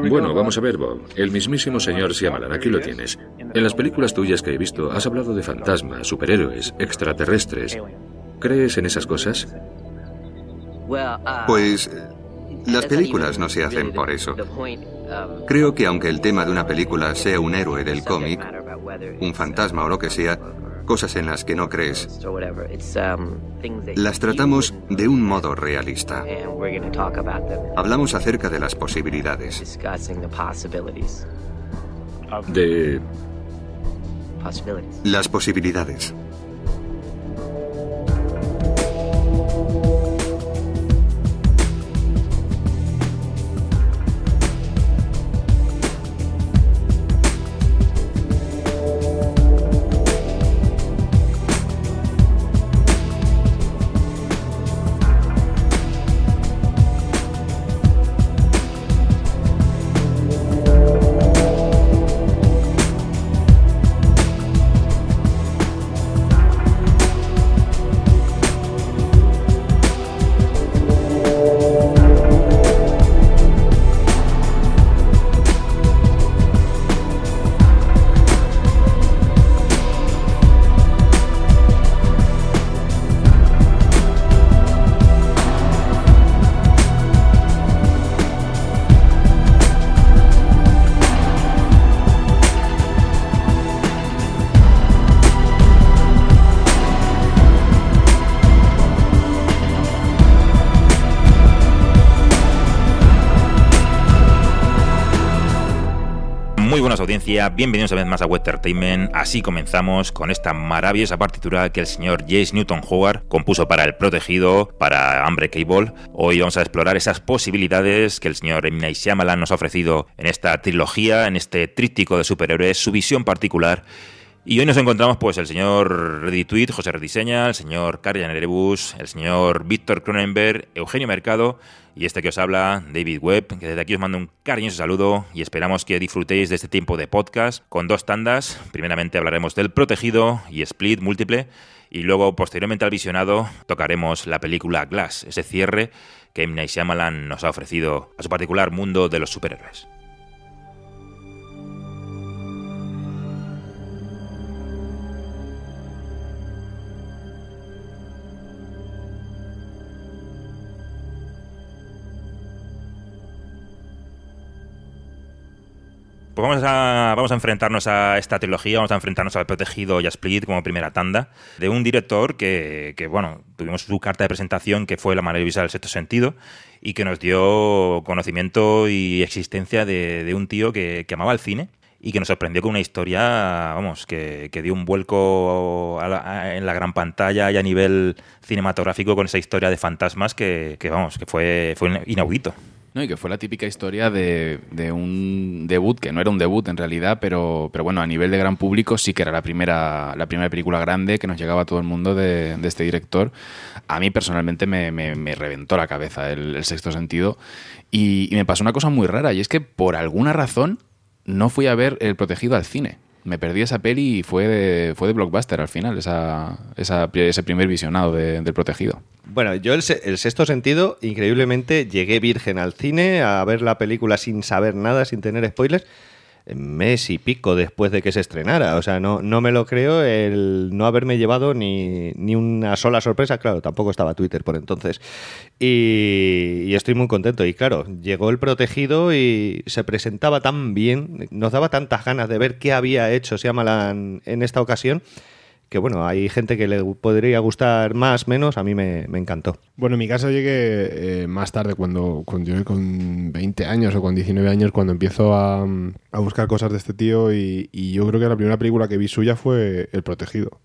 Bueno, vamos a ver, Bob. El mismísimo señor Shyamalan, aquí lo tienes. En las películas tuyas que he visto, has hablado de fantasmas, superhéroes, extraterrestres. ¿Crees en esas cosas? Pues las películas no se hacen por eso. Creo que aunque el tema de una película sea un héroe del cómic, un fantasma o lo que sea, cosas en las que no crees, las tratamos de un modo realista. Hablamos acerca de las posibilidades. De... Las posibilidades. Bienvenidos una vez más a Web. Así comenzamos con esta maravillosa partitura que el señor Jace Newton Howard compuso para El Protegido, para Hambre Cable. Hoy vamos a explorar esas posibilidades que el señor M. Night Shyamalan nos ha ofrecido en esta trilogía, en este tríptico de superhéroes, su visión particular. Y hoy nos encontramos pues el señor Reditweet, José Rediseña, el señor Karjan Erebus, el señor Víctor Cronenberg, Eugenio Mercado y este que os habla, David Webb, que desde aquí os mando un cariñoso saludo y esperamos que disfrutéis de este tiempo de podcast con dos tandas. Primeramente hablaremos del protegido y split múltiple y luego posteriormente al visionado tocaremos la película Glass, ese cierre que M. Night Shyamalan nos ha ofrecido a su particular mundo de los superhéroes. Pues vamos a, vamos a enfrentarnos a esta trilogía, vamos a enfrentarnos al Protegido y a Split como primera tanda, de un director que, bueno, tuvimos su carta de presentación que fue La maravillosa del sexto sentido y que nos dio conocimiento y existencia de, un tío que, amaba el cine y que nos sorprendió con una historia, vamos, que, dio un vuelco en la gran pantalla y a nivel cinematográfico con esa historia de fantasmas que, vamos, que fue, fue inaudito. No, y que fue la típica historia de, un debut, que no era un debut en realidad, pero, pero bueno, a nivel de gran público sí que era la primera, la primera película grande que nos llegaba a todo el mundo de, este director. A mí personalmente me, reventó la cabeza el, sexto sentido. y me pasó una cosa muy rara, y es que por alguna razón no fui a ver El Protegido al cine me perdí esa peli y fue de, fue de blockbuster al final, esa, ese primer visionado del protegido. Bueno, yo el, el, sexto sentido, increíblemente, llegué virgen al cine a ver la película sin saber nada, sin tener spoilers mes y pico después de que se estrenara. O sea, no, no me lo creo el no haberme llevado ni, una sola sorpresa. Claro, tampoco estaba Twitter por entonces. Y, estoy muy contento. Y claro, llegó el protegido y se presentaba tan bien, nos daba tantas ganas de ver qué había hecho Siamalan en esta ocasión que bueno, hay gente que le podría gustar más, menos, a mí me, encantó. Bueno, en mi caso llegué eh, más tarde, cuando, cuando yo con 20 años o con 19 años, cuando empiezo a, buscar cosas de este tío y, yo creo que la primera película que vi suya fue El Protegido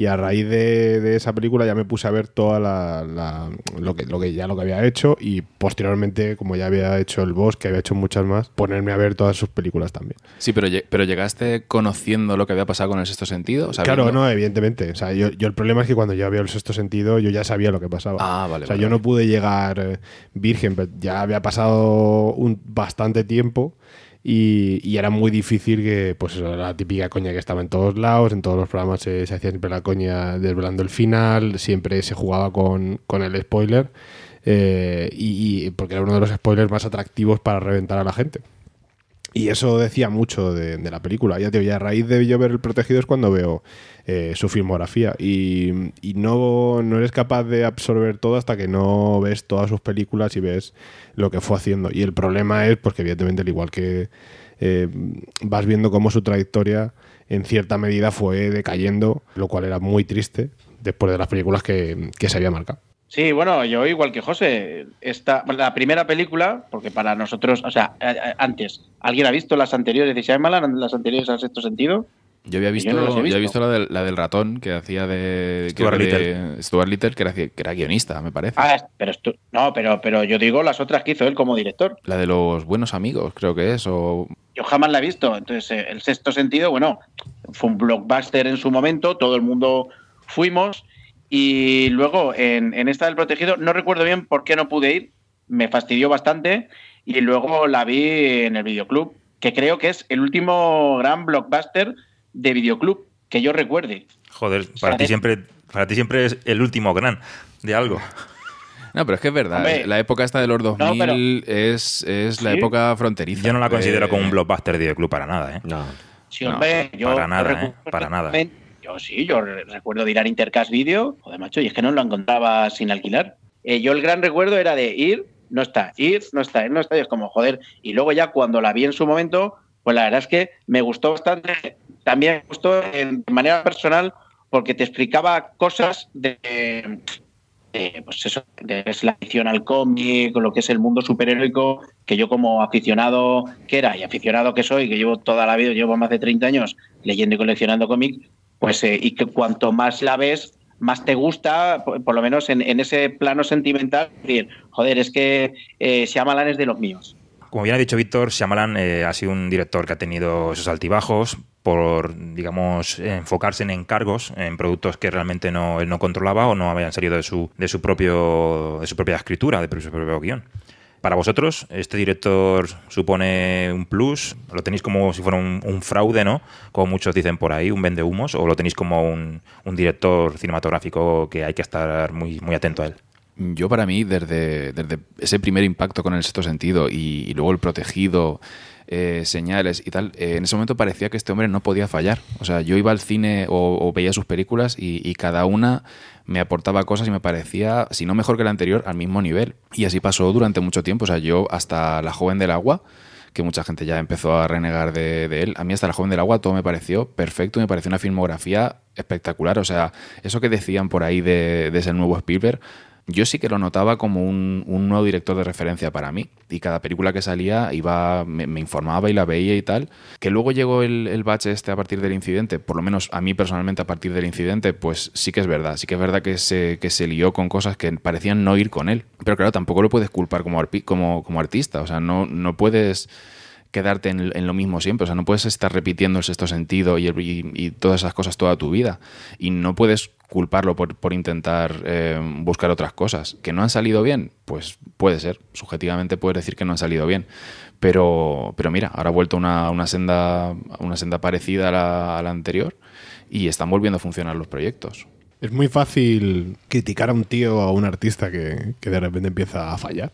y a raíz de, esa película ya me puse a ver toda la, lo, que, lo que ya lo que había hecho y posteriormente como ya había hecho el boss que había hecho muchas más ponerme a ver todas sus películas también. Sí pero pero llegaste conociendo lo que había pasado con el sexto sentido claro no evidentemente. O sea yo, el problema es que cuando ya había el sexto sentido yo ya sabía lo que pasaba. Ah vale o sea yo no pude llegar eh, virgen pero ya había pasado un bastante tiempo y, era muy difícil que, pues la típica coña que estaba en todos lados, en todos los programas se, hacía siempre la coña desvelando el final, siempre se jugaba con, el spoiler, eh, y, porque era uno de los spoilers más atractivos para reventar a la gente. Y eso decía mucho de, la película. Ya, tío, ya a raíz de yo ver El Protegido es cuando veo eh, su filmografía. Y, no, no, eres capaz de absorber todo hasta que no ves todas sus películas y ves lo que fue haciendo. Y el problema es, pues que evidentemente, al igual que eh, vas viendo cómo su trayectoria en cierta medida fue decayendo, lo cual era muy triste después de las películas que, que se había marcado. Sí, bueno, yo igual que José, esta, la primera película, porque para nosotros, o sea, antes, ¿alguien ha visto las anteriores de Shyamalan, las anteriores al sexto sentido? Yo había visto, yo, visto. la, del, la, del, ratón que hacía de Stuart Little, Stuart Little que, era, que era guionista, me parece. Ah, pero no, pero, pero yo digo las otras que hizo él como director. La de los buenos amigos, creo que es, o... Yo jamás la he visto. Entonces, eh, el sexto sentido, bueno, fue un blockbuster en su momento, todo el mundo fuimos y luego en, esta del protegido, no recuerdo bien por qué no pude ir, me fastidió bastante. Y luego la vi en el videoclub, que creo que es el último gran blockbuster de videoclub que yo recuerde. Joder, para ti siempre, para ti siempre es el último gran de algo. No, pero es que es verdad. la época esta de los 2000 es, es la época fronteriza. Yo no la considero como un blockbuster de videoclub para nada, ¿eh? No. Sí, hombre, yo para nada, ¿eh? Para nada sí, yo recuerdo de Intercast Video, joder, macho, y es que no lo encontraba sin alquilar. Eh, yo el gran recuerdo era de ir, no está, ir, no está, ir, no está, y es como, joder. Y luego ya cuando la vi en su momento, pues la verdad es que me gustó bastante, también me gustó de manera personal, porque te explicaba cosas de, pues eso, de la afición al cómic, lo que es el mundo superheroico, que yo como aficionado que era y aficionado que soy, que llevo toda la vida, llevo más de 30 años leyendo y coleccionando cómic, pues eh, y que cuanto más la ves, más te gusta, por, lo menos en, ese plano sentimental, decir, joder, es que eh, Shyamalan es de los míos. Como bien ha dicho Víctor, Shyamalan eh, ha sido un director que ha tenido esos altibajos por, digamos, enfocarse en encargos, en productos que realmente no, él no controlaba o no habían salido de su, de su, propio, de su propia escritura, de su propio guion. Para vosotros, ¿este director supone un plus? ¿Lo tenéis como si fuera un, fraude, ¿no? Como muchos dicen por ahí, un vendehumos, o lo tenéis como un, director cinematográfico que hay que estar muy, muy atento a él? Yo para mí, desde, desde ese primer impacto con el sexto sentido y luego el protegido, eh, señales y tal, eh, en ese momento parecía que este hombre no podía fallar. O sea, yo iba al cine o, veía sus películas y, cada una me aportaba cosas y me parecía, si no mejor que la anterior, al mismo nivel. Y así pasó durante mucho tiempo. O sea, yo hasta La joven del agua, que mucha gente ya empezó a renegar de, él, a mí hasta La joven del agua todo me pareció perfecto, me pareció una filmografía espectacular. O sea, eso que decían por ahí de, de ese nuevo Spielberg, yo sí que lo notaba como un, nuevo director de referencia para mí. Y cada película que salía iba, me, informaba y la veía y tal. Que luego llegó el, bache este a partir del incidente, por lo menos a mí personalmente a partir del incidente, pues sí que es verdad. Sí que es verdad que se, que se lió con cosas que parecían no ir con él. Pero claro, tampoco lo puedes culpar como, como, como artista. O sea, no, no puedes quedarte en, lo mismo siempre. O sea, no puedes estar repitiendo el sexto sentido y, y, todas esas cosas toda tu vida. Y no puedes culparlo por, por intentar eh, buscar otras cosas. ¿Que no han salido bien? Pues puede ser. Subjetivamente puedes decir que no han salido bien. Pero, pero mira, ahora ha vuelto una, una, senda, una senda parecida a la, anterior y están volviendo a funcionar los proyectos. Es muy fácil criticar a un tío o a un artista que, que de repente empieza a fallar.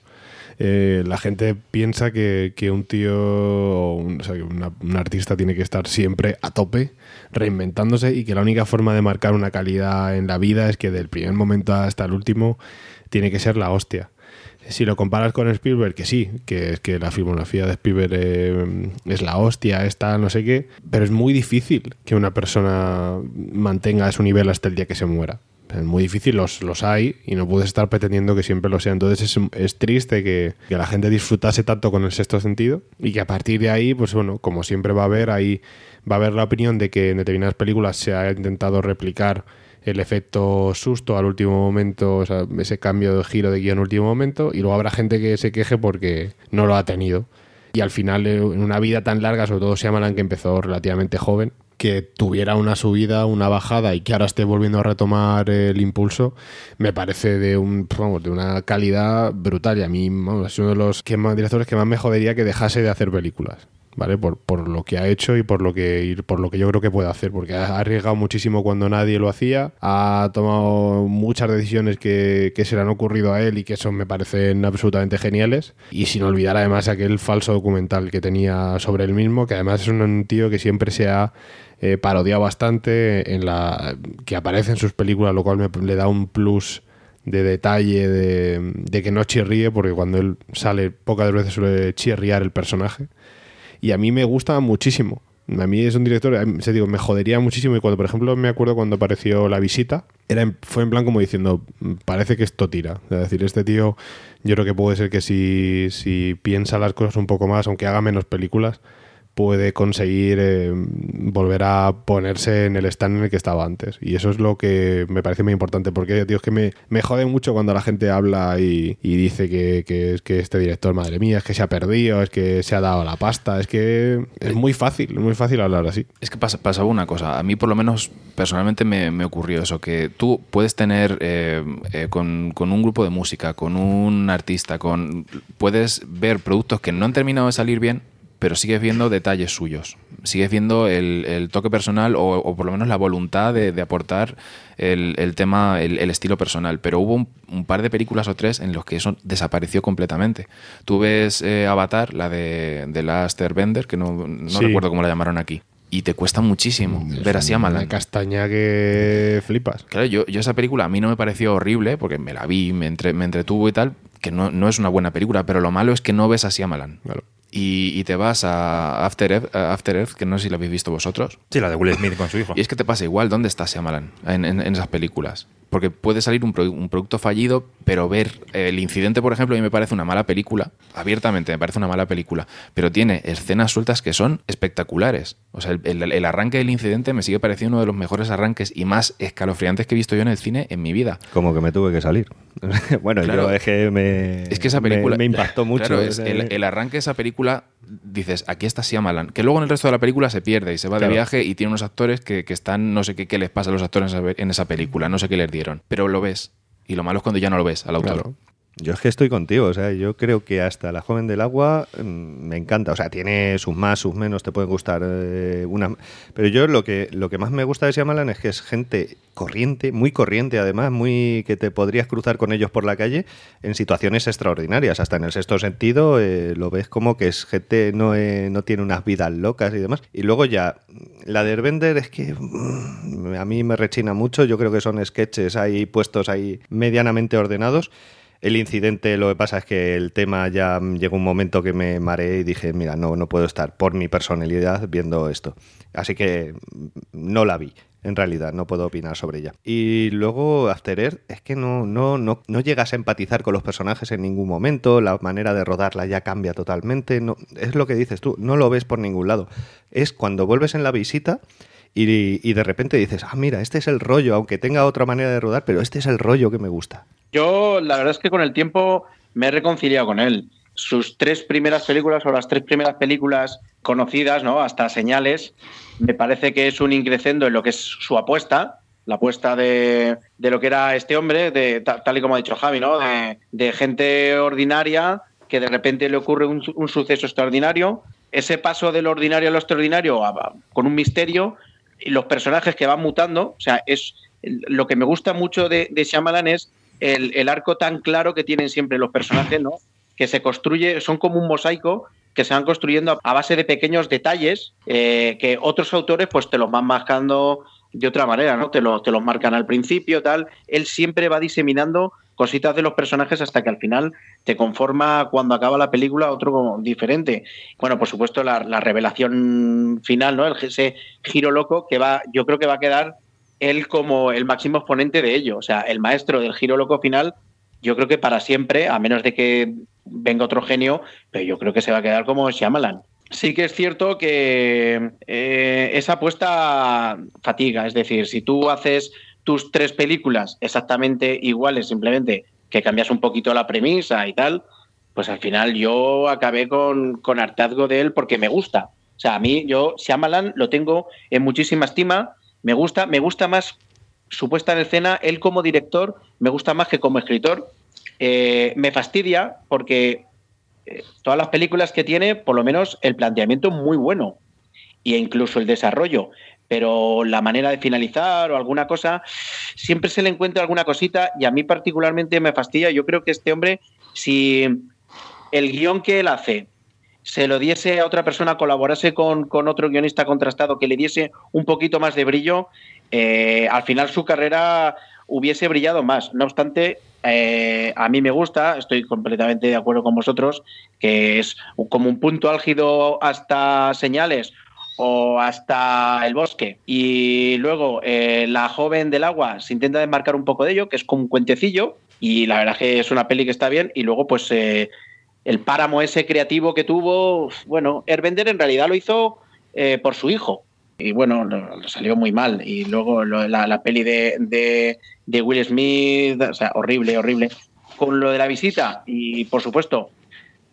Eh, la gente piensa que, un tío, o un, artista tiene que estar siempre a tope, reinventándose y que la única forma de marcar una calidad en la vida es que del primer momento hasta el último tiene que ser la hostia. Si lo comparas con Spielberg, que sí, que es que la filmografía de Spielberg eh, es la hostia, está no sé qué, pero es muy difícil que una persona mantenga su nivel hasta el día que se muera. Es muy difícil, los, los hay y no puedes estar pretendiendo que siempre lo sea. Entonces es, triste que, la gente disfrutase tanto con el sexto sentido y que a partir de ahí, pues bueno, como siempre va a haber, ahí va a haber la opinión de que en determinadas películas se ha intentado replicar el efecto susto al último momento, o sea, ese cambio de giro de guion al último momento, y luego habrá gente que se queje porque no lo ha tenido. Y al final, en una vida tan larga, sobre todo Shyamalan, que empezó relativamente joven, que tuviera una subida, una bajada y que ahora esté volviendo a retomar el impulso, me parece de un de una calidad brutal. Y a mí es uno de los que más, directores que más me jodería que dejase de hacer películas. ¿vale? Por, por, lo que ha hecho y por lo que por lo que yo creo que puede hacer, porque ha arriesgado muchísimo cuando nadie lo hacía, ha tomado muchas decisiones que, que, se le han ocurrido a él y que eso me parecen absolutamente geniales, y sin olvidar además aquel falso documental que tenía sobre él mismo, que además es un tío que siempre se ha eh, parodiado bastante en la que aparece en sus películas, lo cual me, le da un plus de detalle de, que no chirríe, porque cuando él sale pocas veces suele chirriar el personaje y a mí me gusta muchísimo. A mí es un director, se digo, me jodería muchísimo y cuando, por ejemplo, me acuerdo cuando apareció La Visita, era fue en plan como diciendo, parece que esto tira. Es decir, este tío, yo creo que puede ser que si, si piensa las cosas un poco más, aunque haga menos películas, puede conseguir eh, volver a ponerse en el stand en el que estaba antes. Y eso es lo que me parece muy importante, porque, tío, es que me, me jode mucho cuando la gente habla y, y dice que, que, que, este director, madre mía, es que se ha perdido, es que se ha dado la pasta, es que es muy fácil, muy fácil hablar así. Es que pasa, pasaba una cosa, a mí por lo menos personalmente me, me ocurrió eso, que tú puedes tener eh, eh, con, con un grupo de música, con un artista, con puedes ver productos que no han terminado de salir bien, pero sigues viendo detalles suyos. Sigues viendo el, el toque personal o, o, por lo menos la voluntad de, de aportar el, el tema, el, el, estilo personal. Pero hubo un, un, par de películas o tres en los que eso desapareció completamente. Tú ves eh, Avatar, la de, de Last Airbender, que no, no sí. recuerdo cómo la llamaron aquí. Y te cuesta muchísimo es ver así a Malan. castaña que flipas. Claro, yo, yo esa película a mí no me pareció horrible, porque me la vi, me, entre, me entretuvo y tal, que no, no, es una buena película, pero lo malo es que no ves así a Malan. Claro y, y, te vas a After Earth, After Earth, que no sé si lo habéis visto vosotros. Sí, la de Will Smith con su hijo. Y es que te pasa igual, ¿dónde está Shyamalan en, en, en esas películas? Porque puede salir un, pro, un, producto fallido, pero ver el incidente, por ejemplo, a mí me parece una mala película, abiertamente me parece una mala película, pero tiene escenas sueltas que son espectaculares. O sea, el, el, el arranque del incidente me sigue pareciendo uno de los mejores arranques y más escalofriantes que he visto yo en el cine en mi vida. Como que me tuve que salir. bueno, claro, yo es que me, es que esa película me, me impactó mucho. Claro, es, el, el, arranque de esa película dices, aquí está Shyamalan, que luego en el resto de la película se pierde y se va claro. de viaje y tiene unos actores que, que, están, no sé qué, qué les pasa a los actores en esa película, no sé qué les dieron, pero lo ves. Y lo malo es cuando ya no lo ves al autor. Claro. Yo es que estoy contigo, o sea, yo creo que hasta La Joven del Agua mmm, me encanta, o sea, tiene sus más, sus menos, te pueden gustar eh, una... Pero yo lo que, lo que más me gusta de Shyamalan es que es gente corriente, muy corriente además, muy que te podrías cruzar con ellos por la calle en situaciones extraordinarias, hasta en el sexto sentido eh, lo ves como que es gente no, eh, no tiene unas vidas locas y demás. Y luego ya, la de Herbender es que mmm, a mí me rechina mucho, yo creo que son sketches ahí puestos ahí medianamente ordenados. El incidente, lo que pasa es que el tema ya llegó un momento que me mareé y dije, mira, no, no puedo estar por mi personalidad viendo esto. Así que no la vi, en realidad, no puedo opinar sobre ella. Y luego After Earth es que no, no, no, no llegas a empatizar con los personajes en ningún momento, la manera de rodarla ya cambia totalmente, no, es lo que dices tú, no lo ves por ningún lado. Es cuando vuelves en la visita y, y, de repente dices, ah, mira, este es el rollo, aunque tenga otra manera de rodar, pero este es el rollo que me gusta. Yo, la verdad es que con el tiempo me he reconciliado con él. Sus tres primeras películas o las tres primeras películas conocidas, ¿no? Hasta señales, me parece que es un increcendo en lo que es su apuesta, la apuesta de, de lo que era este hombre, de, tal y como ha dicho Javi, ¿no? De, de gente ordinaria que de repente le ocurre un, un, suceso extraordinario. Ese paso de lo ordinario a lo extraordinario a, a, con un misterio los personajes que van mutando, o sea, es lo que me gusta mucho de, de Shyamalan es el, el, arco tan claro que tienen siempre los personajes, ¿no? Que se construye, son como un mosaico que se van construyendo a base de pequeños detalles eh, que otros autores pues te los van marcando de otra manera, ¿no? Te, lo, te los marcan al principio, tal. Él siempre va diseminando cositas de los personajes hasta que al final te conforma cuando acaba la película otro diferente. Bueno, por supuesto, la, la revelación final, ¿no? Ese giro loco que va, yo creo que va a quedar él como el máximo exponente de ello. O sea, el maestro del giro loco final, yo creo que para siempre, a menos de que venga otro genio, pero yo creo que se va a quedar como Shyamalan. Sí que es cierto que eh, esa apuesta fatiga, es decir, si tú haces tus tres películas exactamente iguales, simplemente que cambias un poquito la premisa y tal, pues al final yo acabé con, con hartazgo de él porque me gusta. O sea, a mí, yo, Shyamalan lo tengo en muchísima estima, me gusta, me gusta más su puesta en escena, él como director, me gusta más que como escritor. Eh, me fastidia porque eh, todas las películas que tiene, por lo menos el planteamiento muy bueno e incluso el desarrollo, pero la manera de finalizar o alguna cosa, siempre se le encuentra alguna cosita y a mí particularmente me fastidia. Yo creo que este hombre, si el guion que él hace se lo diese a otra persona, colaborase con, otro guionista contrastado que le diese un poquito más de brillo, eh, al final su carrera hubiese brillado más. No obstante, eh, a mí me gusta, estoy completamente de acuerdo con vosotros, que es como un punto álgido hasta señales o hasta el bosque. Y luego eh, La joven del agua se intenta desmarcar un poco de ello, que es como un cuentecillo, y la verdad es que es una peli que está bien. Y luego, pues el páramo ese creativo que tuvo, bueno, Erbender en realidad lo hizo eh, por su hijo. Y bueno, lo, salió muy mal. Y luego la, peli de, de, Will Smith, o sea, horrible, horrible. Con lo de la visita y, por supuesto,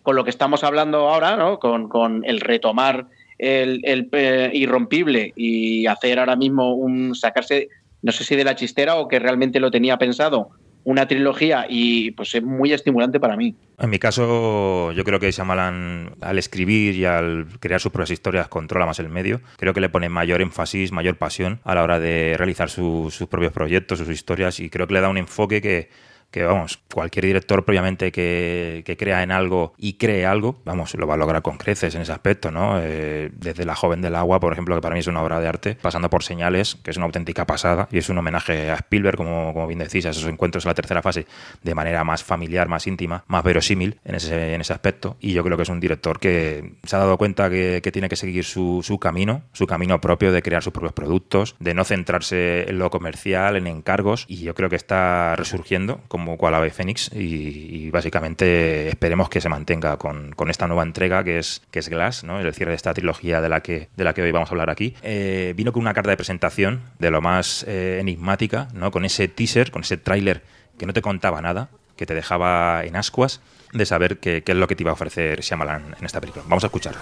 con lo que estamos hablando ahora, ¿no? con, el retomar el, eh, irrompible y hacer ahora mismo un sacarse, no sé si de la chistera o que realmente lo tenía pensado, una trilogía y pues es muy estimulante para mí. En mi caso, yo creo que Shyamalan al escribir y al crear sus propias historias controla más el medio. Creo que le pone mayor énfasis, mayor pasión a la hora de realizar sus propios proyectos, sus historias y creo que le da un enfoque que que vamos, cualquier director previamente que, crea en algo y cree algo, vamos, lo va a lograr con creces en ese aspecto, ¿no? Eh, desde La joven del agua, por ejemplo, que para mí es una obra de arte, pasando por Señales, que es una auténtica pasada y es un homenaje a Spielberg, como, como bien decís, a esos encuentros en la tercera fase de manera más familiar, más íntima, más verosímil en ese, en ese aspecto. Y yo creo que es un director que se ha dado cuenta que, tiene que seguir su, su camino, su camino propio de crear sus propios productos, de no centrarse en lo comercial, en encargos, y yo creo que está resurgiendo como como cual ave Fénix y, básicamente esperemos que se mantenga con, esta nueva entrega que es, que es Glass, ¿no? el cierre de esta trilogía de la que, de la que hoy vamos a hablar aquí. Eh, vino con una carta de presentación de lo más eh, enigmática, ¿no? con ese teaser, con ese tráiler que no te contaba nada, que te dejaba en ascuas de saber qué, es lo que te iba a ofrecer Shyamalan en esta película. Vamos a escucharlo.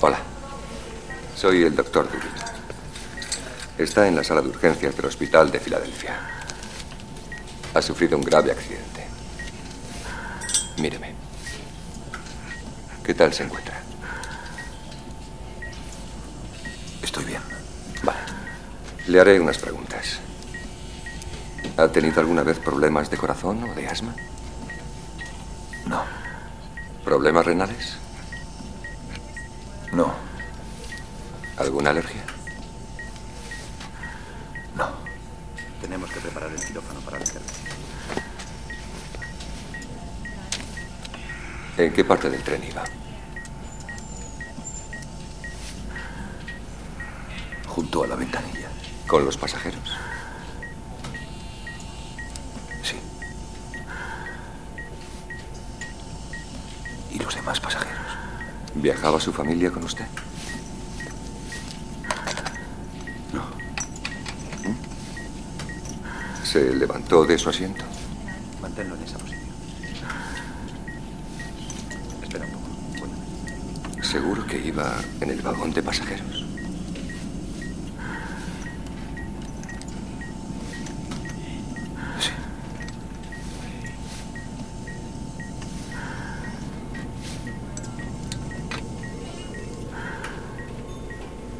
Hola, soy el doctor Dewey. Está en la sala de urgencias del Hospital de Filadelfia. Ha sufrido un grave accidente. Míreme. ¿Qué tal se encuentra? Estoy bien. Vale. Le haré unas preguntas. ¿Ha tenido alguna vez problemas de corazón o de asma? No. ¿Problemas renales? No. ¿Alguna alergia? No. Tenemos que preparar el quirófano para la ¿En qué parte del tren iba? Junto a la ventanilla. ¿Con los pasajeros? Sí. ¿Y los demás pasajeros? ¿Viajaba su familia con usted? No. ¿Se levantó de su asiento? Manténlo en esa posición. ¿Seguro que iba en el vagón de pasajeros? Sí.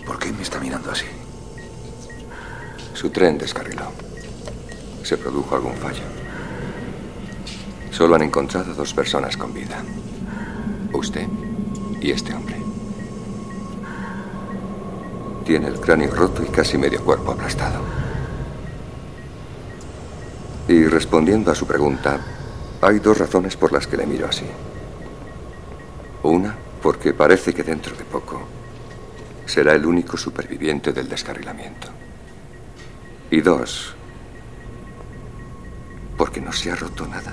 ¿Por qué me está mirando así? Su tren descarriló. ¿Se produjo algún fallo? Solo han encontrado dos personas con vida. Usted y este hombre. Tiene el cráneo roto y casi medio cuerpo aplastado. Y respondiendo a su pregunta, hay dos razones por las que le miro así. Una, porque parece que dentro de poco será el único superviviente del descarrilamiento. Y dos, porque no se ha roto nada.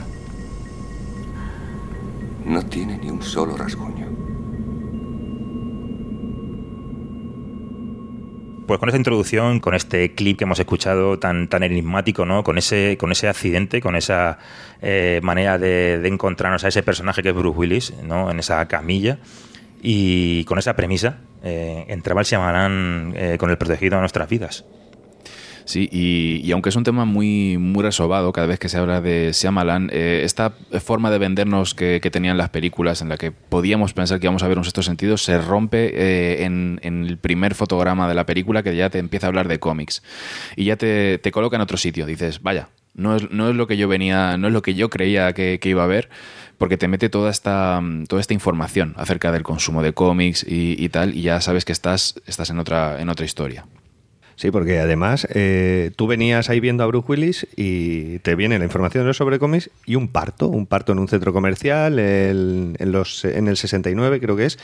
No tiene ni un solo rasguño. Pues con esta introducción, con este clip que hemos escuchado tan, tan enigmático, ¿no? Con ese, con ese accidente, con esa eh, manera de, encontrarnos a ese personaje que es Bruce Willis, ¿no? En esa camilla. Y con esa premisa, eh, entraba el Shyamalan eh, con el protegido a nuestras vidas. Sí, y, aunque es un tema muy, muy resobado cada vez que se habla de Shyamalan, eh, esta forma de vendernos que, tenían las películas en la que podíamos pensar que íbamos a ver un sexto sentido se rompe eh, en, el primer fotograma de la película que ya te empieza a hablar de cómics y ya te, coloca en otro sitio. Dices, vaya, no es, no es, lo que yo venía, no es lo que yo creía que, iba a ver, porque te mete toda esta, toda esta información acerca del consumo de cómics y, y, tal, y ya sabes que estás, estás en, otra, en otra historia. Sí, porque además eh, tú venías ahí viendo a Bruce Willis y te viene la información sobre cómics y un parto, un parto en un centro comercial en, los, en el 69 creo que es.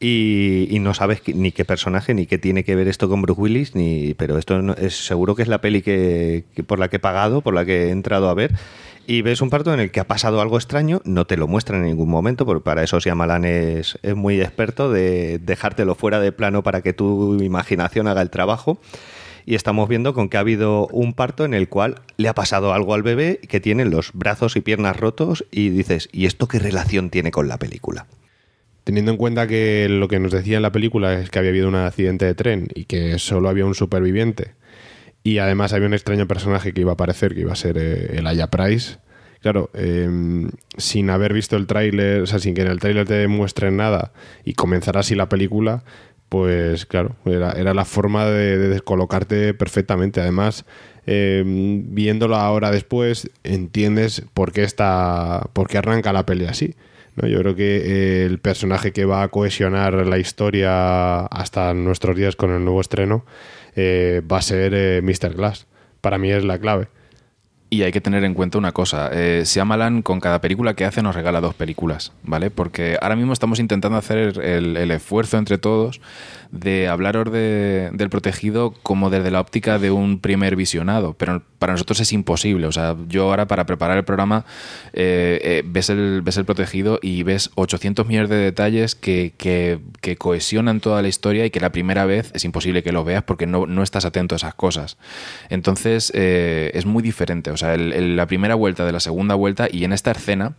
Y, no sabes ni qué personaje ni qué tiene que ver esto con Bruce Willis, ni, pero esto es seguro que es la peli que, por la que he pagado, por la que he entrado a ver y ves un parto en el que ha pasado algo extraño, no te lo muestran en ningún momento, porque para eso Siamalan es, es muy experto de dejártelo fuera de plano para que tu imaginación haga el trabajo. Y estamos viendo con que ha habido un parto en el cual le ha pasado algo al bebé que tiene los brazos y piernas rotos y dices, ¿y esto qué relación tiene con la película? Teniendo en cuenta que lo que nos decía en la película es que había habido un accidente de tren y que solo había un superviviente y además había un extraño personaje que iba a aparecer, que iba a ser eh, el Aya Price. Claro, em, sin haber visto el tráiler, o sea, sin que en el tráiler te muestren nada y comenzar así la película, pues claro, era, la forma de, descolocarte perfectamente. Además, em, viéndolo ahora después, entiendes por qué está, por qué arranca la pelea así. ¿no? Yo creo que eh, el personaje que va a cohesionar la historia hasta nuestros días con el nuevo estreno eh, va a ser eh, Mr. Glass. Para mí es la clave. Y hay que tener en cuenta una cosa, eh, Siamalan con cada película que hace nos regala dos películas, ¿vale? Porque ahora mismo estamos intentando hacer el, esfuerzo entre todos de hablaros de, del protegido como desde la óptica de un primer visionado, pero para nosotros es imposible. O sea, yo ahora para preparar el programa eh, eh, ves, el, ves el protegido y ves 800 millones de detalles que, que, cohesionan toda la historia y que la primera vez es imposible que lo veas porque no, no estás atento a esas cosas. Entonces eh, es muy diferente. O sea, la primera vuelta de la segunda vuelta y en esta escena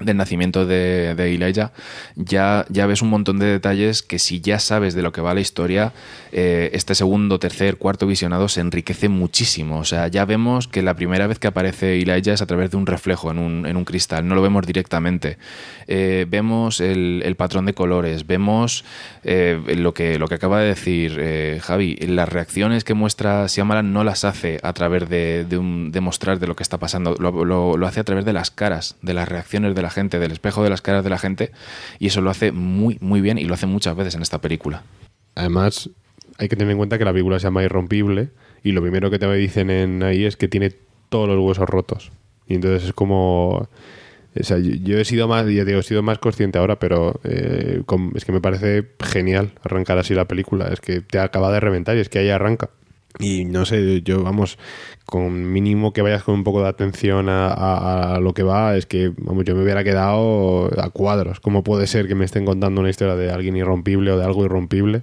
del nacimiento de, de Elijah, ya, ya ves un montón de detalles que si ya sabes de lo que va la historia, eh, este segundo, tercer, cuarto visionado se enriquece muchísimo. O sea, ya vemos que la primera vez que aparece Elijah es a través de un reflejo en un, en un cristal, no lo vemos directamente. Eh, vemos el, el, patrón de colores, vemos eh, lo, que, lo que acaba de decir Javi, las reacciones que muestra Siamalan no las hace a través de, un, de mostrar de lo que está pasando, lo hace a través de las caras, de las reacciones de la gente, del espejo de las caras de la gente, y eso lo hace muy, muy bien y lo hace muchas veces en esta película. Además, hay que tener en cuenta que la película se llama Irrompible, y lo primero que te dicen en ahí es que tiene todos los huesos rotos. Y entonces es como. O sea, yo, he sido más, ya digo, he sido más consciente ahora, pero eh, es que me parece genial arrancar así la película. Es que te acaba de reventar y es que ahí arranca. Y no sé, yo vamos, con mínimo que vayas con un poco de atención a, lo que va, es que vamos, yo me hubiera quedado a cuadros. ¿Cómo puede ser que me estén contando una historia de alguien irrompible o de algo irrompible?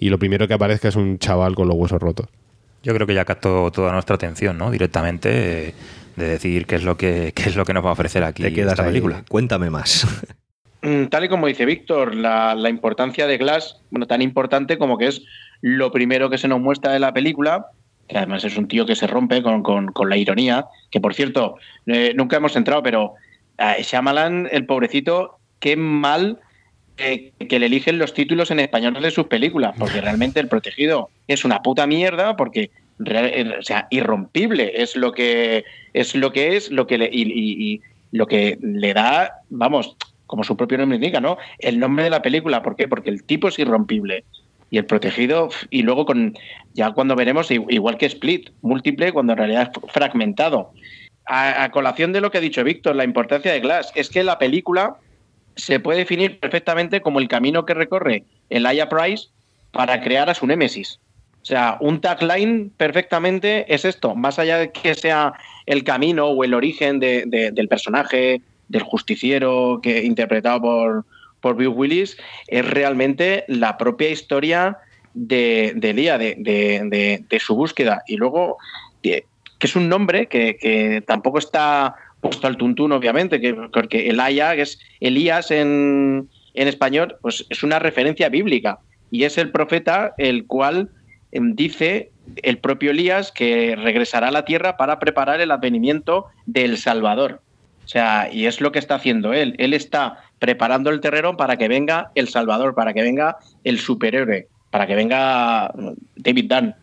Y lo primero que aparezca es un chaval con los huesos rotos. Yo creo que ya captó toda nuestra atención, ¿no? Directamente de decir qué es lo que, qué es lo que nos va a ofrecer aquí Te quedas esta película. Cuéntame más. Mm, tal y como dice Víctor, la, la importancia de Glass, bueno, tan importante como que es lo primero que se nos muestra de la película, que además es un tío que se rompe con, la ironía, que por cierto, eh, nunca hemos entrado, pero a Shyamalan, el pobrecito, qué mal que le eligen los títulos en español de sus películas, porque realmente El Protegido es una puta mierda, porque eh, o sea, irrompible es lo que es lo que es, lo que le, y, lo que le da, vamos, como su propio nombre indica, ¿no? El nombre de la película, ¿por qué? Porque el tipo es irrompible y el protegido, y luego con ya cuando veremos, igual que Split, múltiple, cuando en realidad es fragmentado. A, colación de lo que ha dicho Víctor, la importancia de Glass, es que la película se puede definir perfectamente como el camino que recorre el Aya Price para crear a su némesis. O sea, un tagline perfectamente es esto, más allá de que sea el camino o el origen del personaje, del justiciero que interpretado por, por Bill Willis es realmente la propia historia de, de Lía, de, su búsqueda. Y luego, que es un nombre que, tampoco está puesto al tuntún, obviamente, que, porque que es Elías en, en español, pues es una referencia bíblica. Y es el profeta el cual dice el propio Elías que regresará a la tierra para preparar el advenimiento del Salvador. O sea, y es lo que está haciendo él. Él está preparando el terreno para que venga el Salvador, para que venga el superhéroe, para que venga David Dunn.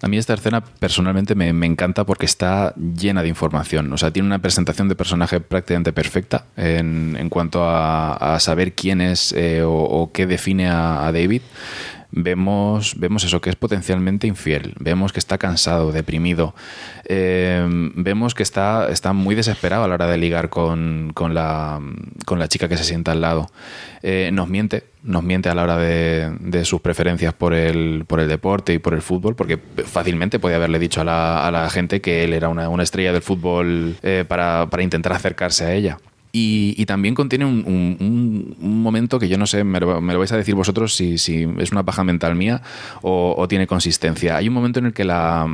A mí esta escena personalmente me, encanta porque está llena de información. O sea, tiene una presentación de personaje prácticamente perfecta en, cuanto a, saber quién es eh, o, qué define a David vemos, vemos eso, que es potencialmente infiel, vemos que está cansado, deprimido, eh, vemos que está, está muy desesperado a la hora de ligar con, con, la, con la chica que se sienta al lado. Eh, nos miente, nos miente a la hora de, de, sus preferencias por el, por el deporte y por el fútbol, porque fácilmente podía haberle dicho a la, a la gente que él era una, una estrella del fútbol eh, para, para intentar acercarse a ella. Y, también contiene un, momento que yo no sé, me lo, vais a decir vosotros si, es una paja mental mía o, tiene consistencia. Hay un momento en el que la,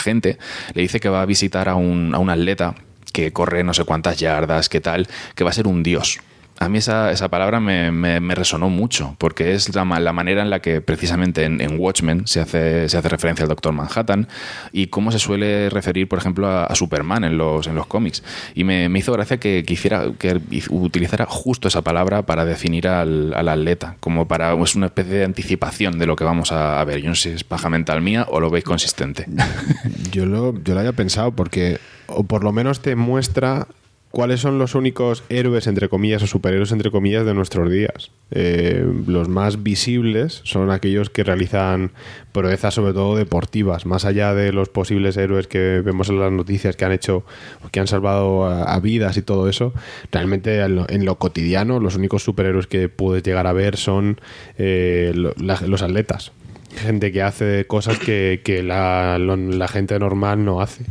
gente le dice que va a visitar a un, a un atleta que corre no sé cuántas yardas, qué tal, que va a ser un dios a mí esa, esa palabra me, me, resonó mucho, porque es la, la, manera en la que precisamente en, Watchmen se hace, se hace referencia al Doctor Manhattan y cómo se suele referir, por ejemplo, a, Superman en los, en los cómics. Y me, me hizo gracia que, quisiera que utilizara justo esa palabra para definir al, al, atleta, como para es una especie de anticipación de lo que vamos a, ver. Yo no sé si es paja mental mía o lo veis consistente. yo, lo, yo lo había pensado porque, o por lo menos te muestra ¿Cuáles son los únicos héroes, entre comillas, o superhéroes, entre comillas, de nuestros días? Eh, los más visibles son aquellos que realizan proezas, sobre todo deportivas, más allá de los posibles héroes que vemos en las noticias que han hecho, que han salvado a, vidas y todo eso. Realmente en lo, cotidiano, los únicos superhéroes que puedes llegar a ver son eh, los atletas. Gente que hace cosas que, la gente normal no hace.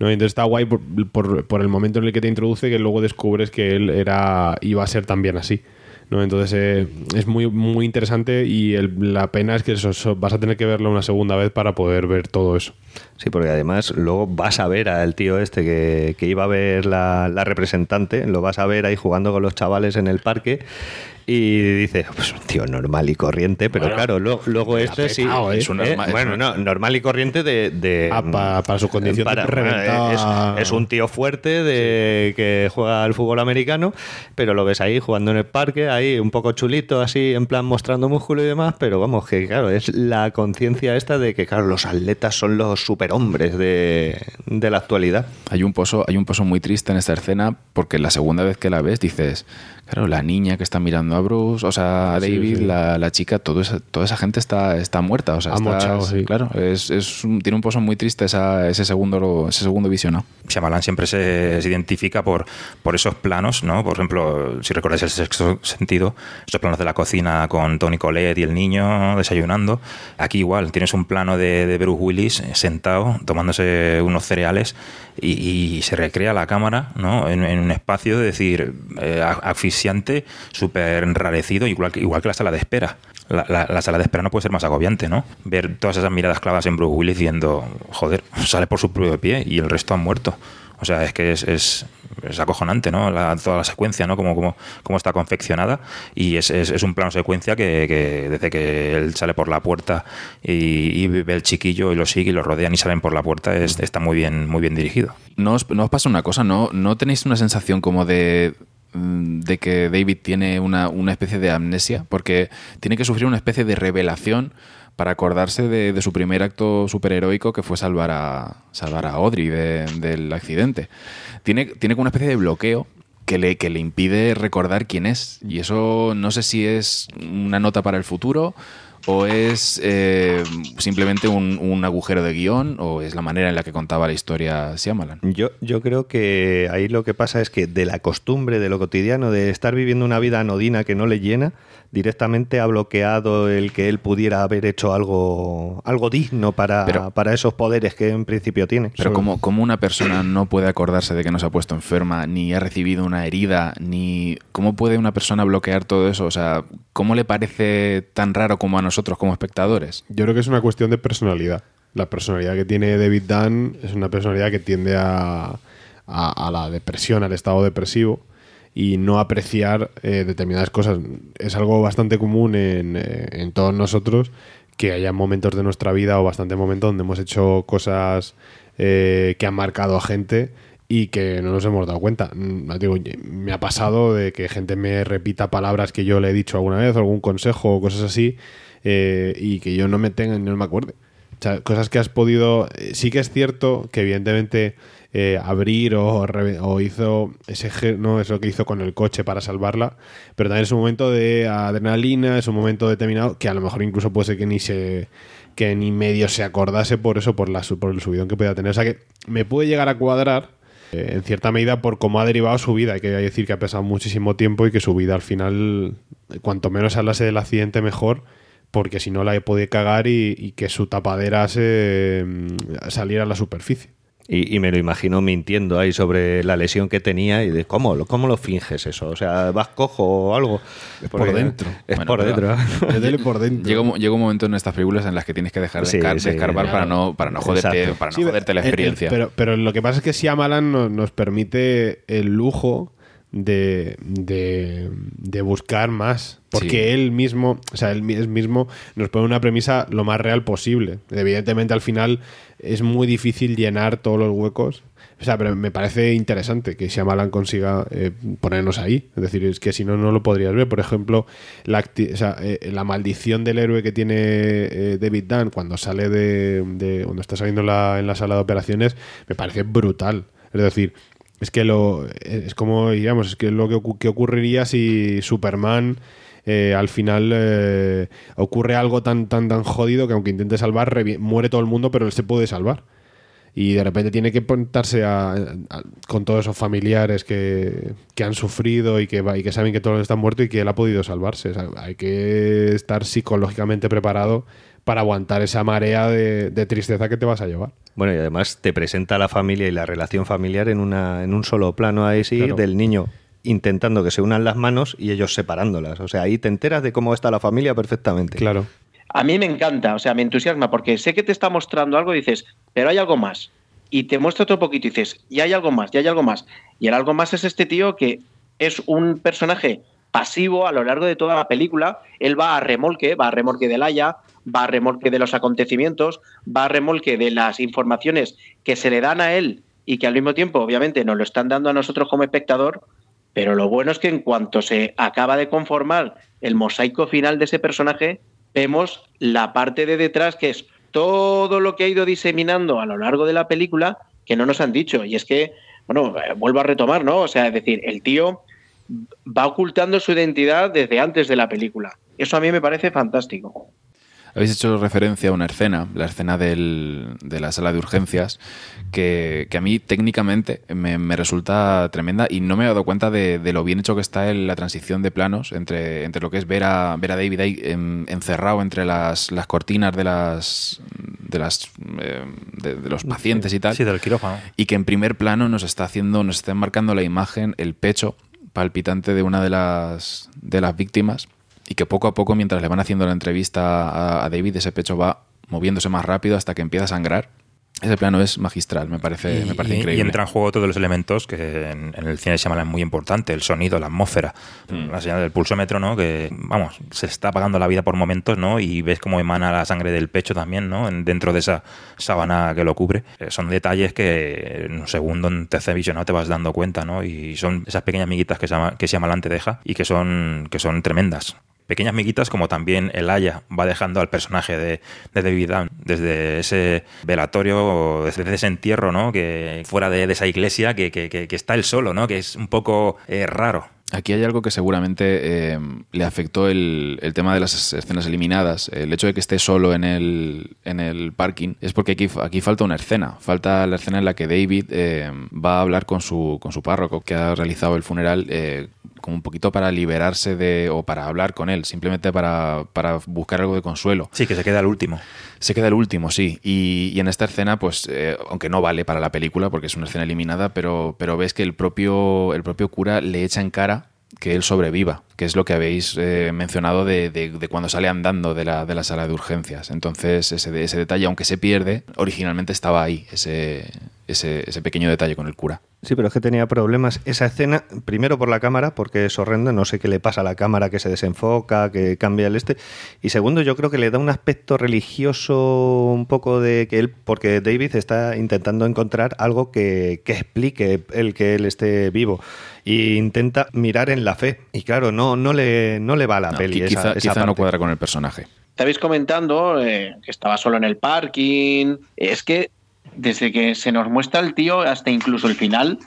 Entonces está guay por, el momento en el que te introduce que luego descubres que él era iba a ser también así. ¿no? Entonces eh, es muy, muy interesante y la pena es que eso, vas a tener que verlo una segunda vez para poder ver todo eso. Sí, porque además luego vas a ver al tío este que, iba a ver la, la, representante, lo vas a ver ahí jugando con los chavales en el parque y dice, pues un tío normal y corriente, pero claro, luego, este sí. ¿eh? Es un ¿eh? normal, bueno, no, normal y corriente de. Ah, para, su condición es, un tío fuerte de que juega al fútbol americano, pero lo ves ahí jugando en el parque, ahí un poco chulito, así en plan mostrando músculo y demás, pero vamos, que claro, es la conciencia esta de que, claro, los atletas son los superhombres de, de la actualidad. Hay un pozo, hay un pozo muy triste en esta escena porque la segunda vez que la ves dices Claro, la niña que está mirando a Bruce, o sea, a David, la, chica, todo esa, toda esa gente está, está muerta. O sea, está, sí. Claro, es, es tiene un pozo muy triste ese, segundo, ese segundo visionado. Shyamalan siempre se, identifica por, por esos planos, ¿no? Por ejemplo, si recordáis el sexto sentido, esos planos de la cocina con Tony Colette y el niño desayunando. Aquí igual, tienes un plano de, Bruce Willis sentado, tomándose unos cereales y, se recrea la cámara, ¿no? En, un espacio de decir, eh, súper enrarecido, igual que, igual que la sala de espera. La, sala de espera no puede ser más agobiante, ¿no? Ver todas esas miradas clavadas en Bruce Willis diciendo, joder, sale por su propio pie y el resto han muerto. O sea, es que es, es, acojonante, ¿no? toda la secuencia, ¿no? Como, como, como está confeccionada. Y es, es, un plano secuencia que, desde que él sale por la puerta y, ve el chiquillo y lo sigue y lo rodean y salen por la puerta, está muy bien, muy bien dirigido. ¿No os, ¿No os pasa una cosa? ¿No, ¿No tenéis una sensación como de de que David tiene una, especie de amnesia, porque tiene que sufrir una especie de revelación para acordarse de, su primer acto superheroico que fue salvar a, salvar a Audrey del accidente. Tiene, tiene una especie de bloqueo que le, que le impide recordar quién es. Y eso no sé si es una nota para el futuro o es eh, simplemente un, agujero de guion o es la manera en la que contaba la historia Shyamalan? Yo, yo creo que ahí lo que pasa es que de la costumbre, de lo cotidiano, de estar viviendo una vida anodina que no le llena, directamente ha bloqueado el que él pudiera haber hecho algo, algo digno para, para esos poderes que en principio tiene. Pero como, como una persona no puede acordarse de que no se ha puesto enferma, ni ha recibido una herida, ni cómo puede una persona bloquear todo eso? O sea, ¿cómo le parece tan raro como a nosotros como espectadores? Yo creo que es una cuestión de personalidad. La personalidad que tiene David Dunn es una personalidad que tiende a, a la depresión, al estado depresivo y no apreciar eh, determinadas cosas. Es algo bastante común en, eh, en, todos nosotros que haya momentos de nuestra vida o bastante momentos donde hemos hecho cosas eh, que han marcado a gente y que no nos hemos dado cuenta. Mm, Digo, me ha pasado de que gente me repita palabras que yo le he dicho alguna vez, algún consejo o cosas así, y que yo no me tenga, no me acuerde. O sea, cosas que has podido. Sí que es cierto que, evidentemente, eh, abrir o, hizo ese no eso que hizo con el coche para salvarla, pero también es un momento de adrenalina, es un momento determinado que a lo mejor incluso puede ser que ni se que ni medio se acordase por eso, por la por el subidón que podía tener. O sea que me puede llegar a cuadrar eh, en cierta medida por cómo ha derivado su vida. Hay que decir que ha pasado muchísimo tiempo y que su vida al final, cuanto menos hablase del accidente, mejor, porque si no la puede cagar y, y que su tapadera se mm, saliera a la superficie. Y, y me lo imagino mintiendo ahí sobre la lesión que tenía y de cómo, lo- cómo lo finges eso. O sea, vas cojo o algo. Es por dentro. Es Bueno, por dentro. Por dentro. Llega, un- llega un momento en estas películas en las que tienes que dejar de, Sí, escar- de sí, escarbar claro. para no, para no joderte, Exacto. para no Sí, joderte la experiencia. pero, pero lo que pasa es que Shyamalan nos, nos permite el lujo de, de, de buscar más. Porque Sí. él mismo, o sea, él mismo nos pone una premisa lo más real posible. Evidentemente, al final es muy difícil llenar todos los huecos. O sea, pero me parece interesante que Shyamalan consiga eh, ponernos ahí. Es decir, es que si no, no lo podrías ver. Por ejemplo, la, eh, la maldición del héroe que tiene eh, David Dunn cuando sale de, de- cuando está saliendo en la, en la sala de operaciones, me parece brutal. Es decir, es que lo es como digamos, es que lo que, que ocurriría si Superman eh, al final eh, ocurre algo tan tan tan jodido que aunque intente salvar muere todo el mundo, pero él se puede salvar y de repente tiene que pontarse a- a- con todos esos familiares que, que han sufrido y que, va- y que saben que todos están muertos y que él ha podido salvarse. O sea, hay que estar psicológicamente preparado para aguantar esa marea de, de tristeza que te vas a llevar. Bueno, y además te presenta la familia y la relación familiar en, una, en un solo plano ahí sí, Claro. del niño intentando que se unan las manos y ellos separándolas. O sea, ahí te enteras de cómo está la familia perfectamente. Claro. A mí me encanta, o sea, me entusiasma porque sé que te está mostrando algo y dices, pero hay algo más. Y te muestra otro poquito y dices, y hay algo más, y hay algo más. Y el algo más es este tío que es un personaje pasivo a lo largo de toda la película. Él va a remolque, va a remolque del Haya, va a remolque de los acontecimientos, va a remolque de las informaciones que se le dan a él y que al mismo tiempo, obviamente, nos lo están dando a nosotros como espectador. Pero lo bueno es que en cuanto se acaba de conformar el mosaico final de ese personaje, vemos la parte de detrás que es todo lo que ha ido diseminando a lo largo de la película que no nos han dicho. Y es que, bueno, eh, vuelvo a retomar, ¿no? O sea, es decir, el tío va ocultando su identidad desde antes de la película. Eso a mí me parece fantástico. Habéis hecho referencia a una escena, la escena del- de la sala de urgencias, que, que a mí técnicamente me, me resulta tremenda y no me he dado cuenta de, de lo bien hecho que está en la transición de planos entre, entre lo que es ver a, ver a David ahí en- encerrado entre las, las cortinas de las de las eh, de, de los pacientes y tal Sí, del quirófano. y que en primer plano nos está haciendo, nos está enmarcando la imagen, el pecho palpitante de una de las, de las víctimas y que poco a poco, mientras le van haciendo la entrevista a, a David, ese pecho va moviéndose más rápido hasta que empieza a sangrar. Ese plano es magistral, me parece, me parece y, increíble. y entra en juego todos los elementos que en, en el cine de Shyamalan es muy importante, el sonido, la atmósfera, Mm. la señal del pulsómetro, ¿no? Que, vamos, se está apagando la vida por momentos, ¿no? Y ves cómo emana la sangre del pecho también, ¿no? En- dentro de esa sábana que lo cubre. Eh, son detalles que en un segundo, en tercer visionado, te vas dando cuenta, ¿no? Y son esas pequeñas miguitas que, Shama- que Shyamalan te deja y que son, que son tremendas. Pequeñas miguitas como también el Aya va dejando al personaje de, de David Dunn desde ese velatorio, o desde ese entierro, ¿no? Que fuera de, esa iglesia, que, que- que- que está él solo, ¿no? Que es un poco eh, raro. Aquí hay algo que seguramente eh, le afectó el, el tema de las escenas eliminadas. El hecho de que esté solo en el, en el parking es porque aquí, aquí falta una escena. Falta la escena en la que David eh, va a hablar con su, con su párroco que ha realizado el funeral eh, como un poquito para liberarse de o para hablar con él, simplemente para, para buscar algo de consuelo. Sí, que se queda el último. Se queda el último, sí. Y, y en esta escena, pues, eh, aunque no vale para la película, porque es una escena eliminada, pero, pero ves que el propio, el propio cura le echa en cara que él sobreviva, que es lo que habéis eh, mencionado de, de- de cuando sale andando de la, de la sala de urgencias. Entonces, ese, ese detalle, aunque se pierde, originalmente estaba ahí, ese, ese, ese pequeño detalle con el cura. Sí, pero es que tenía problemas esa escena, primero por la cámara, porque es horrendo, no sé qué le pasa a la cámara, que se desenfoca, que cambia el este, y segundo, yo creo que le da un aspecto religioso un poco de que él, porque David está intentando encontrar algo que, que explique el que él esté vivo, e intenta mirar en la fe, y claro, no, no, le, no le va a la No, peli. esa- quizá, esa quizá no cuadra con el personaje. Estabais comentando eh, que estaba solo en el parking. Es que desde que se nos muestra el tío hasta incluso el final,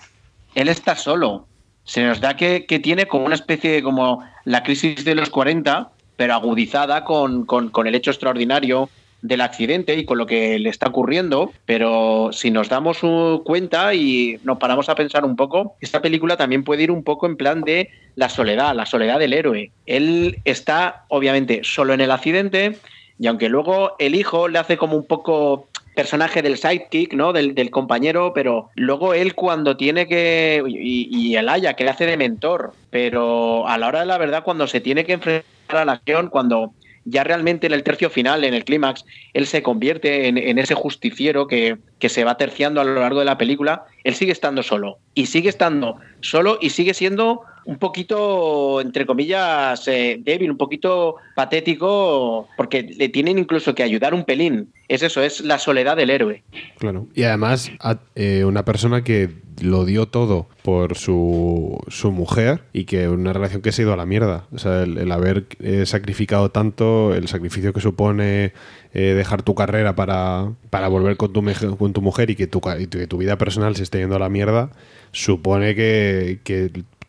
él está solo. Se nos da que, que tiene como una especie de como la crisis de los 40, pero agudizada con, con- con el hecho extraordinario del accidente y con lo que le está ocurriendo. Pero si nos damos cuenta y nos paramos a pensar un poco, esta película también puede ir un poco en plan de la soledad, la soledad del héroe. Él está obviamente solo en el accidente y aunque luego el hijo le hace como un poco personaje del sidekick, ¿no? Del, compañero, pero luego él cuando tiene que... Y, y el Aya, que le hace de mentor, pero a la hora de la verdad, cuando se tiene que enfrentar a la acción, cuando ya realmente en el tercio final, en el clímax, él se convierte en, en ese justiciero que, que se va terciando a lo largo de la película, él sigue estando solo. Y sigue estando solo y sigue siendo un poquito, entre comillas, eh, débil, un poquito patético, porque le tienen incluso que ayudar un pelín. Es eso, es la soledad del héroe. Claro. Y además, eh, una persona que lo dio todo por su, su mujer y que una relación que se ha ido a la mierda. O sea, el, haber eh, sacrificado tanto, el sacrificio que supone eh, dejar tu carrera para, para volver con tu, con tu mujer y que tu, que tu vida personal se esté yendo a la mierda, supone que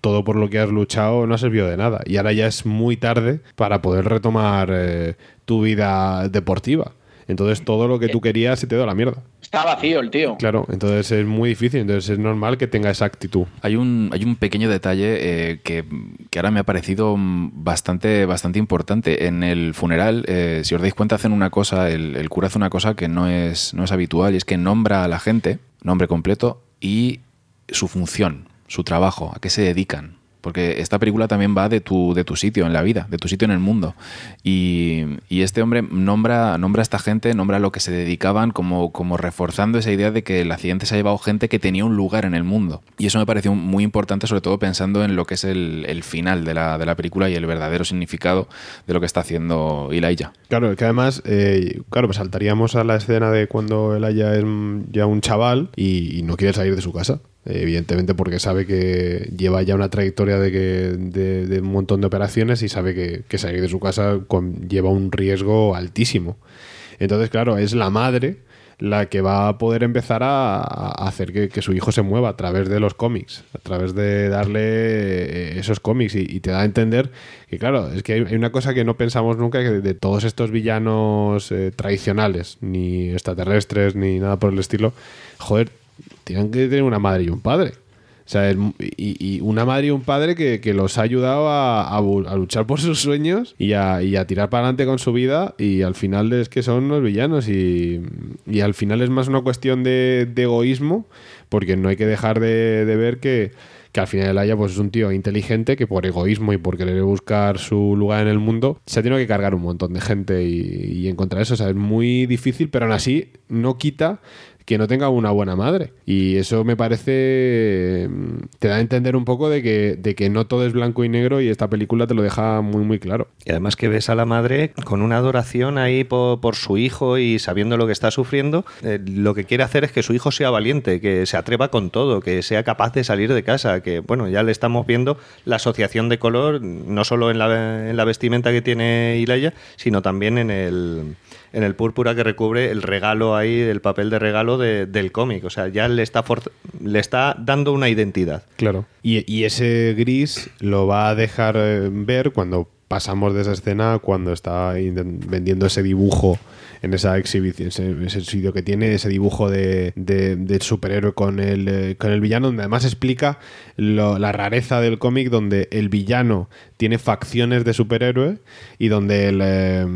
todo por lo que has luchado no ha servido de nada. Y ahora ya es muy tarde para poder retomar eh, tu vida deportiva. Entonces todo lo que tú querías se te dio a la mierda. Está vacío el tío. Claro, entonces es muy difícil, entonces es normal que tenga esa actitud. Hay un, hay un pequeño detalle eh, que, que ahora me ha parecido mm, bastante, bastante importante. En el funeral, eh, si os dais cuenta, hacen una cosa, el, el cura hace una cosa que no es, no es habitual, y es que nombra a la gente, nombre completo, y su función, su trabajo, a qué se dedican. Porque esta película también va de tu, de tu sitio en la vida, de tu sitio en el mundo. Y, y este hombre nombra, nombra a esta gente, nombra a lo que se dedicaban, como, como reforzando esa idea de que el accidente se ha llevado gente que tenía un lugar en el mundo. Y eso me pareció muy importante, sobre todo pensando en lo que es el, el final de la, de la película y el verdadero significado de lo que está haciendo Elijah. Claro, que además, eh, claro, pues saltaríamos a la escena de cuando haya es ya un chaval y no quiere salir de su casa. Evidentemente porque sabe que lleva ya una trayectoria de, que, de, de un montón de operaciones y sabe que, salir de su casa lleva un riesgo altísimo. Entonces, claro, es la madre la que va a poder empezar a, hacer que, su hijo se mueva a través de los cómics, a través de darle eh, esos cómics y, te da a entender que claro, es que hay, una cosa que no pensamos nunca que de, de todos estos villanos eh, tradicionales, ni extraterrestres, ni nada por el estilo, joder, tienen que tener una madre y un padre. O y, una madre y un padre que, que los ha ayudado a, luchar por sus sueños y a, tirar para adelante con su vida y al final es que son los villanos y, y al final es más una cuestión de, egoísmo porque no hay que dejar de, ver que, que al final el Aya pues, es un tío inteligente que por egoísmo y por querer buscar su lugar en el mundo se ha tenido que cargar un montón de gente y, y encontrar eso. Es muy difícil, pero aún así no quita que no tenga una buena madre. Y eso me parece. mm, te da a entender un poco de que, de que no todo es blanco y negro y esta película te lo deja muy, muy claro. Y además que ves a la madre con una adoración ahí por, por su hijo y sabiendo lo que está sufriendo, eh, lo que quiere hacer es que su hijo sea valiente, que se atreva con todo, que sea capaz de salir de casa, que bueno, ya le estamos viendo la asociación de color, no solo en la, en la vestimenta que tiene Ilaya, sino también en el, en el púrpura que recubre el regalo ahí, el papel de regalo de- del cómic. O sea, ya le está, le está dando una identidad. Claro. Y, y ese gris lo va a dejar eh, ver cuando pasamos de esa escena, cuando está vendiendo ese dibujo en esa exhibición, ese, ese sitio que tiene, ese dibujo de, de- superhéroe con el, eh, con el villano, donde además explica lo- la rareza del cómic, donde el villano tiene facciones de superhéroe y donde el, eh,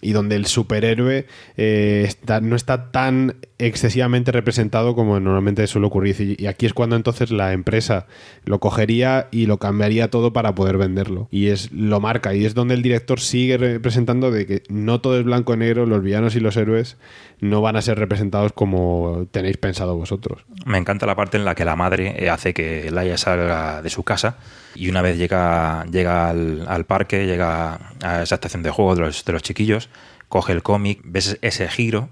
y donde el superhéroe eh, está, no está tan excesivamente representado como normalmente suele ocurrir. Y aquí es cuando entonces la empresa lo cogería y lo cambiaría todo para poder venderlo. Y es lo marca. Y, es donde el director sigue representando de que no todo es blanco y negro, los villanos y los héroes no van a ser representados como tenéis pensado vosotros. Me encanta la parte en la que la madre eh, hace que Laia salga de su casa y una vez llega, llega al, parque, llega a esa estación de juego de los, de los chiquillos, coge el cómic, ves ese giro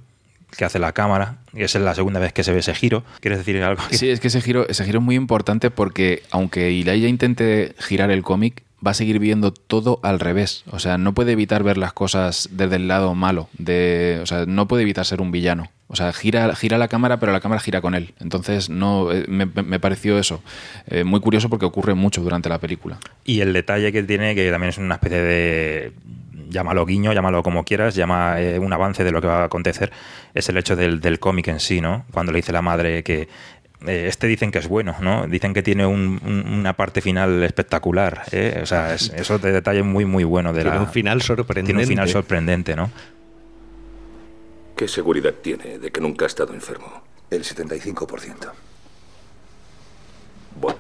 que hace la cámara, y esa es la segunda vez que se ve ese giro. ¿Quieres decir algo? Sí, es que ese giro, ese giro es muy importante porque aunque Ilaya intente girar el cómic, va a seguir viendo todo al revés. O sea, no puede evitar ver las cosas desde el lado malo. De, o sea, no puede evitar ser un villano. O sea, gira, gira la cámara, pero la cámara gira con él. Entonces, no eh, me, pareció eso. Eh, muy curioso porque ocurre mucho durante la película. Y el detalle que tiene, que también es una especie de llámalo guiño, llámalo como quieras, llama eh, un avance de lo que va a acontecer, es el hecho del, del cómic en sí, ¿no? Cuando le dice la madre que este dicen que es bueno, ¿no? Dicen que tiene una parte final espectacular, ¿eh? O sea, es, eso de detalle muy, muy bueno. De tiene un final sorprendente. Tiene un final sorprendente, ¿no? ¿Qué seguridad tiene de que nunca ha estado enfermo? El 75%. Bueno,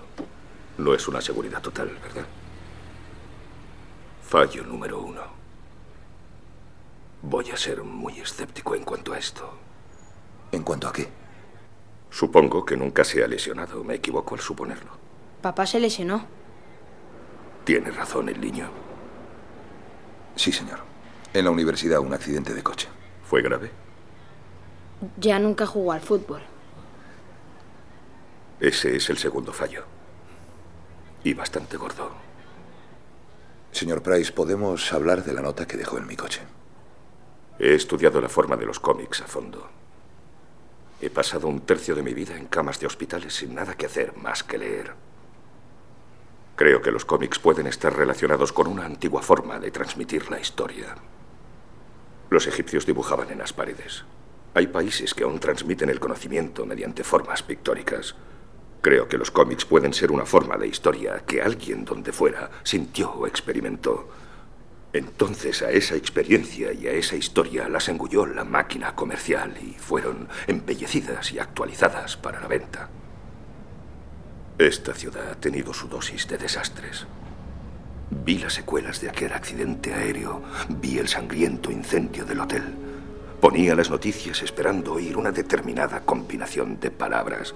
no es una seguridad total, ¿verdad? Fallo número uno. Voy a ser muy escéptico en cuanto a esto. ¿En cuanto a qué? Supongo que nunca se ha lesionado. Me equivoco al suponerlo. Papá se lesionó. Tiene razón el niño. Sí, señor. En la universidad, un accidente de coche. ¿Fue grave? Ya nunca jugó al fútbol. Ese es el segundo fallo. Y bastante gordo. Señor Price, ¿podemos hablar de la nota que dejó en mi coche? He estudiado la forma de los cómics a fondo. He pasado un tercio de mi vida en camas de hospitales sin nada que hacer más que leer. Creo que los cómics pueden estar relacionados con una antigua forma de transmitir la historia. Los egipcios dibujaban en las paredes. Hay países que aún transmiten el conocimiento mediante formas pictóricas. Creo que los cómics pueden ser una forma de historia que alguien donde fuera sintió o experimentó entonces a esa experiencia y a esa historia las engulló la máquina comercial y fueron embellecidas y actualizadas para la venta. Esta ciudad ha tenido su dosis de desastres. Vi las secuelas de aquel accidente aéreo, vi el sangriento incendio del hotel. Ponía las noticias esperando oír una determinada combinación de palabras,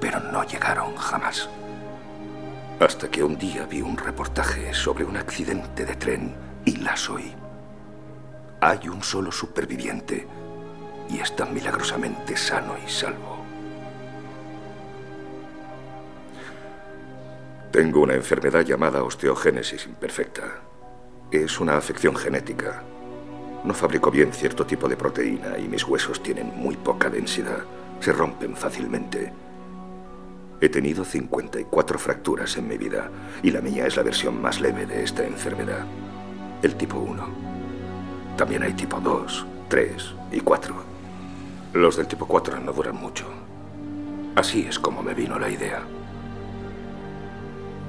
pero no llegaron jamás. Hasta que un día vi un reportaje sobre un accidente de tren y la soy. Hay un solo superviviente y está milagrosamente sano y salvo. Tengo una enfermedad llamada osteogénesis imperfecta. Es una afección genética. No fabrico bien cierto tipo de proteína y mis huesos tienen muy poca densidad. Se rompen fácilmente. He tenido 54 fracturas en mi vida y la mía es la versión más leve de esta enfermedad el tipo 1. También hay tipo 2, 3 y 4. Los del tipo 4 no duran mucho. Así es como me vino la idea.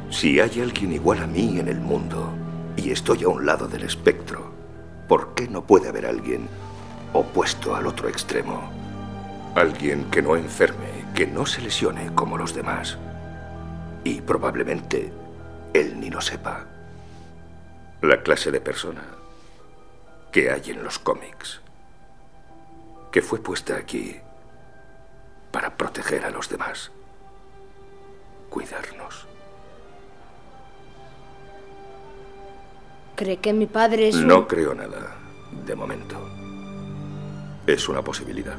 Si hay alguien igual a mí en el mundo y estoy a un lado del espectro, ¿por qué no puede haber alguien opuesto al otro extremo? Alguien que no enferme, que no se lesione como los demás. Y probablemente él ni lo sepa. La clase de persona que hay en los cómics, que fue puesta aquí para proteger a los demás, cuidarnos. ¿Cree que mi padre es... No creo nada, de momento. Es una posibilidad,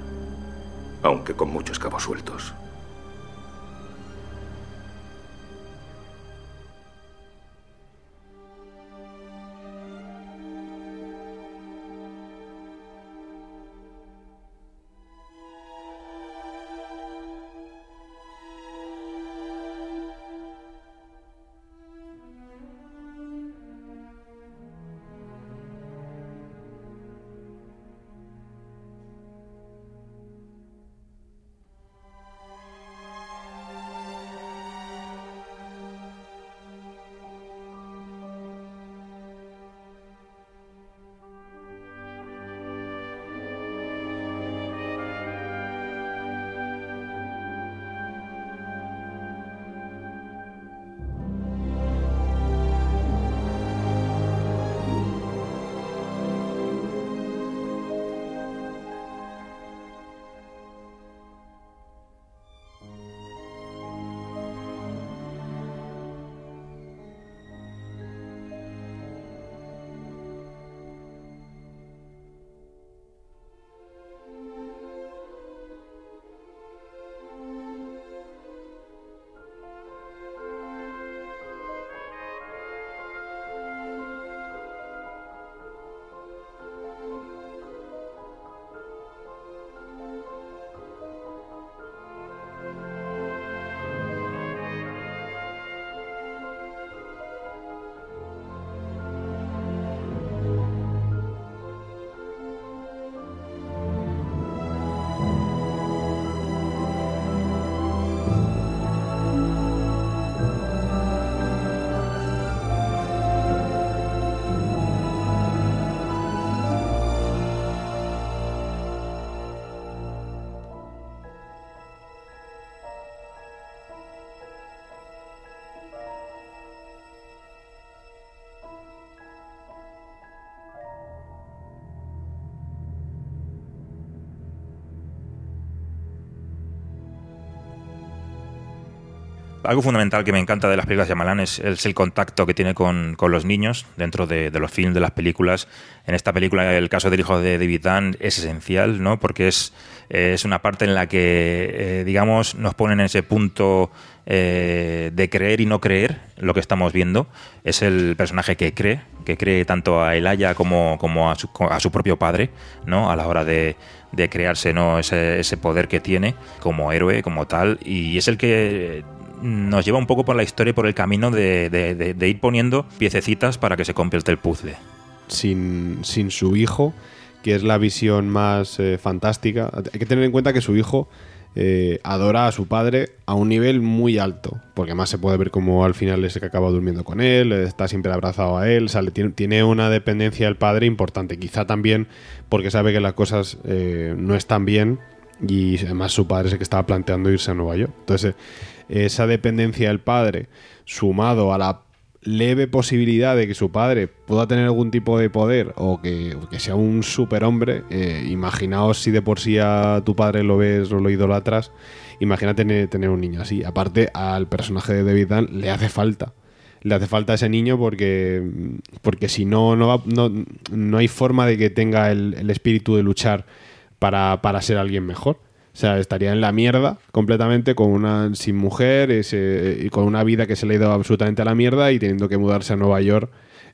aunque con muchos cabos sueltos. Algo fundamental que me encanta de las películas de Shyamalan es, es el contacto que tiene con, con los niños dentro de, los films, de las películas. En esta película, el caso del hijo de David es esencial, ¿no? Porque es, es una parte en la que, eh, digamos, nos ponen en ese punto eh, de creer y no creer lo que estamos viendo. Es el personaje que cree, que cree tanto a Elaya como, como a, su, a su propio padre, ¿no? A la hora de, de crearse ¿no? ese, ese, poder que tiene como héroe, como tal, y es el que nos lleva un poco por la historia y por el camino de, de, ir poniendo piececitas para que se complete el puzzle. Sin, su hijo, que es la visión más eh, fantástica, hay que tener en cuenta que su hijo eh, adora a su padre a un nivel muy alto, porque además se puede ver como al final es el que acaba durmiendo con él, está siempre abrazado a él, tiene, una dependencia del padre importante, quizá también porque sabe que las cosas eh, no están bien y además su padre es el que estaba planteando irse a Nueva York. Entonces, esa dependencia del padre, sumado a la leve posibilidad de que su padre pueda tener algún tipo de poder o que, que sea un superhombre, eh, imaginaos si de por sí a tu padre lo ves o lo idolatras, imagínate tener, tener un niño así. Aparte, al personaje de David Dunn le hace falta. Le hace falta a ese niño porque, porque si no, no, va, no, no hay forma de que tenga el, el espíritu de luchar para, para ser alguien mejor. O sea, estaría en la mierda completamente con una sin mujer ese, y con una vida que se le ha ido absolutamente a la mierda y teniendo que mudarse a Nueva York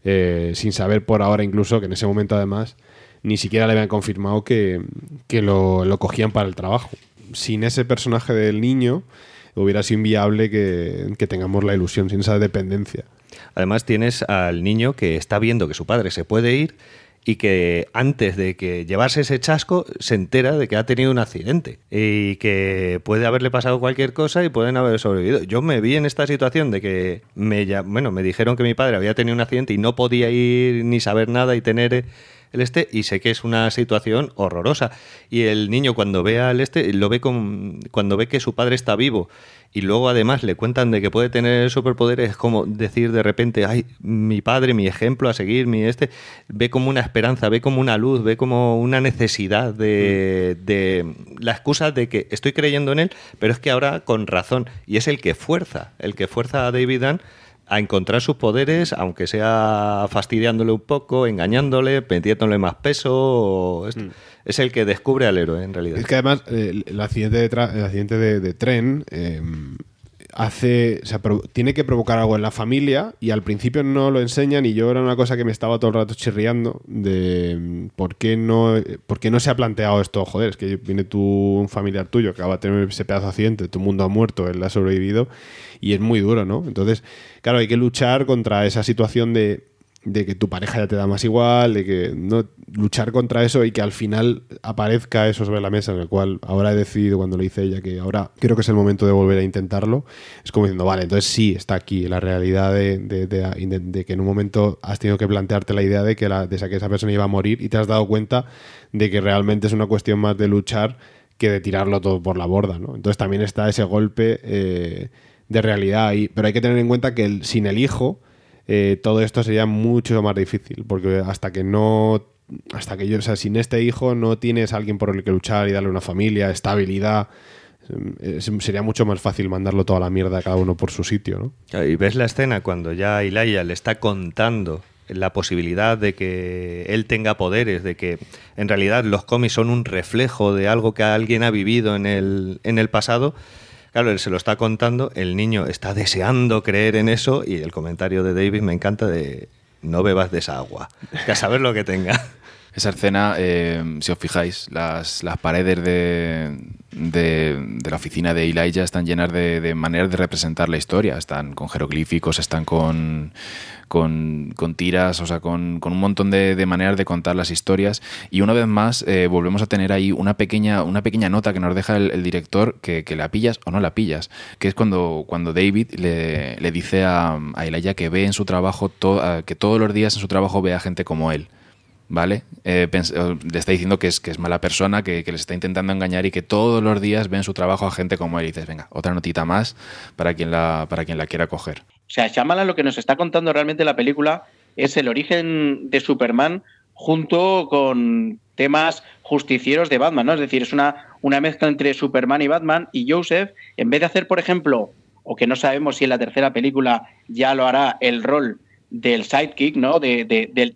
eh, sin saber por ahora incluso que en ese momento además ni siquiera le habían confirmado que, que lo, lo, cogían para el trabajo. Sin ese personaje del niño hubiera sido inviable que, que tengamos la ilusión, sin esa dependencia. Además tienes al niño que está viendo que su padre se puede ir y que antes de que llevase ese chasco se entera de que ha tenido un accidente y que puede haberle pasado cualquier cosa y pueden haber sobrevivido. Yo me vi en esta situación de que me, bueno, me dijeron que mi padre había tenido un accidente y no podía ir ni saber nada y tener el este y sé que es una situación horrorosa y el niño cuando ve al este lo ve con, cuando ve que su padre está vivo y luego además le cuentan de que puede tener superpoderes, es como decir de repente, ay, mi padre, mi ejemplo a seguir, mi este, ve como una esperanza, ve como una luz, ve como una necesidad de, de la excusa de que estoy creyendo en él, pero es que ahora con razón, y es el que fuerza, el que fuerza a David Dunn a encontrar sus poderes, aunque sea fastidiándole un poco, engañándole, metiéndole más peso. Mm. Es el que descubre al héroe, en realidad. Es que además eh, el accidente de, el accidente de, de tren eh, hace, o sea, tiene que provocar algo en la familia y al principio no lo enseñan y yo era una cosa que me estaba todo el rato chirriando de mm, por qué no, por qué no se ha planteado esto, joder, es que viene tú, un familiar tuyo que acaba de tener ese pedazo de accidente, tu mundo ha muerto, él ha sobrevivido y es muy duro, ¿no? Entonces, claro, hay que luchar contra esa situación de de que tu pareja ya te da más igual, de que no luchar contra eso y que al final aparezca eso sobre la mesa, en el cual ahora he decidido cuando le hice ella que ahora creo que es el momento de volver a intentarlo, es como diciendo, vale, entonces sí, está aquí la realidad de, de, que en un momento has tenido que plantearte la idea de que, la, de que esa persona iba a morir y te has dado cuenta de que realmente es una cuestión más de luchar que de tirarlo todo por la borda, ¿no? Entonces también está ese golpe eh, de realidad ahí, pero hay que tener en cuenta que el, sin el hijo eh, todo esto sería mucho más difícil, porque hasta que no, hasta que yo, o sea, sin este hijo no tienes alguien por el que luchar y darle una familia, estabilidad, sería mucho más fácil mandarlo toda la mierda a cada uno por su sitio, ¿no? Y ves la escena cuando ya Ilaya le está contando la posibilidad de que él tenga poderes, de que en realidad los cómics son un reflejo de algo que alguien ha vivido en el, en el pasado, Claro, él se lo está contando, el niño está deseando creer en eso y el comentario de David me encanta de no bebas de esa agua, que a saber lo que tenga. Esa escena, eh, si os fijáis, las, las paredes de, de, la oficina de Elijah están llenas de, de, maneras de representar la historia. Están con jeroglíficos, están con, con, con tiras, o sea, con, con un montón de, de, maneras de contar las historias. Y una vez más, eh, volvemos a tener ahí una pequeña, una pequeña nota que nos deja el, director que, que, la pillas o no la pillas, que es cuando, cuando David le, le dice a, a Elijah que ve en su trabajo, que todos los días en su trabajo ve a gente como él. ¿Vale? Eh, le está diciendo que es, que es mala persona, que, que, les está intentando engañar y que todos los días ven su trabajo a gente como él. Y dices, venga, otra notita más para quien la, para quien la quiera coger. O sea, Shyamalan lo que nos está contando realmente la película es el origen de Superman junto con temas justicieros de Batman, ¿no? Es decir, es una, una mezcla entre Superman y Batman y Joseph, en vez de hacer, por ejemplo, o que no sabemos si en la tercera película ya lo hará el rol del sidekick, ¿no? De,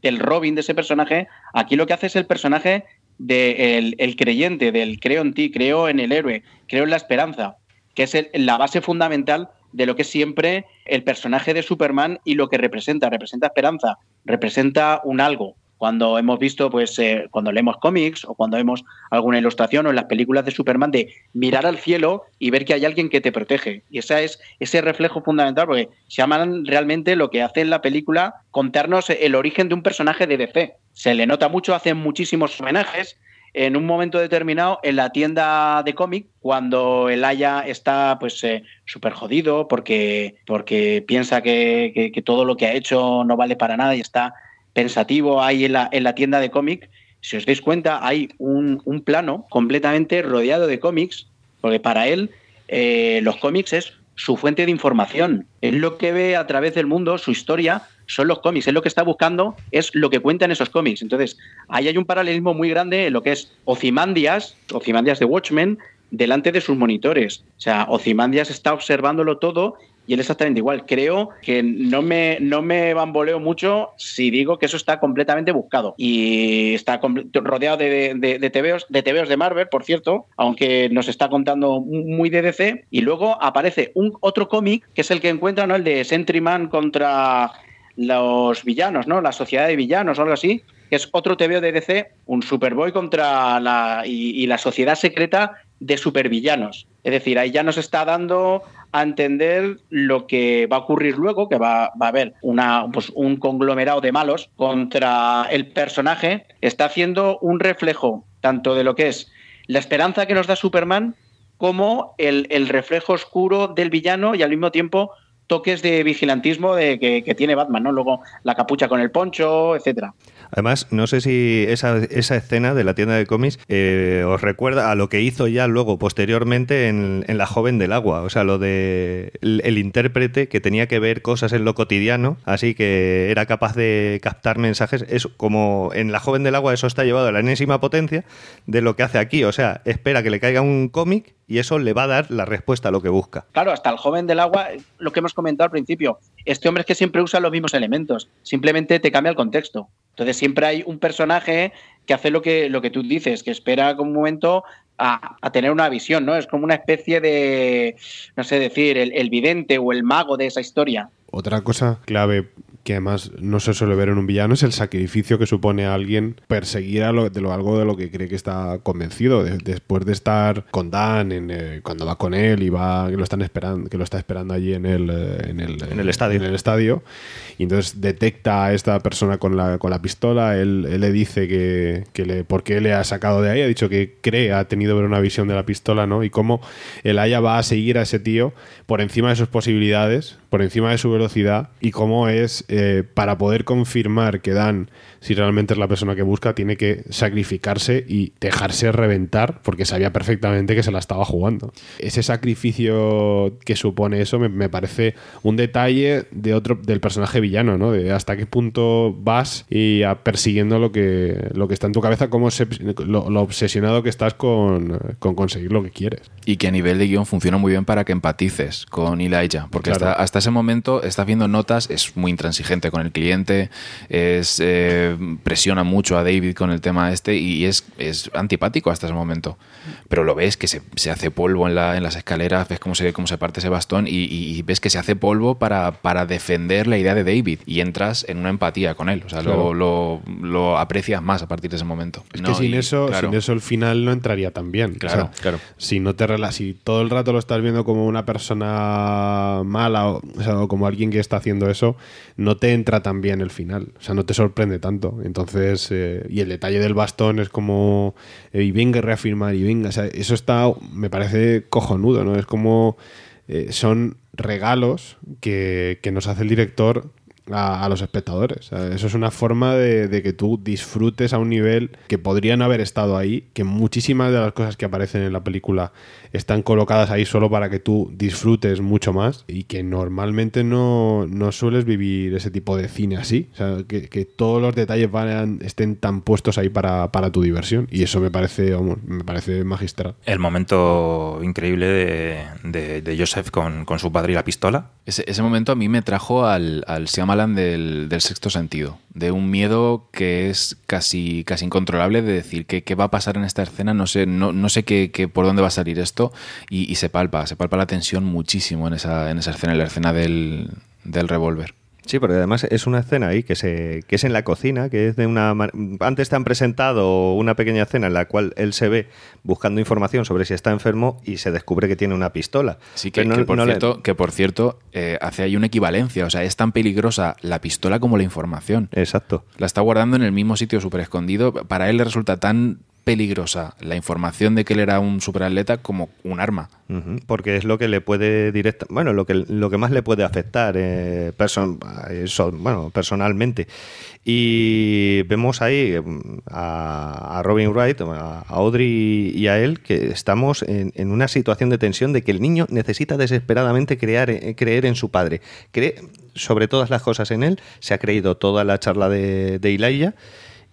del, Robin de ese personaje, aquí lo que hace es el personaje del el creyente, del creo en ti, creo en el héroe, creo en la esperanza, que es la base fundamental de lo que es siempre el personaje de Superman y lo que representa. Representa esperanza, representa un algo cuando hemos visto, pues, eh, cuando leemos cómics o cuando vemos alguna ilustración o en las películas de Superman, de mirar al cielo y ver que hay alguien que te protege. Y ese es ese reflejo fundamental, porque se llaman realmente lo que hace en la película contarnos el origen de un personaje de DC. Se le nota mucho, hacen muchísimos homenajes. En un momento determinado, en la tienda de cómic, cuando el Aya está pues súper eh, jodido porque, porque piensa que, que todo lo que ha hecho no vale para nada y está pensativo ahí en la, en la tienda de cómic, si os dais cuenta, hay un, plano completamente rodeado de cómics, porque para él eh, los cómics es su fuente de información. Es lo que ve a través del mundo, su historia son los cómics. Es lo que está buscando, es lo que cuentan esos cómics. Entonces, ahí hay un paralelismo muy grande en lo que es Ocimandias, Ocimandias de Watchmen, delante de sus monitores. O sea, Ocimandias está observándolo todo y él exactamente igual. Creo que no me, no me bamboleo mucho si digo que eso está completamente buscado. Y está rodeado de, de, de, tebeos, de de Marvel, por cierto, aunque nos está contando muy de DC. Y luego aparece un otro cómic, que es el que encuentra, ¿no? El de Sentryman contra los villanos, ¿no? La sociedad de villanos o algo así, que es otro TVO de DC, un Superboy contra la y la sociedad secreta de supervillanos. Es decir, ahí ya nos está dando a entender lo que va a ocurrir luego, que va, a haber una, pues, un conglomerado de malos contra el personaje. Está haciendo un reflejo tanto de lo que es la esperanza que nos da Superman como el, el reflejo oscuro del villano y al mismo tiempo toques de vigilantismo de que, tiene Batman, ¿no? Luego la capucha con el poncho, etcétera. Además, no sé si esa, esa escena de la tienda de cómics eh, os recuerda a lo que hizo ya luego, posteriormente, en, La Joven del Agua. O sea, lo de el, intérprete que tenía que ver cosas en lo cotidiano, así que era capaz de captar mensajes. Es como en La Joven del Agua, eso está llevado a la enésima potencia de lo que hace aquí. O sea, espera que le caiga un cómic y eso le va a dar la respuesta a lo que busca. Claro, hasta el joven del agua, lo que hemos comentado al principio, este hombre es que siempre usa los mismos elementos, simplemente te cambia el contexto. Entonces siempre hay un personaje que hace lo que, lo que tú dices, que espera un momento a, tener una visión, ¿no? Es como una especie de, no sé decir, el, el vidente o el mago de esa historia. Otra cosa clave que además no se suele ver en un villano, es el sacrificio que supone a alguien perseguir a lo, de lo, algo de lo que cree que está convencido. después de estar con Dan, en, eh, cuando va con él y va, que lo están esperando, que lo está esperando allí en el, eh, en el, en el estadio. En el estadio. Y entonces detecta a esta persona con la, con la pistola. Él, le dice que, que le, por qué le ha sacado de ahí. Ha dicho que cree, ha tenido ver una visión de la pistola, ¿no? Y cómo el Aya va a seguir a ese tío por encima de sus posibilidades, por encima de su velocidad y cómo es eh, para poder confirmar que Dan, si realmente es la persona que busca, tiene que sacrificarse y dejarse reventar porque sabía perfectamente que se la estaba jugando. Ese sacrificio que supone eso me, parece un detalle de otro del personaje villano, ¿no? De hasta qué punto vas y persiguiendo lo que, lo que está en tu cabeza, cómo lo, obsesionado que estás con, conseguir lo que quieres. Y que a nivel de guion funciona muy bien para que empatices con Elijah, porque hasta, hasta ese momento estás viendo notas, es muy intransigente gente con el cliente, es, eh, presiona mucho a David con el tema este y es, es antipático hasta ese momento. Pero lo ves que se, se hace polvo en, la, en, las escaleras, ves cómo se, cómo se parte ese bastón y, ves que se hace polvo para, para, defender la idea de David y entras en una empatía con él. O sea, lo, lo, aprecias más a partir de ese momento. Es que sin, eso, sin eso el final no entraría tan bien. Claro, claro. Si, no te, si todo el rato lo estás viendo como una persona mala o, o como alguien que está haciendo eso, no te entra tan bien el final, o sea, no te sorprende tanto. Entonces, eh, y el detalle del bastón es como, eh, y venga reafirmar, y venga, o sea, eso está, me parece cojonudo, ¿no? Es como, eh, son regalos que, que nos hace el director a, a los espectadores. O sea, eso es una forma de, de que tú disfrutes a un nivel que podría no haber estado ahí, que muchísimas de las cosas que aparecen en la película están colocadas ahí solo para que tú disfrutes mucho más y que normalmente no, no sueles vivir ese tipo de cine así. O sea, que, que todos los detalles van, estén tan puestos ahí para, para tu diversión y eso me parece, vamos, me parece magistral. El momento increíble de, de- de Joseph con, con su padre y la pistola. Ese, ese momento a mí me trajo al, al Shyamalan del, del sexto sentido, de un miedo que es casi, casi incontrolable de decir que qué va a pasar en esta escena, no sé, no, no sé qué, por dónde va a salir esto y, y se palpa, se palpa la tensión muchísimo en esa, en esa escena, en la escena del, del revólver. Sí, porque además es una escena ahí que se que es en la cocina, que es de una antes te han presentado una pequeña escena en la cual él se ve buscando información sobre si está enfermo y se descubre que tiene una pistola. Sí, que, no- que por no le- cierto, que por cierto eh, hace ahí una equivalencia. O sea, es tan peligrosa la pistola como la información. Exacto. La está guardando en el mismo sitio súper escondido. Para él le resulta tan peligrosa la información de que él era un superatleta como un arma. Porque es lo que le puede directa, bueno, lo que lo que más le puede afectar eh, person- eso, bueno, personalmente. Y vemos ahí mm, a, Robin Wright, a, Audrey y a él que estamos en, en una situación de tensión de que el niño necesita desesperadamente crear, eh, creer en su padre. Cree sobre todas las cosas en él, se ha creído toda la charla de, de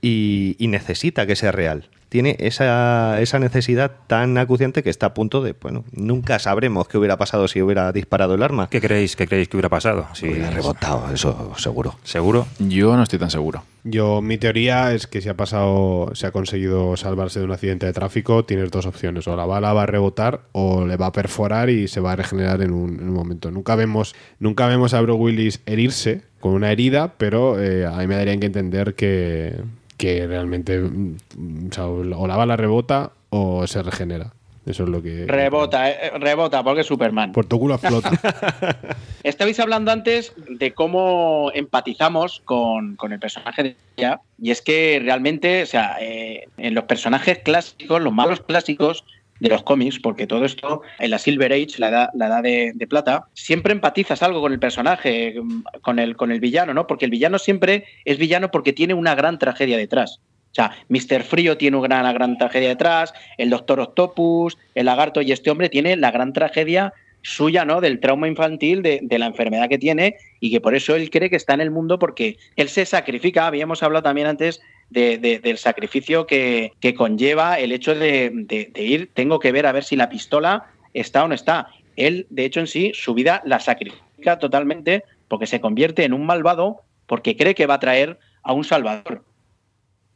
y, y necesita que sea real. Tiene esa, esa necesidad tan acuciante que está a punto de, bueno, nunca sabremos qué hubiera pasado si hubiera disparado el arma. ¿Qué creéis, qué creéis que hubiera pasado? Si Hubiera rebotado, eso seguro. ¿Seguro? Yo no estoy tan seguro. Yo, mi teoría es que si ha pasado, si ha conseguido salvarse de un accidente de tráfico, tienes dos opciones. O la bala va a rebotar o le va a perforar y se va a regenerar en un, en un momento. Nunca vemos, nunca vemos a Bruce Willis herirse con una herida, pero eh, a mí me darían que entender que, que realmente mm, o, sea, o la bala rebota o se regenera. Eso es lo que... Rebota, eh, rebota, porque es Superman. Por tu culo explota. Estabais hablando antes de cómo empatizamos con, con el personaje de ella, y es que realmente, o sea, eh, en los personajes clásicos, los malos clásicos de los cómics, porque todo esto en la Silver Age, la edad, la edad de, de plata, siempre empatizas algo con el personaje, con el, con el villano, ¿no? Porque el villano siempre es villano porque tiene una gran tragedia detrás. O sea, Mr. Frío tiene una gran, tragedia detrás, el Doctor Octopus, el lagarto, y este hombre tiene la gran tragedia suya, ¿no? Del trauma infantil, de, de, la enfermedad que tiene, y que por eso él cree que está en el mundo porque él se sacrifica. Habíamos hablado también antes de, de, del sacrificio que, que, conlleva el hecho de, de, ir, tengo que ver a ver si la pistola está o no está. Él, de hecho, en sí, su vida la sacrifica totalmente porque se convierte en un malvado porque cree que va a traer a un salvador.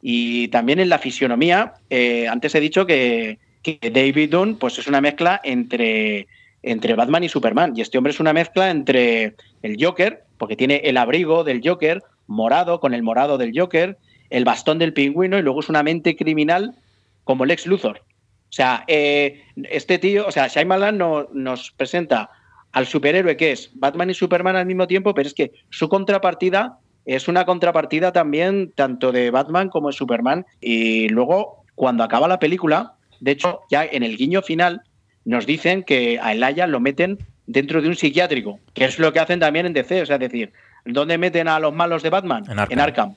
Y también en la fisionomía, eh, antes he dicho que, que, David Dunn pues es una mezcla entre, entre Batman y Superman. Y este hombre es una mezcla entre el Joker, porque tiene el abrigo del Joker, morado con el morado del Joker, el bastón del pingüino, y luego es una mente criminal como Lex Luthor. O sea, eh, este tío, o sea, Shyamalan no, nos presenta al superhéroe que es Batman y Superman al mismo tiempo, pero es que su contrapartida es una contrapartida también tanto de Batman como de Superman. Y luego, cuando acaba la película, de hecho, ya en el guiño final, nos dicen que a Elijah lo meten dentro de un psiquiátrico, que es lo que hacen también en DC, o sea, es decir, ¿dónde meten a los malos de Batman? En Arkham. En Arkham.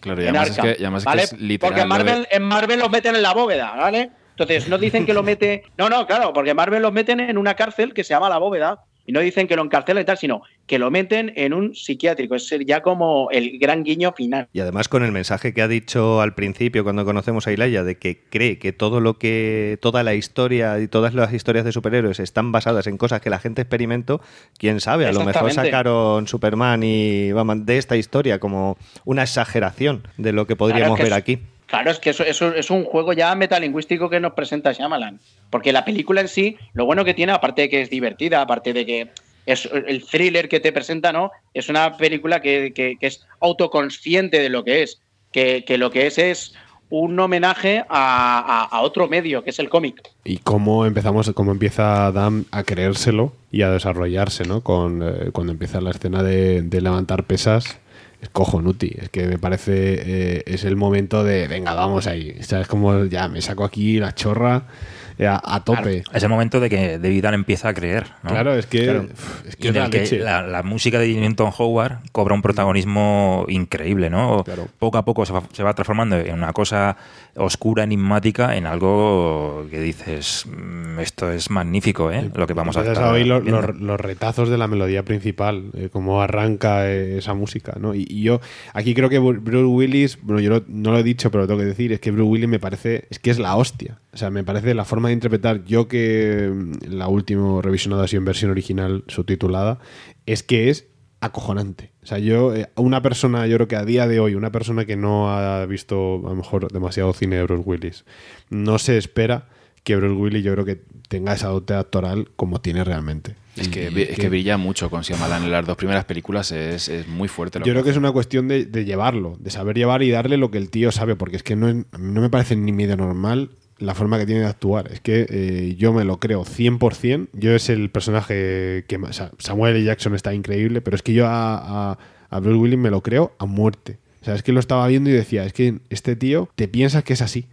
Claro, y además, Arkham, es que, y además ¿vale? es que es literal. Porque de- Marvel, en Marvel los meten en la bóveda, ¿vale? Entonces, no dicen que lo mete. No, no, claro, porque Marvel los meten en una cárcel que se llama la bóveda. Y no dicen que lo encarcelan y tal, sino que lo meten en un psiquiátrico. Es ya como el gran guiño final. Y además con el mensaje que ha dicho al principio cuando conocemos a Ilaya de que cree que todo lo que toda la historia y todas las historias de superhéroes están basadas en cosas que la gente experimentó, quién sabe, a lo mejor sacaron Superman y Batman de esta historia como una exageración de lo que podríamos Claro, es que ver aquí. Claro, es que eso, eso es un juego ya metalingüístico que nos presenta Shyamalan. Porque la película en sí, lo bueno que tiene, aparte de que es divertida, aparte de que es el thriller que te presenta, ¿no? Es una película que, que- que es autoconsciente de lo que es. Que, que lo que es es un homenaje a, a- otro medio, que es el cómic. y cómo empezamos, cómo empieza Adam a creérselo y a desarrollarse, ¿no? Con, eh, cuando empieza la escena de levantar pesas, es cojonuti. Es que me parece, eh, es el momento de, venga, vamos ahí. O sea, es como, ya, me saco aquí la chorra a, a tope. Es el momento de que David Allen empieza a creer. ¿no? Claro, es que, Claro. es Y que en la el que leche. la, la música de Newton Howard cobra un protagonismo increíble, ¿no? Poco a poco se va, se va transformando en una cosa oscura, enigmática, en algo que dices, "Mm, esto es magnífico, ¿eh? Lo que vamos a a oír los, viendo". los- los retazos de la melodía principal, eh, cómo arranca eh, esa música, ¿no? Y, y yo aquí creo que Bru- Bruce Willis, bueno, yo lo- no lo he dicho, pero lo tengo que decir, es que Bruce Willis me parece, es que es la hostia. O sea, me parece la forma de interpretar, yo que mm, la última revisionada ha sido en versión original subtitulada, es que es acojonante. O sea, yo, eh, una persona, yo creo que a día de hoy, una persona que no ha visto a lo mejor demasiado cine de Bruce Willis, no se espera que Bruce Willis yo creo que tenga esa dote actoral como tiene realmente. Es que, es que brilla mucho con Shyamalan en las dos primeras películas, es, es muy fuerte. Lo Yo creo que es una cuestión de, de llevarlo, de saber llevar y darle lo que el tío sabe, porque es que no, no me parece ni medio normal la forma que tiene de actuar. Es que eh, yo me lo creo 100%. Yo es el personaje que o Samuel L. Jackson está increíble, pero es que yo a, a, a Bruce Willis me lo creo a muerte. O sea, es que lo estaba viendo y decía, es que este tío te piensas que es así.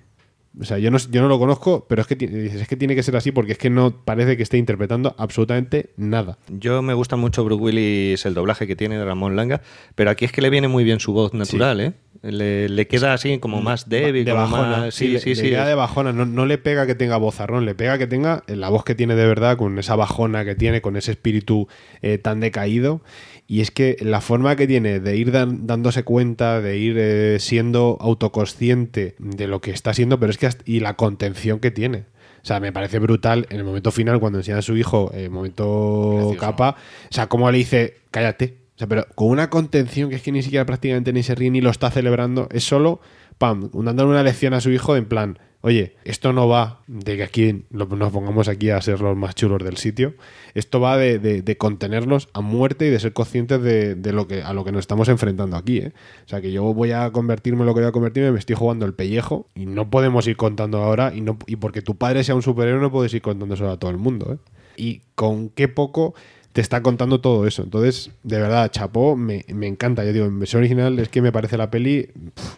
O sea, yo no, yo no lo conozco, pero es que, es que tiene que ser así porque es que no parece que esté interpretando absolutamente nada. Yo me gusta mucho Bruce Willis, el doblaje que tiene de Ramón Langa, pero aquí es que le viene muy bien su voz natural, ¿eh? Le, le queda así como más débil, de como sí, Sí, le- sí, le sí. queda de bajona. No, no le pega que tenga vozarrón, le pega que tenga la voz que tiene de verdad, con esa bajona que tiene, con ese espíritu eh, tan decaído. Y es que la forma que tiene de ir dan- dándose cuenta, de ir eh, siendo autoconsciente de lo que está siendo, pero es que hasta- y la contención que tiene. O sea, me parece brutal en el momento final cuando enseña a su hijo, el momento capa, o sea, como le dice, cállate. O sea, pero con una contención que es que ni siquiera prácticamente ni se ríe ni lo está celebrando, es solo, pam, dando una lección a su hijo en plan, oye, esto no va de que aquí nos pongamos aquí a ser los más chulos del sitio, esto va de, contenerlos a muerte y de ser conscientes de, de lo que, a lo que nos estamos enfrentando aquí. ¿eh? O sea, que yo voy a convertirme en lo que voy a convertirme, me estoy jugando el pellejo y no podemos ir contando ahora, y, no, porque tu padre sea un superhéroe no puedes ir contando eso a todo el mundo. ¿eh? Y con qué poco te está contando todo eso. Entonces, de verdad, chapó, me, me encanta. Yo digo, en versión original es que me parece la peli,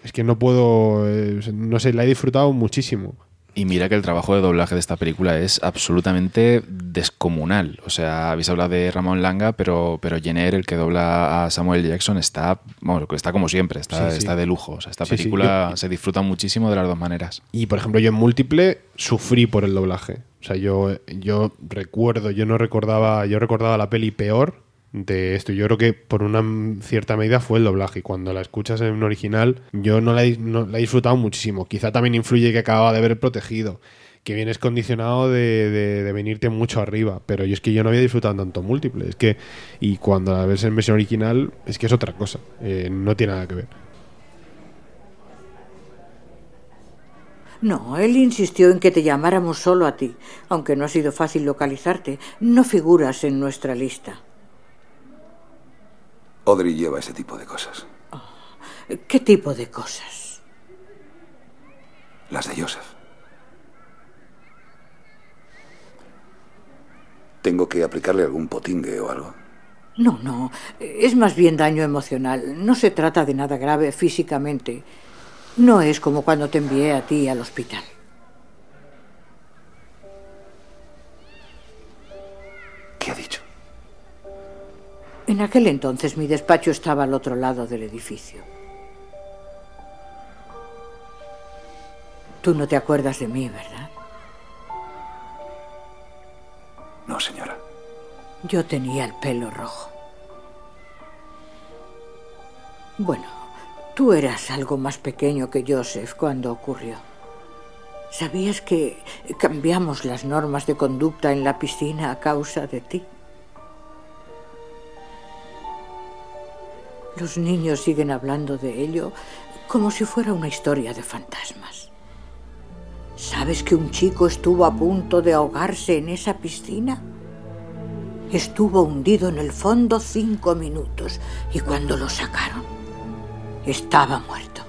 es que no puedo, eh, no sé, la he disfrutado muchísimo. Y mira que el trabajo de doblaje de esta película es absolutamente descomunal. O sea, habéis hablado de Ramón Langa, pero, pero Jenner, el que dobla a Samuel Jackson, está, bueno, está como siempre, está, Sí, sí. está de lujo. O sea, esta sí, película yo- se disfruta muchísimo de las dos maneras. Y por ejemplo, yo en múltiple sufrí por el doblaje. O sea, yo, yo recuerdo, yo no recordaba, yo recordaba la peli peor de esto. Yo creo que por una cierta medida fue el doblaje. Y cuando la escuchas en original, yo no la, he- la he disfrutado muchísimo. Quizá también influye que acababa de ver protegido. Que vienes condicionado de, de- de venirte mucho arriba. Pero yo es que yo no había disfrutado tanto múltiple. Es que, y cuando la ves en versión original, es que es otra cosa. Eh, no tiene nada que ver. No, él insistió en que te llamáramos solo a ti, aunque no ha sido fácil localizarte. No figuras en nuestra lista. Audrey lleva ese tipo de cosas. ¿Qué tipo de cosas? Las de Joseph. ¿Tengo que aplicarle algún potingue o algo? No, no. Es más bien daño emocional. No se trata de nada grave físicamente. No es como cuando te envié a ti al hospital. ¿Qué ha dicho? En aquel entonces mi despacho estaba al otro lado del edificio. Tú no te acuerdas de mí, ¿verdad? No, señora. Yo tenía el pelo rojo. Bueno, tú eras algo más pequeño que Joseph cuando ocurrió. ¿Sabías que cambiamos las normas de conducta en la piscina a causa de ti? Los niños siguen hablando de ello como si fuera una historia de fantasmas. ¿Sabes que un chico estuvo a punto de ahogarse en esa piscina? Estuvo hundido en el fondo cinco minutos y cuando lo sacaron estaba muerto.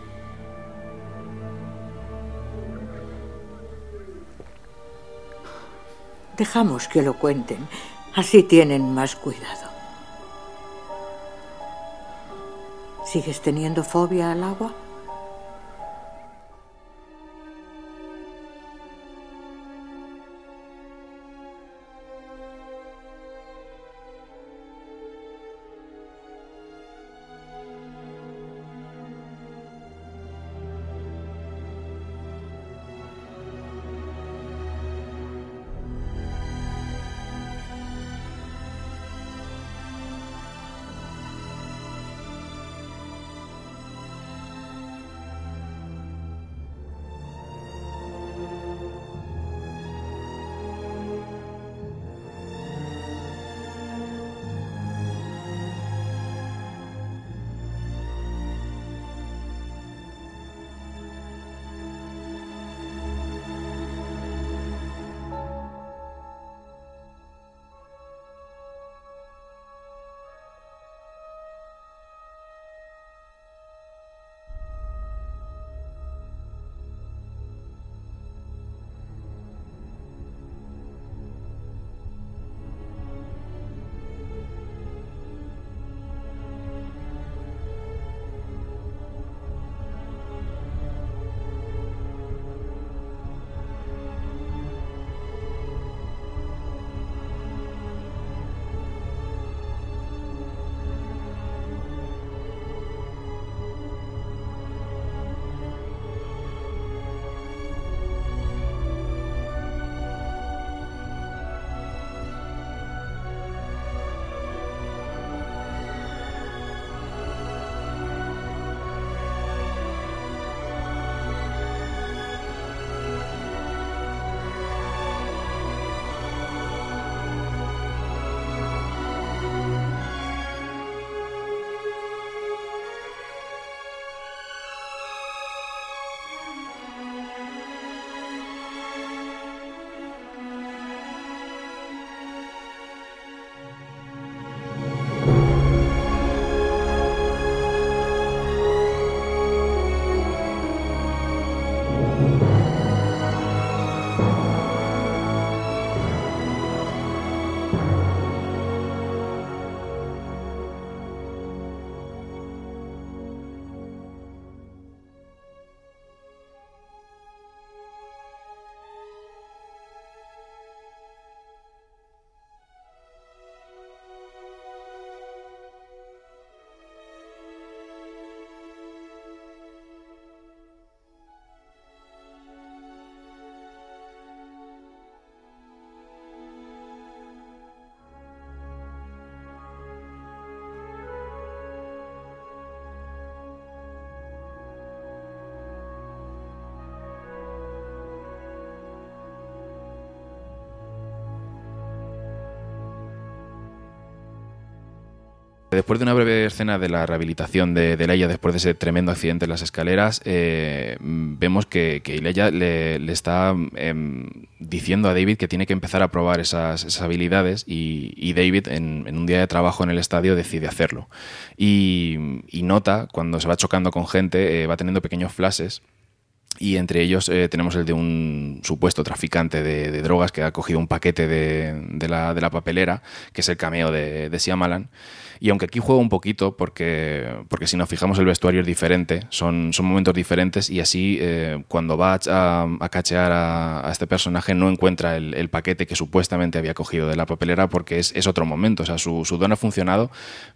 Dejamos que lo cuenten, así tienen más cuidado. ¿Sigues teniendo fobia al agua? Después de una breve escena de la rehabilitación de, de Leia después de ese tremendo accidente en las escaleras, eh, vemos que, que Leia le, está em, diciendo a David que tiene que empezar a probar esas, habilidades y, David en, un día de trabajo en el estadio decide hacerlo. Y, y nota, cuando se va chocando con gente, eh, va teniendo pequeños flashes y entre ellos eh, tenemos el de un supuesto traficante de, de drogas que ha cogido un paquete de, de, la, de, la, papelera, que es el cameo de, de Siamalan. Y aunque aquí juego un poquito, porque, porque si nos fijamos el vestuario es diferente, son, son momentos diferentes y así eh, cuando va a, a cachear a, a, este personaje no encuentra el, el, paquete que supuestamente había cogido de la papelera porque es, es otro momento. O sea, su, su don ha funcionado,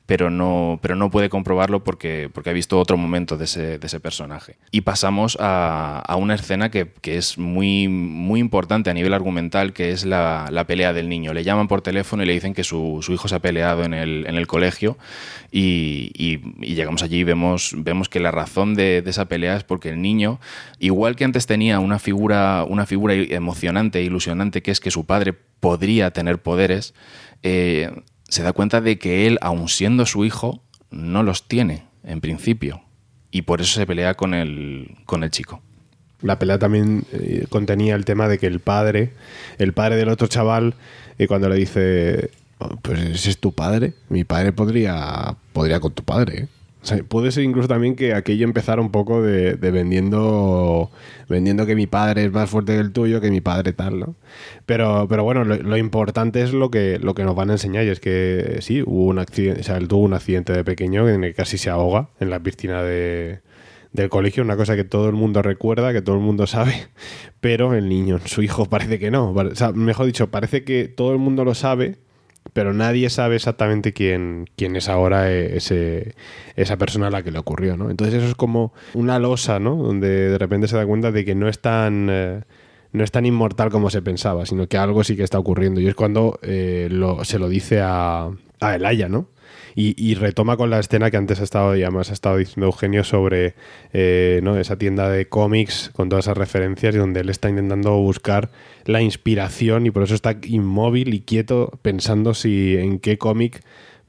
pero no, pero no puede comprobarlo porque, porque ha visto otro momento de ese, de ese personaje. Y pasamos a, una escena que, que, es muy, muy importante a nivel argumental, que es la, la, pelea del niño. Le llaman por teléfono y le dicen que su, su hijo se ha peleado en el, en el colegio y, y, llegamos allí y vemos, vemos que la razón de, de, esa pelea es porque el niño, igual que antes tenía una figura, una figura emocionante e ilusionante, que es que su padre podría tener poderes, eh, se da cuenta de que él, aun siendo su hijo, no los tiene en principio. Y por eso se pelea con el, con el chico. La pelea también eh, contenía el tema de que el padre, el padre del otro chaval, eh, cuando le dice, oh, pues ese es tu padre, mi padre podría, podría con tu padre. puede ser incluso también que aquello empezara un poco de, vendiendo vendiendo que mi padre es más fuerte que el tuyo, que mi padre tal, ¿no? Pero, pero bueno, lo, lo, importante es lo que, lo que nos van a enseñar y es que sí, hubo un accidente, o sea, él tuvo un accidente de pequeño en el que casi se ahoga en la piscina de, del colegio, una cosa que todo el mundo recuerda, que todo el mundo sabe, pero el niño, su hijo, parece que no. Mejor dicho, parece que todo el mundo lo sabe, pero nadie sabe exactamente quién, quién es ahora ese, esa persona a la que le ocurrió, ¿no? Entonces eso es como una losa, ¿no? Donde de repente se da cuenta de que no es tan... Eh, no es tan inmortal como se pensaba, sino que algo sí que está ocurriendo. Y es cuando eh, se lo dice a, a Elaya, ¿no? Y, retoma con la escena que antes ha estado, y además ha estado diciendo Eugenio sobre eh, ¿no? esa tienda de cómics con todas esas referencias y donde él está intentando buscar la inspiración y por eso está inmóvil y quieto pensando si en qué cómic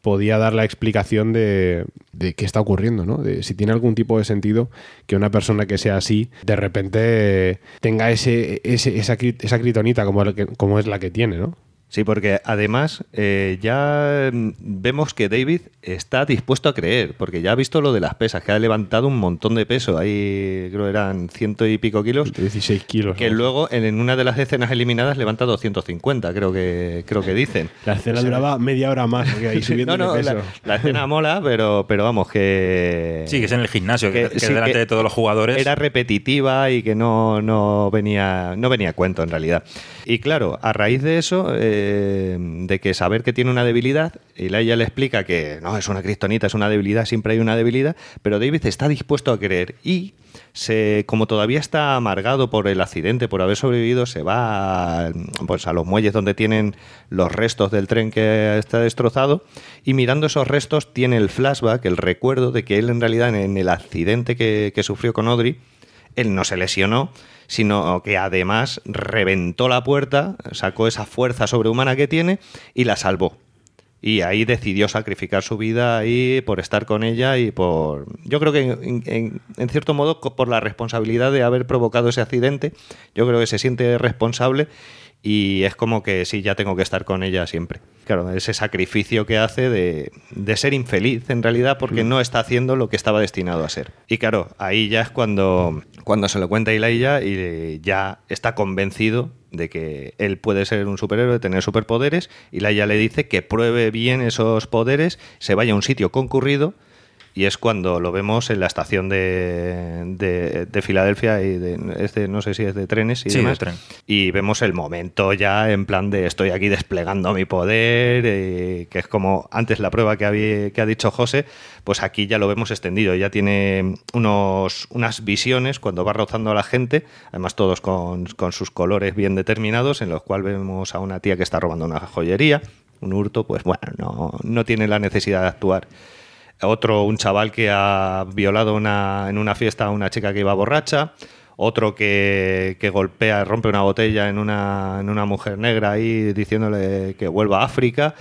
podía dar la explicación de, de, qué está ocurriendo, ¿no? De si tiene algún tipo de sentido que una persona que sea así de repente tenga ese, ese esa, esa como, que, como es la que tiene, ¿no? Sí, porque además eh, ya vemos que David está dispuesto a creer, porque ya ha visto lo de las pesas, que ha levantado un montón de peso, ahí creo eran ciento y pico kilos. 16 kilos. Que ¿no? luego en una de las escenas eliminadas levanta 250, creo que, creo que dicen. La escena o sea, duraba media hora más, ahí subiendo no, no, peso. La, la, escena mola, pero, pero vamos, que... Sí, que es en el gimnasio, que, que, sí, delante que de todos los jugadores. Era repetitiva y que no, no, venía, no venía a cuento en realidad. Y claro, a raíz de eso... Eh, de que saber que tiene una debilidad, y ella le explica que no, es una cristonita, es una debilidad, siempre hay una debilidad, pero David está dispuesto a creer y se, como todavía está amargado por el accidente, por haber sobrevivido, se va a, pues, a los muelles donde tienen los restos del tren que está destrozado y mirando esos restos tiene el flashback, el recuerdo de que él en realidad en el accidente que, que sufrió con Audrey, él no se lesionó, sino que además reventó la puerta, sacó esa fuerza sobrehumana que tiene y la salvó. Y ahí decidió sacrificar su vida ahí por estar con ella y por... Yo creo que en, en, cierto modo por la responsabilidad de haber provocado ese accidente, yo creo que se siente responsable y es como que sí, ya tengo que estar con ella siempre. Claro, ese sacrificio que hace de, de ser infeliz en realidad porque mm. no está haciendo lo que estaba destinado a ser. Y claro, ahí ya es cuando, cuando se lo cuenta Ilaia y ya está convencido de que él puede ser un superhéroe, tener superpoderes, y Laia le dice que pruebe bien esos poderes, se vaya a un sitio concurrido y es cuando lo vemos en la estación de, de, de Filadelfia y de, este, no sé si es de trenes y sí, demás. Tren. Y vemos el momento ya en plan de estoy aquí desplegando mi poder, eh, que es como antes la prueba que, había, que ha dicho José, pues aquí ya lo vemos extendido. Ya tiene unos, unas visiones cuando va rozando a la gente, además todos con, con sus colores bien determinados, en los cuales vemos a una tía que está robando una joyería, un hurto, pues bueno, no, no tiene la necesidad de actuar otro un chaval que ha violado una, en una fiesta a una chica que iba borracha, otro que, que golpea, rompe una botella en una, en una mujer negra ahí diciéndole que vuelva a África.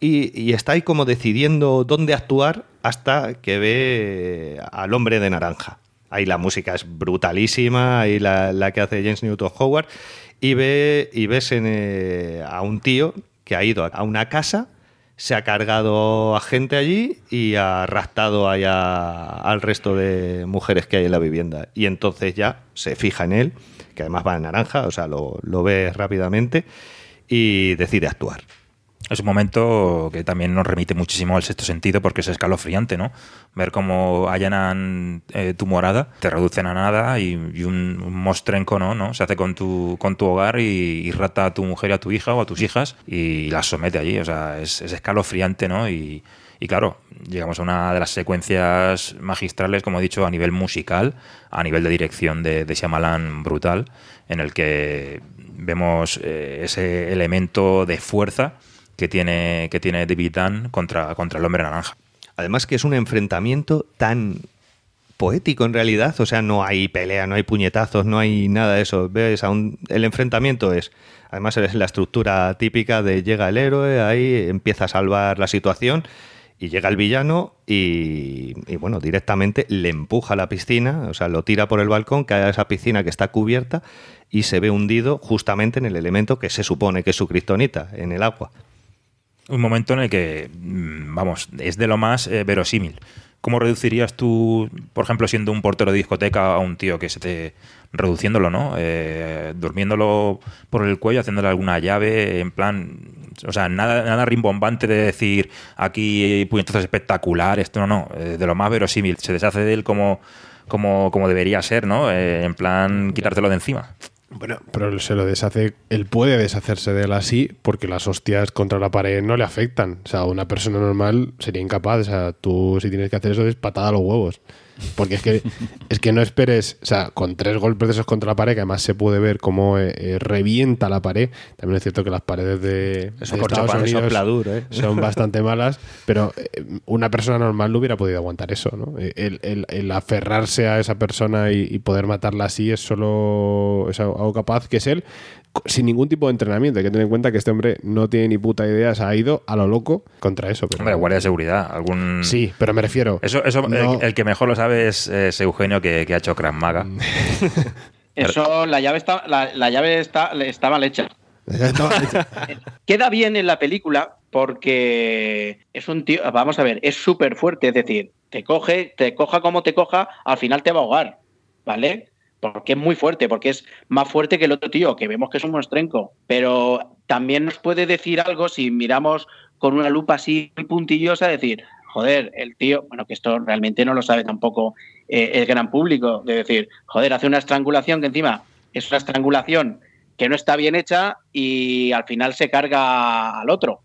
y, y está ahí como decidiendo dónde actuar hasta que ve al hombre de naranja. Ahí la música es brutalísima, ahí la, la que hace James Newton Howard, y, ve, y ves en, eh, a un tío que ha ido a una casa, se ha cargado a gente allí y ha raptado allá al resto de mujeres que hay en la vivienda. Y entonces ya se fija en él, que además va en naranja, o sea, lo, lo ve rápidamente y decide actuar. Es un momento que también nos remite muchísimo al sexto sentido porque es escalofriante, ¿no? Ver cómo allanan eh, tu morada, te reducen a nada y, un, mostrenco, ¿no? Se hace con tu, con tu hogar y, y, rata a tu mujer y a tu hija o a tus hijas y las somete allí. O sea, es, es escalofriante, ¿no? Y, y claro, llegamos a una de las secuencias magistrales, como he dicho, a nivel musical, a nivel de dirección de, de Shyamalan brutal, en el que vemos eh, ese elemento de fuerza que tiene, que tiene David Dunn contra, contra el hombre naranja. Además que es un enfrentamiento tan poético en realidad, o sea, no hay pelea, no hay puñetazos, no hay nada de eso. Ves, aún el enfrentamiento es, además es la estructura típica de llega el héroe, ahí empieza a salvar la situación y llega el villano y, bueno, directamente le empuja a la piscina, o sea, lo tira por el balcón, cae a esa piscina que está cubierta y se ve hundido justamente en el elemento que se supone que es su kriptonita, en el agua un momento en el que, mm, vamos, es de lo más eh, verosímil. ¿Cómo reducirías tú, por ejemplo, siendo un portero de discoteca a un tío que se te. reduciéndolo, ¿no? Eh, durmiéndolo por el cuello, haciéndole alguna llave, en plan. O sea, nada, nada rimbombante de decir aquí puñetazos espectacular, esto no, no. Eh, de lo más verosímil. Se deshace de él como, como, como debería ser, ¿no? Eh, en plan, quitártelo de encima. Bueno, pero se lo deshace, él puede deshacerse de él así porque las hostias contra la pared no le afectan. O sea, una persona normal sería incapaz. O sea, tú si tienes que hacer eso es patada a los huevos. Porque es que, es que no esperes, o sea, con tres golpes de esos contra la pared, que además se puede ver cómo eh, eh, revienta la pared. También es cierto que las paredes de, Eso de Estados chapar, Unidos ¿eh? son bastante malas, pero eh, una persona normal no hubiera podido aguantar eso, ¿no? El, el- el aferrarse a esa persona y, y poder matarla así es solo es algo capaz que es él sin ningún tipo de entrenamiento. Hay que tener en cuenta que este hombre no tiene ni puta idea, se ha ido a lo loco contra eso. Pero... Hombre, guardia de seguridad, algún... Sí, pero me refiero. Eso, eso No. el, el que mejor lo sabe es, es Eugenio, que, que ha hecho Krav Maga. Eso, la llave está, la, la llave está, está mal hecha. Queda bien en la película porque es un tío, vamos a ver, es súper fuerte, es decir, te coge, te coja como te coja, al final te va a ahogar, ¿vale? Porque es muy fuerte, porque es más fuerte que el otro tío, que vemos que es un monstrenco. Pero también nos puede decir algo si miramos con una lupa así muy puntillosa, decir, joder, el tío, bueno, que esto realmente no lo sabe tampoco eh, el gran público, de decir, joder, hace una estrangulación que encima es una estrangulación que no está bien hecha y al final se carga al otro.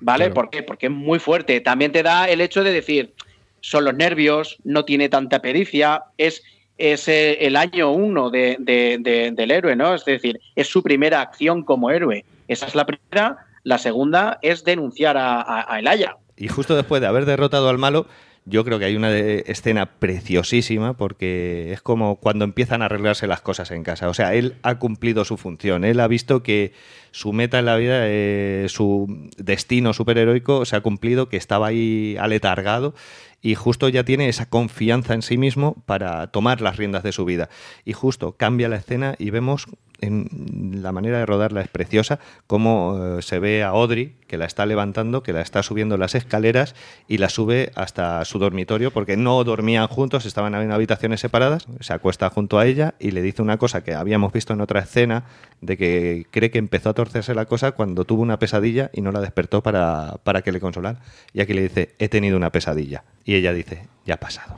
¿Vale? Claro. ¿Por qué? Porque es muy fuerte. También te da el hecho de decir, son los nervios, no tiene tanta pericia, es, es eh, el año uno de, de- de- del héroe, ¿no? Es decir, es su primera acción como héroe. Esa es la primera. La segunda es denunciar a, a, a Elaya. Y justo después de haber derrotado al malo, yo creo que hay una de- escena preciosísima porque es como cuando empiezan a arreglarse las cosas en casa. O sea, él ha cumplido su función. Él ha visto que su meta en la vida, eh, su destino superheroico se ha cumplido, que estaba ahí aletargado y justo ya tiene esa confianza en sí mismo para tomar las riendas de su vida. Y justo cambia la escena y vemos la manera de rodarla es preciosa, cómo eh, se ve a Audrey que la está levantando, que la está subiendo las escaleras y la sube hasta su dormitorio porque no dormían juntos, estaban en habitaciones separadas, se acuesta junto a ella y le dice una cosa que habíamos visto en otra escena de que cree que empezó a torcerse la cosa cuando tuvo una pesadilla y no la despertó para, para que le consolara. Y aquí le dice, he tenido una pesadilla. Y ella dice, ya ha pasado.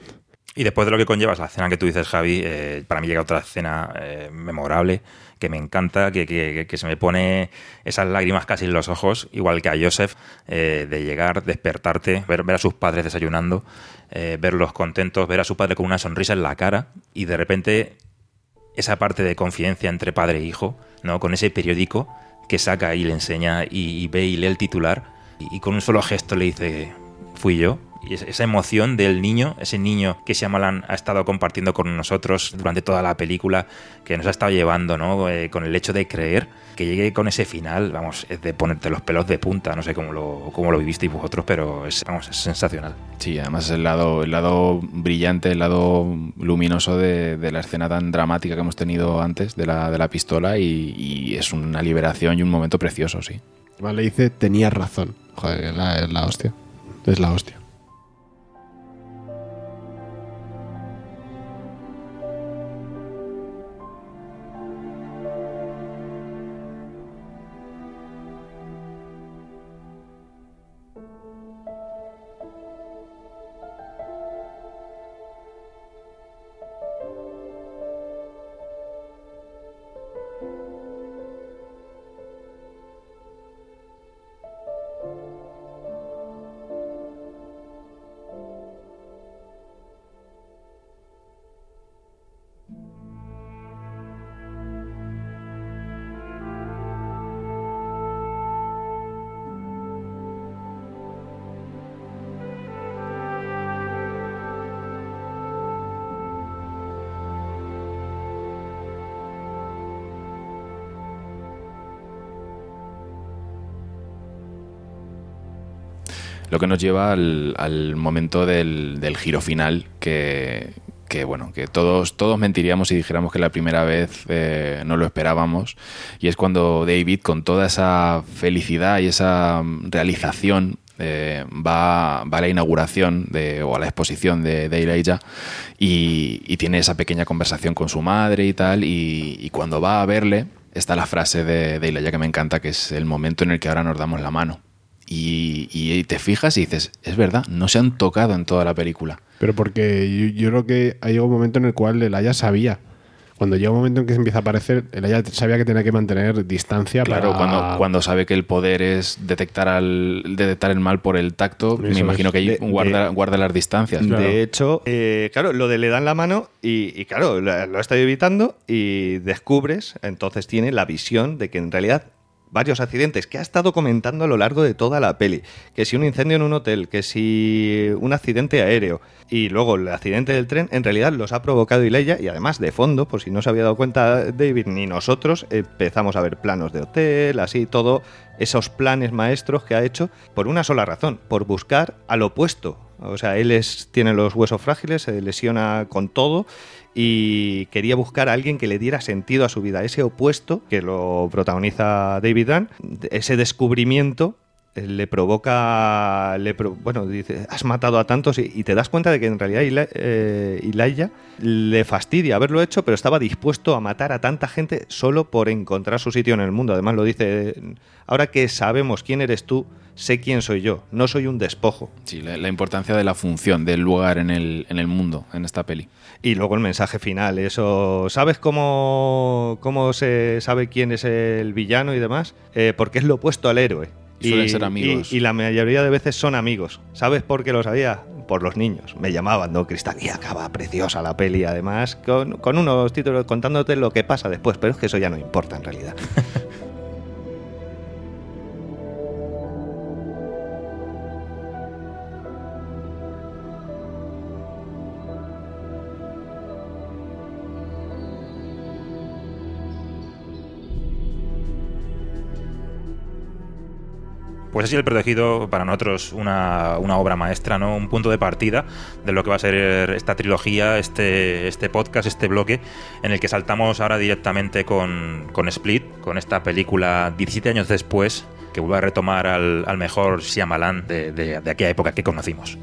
Y después de lo que conllevas la escena que tú dices, Javi, eh, para mí llega otra escena eh, memorable que me encanta, que, que- que se me pone esas lágrimas casi en los ojos, igual que a Joseph, eh, de llegar, despertarte, ver, ver a sus padres desayunando, eh, verlos contentos, ver a su padre con una sonrisa en la cara y de repente esa parte de confidencia entre padre e hijo, ¿no? Con ese periódico que saca y le enseña y, ve y lee el titular y, y con un solo gesto le dice, fui yo, y esa emoción del niño, ese niño que Shyamalan ha estado compartiendo con nosotros durante toda la película, que nos ha estado llevando, ¿no? Eh, con el hecho de creer que llegue con ese final, vamos, es de ponerte los pelos de punta, no sé cómo lo, cómo lo vivisteis vosotros, pero es, vamos, es sensacional. Sí, además el lado, el lado brillante, el lado luminoso de, de la escena tan dramática que hemos tenido antes de la, de la pistola y, y es una liberación y un momento precioso, sí. Además le dice, tenías razón. Joder, es la, es la hostia. Es la hostia. Que nos lleva al, momento del, giro final que, bueno, que todos, todos mentiríamos si dijéramos que la primera vez eh, no lo esperábamos. Y es cuando David, con toda esa felicidad y esa realización, eh, va, a la inauguración o a la exposición de, de Elijah y, y, tiene esa pequeña conversación con su madre y tal. Y, y cuando va a verle, está la frase de, de Elijah que me encanta, que es el momento en el que ahora nos damos la mano. Y, y, te fijas y dices, es verdad, no se han tocado en toda la película. Pero porque yo, yo creo que hay un momento en el cual el Aya sabía. Cuando llega un momento en que se empieza a aparecer, el Aya sabía que tenía que mantener distancia. Claro, para... cuando, cuando sabe que el poder es detectar al detectar el mal por el tacto, Eso me imagino es. que ahí guarda, de, guarda, las distancias. Claro. De hecho, eh, claro, lo de le dan la mano y, y claro, lo, lo ha estado evitando y descubres, entonces tiene la visión de que en realidad varios accidentes que ha estado comentando a lo largo de toda la peli. Que si un incendio en un hotel, que si un accidente aéreo y luego el accidente del tren, en realidad los ha provocado Ileya y además de fondo, por si no se había dado cuenta David ni nosotros, empezamos a ver planos de hotel, así todo, esos planes maestros que ha hecho por una sola razón, por buscar al opuesto. O sea, él es, tiene los huesos frágiles, se lesiona con todo y quería buscar a alguien que le diera sentido a su vida, ese opuesto que lo protagoniza David Dunn, ese descubrimiento le provoca, le pro, bueno, dice, has matado a tantos y, y, te das cuenta de que en realidad Eli, eh, le fastidia haberlo hecho, pero estaba dispuesto a matar a tanta gente solo por encontrar su sitio en el mundo. Además lo dice, ahora que sabemos quién eres tú, sé quién soy yo, no soy un despojo. Sí, la, la importancia de la función, del lugar en el, en el, mundo, en esta peli. Y luego el mensaje final, eso, ¿sabes cómo, cómo se sabe quién es el villano y demás? Eh, porque es lo opuesto al héroe. Y, suelen ser amigos. Y, y, la mayoría de veces son amigos. ¿Sabes por qué lo sabía? Por los niños. Me llamaban, ¿no? Cristal. Y acaba preciosa la peli, además, con, con unos títulos contándote lo que pasa después. Pero es que eso ya no importa en realidad. Pues así el protegido para nosotros una, una, obra maestra, ¿no? Un punto de partida de lo que va a ser esta trilogía, este, este podcast, este bloque, en el que saltamos ahora directamente con, con Split, con esta película 17 años después, que vuelve a retomar al, al mejor Shyamalan de, de, de aquella época que conocimos.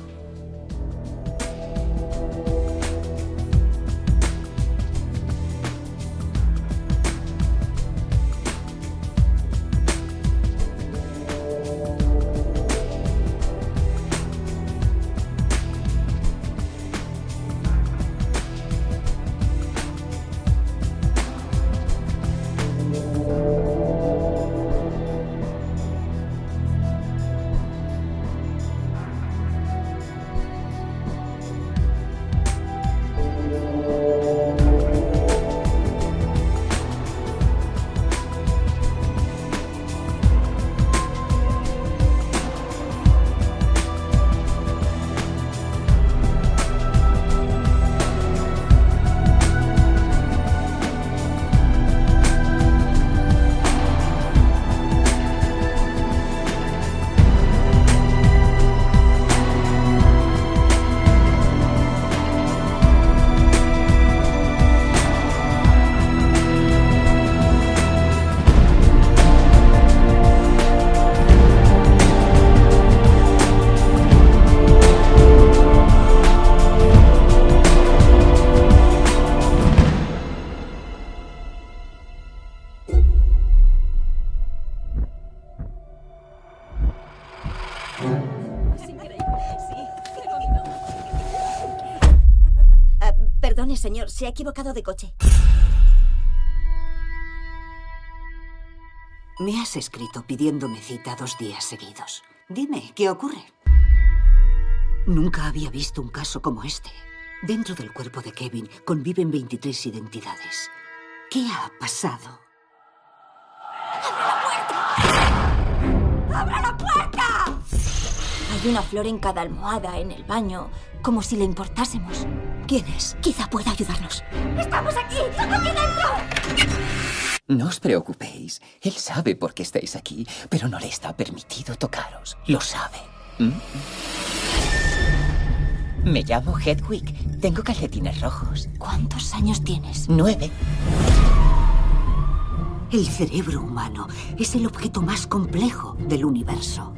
Perdone, señor, se ha equivocado de coche. Me has escrito pidiéndome cita dos días seguidos. Dime, ¿qué ocurre? Nunca había visto un caso como este. Dentro del cuerpo de Kevin conviven 23 identidades. ¿Qué ha pasado? ¡Abra la puerta! Hay una flor en cada almohada en el baño, como si le importásemos. ¿Quién es? Quizá pueda ayudarnos. ¡Estamos aquí! ¡Aquí dentro! No os preocupéis. Él sabe por qué estáis aquí, pero no le está permitido tocaros. Lo sabe. ¿Mm? Me llamo Hedwig. Tengo calcetines rojos. ¿Cuántos años tienes? Nueve. El cerebro humano es el objeto más complejo del universo.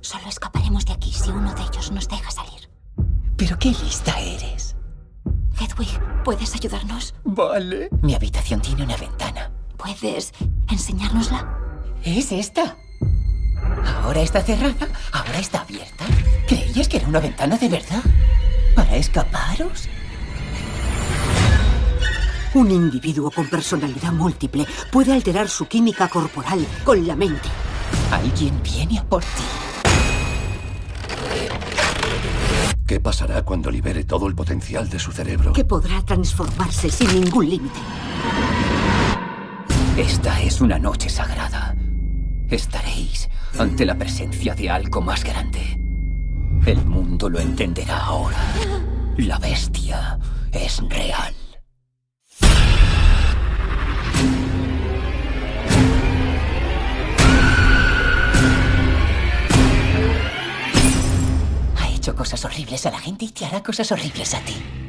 Solo escaparemos de aquí si uno de ellos nos deja salir. Pero qué lista eres. Hedwig, ¿puedes ayudarnos? Vale. Mi habitación tiene una ventana. ¿Puedes enseñárnosla? Es esta. Ahora está cerrada, ahora está abierta. ¿Creías que era una ventana de verdad? ¿Para escaparos? Un individuo con personalidad múltiple puede alterar su química corporal con la mente. Alguien viene a por ti. ¿Qué pasará cuando libere todo el potencial de su cerebro? Que podrá transformarse sin ningún límite. Esta es una noche sagrada. Estaréis ante la presencia de algo más grande. El mundo lo entenderá ahora. La bestia es real. Hecho cosas horribles a la gente y te hará cosas horribles a ti.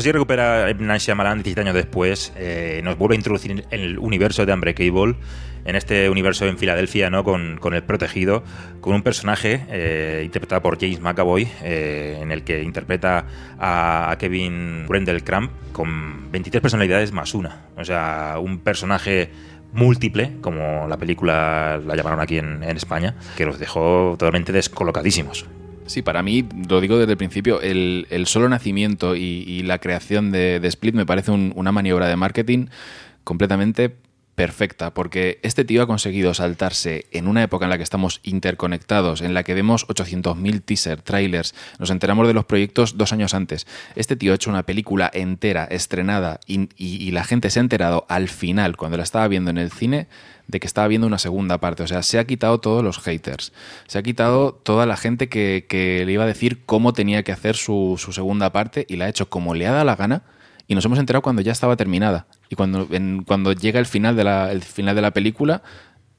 Así recupera M. Shyamalan 17 años después, eh, nos vuelve a introducir en el universo de Unbreakable, en este universo en Filadelfia, ¿no? Con, con el protegido, con un personaje eh, interpretado por James McAvoy, eh, en el que interpreta a, Kevin Cramp con 23 personalidades más una. O sea, un personaje múltiple, como la película la llamaron aquí en España, que los dejó totalmente descolocadísimos. Sí, para mí, lo digo desde el principio, el, el solo nacimiento y, la creación de, Split me parece un, una maniobra de marketing completamente perfecta, porque este tío ha conseguido saltarse en una época en la que estamos interconectados, en la que vemos 800.000 teaser, trailers, nos enteramos de los proyectos dos años antes. Este tío ha hecho una película entera, estrenada, y- y la gente se ha enterado al final, cuando la estaba viendo en el cine, de que estaba viendo una segunda parte. O sea, se ha quitado todos los haters, se ha quitado toda la gente que, que le iba a decir cómo tenía que hacer su, su segunda parte y la ha hecho como le ha dado la gana y nos hemos enterado cuando ya estaba terminada. Y cuando, en- cuando llega el final, de la, el final de la película,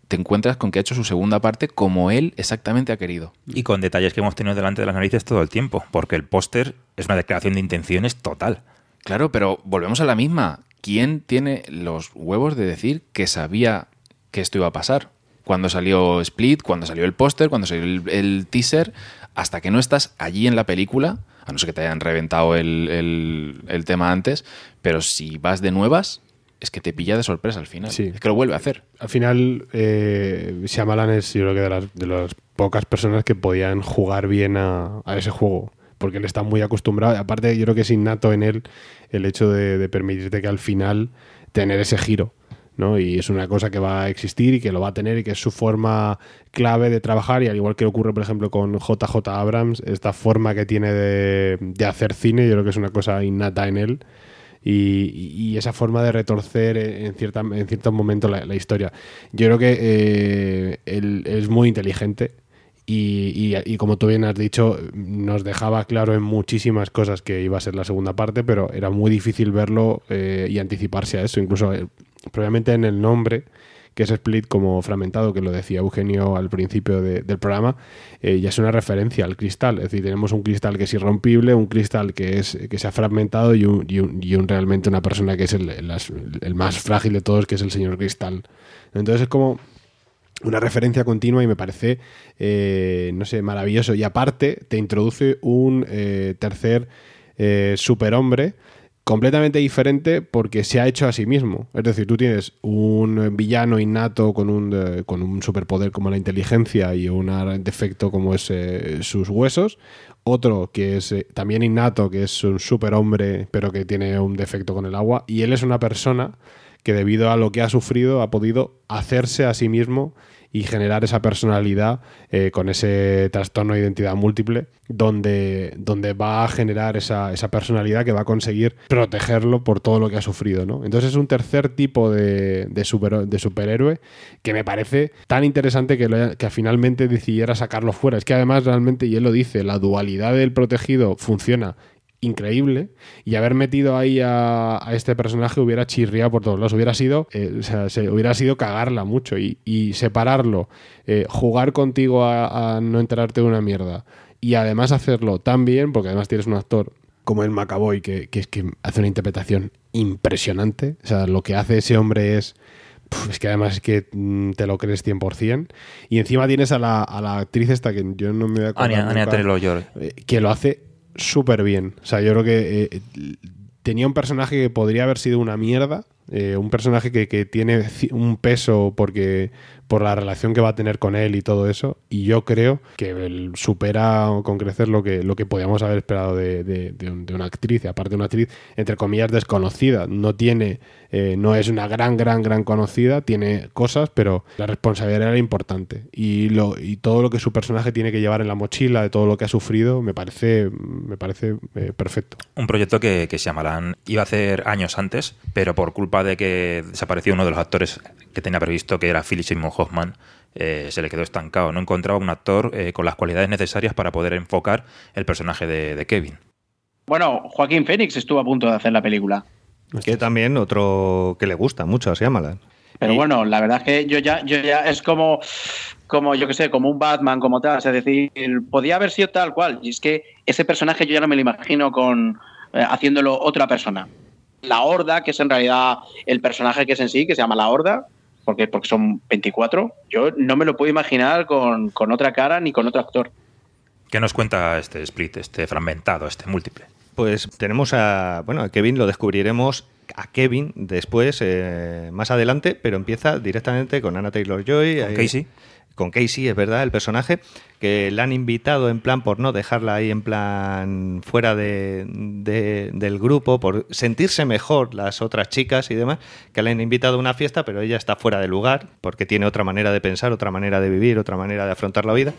te encuentras con que ha hecho su segunda parte como él exactamente ha querido. Y con detalles que hemos tenido delante de las narices todo el tiempo, porque el póster es una declaración de intenciones total. Claro, pero volvemos a la misma. ¿Quién tiene los huevos de decir que sabía que esto iba a pasar? Cuando salió Split, cuando salió el póster, cuando salió el, el teaser, hasta que no estás allí en la película, a no ser que te hayan reventado el, el- el tema antes, pero si vas de nuevas, es que te pilla de sorpresa al final. Sí. Es que lo vuelve a hacer. Al final, eh, Shyamalan es, yo creo que de las, de las pocas personas que podían jugar bien a, a ese juego. Porque él está muy acostumbrado. Aparte, yo creo que es innato en él el hecho de, de permitirte que al final tener ese giro. ¿No? Y es una cosa que va a existir y que lo va a tener y que es su forma clave de trabajar. Y al igual que ocurre, por ejemplo, con JJ Abrams, esta forma que tiene de, de hacer cine, yo creo que es una cosa innata en él y, esa forma de retorcer en, cierta, en ciertos momentos la, historia. Yo creo que eh, él es muy inteligente y, y- y como tú bien has dicho, nos dejaba claro en muchísimas cosas que iba a ser la segunda parte, pero era muy difícil verlo eh, y anticiparse a eso. Incluso eh, probablemente en el nombre que es Split como fragmentado, que lo decía Eugenio al principio de- del programa, eh, ya es una referencia al cristal. Es decir, tenemos un cristal que es irrompible, un cristal que es que se ha fragmentado y un, realmente una persona que es el, más frágil de todos, que es el señor cristal. Entonces es como una referencia continua y me parece, eh, no sé, maravilloso. Y aparte, te introduce un eh, tercer superhombre completamente diferente porque se ha hecho a sí mismo. Es decir, tú tienes un villano innato con un, eh, con un superpoder como la inteligencia y un defecto como es eh, sus huesos. Otro que es eh, también innato, que es un superhombre, pero que tiene un defecto con el agua. Y él es una persona que debido a lo que ha sufrido ha podido hacerse a sí mismo y generar esa personalidad eh, con ese trastorno de identidad múltiple, donde, donde va a generar esa, esa personalidad que va a conseguir protegerlo por todo lo que ha sufrido. ¿no? Entonces es un tercer tipo de, de, super- de superhéroe que me parece tan interesante que, lo que finalmente decidiera sacarlo fuera. Es que además realmente, y él lo dice, la dualidad del protegido funciona increíble. Y haber metido ahí a, a este personaje hubiera chirriado por todos lados. Hubiera sido eh, o sea, se, hubiera sido cagarla mucho y, y separarlo eh, jugar contigo a, a no enterarte de una mierda y además hacerlo tan bien porque además tienes un actor como el Macaboy que, que es que hace una interpretación impresionante. O sea lo que hace ese hombre es es que además es que mm, te lo crees 100%. Y encima tienes a la, a la actriz esta que yo no me voy a acordar Anya- nunca, eh, que lo hace súper bien. O sea, yo creo que eh, tenía un personaje que podría haber sido una mierda. Eh, un personaje que, que tiene un peso porque por la relación que va a tener con él y todo eso. Y yo creo que él supera con crecer lo que, lo que podíamos haber esperado de, de- de un- de una actriz. Y aparte, una actriz, entre comillas, desconocida. No tiene, eh, no es una gran, gran, gran conocida. Tiene cosas, pero la responsabilidad era importante. Y, lo, y todo lo que su personaje tiene que llevar en la mochila, de todo lo que ha sufrido, me parece, me parece eh, perfecto. Un proyecto que, que Shyamalan iba a hacer años antes, pero por culpa de que desapareció uno de los actores que tenía previsto, que era Philip Seymour Hoffman, eh, se le quedó estancado. No encontraba un actor eh, con las cualidades necesarias para poder enfocar el personaje de, de Kevin. Bueno, Joaquín Phoenix estuvo a punto de hacer la película. Que también otro que le gusta mucho a Shyamalan. Pero bueno, la verdad es que yo ya, yo ya es como, como yo que sé, como un Batman, como tal. Es decir, podía haber sido tal cual. Y es que ese personaje yo ya no me lo imagino con eh, haciéndolo otra persona. La Horda, que es en realidad el personaje que es en sí, que se llama La Horda, porque, porque son 24, yo no me lo puedo imaginar con, con otra cara ni con otro actor. ¿Qué nos cuenta este split, este fragmentado, este múltiple? Pues tenemos a, bueno, a Kevin, lo descubriremos a Kevin después, eh, más adelante, pero empieza directamente con Anna Taylor-Joy. ¿Con eh, Casey? Con Casey, es verdad, el personaje, que la han invitado en plan por no dejarla ahí en plan fuera de, de- del grupo, por sentirse mejor las otras chicas y demás, que la han invitado a una fiesta, pero ella está fuera de lugar, porque tiene otra manera de pensar, otra manera de vivir, otra manera de afrontar la vida.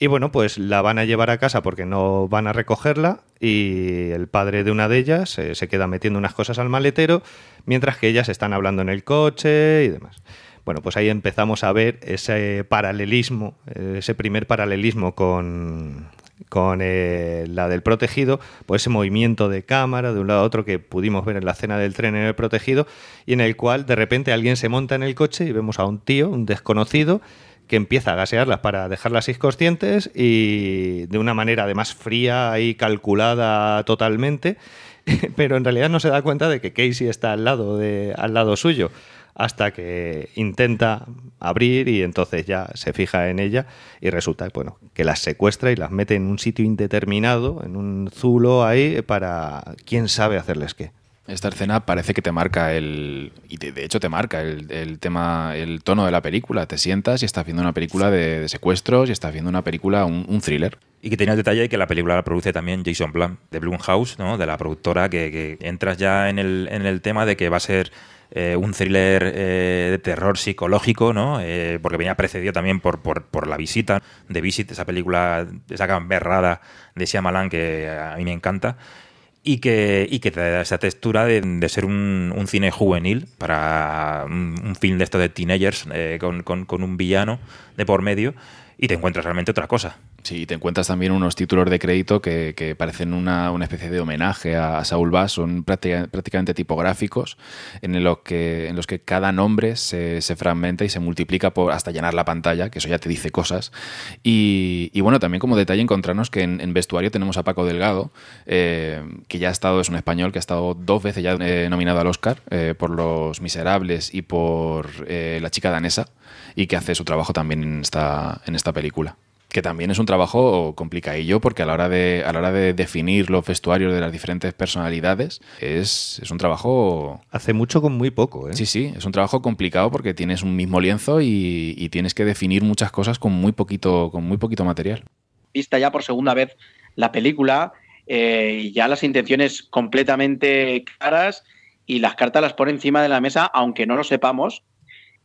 Y bueno, pues la van a llevar a casa porque no van a recogerla y el padre de una de ellas eh, se queda metiendo unas cosas al maletero mientras que ellas están hablando en el coche y demás. Bueno, pues ahí empezamos a ver ese paralelismo, ese primer paralelismo con, con eh, la del protegido, pues ese movimiento de cámara de un lado a otro que pudimos ver en la escena del tren en el protegido y en el cual de repente alguien se monta en el coche y vemos a un tío, un desconocido, que empieza a gasearlas para dejarlas inconscientes y de una manera además fría y calculada totalmente, pero en realidad no se da cuenta de que Casey está al lado, de, al lado suyo hasta que intenta abrir y entonces ya se fija en ella y resulta bueno, que las secuestra y las mete en un sitio indeterminado, en un zulo ahí para quién sabe hacerles qué. Esta escena parece que te marca el. Y de, de hecho te marca el, el tema, el tono de la película. Te sientas y estás viendo una película de, de secuestros y estás viendo una película, un, un thriller. Y que tenía el detalle de que la película la produce también Jason Blum, de Blumhouse, ¿no? de la productora, que, que entras ya en el, en el tema de que va a ser eh, un thriller eh, de terror psicológico, ¿no? Eh, porque venía precedido también por, por, La Visita, de Visit, esa película, esa gamberrada de Shyamalan que a mí me encanta. Y que, y que da esa textura de, ser un, cine juvenil para un, film de esto de teenagers eh, con, con un villano de por medio y te encuentras realmente otra cosa. Sí, te encuentras también unos títulos de crédito que, que parecen una, una, especie de homenaje a, a Saul Bass, son práctica, prácticamente tipográficos en los que, en los que cada nombre se, se, fragmenta y se multiplica por, hasta llenar la pantalla, que eso ya te dice cosas. Y, bueno, también como detalle encontrarnos que en, vestuario tenemos a Paco Delgado, eh, que ya ha estado, es un español que ha estado dos veces ya eh, nominado al Oscar eh, por Los Miserables y por La chica danesa, y que hace su trabajo también en esta, en esta película que también es un trabajo complicadillo porque a la hora de, a la hora de definir los vestuarios de las diferentes personalidades es, es un trabajo... Hace mucho con muy poco, ¿eh? Sí, sí, es un trabajo complicado porque tienes un mismo lienzo y, y tienes que definir muchas cosas con muy poquito, con muy poquito material. Vista ya por segunda vez la película, eh, ya las intenciones completamente claras y las cartas las pone encima de la mesa, aunque no lo sepamos,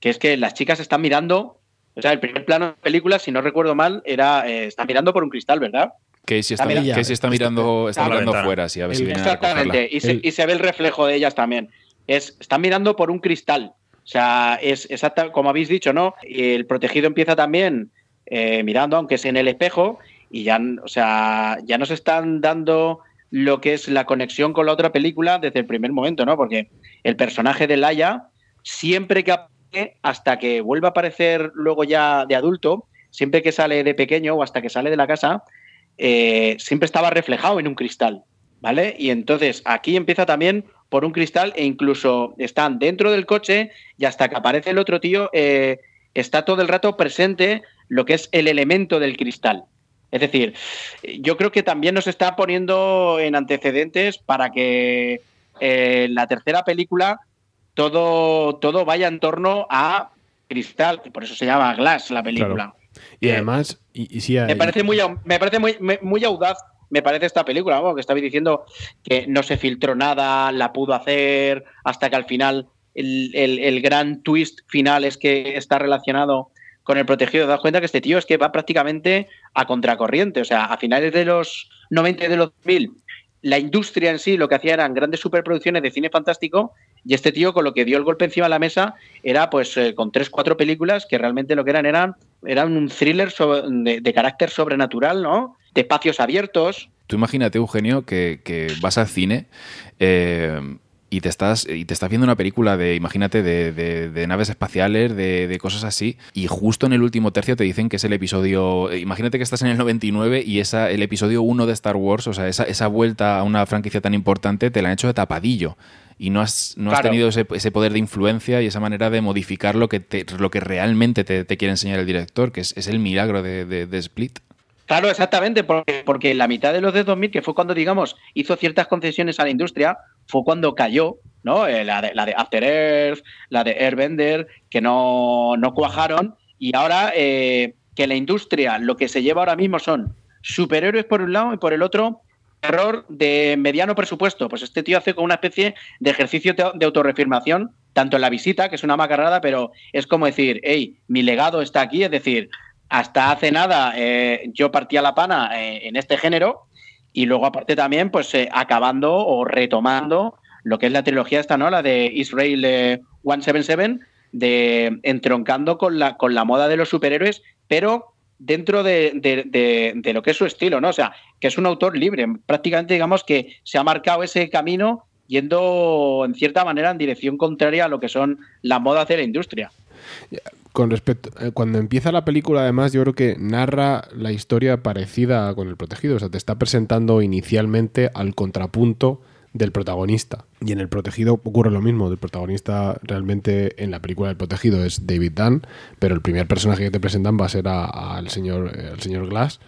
que es que las chicas están mirando o sea, el primer plano de la película, si no recuerdo mal, era eh, está mirando por un cristal, ¿verdad? Casey está, está, Casey está mirando, está mirando fuera, sí, a ver si viene Exactamente, y se, y se, ve el reflejo de ellas también. Es, están mirando por un cristal. O sea, es exacta, como habéis dicho, ¿no? Y el protegido empieza también eh, mirando, aunque es en el espejo, y ya, o sea, ya nos están dando lo que es la conexión con la otra película desde el primer momento, ¿no? Porque el personaje de Laia, siempre que hasta que vuelva a aparecer luego ya de adulto, siempre que sale de pequeño o hasta que sale de la casa, eh, siempre estaba reflejado en un cristal, ¿vale? Y entonces aquí empieza también por un cristal e incluso están dentro del coche y hasta que aparece el otro tío eh, está todo el rato presente lo que es el elemento del cristal. Es decir, yo creo que también nos está poniendo en antecedentes para que eh, la tercera película todo, todo vaya en torno a cristal, que por eso se llama Glass la película. Claro. Y eh, además, y, y sí, me parece muy, me parece muy, muy audaz, me parece esta película, ¿no? que estabais diciendo que no se filtró nada, la pudo hacer, hasta que al final el, el, el gran twist final es que está relacionado con el protegido. Te das cuenta que este tío es que va prácticamente a contracorriente, o sea, a finales de los 90 y de los 2000 la industria en sí lo que hacía eran grandes superproducciones de cine fantástico y este tío con lo que dio el golpe encima de la mesa era pues eh, con tres, cuatro películas que realmente lo que eran eran, eran un thriller de, carácter sobrenatural, ¿no? De espacios abiertos. Tú imagínate, Eugenio, que, que vas al cine eh, y te estás y te estás viendo una película de imagínate de, de, de naves espaciales de, de, cosas así y justo en el último tercio te dicen que es el episodio imagínate que estás en el 99 y esa el episodio 1 de Star Wars o sea esa, esa vuelta a una franquicia tan importante te la han hecho de tapadillo y no has, no has tenido ese, ese, poder de influencia y esa manera de modificar lo que, te, lo que realmente te, te, quiere enseñar el director, que es, es el milagro de, de, de, Split. Claro, exactamente, porque, porque la mitad de los de 2000, que fue cuando, digamos, hizo ciertas concesiones a la industria, fue cuando cayó, ¿no? Eh, la, de, la de After Earth, la de Airbender, que no, no cuajaron, Y ahora eh, que la industria lo que se lleva ahora mismo son superhéroes por un lado y por el otro error de mediano presupuesto. Pues este tío hace como una especie de ejercicio de autorreafirmación, tanto en la visita, que es una macarrada, pero es como decir, hey, mi legado está aquí, es decir, hasta hace nada eh, yo partía la pana eh, en este género y luego aparte también pues eh, acabando o retomando lo que es la trilogía esta, ¿no? La de Israel 177, de entroncando con la, con la moda de los superhéroes, pero dentro de, lo que es su estilo, ¿no? O sea, que es un autor libre. Prácticamente, digamos que se ha marcado ese camino yendo, en cierta manera, en dirección contraria a lo que son las modas de la industria. Con respecto, eh, cuando empieza la película, además, yo creo que narra la historia parecida con el protegido. O sea, te está presentando inicialmente al contrapunto del protagonista. Y en El Protegido ocurre lo mismo. El protagonista realmente en la película El Protegido es David Dunn, pero el primer personaje que te presentan va a ser al señor, el señor Glass.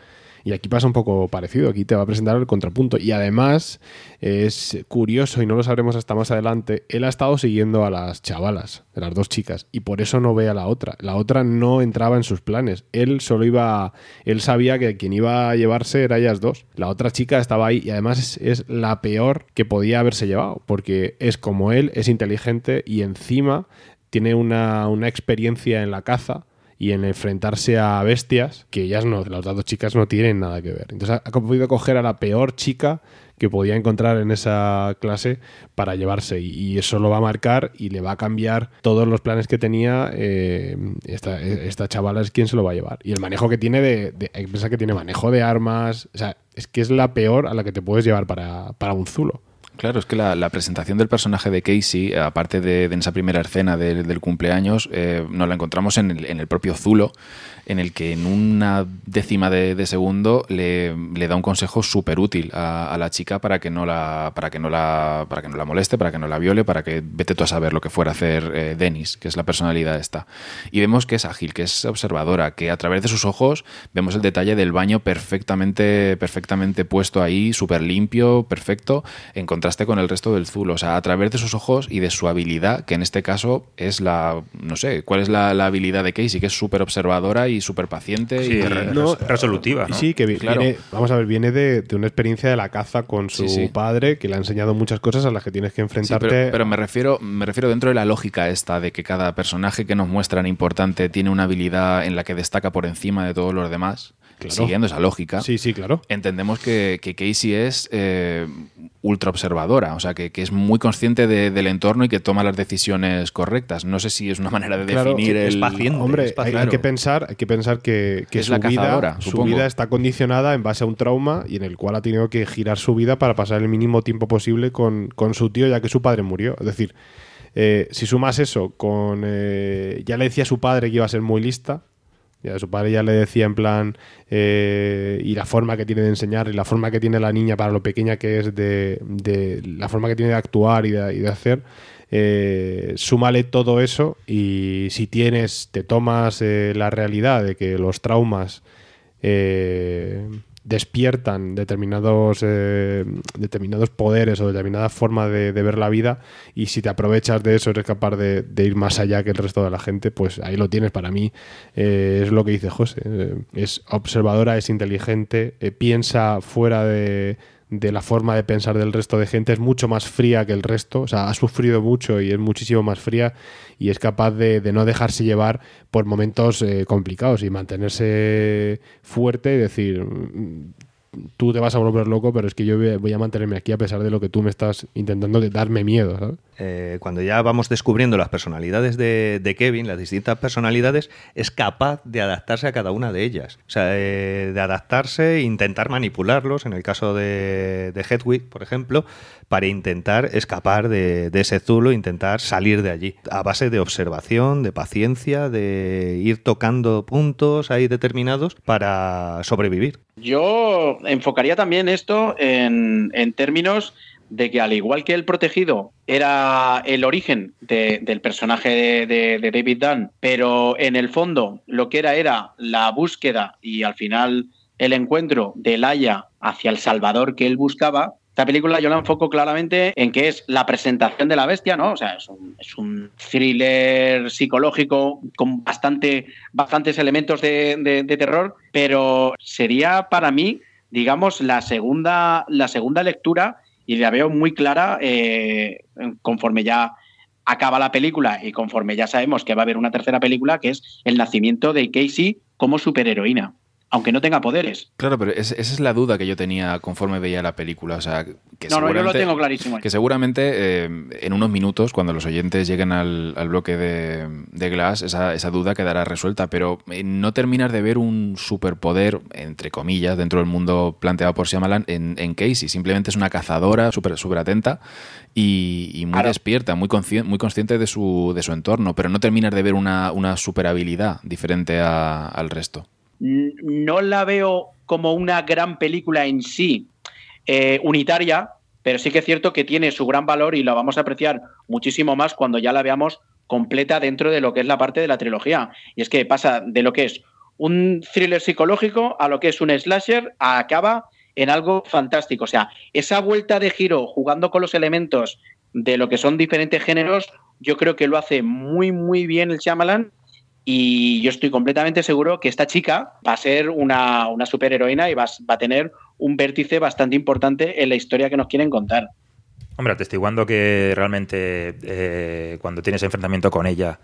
Y aquí pasa un poco parecido, aquí te va a presentar el contrapunto. Y además es curioso, y no lo sabremos hasta más adelante, él ha estado siguiendo a las chavalas, las dos chicas, y por eso no ve a la otra. La otra no entraba en sus planes. Él solo iba, él sabía que quien iba a llevarse era ellas dos. La otra chica estaba ahí y además es, la peor que podía haberse llevado, porque es como él, es inteligente y encima tiene una, una experiencia en la caza y en enfrentarse a bestias que ellas no, las dos chicas no tienen nada que ver. Entonces ha, podido coger a la peor chica que podía encontrar en esa clase para llevarse y, eso lo va a marcar y le va a cambiar todos los planes que tenía eh, esta, esta, chavala es quien se lo va a llevar y el manejo que tiene de, de que tiene manejo de armas o sea es que es la peor a la que te puedes llevar para, para un zulo Claro, es que la, presentación del personaje de Casey, aparte de, esa primera escena del cumpleaños, eh, nos la encontramos en el, propio Zulo, en el que en una décima de, segundo le, da un consejo súper útil a, la chica para que no la para que no la para que no la moleste, para que no la viole, para que vete tú a saber lo que fuera a hacer eh, Dennis, que es la personalidad esta. Y vemos que es ágil, que es observadora, que a través de sus ojos vemos el detalle del baño perfectamente perfectamente puesto ahí, súper limpio, perfecto, contraste con el resto del Zulo. O sea, a través de sus ojos y de su habilidad, que en este caso es la no sé, ¿cuál es la, la habilidad de Casey? Que es súper observadora y súper paciente y resolutiva. Sí, que viene, vamos a ver, viene de, una experiencia de la caza con su padre que le ha enseñado muchas cosas a las que tienes que enfrentarte. pero, me refiero, me refiero dentro de la lógica esta de que cada personaje que nos muestran importante tiene una habilidad en la que destaca por encima de todos los demás. Siguiendo esa lógica, sí, sí, claro. entendemos que, Casey es eh, ultra observadora, o sea, que, es muy consciente del entorno y que toma las decisiones correctas. No sé si es una manera de definir el. Hombre, hay, que pensar, hay que pensar que, su, vida, su vida está condicionada en base a un trauma y en el cual ha tenido que girar su vida para pasar el mínimo tiempo posible con, su tío, ya que su padre murió. Es decir, eh, si sumas eso con. Eh, ya le decía a su padre que iba a ser muy lista ya, su padre ya le decía en plan, eh, y la forma que tiene de enseñar, y la forma que tiene la niña para lo pequeña que es de, la forma que tiene de actuar y de, hacer, eh, súmale todo eso y si tienes, te tomas eh, la realidad de que los traumas despiertan determinados, eh, determinados poderes o determinada forma de, ver la vida y si te aprovechas de eso eres capaz de, ir más allá que el resto de la gente, pues ahí lo tienes. Para mí eh, es lo que dice José. Eh, es observadora, es inteligente, piensa fuera de, de la forma de pensar del resto de gente, es mucho más fría que el resto, o sea, ha sufrido mucho y es muchísimo más fría y es capaz de, no dejarse llevar por momentos eh, complicados y mantenerse fuerte y decir, tú te vas a volver loco, pero es que yo voy a mantenerme aquí a pesar de lo que tú me estás intentando darme miedo. Eh, cuando ya vamos descubriendo las personalidades de, Kevin, las distintas personalidades, es capaz de adaptarse a cada una de ellas. O sea, eh, de adaptarse e intentar manipularlos, en el caso de, de Hedwig, por ejemplo, para intentar escapar de, de ese zulo, intentar salir de allí. A base de observación, de paciencia, de ir tocando puntos ahí determinados para sobrevivir. Yo enfocaría también esto en, términos de que al igual que el protegido era el origen del personaje de, David Dunn, pero en el fondo lo que era era la búsqueda y al final el encuentro de Laia hacia el Salvador que él buscaba, Esta película yo la enfoco claramente en que es la presentación de la bestia, ¿no? O sea, es un, es un thriller psicológico con bastante, bastantes elementos de, terror, pero sería para mí, digamos, la segunda, la segunda lectura y la veo muy clara eh, conforme ya acaba la película y conforme ya sabemos que va a haber una tercera película, que es el nacimiento de Casey como superheroína, aunque no tenga poderes. Claro, pero es- esa es la duda que yo tenía conforme veía la película. O sea, que No, no, yo lo tengo clarísimo. Que seguramente eh, en unos minutos, cuando los oyentes lleguen al, al bloque de, de Glass, esa, esa duda quedará resuelta. Pero eh, no terminar de ver un superpoder, entre comillas, dentro del mundo planteado por Shyamalan en, en Casey. Simplemente es una cazadora súper súper atenta y, y muy despierta, muy, consci- muy consciente de su, de su entorno. Pero no terminar de ver una, una super habilidad diferente a- al resto. No la veo como una gran película en sí, eh, unitaria, pero sí que es cierto que tiene su gran valor y la vamos a apreciar muchísimo más cuando ya la veamos completa dentro de lo que es la parte de la trilogía. Y es que pasa de lo que es un thriller psicológico a lo que es un slasher, acaba en algo fantástico. O sea, esa vuelta de giro jugando con los elementos de lo que son diferentes géneros, yo creo que lo hace muy, muy bien el Shyamalan y yo estoy completamente seguro que esta chica va a ser una, una superheroína y va, a- tener un vértice bastante importante en la historia que nos quieren contar. Hombre, atestiguando que realmente eh, cuando tienes enfrentamiento con ella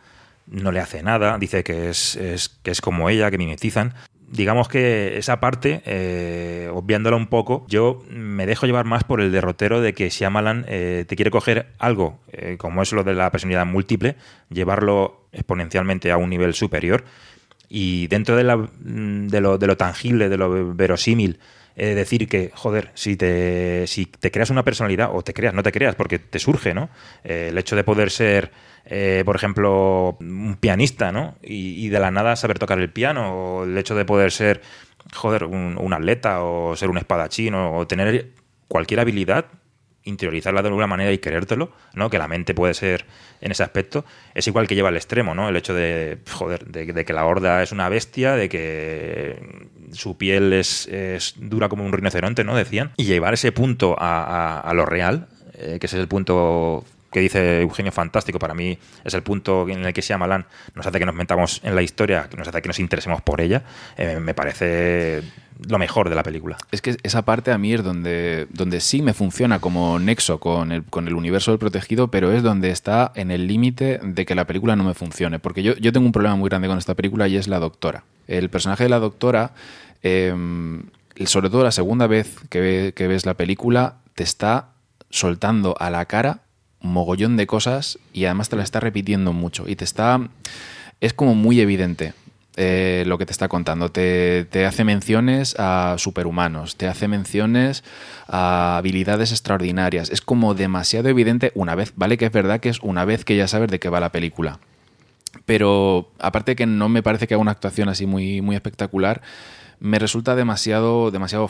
no le hace nada, dice que es, es- que es como ella, que mimetizan. Digamos que esa parte, eh, obviándola un poco, yo me dejo llevar más por el derrotero de que Shyamalan eh, te quiere coger algo, eh, como es lo de la personalidad múltiple, llevarlo exponencialmente a un nivel superior y dentro de, la- mm, de lo, de lo tangible, de lo verosímil, decir que, joder, si te, si te creas una personalidad, o te creas, no te creas, porque te surge, ¿no? Eh, el hecho de poder ser, eh, por ejemplo, un pianista, ¿no? Y, de la nada saber tocar el piano, o el hecho de poder ser, joder, un, atleta, o ser un espadachín, o, tener cualquier habilidad, interiorizarla de alguna manera y creértelo, ¿no? Que la mente puede ser en ese aspecto, es igual que lleva al extremo, ¿no? El hecho de, joder, de, que la horda es una bestia, de que su piel es, dura como un rinoceronte, ¿no? Decían. Y llevar ese punto a lo real, eh, que ese es el punto que dice Eugenio fantástico, para mí es el punto en el que Shyamalan nos hace que nos metamos en la historia, nos hace que nos interesemos por ella, eh, me parece lo mejor de la película. Es que esa parte a mí es donde, donde sí me funciona como nexo con el, con el universo del protegido, pero es donde está en el límite de que la película no me funcione. Porque yo, yo tengo un problema muy grande con esta película y es la doctora. El personaje de la doctora, eh, sobre todo la segunda vez que, ve- que ves la película, te está soltando a la cara mogollón de cosas y además te la está repitiendo mucho y te está... Es como muy evidente eh, lo que te está contando. Te, te hace menciones a superhumanos, te hace menciones a habilidades extraordinarias. Es como demasiado evidente una vez, ¿vale? Que es verdad que es una vez que ya sabes de qué va la película. Pero aparte que no me parece que haga una actuación así muy, muy espectacular, me resulta demasiado, demasiado,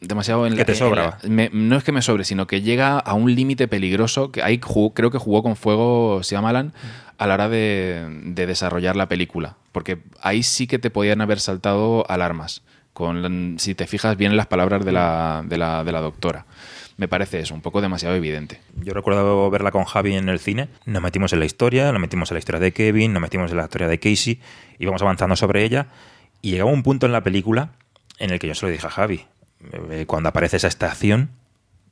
demasiado en Que te en sobra. me- no es que me sobre, sino que llega a un límite peligroso que ahí jugó- creo que jugó con fuego Shyamalan a la hora de, de desarrollar la película, porque ahí sí que te podían haber saltado alarmas. Con, si te fijas bien en las palabras de la, de la, de la doctora. Me parece eso, un poco demasiado evidente. Yo recuerdo verla con Javi en el cine. Nos metimos en la historia, nos metimos en la historia de Kevin, nos metimos en la historia de Casey, íbamos avanzando sobre ella. Y llegaba un punto en la película en el que yo se lo dije a Javi. Eh, Cuando aparece esa estación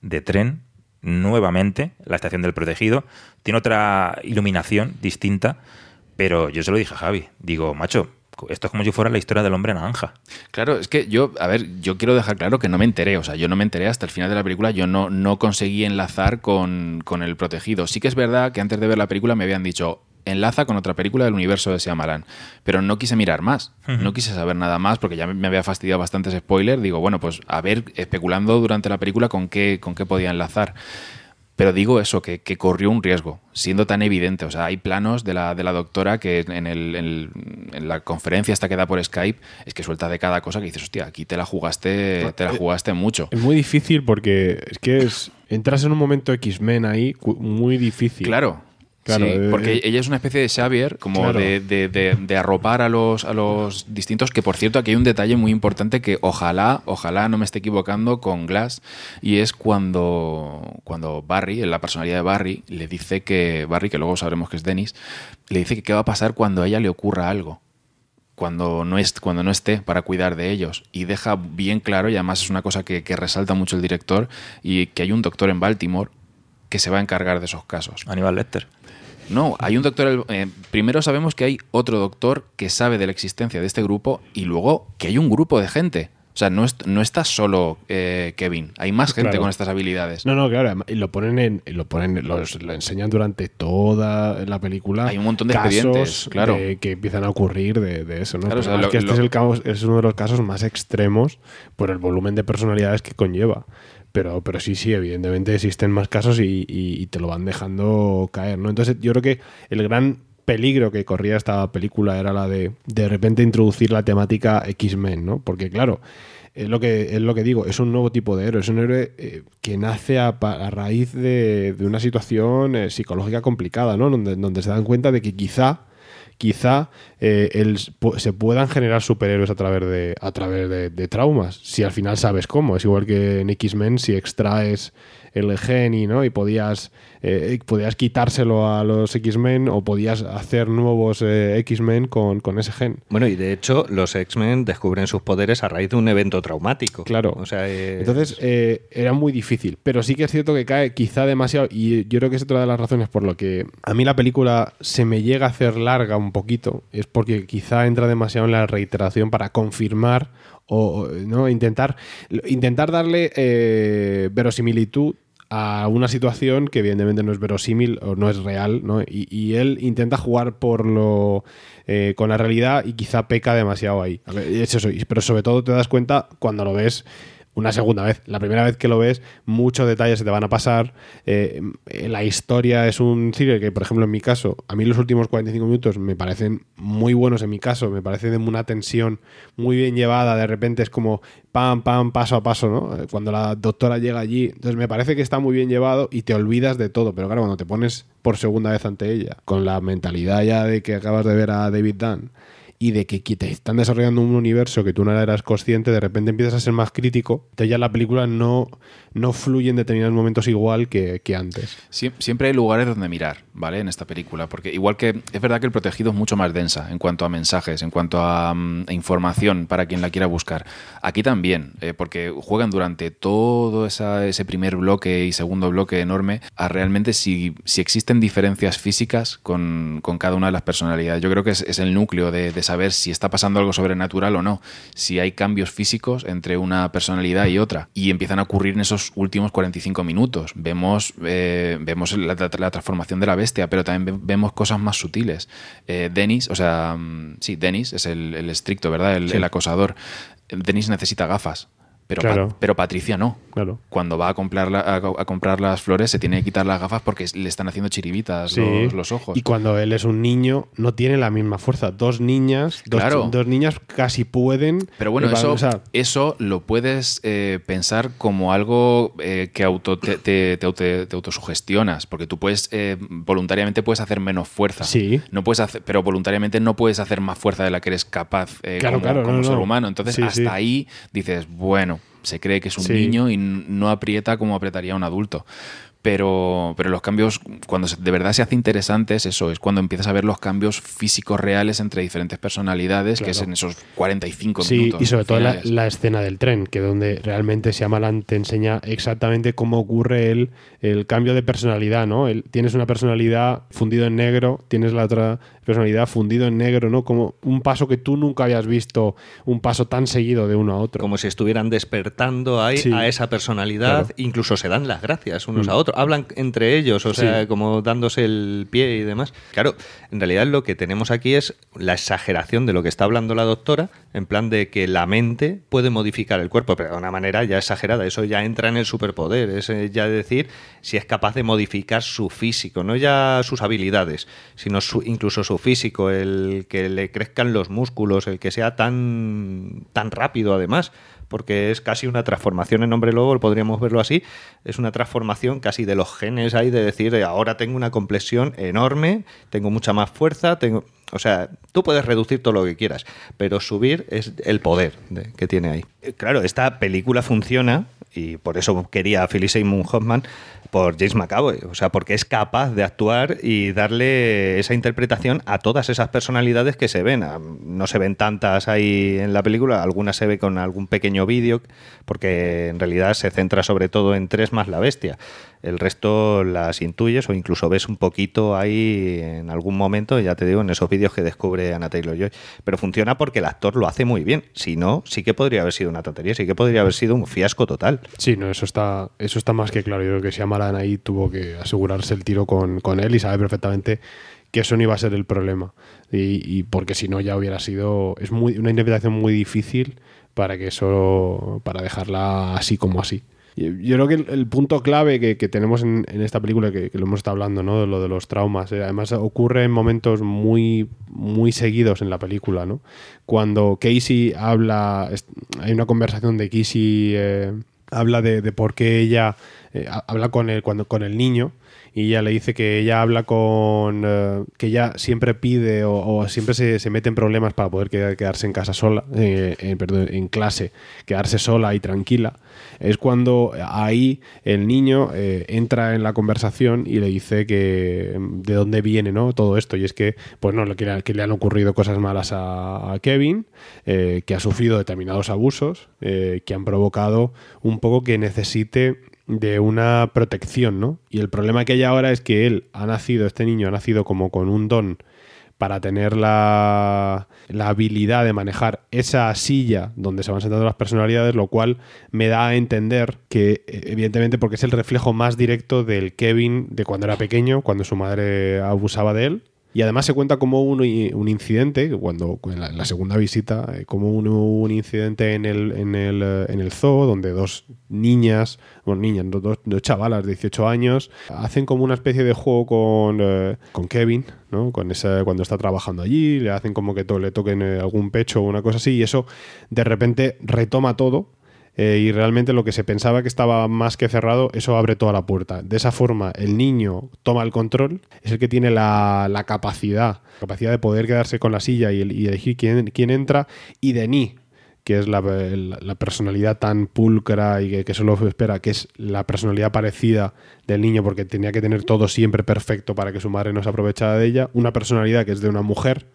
de tren, nuevamente, la estación del protegido, tiene otra iluminación distinta, pero yo se lo dije a Javi. Digo, macho, esto es como si fuera la historia del hombre naranja. Claro, es que yo, a ver, yo quiero dejar claro que no me enteré, o sea, yo no me enteré hasta el final de la película, yo no, no conseguí enlazar con, con el protegido. Sí que es verdad que antes de ver la película me habían dicho, enlaza con otra película del universo de Shyamalan, pero no quise mirar más, Ujú. no quise saber nada más porque ya me- había fastidiado bastantes spoilers, digo, bueno, pues a ver, especulando durante la película con qué, con qué podía enlazar. Pero digo eso, que, que corrió un riesgo, siendo tan evidente. O sea, hay planos de la, de la doctora que en, el- en el- en la conferencia esta que da por Skype es que suelta de cada cosa que dices, hostia, aquí te la jugaste, te la jugaste mucho. Es muy difícil porque es que es entras en un momento X-Men ahí muy difícil. Claro, Claro, Sí, eh, porque eh, ella es una especie de Xavier, como Claro. de, de- de- de arropar a los, a los distintos, que por cierto aquí hay un detalle muy importante que ojalá, ojalá no me esté equivocando con Glass, y es cuando, cuando Barry, en la personalidad de Barry, le dice que, Barry, que luego sabremos que es Dennis, le dice que qué va a pasar cuando a ella le ocurra algo. Cuando no, es, cuando no esté para cuidar de ellos. Y deja bien claro, y además es una cosa que, que resalta mucho el director, y que hay un doctor en Baltimore que se va a encargar de esos casos. Aníbal Lecter. No, hay un doctor. eh, primero sabemos que hay otro doctor que sabe de la existencia de este grupo y luego que hay un grupo de gente. O sea, no, es- no está solo eh, Kevin, hay más gente Claro. con estas habilidades. No, no, claro, y lo ponen en, lo ponen, los- lo enseñan durante toda la película. Hay un montón de casos expedientes, claro. de- que empiezan a ocurrir de, de eso, ¿no? Claro, o sea, lo- que este lo- es, el caos- es uno de los casos más extremos por el volumen de personalidades que conlleva. Pero, pero sí, sí, evidentemente existen más casos y, y- y te lo van dejando caer, ¿no? Entonces yo creo que el gran peligro que corría esta película era la de de repente introducir la temática X-Men, ¿no? Porque claro, es lo que es lo que digo, es un nuevo tipo de héroe, es un héroe eh, que nace a, raíz de, de una situación eh, psicológica complicada, ¿no? Donde, donde se dan cuenta de que quizá quizá eh, el- se puedan generar superhéroes a través de a través de, de traumas, si al final sabes cómo, es igual que en X-Men si extraes el gen y no y podías eh, podías quitárselo a los X-Men o podías hacer nuevos eh, X-Men con, con ese gen. Bueno, y de hecho, los X-Men descubren sus poderes a raíz de un evento traumático. Claro. O sea, eh, Entonces eh, era muy difícil, pero sí que es cierto que cae quizá demasiado y yo creo que es otra de las razones por lo que a mí la película se me llega a hacer larga un poquito, es porque quizá entra demasiado en la reiteración para confirmar o no intentar intentar darle eh, verosimilitud a una situación que evidentemente no es verosímil o no es real, ¿no? Y, él intenta jugar por lo eh, con la realidad y quizá peca demasiado ahí. Pero sobre todo te das cuenta cuando lo ves una segunda vez. La primera vez que lo ves, muchos detalles se te van a pasar. Eh, la historia es un thriller que, por ejemplo, en mi caso, a mí los últimos 45 minutos me parecen muy buenos en mi caso, me parece de una tensión muy bien llevada. De repente es como pam, pam, paso a paso, ¿no? Eh, Cuando la doctora llega allí. Entonces me parece que está muy bien llevado y te olvidas de todo. Pero claro, cuando te pones por segunda vez ante ella, con la mentalidad ya de que acabas de ver a David Dunn y de que te están desarrollando un universo que tú no eras consciente, de repente empiezas a ser más crítico, entonces ya la película no, no fluye en determinados momentos igual que, antes. Siem- Siempre hay lugares donde mirar, ¿vale? En esta película. Porque igual que es verdad que el protegido es mucho más densa en cuanto a mensajes, en cuanto a, mm, información para quien la quiera buscar. Aquí también, eh, porque juegan durante todo ese primer bloque y segundo bloque enorme a realmente si, si existen diferencias físicas con, con cada una de las personalidades. Yo creo que es, es el núcleo de, de saber si está pasando algo sobrenatural o no. Si hay cambios físicos entre una personalidad y otra. Y empiezan a ocurrir en esos últimos 45 minutos. Vemos, eh, vemos la, la- la transformación de la bestia, pero también ve- vemos cosas más sutiles. Eh, Dennis, o sea, mm, sí, Dennis es el, el estricto, ¿verdad? El, Sí. el acosador. Dennis necesita gafas. Pero, Pa- pero Patricia no. Claro. Cuando va a comprar, la- a, a comprar las flores se tiene que quitar las gafas porque le están haciendo chiribitas Sí. los, los ojos. Y cuando él es un niño, no tiene la misma fuerza. Dos niñas, dos, Claro. dos niñas casi pueden. Pero bueno, eh, eso, o sea, eso lo puedes eh, pensar como algo eh, que auto, te, te- te auto- te autosugestionas, porque tú puedes eh, voluntariamente puedes hacer menos fuerza. Sí. No puedes hacer, pero voluntariamente no puedes hacer más fuerza de la que eres capaz eh, Claro, como, claro, como no, ser no. humano. Entonces, Sí, hasta ahí dices, bueno, se cree que es un Sí. niño y no aprieta como apretaría un adulto. Pero, pero los cambios, cuando se- de verdad se hace interesante, es eso, es cuando empiezas a ver los cambios físicos reales entre diferentes personalidades, que es en esos 45 Sí, minutos. y sobre todo la, escena del tren, que donde realmente Shyamalan te enseña exactamente cómo ocurre el, el cambio de personalidad, ¿no? El- tienes una personalidad fundido en negro, tienes la otra personalidad fundido en negro, ¿no? Como un paso que tú nunca habías visto, un paso tan seguido de uno a otro. Como si estuvieran despertando ahí Sí. a esa personalidad, Claro. incluso se dan las gracias unos Mm. a otros, hablan entre ellos, o sea, Sí. como dándose el pie y demás. Claro, en realidad lo que tenemos aquí es la exageración de lo que está hablando la doctora, en plan de que la mente puede modificar el cuerpo, pero de una manera ya exagerada, eso ya entra en el superpoder, es ya decir si es capaz de modificar su físico, no ya sus habilidades, sino su- incluso su físico, el que le crezcan los músculos, el que sea tan, tan rápido además, porque es casi una transformación en hombre lobo, podríamos verlo así, es una transformación casi de los genes ahí, de decir, eh, ahora tengo una complexión enorme, tengo mucha más fuerza, tengo... O sea, tú puedes reducir todo lo que quieras, pero subir es el poder de- que tiene ahí. Eh, Claro, esta película funciona y por eso quería a Philip Seymour Hoffman por James McAvoy, o sea, porque es capaz de actuar y darle esa interpretación a todas esas personalidades que se ven. Ah, No se ven tantas ahí en la película, algunas se ve con algún pequeño vídeo, porque en realidad se centra sobre todo en tres más la bestia. El resto las intuyes o incluso ves un poquito ahí en algún momento, ya te digo, en esos vídeos que descubre Anna Taylor Joy. Pero funciona porque el actor lo hace muy bien. Si no, sí que podría haber sido una tontería, sí que podría haber sido un fiasco total. Sí, no, eso está, eso está más que claro. Yo creo que Shyamalan ahí tuvo que asegurarse el tiro con, con él y sabe perfectamente que eso no iba a ser el problema. Y, y porque si no ya hubiera sido... Es muy, una interpretación muy difícil para que eso... para dejarla así como así. Yo creo que el, punto clave que, tenemos en, esta película, que, lo hemos estado hablando, ¿no? De lo de los traumas, eh, además ocurre en momentos muy, muy seguidos en la película, ¿no? Cuando Casey habla, hay una conversación de Casey, eh, habla de, por qué ella eh, ha- habla con el, cuando, con el niño y ella le dice que ella habla con. que ella siempre pide o, siempre se, mete en problemas para poder quedar- quedarse en casa sola, eh, eh, perdón, en clase, quedarse sola y tranquila. Es cuando ahí el niño eh, entra en la conversación y le dice que mm, de dónde viene ¿no? todo esto. Y es que, pues no, que le, que le han ocurrido cosas malas a, Kevin, eh, que ha sufrido determinados abusos, eh, que han provocado un poco que necesite de una protección, ¿no? Y el problema que hay ahora es que él ha nacido, este niño ha nacido como con un don para tener la, la habilidad de manejar esa silla donde se van sentando las personalidades, lo cual me da a entender que, evidentemente, porque es el reflejo más directo del Kevin de cuando era pequeño, cuando su madre abusaba de él. Y además se cuenta como un, un incidente, cuando en la, segunda visita, eh, como un, un incidente en el, en, el, eh, en el zoo, donde dos niñas, bueno, niñas, dos, dos chavalas de 18 años, hacen como una especie de juego con, eh, con Kevin, ¿no? Con esa, cuando está trabajando allí, le hacen como que to- le toquen algún pecho o una cosa así, y eso de repente retoma todo eh, y realmente lo que se pensaba que estaba más que cerrado, eso abre toda la puerta. De esa forma, el niño toma el control, es el que tiene la, la capacidad, capacidad de poder quedarse con la silla y, el- y elegir quién, quién entra, y Denis, que es la, la personalidad tan pulcra y que, que solo espera, que es la personalidad parecida del niño porque tenía que tener todo siempre perfecto para que su madre no se aprovechara de ella, una personalidad que es de una mujer,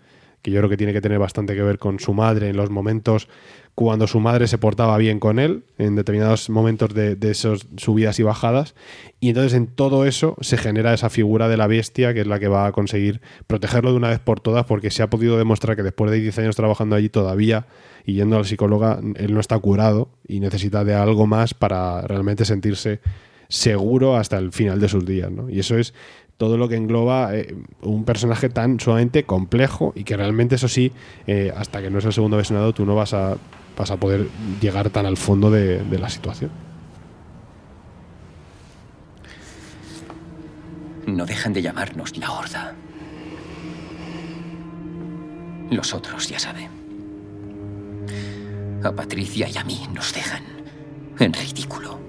que yo creo que tiene que tener bastante que ver con su madre en los momentos cuando su madre se portaba bien con él, en determinados momentos de, de esos subidas y bajadas, y entonces en todo eso se genera esa figura de la bestia que es la que va a conseguir protegerlo de una vez por todas, porque se ha podido demostrar que después de 10 años trabajando allí todavía y yendo al psicóloga, él no está curado y necesita de algo más para realmente sentirse seguro hasta el final de sus días, ¿no? Y eso es todo lo que engloba eh, un personaje tan sumamente complejo y que realmente eso sí, eh, hasta que no es el segundo versionado, tú no vas a, vas a poder llegar tan al fondo de, de la situación. No dejan de llamarnos la Horda. Los otros ya saben. A Patricia y a mí nos dejan en ridículo.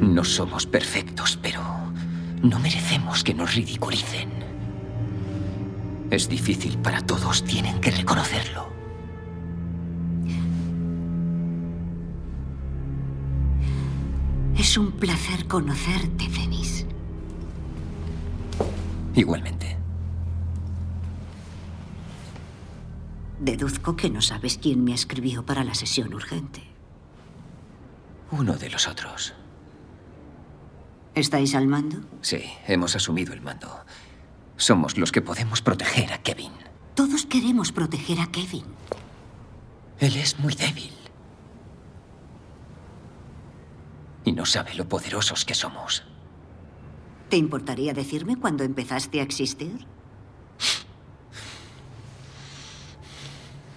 No somos perfectos, pero no merecemos que nos ridiculicen. Es difícil para todos, tienen que reconocerlo. Es un placer conocerte, Denis. Igualmente. Deduzco que no sabes quién me escribió para la sesión urgente. Uno de los otros. ¿Estáis al mando? Sí, hemos asumido el mando. Somos los que podemos proteger a Kevin. Todos queremos proteger a Kevin. Él es muy débil. Y no sabe lo poderosos que somos. ¿Te importaría decirme cuándo empezaste a existir?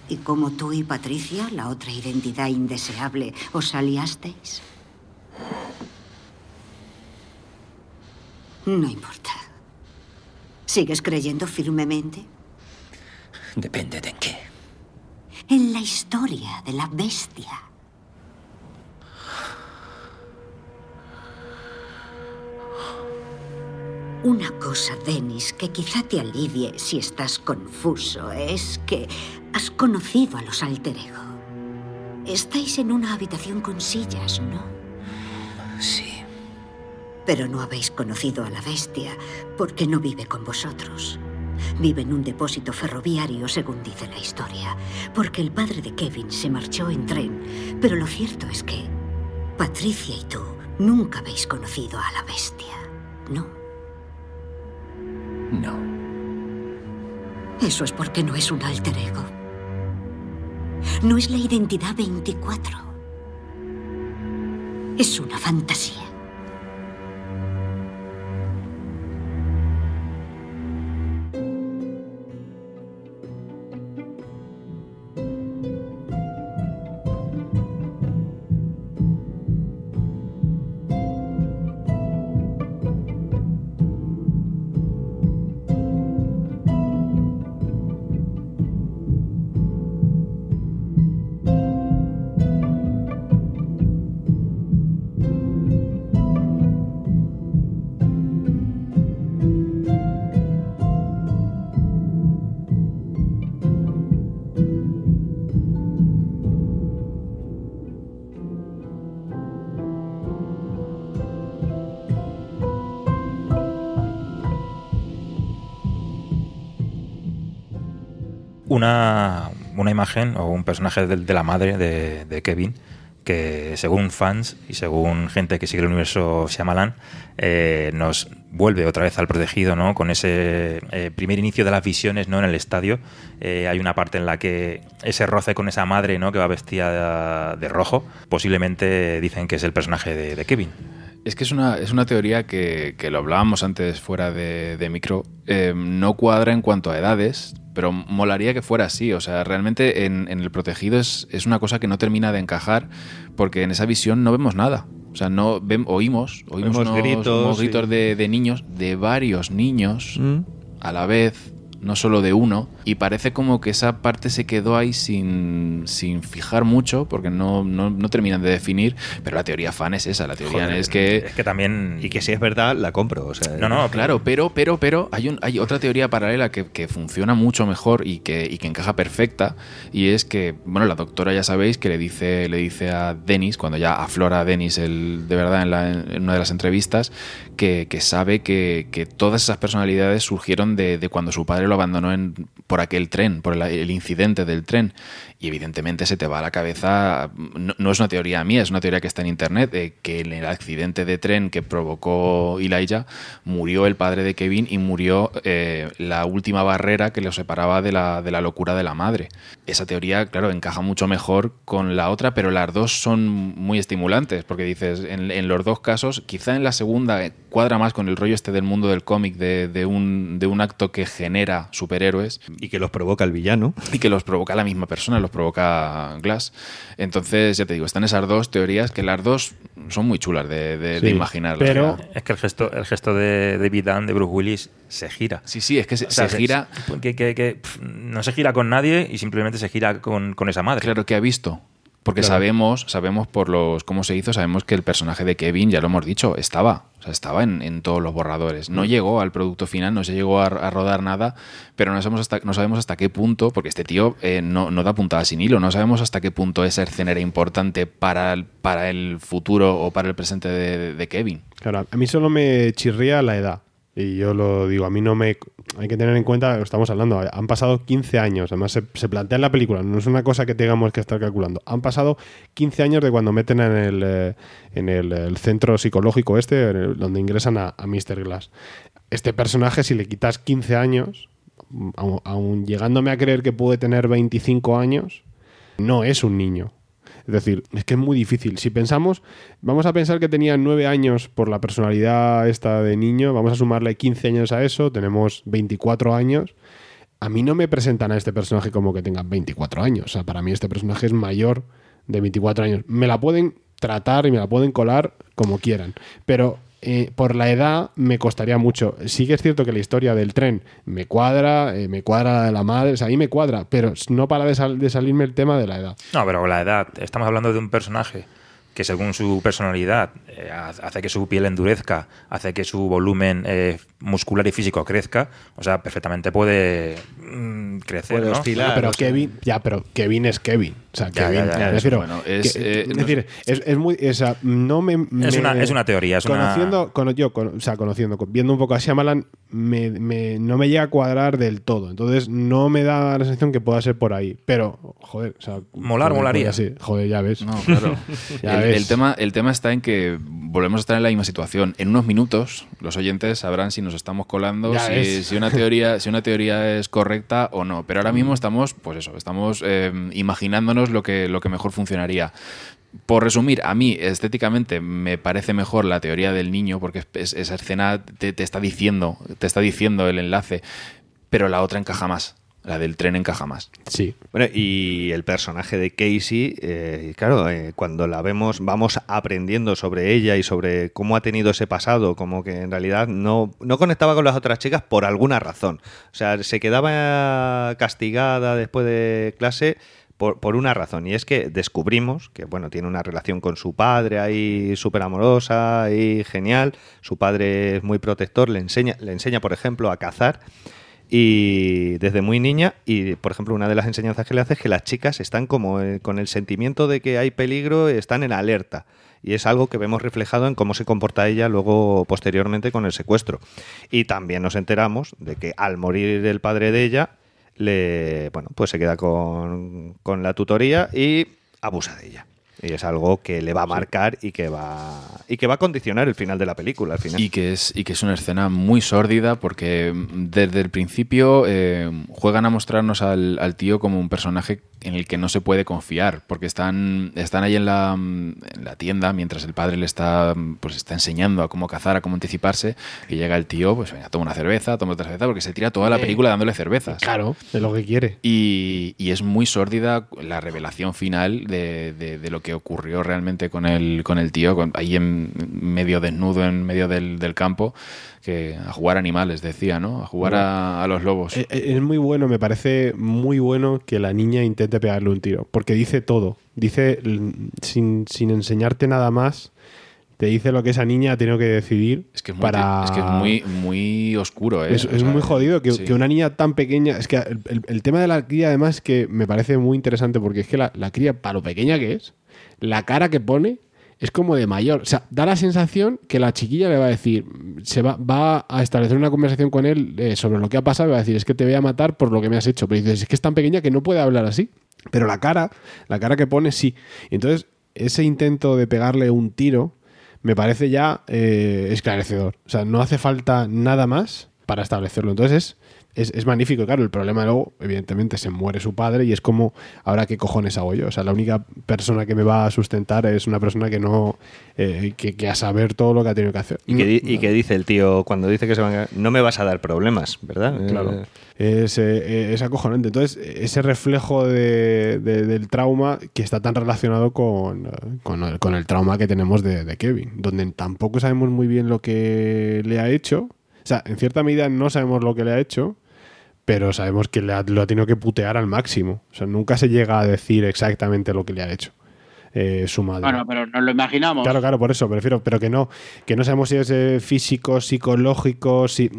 ¿Y cómo tú y Patricia, la otra identidad indeseable, os aliasteis? No importa. ¿Sigues creyendo firmemente? Depende de en qué. en la historia de la bestia. Una cosa, Dennis, que quizá te alivie si estás confuso, es que has conocido a los alter ego. Estáis en una habitación con sillas, ¿no? Sí. Pero no habéis conocido a la bestia porque no vive con vosotros. Vive en un depósito ferroviario, según dice la historia, porque el padre de Kevin se marchó en tren. Pero lo cierto es que Patricia y tú nunca habéis conocido a la bestia, ¿no? No. Eso es porque no es un alter ego. No es la identidad 24. Es una fantasía. Una, una imagen o un personaje de, la madre de, Kevin que según fans y según gente que sigue el universo Shyamalan eh, nos vuelve otra vez al protegido, ¿no? Con ese eh, primer inicio de las visiones, ¿no? En el estadio eh, hay una parte en la que ese roce con esa madre, ¿no? Que va vestida de, rojo, posiblemente dicen que es el personaje de Kevin. Es que es una, es una teoría que, que lo hablábamos antes fuera de, de micro. Eh, no cuadra en cuanto a edades, pero molaría que fuera así. O sea, realmente en, en el protegido es, es, una cosa que no termina de encajar porque en esa visión no vemos nada. O sea, no ven, oímos, oímos unos, gritos, unos gritos sí. de, de niños, de varios niños Mm. a la vez, no solo de uno, y parece como que esa parte se quedó ahí sin, sin fijar mucho, porque no, no, no terminan de definir, pero la teoría fan es esa, la teoría Joder, es que... Es que también... Y que si es verdad, la compro. O sea, No, no, claro, pero, pero, pero hay, un, hay otra teoría paralela que, que funciona mucho mejor y que, y que encaja perfecta, y es que, bueno, la doctora ya sabéis que le dice, le dice a Dennis, cuando ya aflora a Dennis el, de verdad en, la- en una de las entrevistas, que, que sabe que, que todas esas personalidades surgieron de, de cuando su padre lo abandonó en, por aquel tren, por el, el incidente del tren. Y evidentemente se te va a la cabeza, no, no es una teoría mía, es una teoría que está en internet, de que en el accidente de tren que provocó Elijah murió el padre de Kevin y murió eh, la última barrera que lo separaba de la, de la locura de la madre. Esa teoría, claro, encaja mucho mejor con la otra, pero las dos son muy estimulantes, porque dices, en, en los dos casos, quizá en la segunda eh, cuadra más con el rollo este del mundo del cómic, de, de un, de un acto que genera superhéroes. Y que los provoca el villano. Y que los provoca la misma persona, los provoca Glass. Entonces, ya te digo, están esas dos teorías que las dos son muy chulas de, de, de imaginar. verdad. Es que el gesto, el gesto de David Dunn, de Bruce Willis, se gira. Sí, sí, es que se, O sea, se gira. Que, que- no se gira con nadie y simplemente se gira con, con esa madre. Claro que ha visto. Porque Claro. sabemos, sabemos por los cómo se hizo, sabemos que el personaje de Kevin, ya lo hemos dicho, estaba. O sea, estaba en, en todos los borradores. No Mm. llegó al producto final, no se llegó a, a rodar nada, pero no sabemos hasta, no sabemos hasta qué punto, porque este tío eh, no, no da puntada sin hilo, no sabemos hasta qué punto esa escena era importante para el, para el futuro o para el presente de, de Kevin. Claro, a mí solo me chirría la edad. Y yo lo digo, a mí no me... Hay que tener en cuenta, lo estamos hablando, han pasado 15 años, además se, plantea en la película, no es una cosa que tengamos que estar calculando. Han pasado 15 años de cuando meten en el, eh, en el, centro psicológico este, donde ingresan a, a Mr. Glass. Este personaje, si le quitas 15 años, aun, aun llegándome a creer que puede tener 25 años, no es un niño. Es decir, es que es muy difícil. Si pensamos, vamos a pensar que tenía 9 años por la personalidad esta de niño, vamos a sumarle 15 años a eso, tenemos 24 años. A mí no me presentan a este personaje como que tenga 24 años. O sea, para mí este personaje es mayor de 24 años. Me la pueden tratar y me la pueden colar como quieran. Pero eh, por la edad me costaría mucho. Sí que es cierto que la historia del tren me cuadra, eh, me cuadra la madre, ahí me cuadra, pero no para de, sal- de salirme el tema de la edad. No, pero la edad, estamos hablando de un personaje que según su personalidad eh, hace que su piel endurezca, hace que su volumen eh, muscular y físico crezca, o sea, perfectamente puede mm, crecer, ¿no? No, pero Kevin, ya, pero Kevin es Kevin. O sea, Ya, Kevin, ya, es- refiero, bueno, es, que- eh, es no decir, es, es muy, o sea, no me, Es me- una- es una teoría, es una- conociendo, yo, con- o sea, conociendo, con- viendo un poco a Shyamalan, me, me- no me llega a cuadrar del todo. Entonces, no me da la sensación que pueda ser por ahí. Pero, joder, o sea, Molar, joder, molaría. así, joder, ya ves. No, claro. Ya el, ves. el tema, el tema está en que volvemos a estar en la misma situación. En unos minutos, los oyentes sabrán si nos estamos colando, si, una teoría, si una teoría es correcta o no. Pero ahora mismo estamos, pues eso, estamos eh, imaginándonos lo que, lo que mejor funcionaría. Por resumir, a mí estéticamente me parece mejor la teoría del niño, porque es- esa escena te, te está diciendo, te está diciendo el enlace, pero la otra encaja más. La del tren encaja más. Sí. Bueno, y el personaje de Casey, eh, claro, eh, cuando la vemos, vamos aprendiendo sobre ella y sobre cómo ha tenido ese pasado, como que en realidad no, no conectaba con las otras chicas por alguna razón. O sea, se quedaba castigada después de clase por, por una razón, y es que descubrimos que, bueno, tiene una relación con su padre ahí súper amorosa y genial. Su padre es muy protector, le enseña, le enseña, por ejemplo, a cazar y desde muy niña y por ejemplo una de las enseñanzas que le hace es que las chicas están como eh, con el sentimiento de que hay peligro están en alerta. Y es algo que vemos reflejado en cómo se comporta ella luego posteriormente con el secuestro. Y también nos enteramos de que al morir el padre de ella le bueno pues se queda con, con la tutoría y abusa de ella y es algo que le va a marcar y que va y que va a condicionar el final de la película al final Y que es, y que es una escena muy sórdida porque mm, desde el principio eh, juegan a mostrarnos al, al tío como un personaje en el que no se puede confiar, porque están, están ahí en la, mm, en la tienda mientras el padre le está, mm, pues está enseñando a cómo cazar, a cómo anticiparse, y llega el tío, pues venga, toma una cerveza, toma otra cerveza, porque se tira toda la película dándole cervezas. Claro, es lo que quiere. Y, y es muy sórdida la revelación final de, de- de lo que ocurrió realmente con el, con el tío, con- ahí en medio desnudo, en medio del, del campo, que a jugar animales, decía, ¿no? A jugar a, a los lobos. Eh, eh, Es muy bueno, me parece muy bueno que la niña intente pegarle un tiro, porque dice todo. Dice, sin, sin enseñarte nada más, te dice lo que esa niña ha tenido que decidir Es que es muy, para... es que es muy, muy oscuro, ¿eh? Es, es muy jodido que, sí. que una niña tan pequeña. Es que el, el- el tema de la cría, además, que me parece muy interesante porque es que la, la cría, para lo pequeña que es, la cara que pone es como de mayor. O sea, da la sensación que la chiquilla le va a decir, se va, va a establecer una conversación con él eh, sobre lo que ha pasado y va a decir, es que te voy a matar por lo que me has hecho. Pero dices, es que es tan pequeña que no puede hablar así. Pero la cara, la cara que pone, sí. Entonces, ese intento de pegarle un tiro me parece ya eh, esclarecedor. O sea, no hace falta nada más para establecerlo. Entonces es, es, es magnífico. Claro, el problema luego, evidentemente, se muere su padre y es como, ahora qué cojones hago yo. O sea, la única persona que me va a sustentar es una persona que no, eh, que, que a saber todo lo que ha tenido que hacer. Y que, di- y que dice el tío, cuando dice que se van a... No me vas a dar problemas, ¿verdad? Claro. Eh, Es, eh, es acojonante. Entonces, ese reflejo de- de- del trauma que está tan relacionado con, eh, con, el, con el trauma que tenemos de, de Kevin, donde tampoco sabemos muy bien lo que le ha hecho. O sea, en cierta medida no sabemos lo que le ha hecho, pero sabemos que le ha- lo ha tenido que putear al máximo. O sea, nunca se llega a decir exactamente lo que le ha hecho eh, su madre. Bueno, pero nos lo imaginamos. Claro, claro, por eso prefiero, pero que no, que no sabemos si es eh, físico, psicológico, si,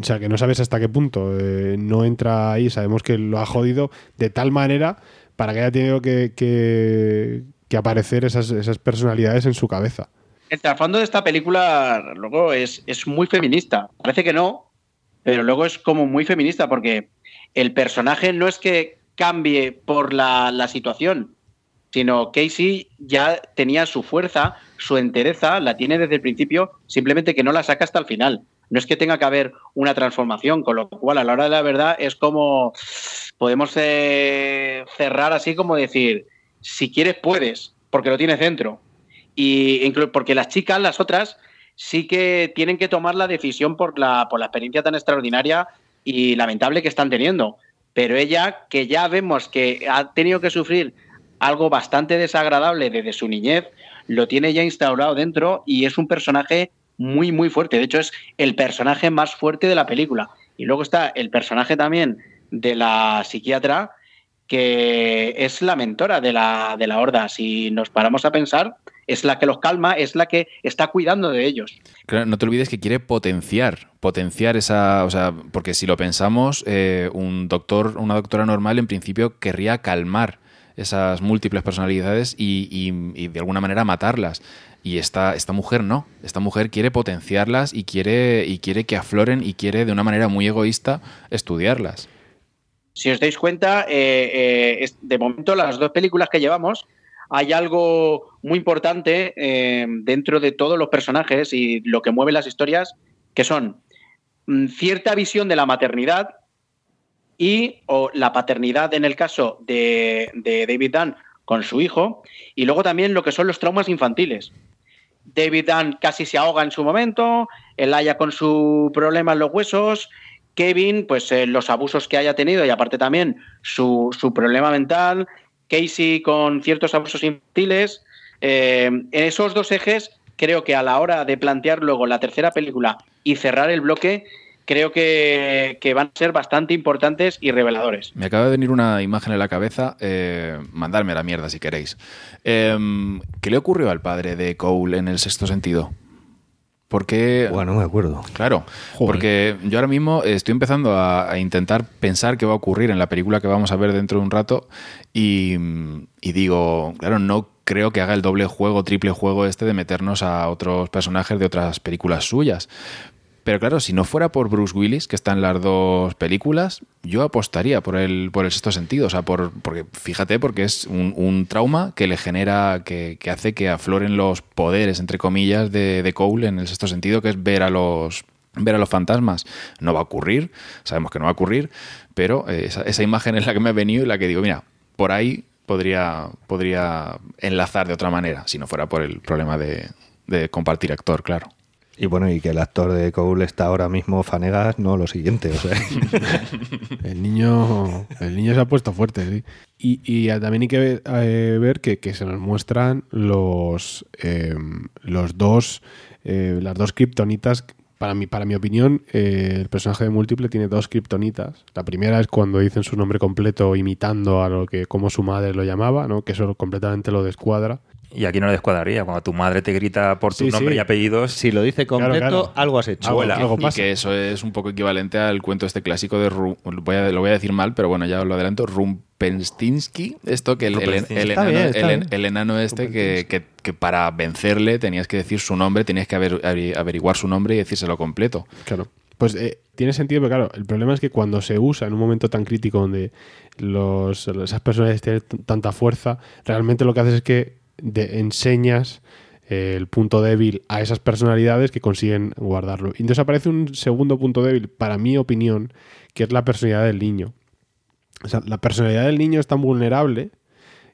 o sea, que no sabes hasta qué punto eh, no entra ahí. Sabemos que lo ha jodido de tal manera para que haya tenido que, que, que aparecer esas, esas personalidades en su cabeza. El trasfondo de esta película luego es, es muy feminista. Parece que no, pero luego es como muy feminista porque el personaje no es que cambie por la, la situación, sino Casey ya tenía su fuerza, su entereza, la tiene desde el principio, simplemente que no la saca hasta el final. No es que tenga que haber una transformación, con lo cual a la hora de la verdad es como podemos eh, cerrar así como decir, si quieres puedes, porque lo tienes dentro. Y porque las chicas, las otras, sí que tienen que tomar la decisión por la, por la experiencia tan extraordinaria y lamentable que están teniendo. Pero ella, que ya vemos que ha tenido que sufrir algo bastante desagradable desde su niñez, lo tiene ya instaurado dentro y es un personaje muy, muy fuerte. De hecho, es el personaje más fuerte de la película. Y luego está el personaje también de la psiquiatra, que es la mentora de la, de la horda. Si nos paramos a pensar, es la que los calma, es la que está cuidando de ellos. Claro, no te olvides que quiere potenciar, potenciar esa, o sea, porque si lo pensamos, eh, un doctor, una doctora normal en principio querría calmar esas múltiples personalidades y, y- y de alguna manera matarlas. Y esta, esta mujer no, esta mujer quiere potenciarlas y quiere, y quiere que afloren y quiere de una manera muy egoísta estudiarlas. Si os dais cuenta, eh, eh, de momento las dos películas que llevamos, hay algo muy importante eh, dentro de todos los personajes y lo que mueve las historias, que son mm, cierta visión de la maternidad y o la paternidad en el caso de, de David Dunn con su hijo, y luego también lo que son los traumas infantiles. David Dunn casi se ahoga en su momento, Elaya con su problema en los huesos, Kevin, pues eh, los abusos que haya tenido y aparte también su, su problema mental, Casey con ciertos abusos infantiles. Eh, en esos dos ejes, creo que a la hora de plantear luego la tercera película y cerrar el bloque, creo que, van a ser bastante importantes y reveladores. Me acaba de venir una imagen en la cabeza, eh, mandarme a la mierda si queréis. Em, ¿Qué le ocurrió al padre de Cole en el sexto sentido? Porque. Bueno, no me acuerdo. Claro, porque yo ahora mismo estoy empezando a, a intentar pensar qué va a ocurrir en la película que vamos a ver dentro de un rato y, y digo, claro, no creo que haga el doble juego, triple juego este de meternos a otros personajes de otras películas suyas. Pero claro, si no fuera por Bruce Willis, que está en las dos películas, yo apostaría por el, por el sexto sentido. O sea, por, porque fíjate, porque es un, trauma que le genera, que, hace que afloren los poderes, entre comillas, de, Cole en el sexto sentido, que es ver a los ver a los fantasmas. No va a ocurrir, sabemos que no va a ocurrir, pero eh, esa, imagen es la que me ha venido y la que digo, mira, por ahí podría, podría enlazar de otra manera, si no fuera por el problema de compartir actor, claro. Y bueno, y que el actor de Cole está ahora mismo Fanegas, no lo siguiente. El niño, el niño se ha puesto fuerte, sí. Y, también hay que ver, eh, que se nos muestran los, eh, los dos, eh, las dos kriptonitas. Para mi, para mi opinión, eh, el personaje de Múltiple tiene dos kriptonitas. La primera es cuando dicen su nombre completo imitando a lo que como su madre lo llamaba, ¿no? que eso completamente lo descuadra. Y aquí no le descuadraría. Cuando tu madre te grita por tu Sí, nombre sí. y apellidos. Si lo dice completo, Claro, claro. algo has hecho. Abuela. algo Y pasa. que eso es un poco equivalente al cuento este clásico de Ru- voy a- lo voy a decir mal, pero bueno, ya os lo adelanto, Rumpelstiltskin, esto que el, el- el enano, bien, el- enano este que, que- que para vencerle tenías que decir su nombre, tenías que aver- averi- averiguar su nombre y decírselo completo. Claro. Pues eh, tiene sentido, pero claro, el problema es que cuando se usa en un momento tan crítico donde los, esas personas tienen tanta fuerza, realmente lo que haces es que de- enseñas eh, el punto débil a esas personalidades que consiguen guardarlo. Y entonces aparece un segundo punto débil, para mi opinión, que es la personalidad del niño. O sea, la personalidad del niño es tan vulnerable,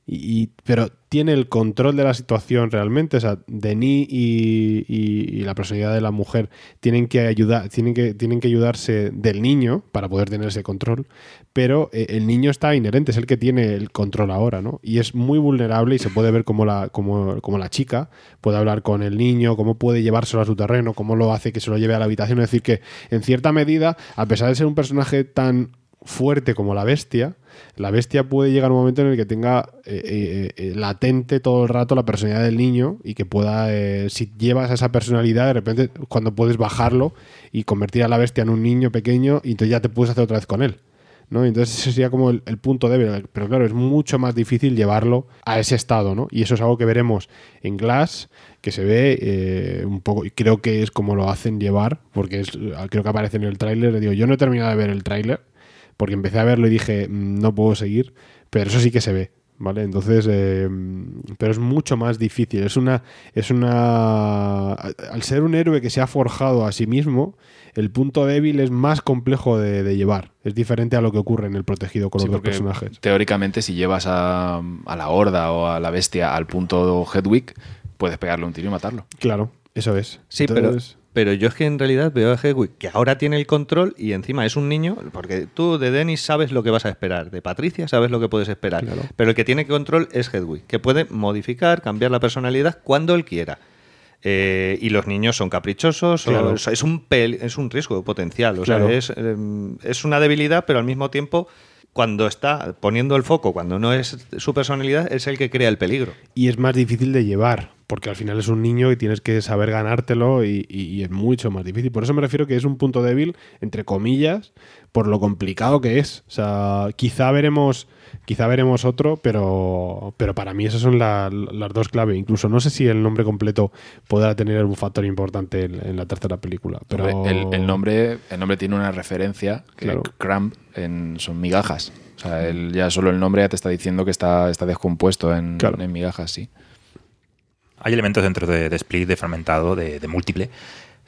y, pero tiene el control de la situación realmente. O sea, Denis y, y- la personalidad de la mujer tienen que ayudar, tienen que, tienen que ayudarse del niño para poder tener ese control. Pero eh, el niño está inherente, es el que tiene el control ahora, ¿no? Y es muy vulnerable y se puede ver como la, como, como la chica puede hablar con el niño, cómo puede llevárselo a su terreno, cómo lo hace que se lo lleve a la habitación. Es decir, que en cierta medida, a pesar de ser un personaje tan fuerte como la bestia, la bestia puede llegar un momento en el que tenga eh, eh, eh, latente todo el rato la personalidad del niño y que pueda, eh, si llevas esa personalidad, de repente cuando puedes bajarlo y convertir a la bestia en un niño pequeño y entonces ya te puedes hacer otra vez con él. ¿no? Entonces ese sería como el, punto débil, pero claro, es mucho más difícil llevarlo a ese estado, ¿no? Y eso es algo que veremos en Glass, que se ve un poco, y creo que es como lo hacen llevar, porque creo que aparece en el tráiler, digo, yo no he terminado de ver el tráiler, porque empecé a verlo y dije, "Mm, no puedo seguir, pero eso sí que se ve. ¿Vale? Entonces, eh, pero es mucho más difícil. Es una, es una, al ser un héroe que se ha forjado a sí mismo, el punto débil es más complejo de, de llevar. Es diferente a lo que ocurre en el protegido con Sí, los dos personajes. Teóricamente, si llevas a, a la horda o a la bestia al punto Hedwig, puedes pegarle un tiro y matarlo. Claro, eso es. Sí, Entonces- pero, pero yo es que en realidad veo a Hedwig que ahora tiene el control y encima es un niño, porque tú de Dennis sabes lo que vas a esperar, de Patricia sabes lo que puedes esperar, pero el que tiene control es Hedwig, que puede modificar, cambiar la personalidad cuando él quiera. Eh, y los niños son caprichosos, o- Claro. o sea, es, un pel- es un riesgo potencial. O Claro. sea, es, eh, es una debilidad, pero al mismo tiempo, cuando está poniendo el foco, cuando no es su personalidad, es el que crea el peligro. Y es más difícil de llevar, porque al final es un niño y tienes que saber ganártelo y, es mucho más difícil. Por eso me refiero que es un punto débil, entre comillas, por lo complicado que es. O sea, quizá veremos, quizá veremos otro, pero, pero para mí esas son la- las dos claves. Incluso no sé si el nombre completo podrá tener un factor importante en, en la tercera película. Pero el, el nombre, el nombre tiene una referencia, que Claro. crumb en, son migajas. O sea, él ya solo el nombre ya te está diciendo que está, está descompuesto en, en migajas, sí. Hay elementos dentro de, de Split, de fragmentado, de, de múltiple,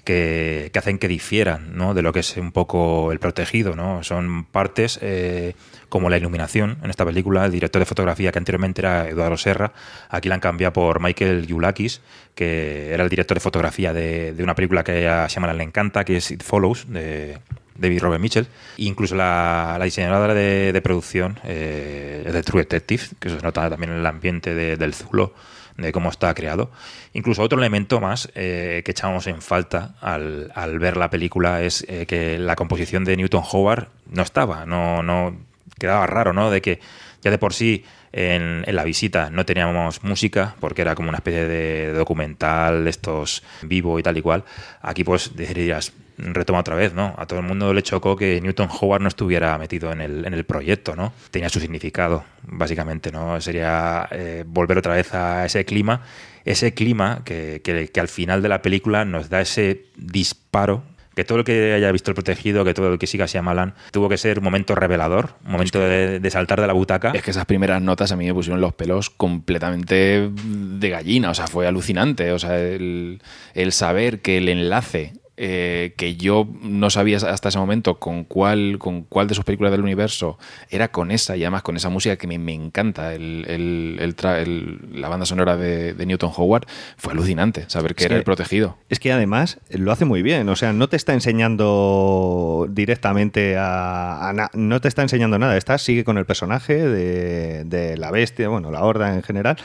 que, hacen que difieran de lo que es un poco el protegido. ¿no? Son partes eh, como la iluminación en esta película. El director de fotografía, que anteriormente era Eduardo Serra, aquí la han cambiado por Michael Yulakis, que era el director de fotografía de, una película que a Shyamalan le encanta, que es It Follows, de David Robert Mitchell. E incluso la, diseñadora de, producción eh, de True Detective, que se nota también en el ambiente de- del Zulo de cómo está creado. Incluso otro elemento más eh, que echamos en falta al, al ver la película es eh, que la composición de Newton Howard no estaba, no, no quedaba raro, ¿no? De que ya de por sí en, en la visita no teníamos música porque era como una especie de documental estos vivo y tal y cual. Aquí pues dirías, retoma otra vez, ¿no? A todo el mundo le chocó que Newton Howard no estuviera metido en el, en el proyecto, ¿no? Tenía su significado, básicamente, ¿no? Sería eh, volver otra vez a ese clima, ese clima que, que- que al final de la película nos da ese disparo. Que todo el que haya visto El Protegido, que todo el que siga Shyamalan, tuvo que ser un momento revelador, un momento de, de saltar de la butaca. Es que esas primeras notas a mí me pusieron los pelos completamente de gallina, o sea, fue alucinante, o sea, el, el saber que el enlace eh, que yo no sabía hasta ese momento con cuál, con cuál de sus películas del universo era con esa y además con esa música que me, me encanta, el, el- el tra- el- la banda sonora de, de Newton Howard, fue alucinante saber que Es era que- el protegido. Es que además lo hace muy bien, o sea, no te está enseñando directamente a, no te está enseñando nada, está sigue con el personaje de, de la bestia, bueno, la horda en general,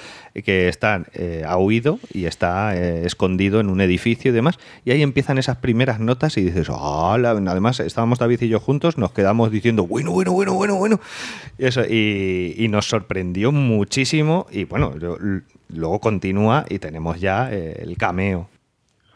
que está eh, ha huido y está eh, escondido en un edificio y demás, y ahí empiezan esas primeras notas y dices, "Hala", además estábamos David y yo juntos, nos quedamos diciendo, bueno, bueno, bueno, bueno, bueno, y, eso, y, nos sorprendió muchísimo y bueno, luego continúa y tenemos ya eh, el cameo.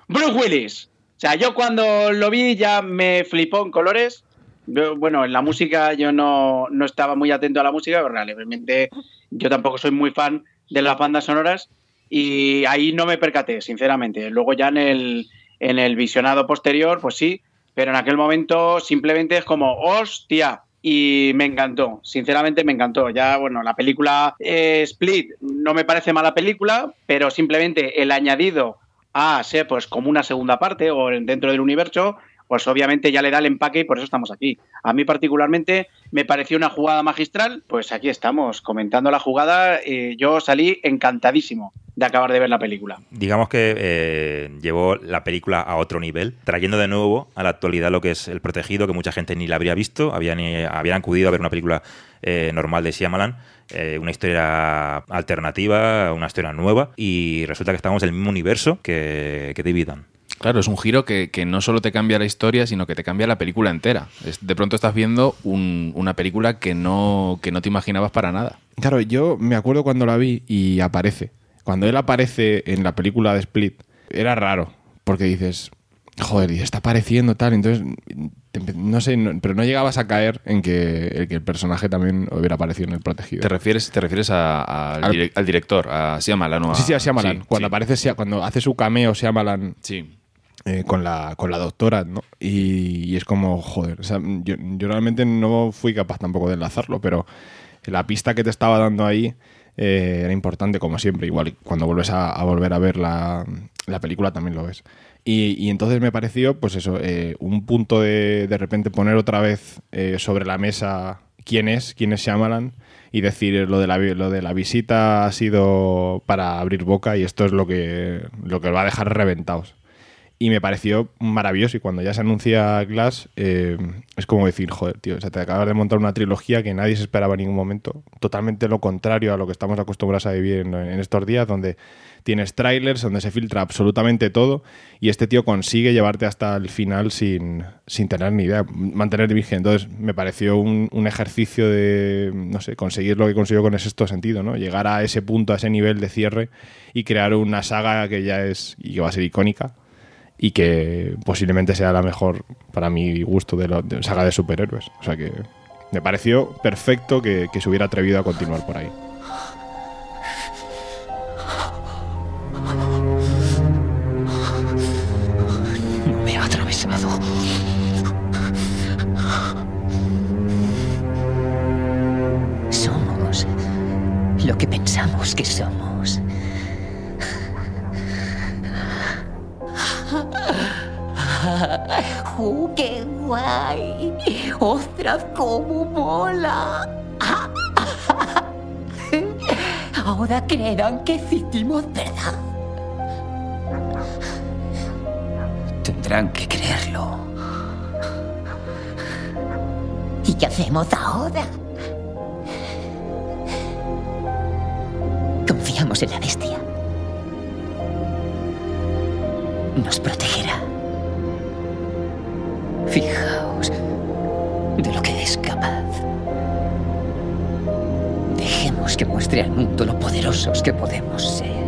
Bruce Willis. O sea, yo cuando lo vi ya me flipó en colores. Yo, bueno, en la música yo no, no estaba muy atento a la música, pero realmente yo tampoco soy muy fan de las bandas sonoras y ahí no me percaté, sinceramente. Luego ya en el, en el visionado posterior, pues sí, pero en aquel momento simplemente es como, hostia, y me encantó, sinceramente me encantó. Ya, bueno, la película eh, Split no me parece mala película, pero simplemente el añadido a ser pues como una segunda parte o en- dentro del universo, pues obviamente ya le da el empaque y por eso estamos aquí. A mí particularmente me pareció una jugada magistral, pues aquí estamos comentando la jugada, eh, yo salí encantadísimo de acabar de ver la película. digamos que eh, llevó la película a otro nivel, trayendo de nuevo a la actualidad lo que es El Protegido, que mucha gente ni la habría visto, habían, habían acudido a ver una película eh, normal de Shyamalan, eh, una historia alternativa, una historia nueva, y resulta que estamos en el mismo universo que, que David Dunn. Claro, es un giro que, que no solo te cambia la historia, sino que te cambia la película entera. Es- de pronto estás viendo un- una película que no, que no te imaginabas para nada. Claro, yo me acuerdo cuando la vi y aparece. Cuando él aparece en la película de Split, era raro, porque dices, joder, y está apareciendo tal, entonces, no sé, no- pero no llegabas a caer en que, en que el personaje también hubiera aparecido en el protegido. ¿Te refieres, te refieres a- a- al, Al- direc- al director, a Shyamalan? o a- Sí, sí, a Shyamalan. sí, cuando sí. aparece, cuando hace su cameo Shyamalan Sí. Eh, con, la, con la doctora, ¿no? Y, es como, joder, o sea, yo, yo realmente no fui capaz tampoco de enlazarlo, pero la pista que te estaba dando ahí eh, era importante, como siempre. Igual cuando vuelves a, volver a ver la, la película también lo ves. Y, entonces me pareció, pues eso, eh, un punto de de repente poner otra vez eh, sobre la mesa quién es, quién es Shyamalan y decir lo de la, lo de la visita ha sido para abrir boca y esto es lo que, lo que va a dejar reventados. Y me pareció maravilloso. Y cuando ya se anuncia Glass, eh, es como decir, joder, tío, o sea, te acabas de montar una trilogía que nadie se esperaba en ningún momento. Totalmente lo contrario a lo que estamos acostumbrados a vivir en, estos días, donde tienes trailers donde se filtra absolutamente todo y este tío consigue llevarte hasta el final sin, sin tener ni idea, mantener virgen. Entonces me pareció un, un, ejercicio de, no sé, conseguir lo que consiguió con ese sexto sentido, ¿no? Llegar a ese punto, a ese nivel de cierre y crear una saga que ya es y que va a ser icónica y que posiblemente sea la mejor, para mi gusto, de la saga de superhéroes. O sea que me pareció perfecto que, que se hubiera atrevido a continuar por ahí. Me ha atravesado. Somos lo que pensamos que somos. ¡Uh, qué guay! ¡Ostras, cómo mola! Ahora creerán que existimos, ¿verdad? Tendrán que creerlo. ¿Y qué hacemos ahora? Confiamos en la bestia. Nos protegerá. Fijaos de lo que es capaz. Dejemos que muestre al mundo lo poderosos que podemos ser.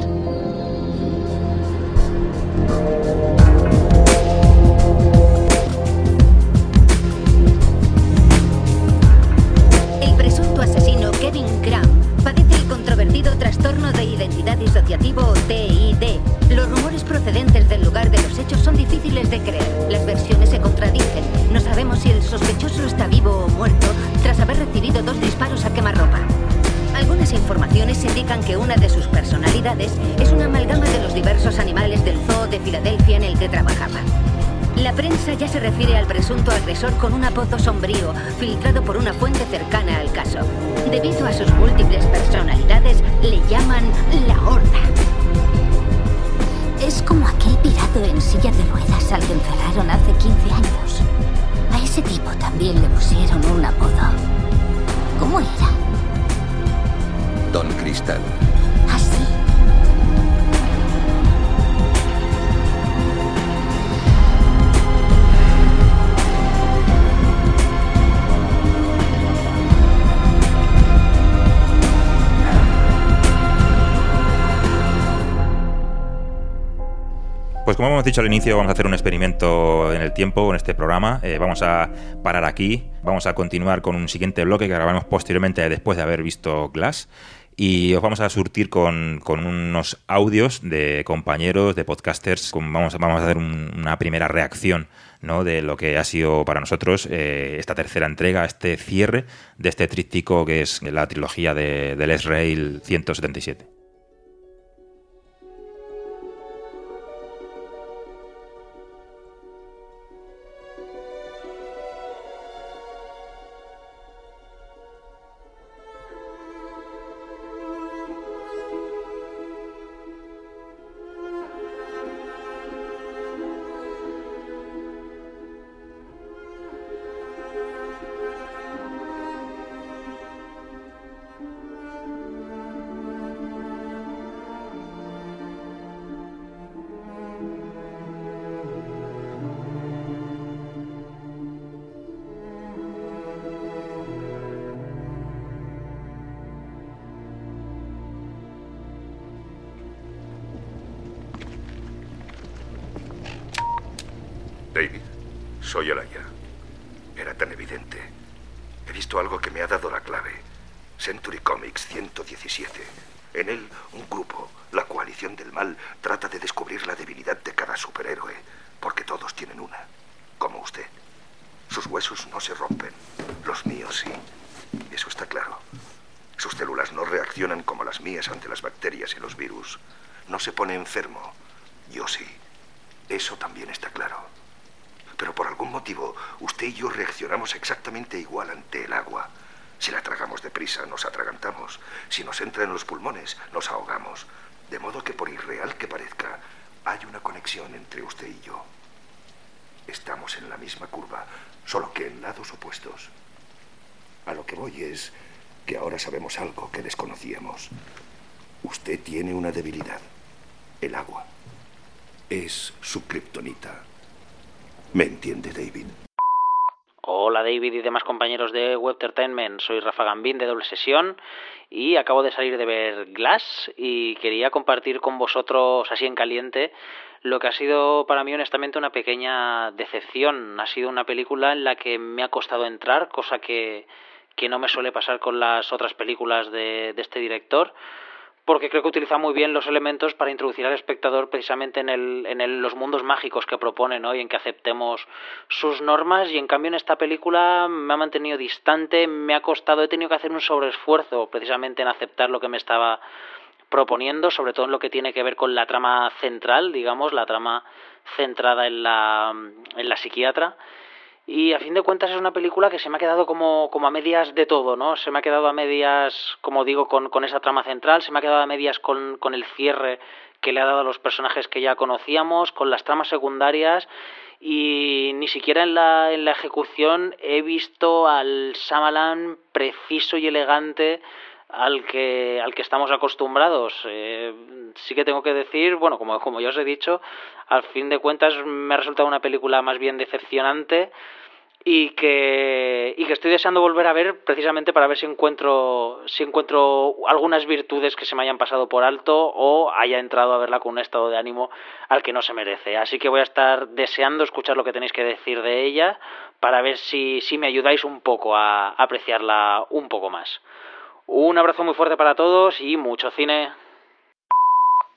Trastorno de identidad disociativo TID. Los rumores procedentes del lugar de los hechos son difíciles de creer. Las versiones se contradicen. No sabemos si el sospechoso está vivo o muerto tras haber recibido dos disparos a quemarropa. Algunas informaciones indican que una de sus personalidades es una amalgama de los diversos animales del zoo de Filadelfia en el que trabajaba. La prensa ya se refiere al presunto agresor con un apodo sombrío, filtrado por una fuente cercana al caso. Debido a sus múltiples personalidades, le llaman la Horda. Es como aquel pirado en silla de ruedas al que encerraron hace 15 años. A ese tipo también le pusieron un apodo. ¿Cómo era? Don Cristal. Pues como hemos dicho al inicio, vamos a hacer un experimento en el tiempo en este programa. Eh, vamos a parar aquí, vamos a continuar con un siguiente bloque que grabaremos posteriormente después de haber visto Glass. Y os vamos a surtir con, unos audios de compañeros, de podcasters. Con, vamos, a hacer un, una primera reacción de lo que ha sido para nosotros eh, esta tercera entrega, este cierre de este tríptico que es la trilogía de, del S-Rail 177. Sesión y acabo de salir de ver Glass y quería compartir con vosotros así en caliente lo que ha sido para mí honestamente una pequeña decepción. Ha sido una película en la que me ha costado entrar, cosa que, que no me suele pasar con las otras películas de, de este director porque creo que utiliza muy bien los elementos para introducir al espectador precisamente en, el, en el, los mundos mágicos que propone ¿no? y en que aceptemos sus normas y en cambio en esta película me ha mantenido distante, me ha costado, he tenido que hacer un sobreesfuerzo precisamente en aceptar lo que me estaba proponiendo, sobre todo en lo que tiene que ver con la trama central, digamos, la trama centrada en la, en la psiquiatra y a fin de cuentas es una película que se me ha quedado como, como a medias de todo, ¿no? Se me ha quedado a medias, como digo, con, con esa trama central, se me ha quedado a medias con, con el cierre que le ha dado a los personajes que ya conocíamos, con las tramas secundarias y ni siquiera en la, en la ejecución he visto al Samalan preciso y elegante al que, al que estamos acostumbrados. Eh, sí que tengo que decir, bueno, como, como ya os he dicho, al fin de cuentas me ha resultado una película más bien decepcionante y que, y que estoy deseando volver a ver precisamente para ver si encuentro, si encuentro algunas virtudes que se me hayan pasado por alto o haya entrado a verla con un estado de ánimo al que no se merece. Así que voy a estar deseando escuchar lo que tenéis que decir de ella para ver si, si me ayudáis un poco a apreciarla un poco más. Un abrazo muy fuerte para todos y mucho cine.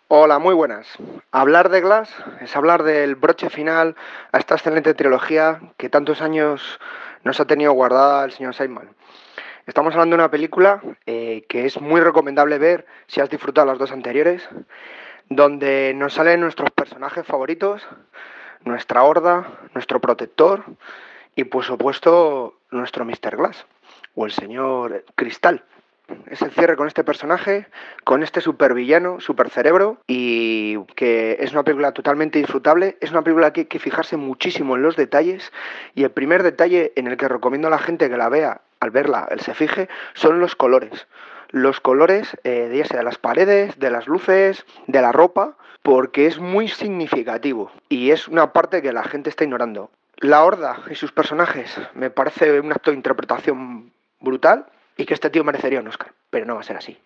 Hola, muy buenas. Hablar de Glass es hablar del broche final a esta excelente trilogía que tantos años nos ha tenido guardada el señor Simon. Estamos hablando de una película eh, que es muy recomendable ver si has disfrutado las dos anteriores, donde nos salen nuestros personajes favoritos, nuestra horda, nuestro protector y por supuesto nuestro Mr. Glass o el señor Cristal es el cierre con este personaje, con este supervillano, supercerebro, y que es una película totalmente disfrutable. Es una película que hay que fijarse muchísimo en los detalles, y el primer detalle en el que recomiendo a la gente que la vea, al verla, el se fije, son los colores. Los colores, eh, ya sea de las paredes, de las luces, de la ropa, porque es muy significativo y es una parte que la gente está ignorando. La Horda y sus personajes me parece un acto de interpretación brutal y que este tío merecería un Oscar, pero no va a ser así.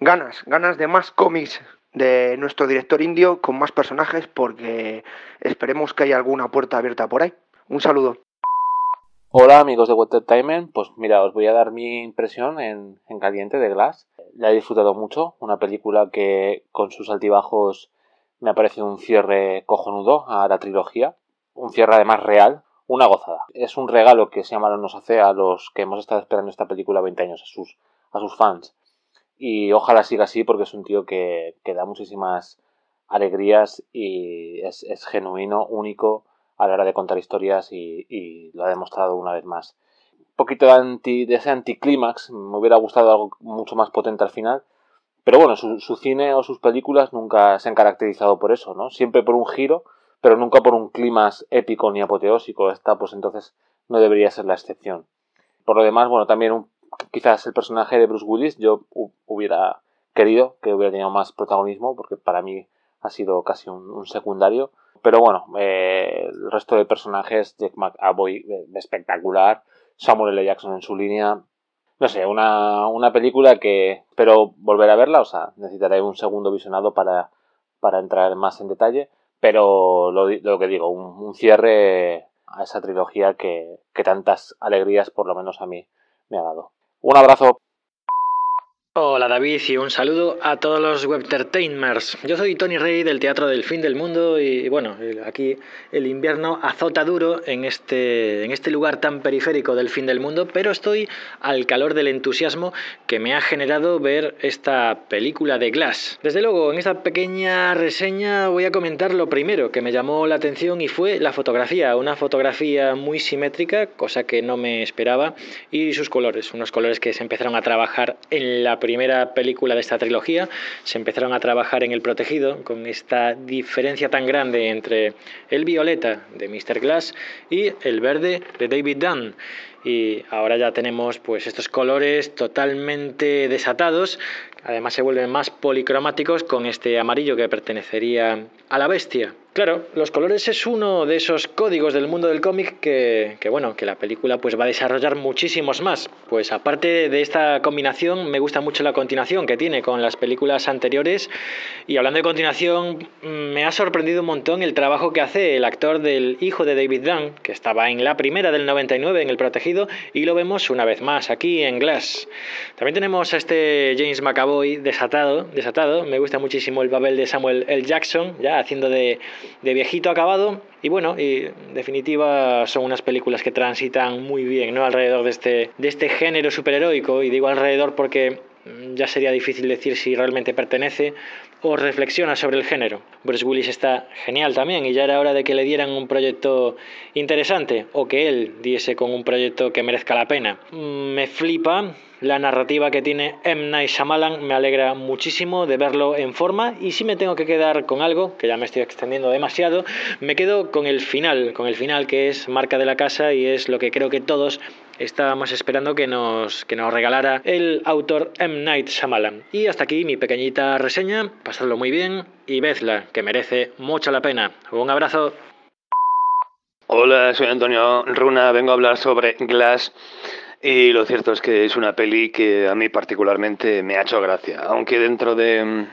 Ganas, ganas de más cómics de nuestro director indio con más personajes porque esperemos que haya alguna puerta abierta por ahí. Un saludo. Hola amigos de Water Time, pues mira, os voy a dar mi impresión en, en caliente de Glass. La he disfrutado mucho, una película que con sus altibajos me ha parecido un cierre cojonudo a la trilogía, un cierre además real, una gozada. Es un regalo que Shyamalan nos hace a los que hemos estado esperando esta película 20 años, a sus, a sus fans. Y ojalá siga así porque es un tío que, que da muchísimas alegrías y es, es, genuino, único a la hora de contar historias y, lo ha demostrado una vez más. Un poquito de, anti, de ese anticlímax, me hubiera gustado algo mucho más potente al final, pero bueno, su cine o sus películas nunca se han caracterizado por eso, ¿no? Siempre por un giro pero nunca por un clima épico ni apoteósico. Esta, pues entonces no debería ser la excepción. Por lo demás, bueno, también quizás el personaje de Bruce Willis yo hubiera querido que hubiera tenido más protagonismo, porque para mí ha sido casi un, un secundario. Pero bueno, eh, el resto de personajes, Jack McAvoy, eh, espectacular, Samuel L. Jackson en su línea. No sé, una, una película que espero volver a verla, o sea, necesitaré un segundo visionado para, para entrar más en detalle pero lo, lo que digo, un, un, cierre a esa trilogía que, que tantas alegrías, por lo menos a mí, me ha dado. Un abrazo. Hola David y un saludo a todos los webtertainmers. Yo soy Tony Rey del Teatro del Fin del Mundo y bueno, aquí el invierno azota duro en este, en este lugar tan periférico del fin del mundo, pero estoy al calor del entusiasmo que me ha generado ver esta película de Glass. Desde luego, en esta pequeña reseña voy a comentar lo primero que me llamó la atención y fue la fotografía, una fotografía muy simétrica, cosa que no me esperaba, y sus colores, unos colores que se empezaron a trabajar en la primera película de esta trilogía, se empezaron a trabajar en El Protegido, con esta diferencia tan grande entre el violeta de Mr. Glass y el verde de David Dunn y ahora ya tenemos pues estos colores totalmente desatados además se vuelven más policromáticos con este amarillo que pertenecería a la bestia Claro, los colores es uno de esos códigos del mundo del cómic que, bueno, que la película pues va a desarrollar muchísimos más. Pues aparte de esta combinación, me gusta mucho la continuación que tiene con las películas anteriores. Y hablando de continuación, mm, me ha sorprendido un montón el trabajo que hace el actor del hijo de David Dunn, que estaba en la primera del 99 en El Protegido, y lo vemos una vez más aquí en Glass. También tenemos a este James McAvoy desatado, desatado. Me gusta muchísimo el papel de Samuel L. Jackson, ya haciendo de de viejito acabado. Y bueno, y en definitiva son unas películas que transitan muy bien ¿no? alrededor de este, de este género superheroico. Y digo alrededor porque mm, ya sería difícil decir si realmente pertenece o reflexiona sobre el género. Bruce Willis está genial también y ya era hora de que le dieran un proyecto interesante o que él diese con un proyecto que merezca la pena. Mm, me flipa la narrativa que tiene M. Night Shyamalan me alegra muchísimo de verlo en forma y si me tengo que quedar con algo, que ya me estoy extendiendo demasiado, me quedo con el final, con el final que es marca de la casa y es lo que creo que todos estábamos esperando que nos, que nos regalara el autor M. Night Shyamalan. Y hasta aquí mi pequeñita reseña, pasadlo muy bien y vedla, que merece mucho la pena. Un abrazo. Hola, soy Antonio Runa, vengo a hablar sobre Glass. Y lo cierto es que es una peli que a mí particularmente me ha hecho gracia, aunque dentro de,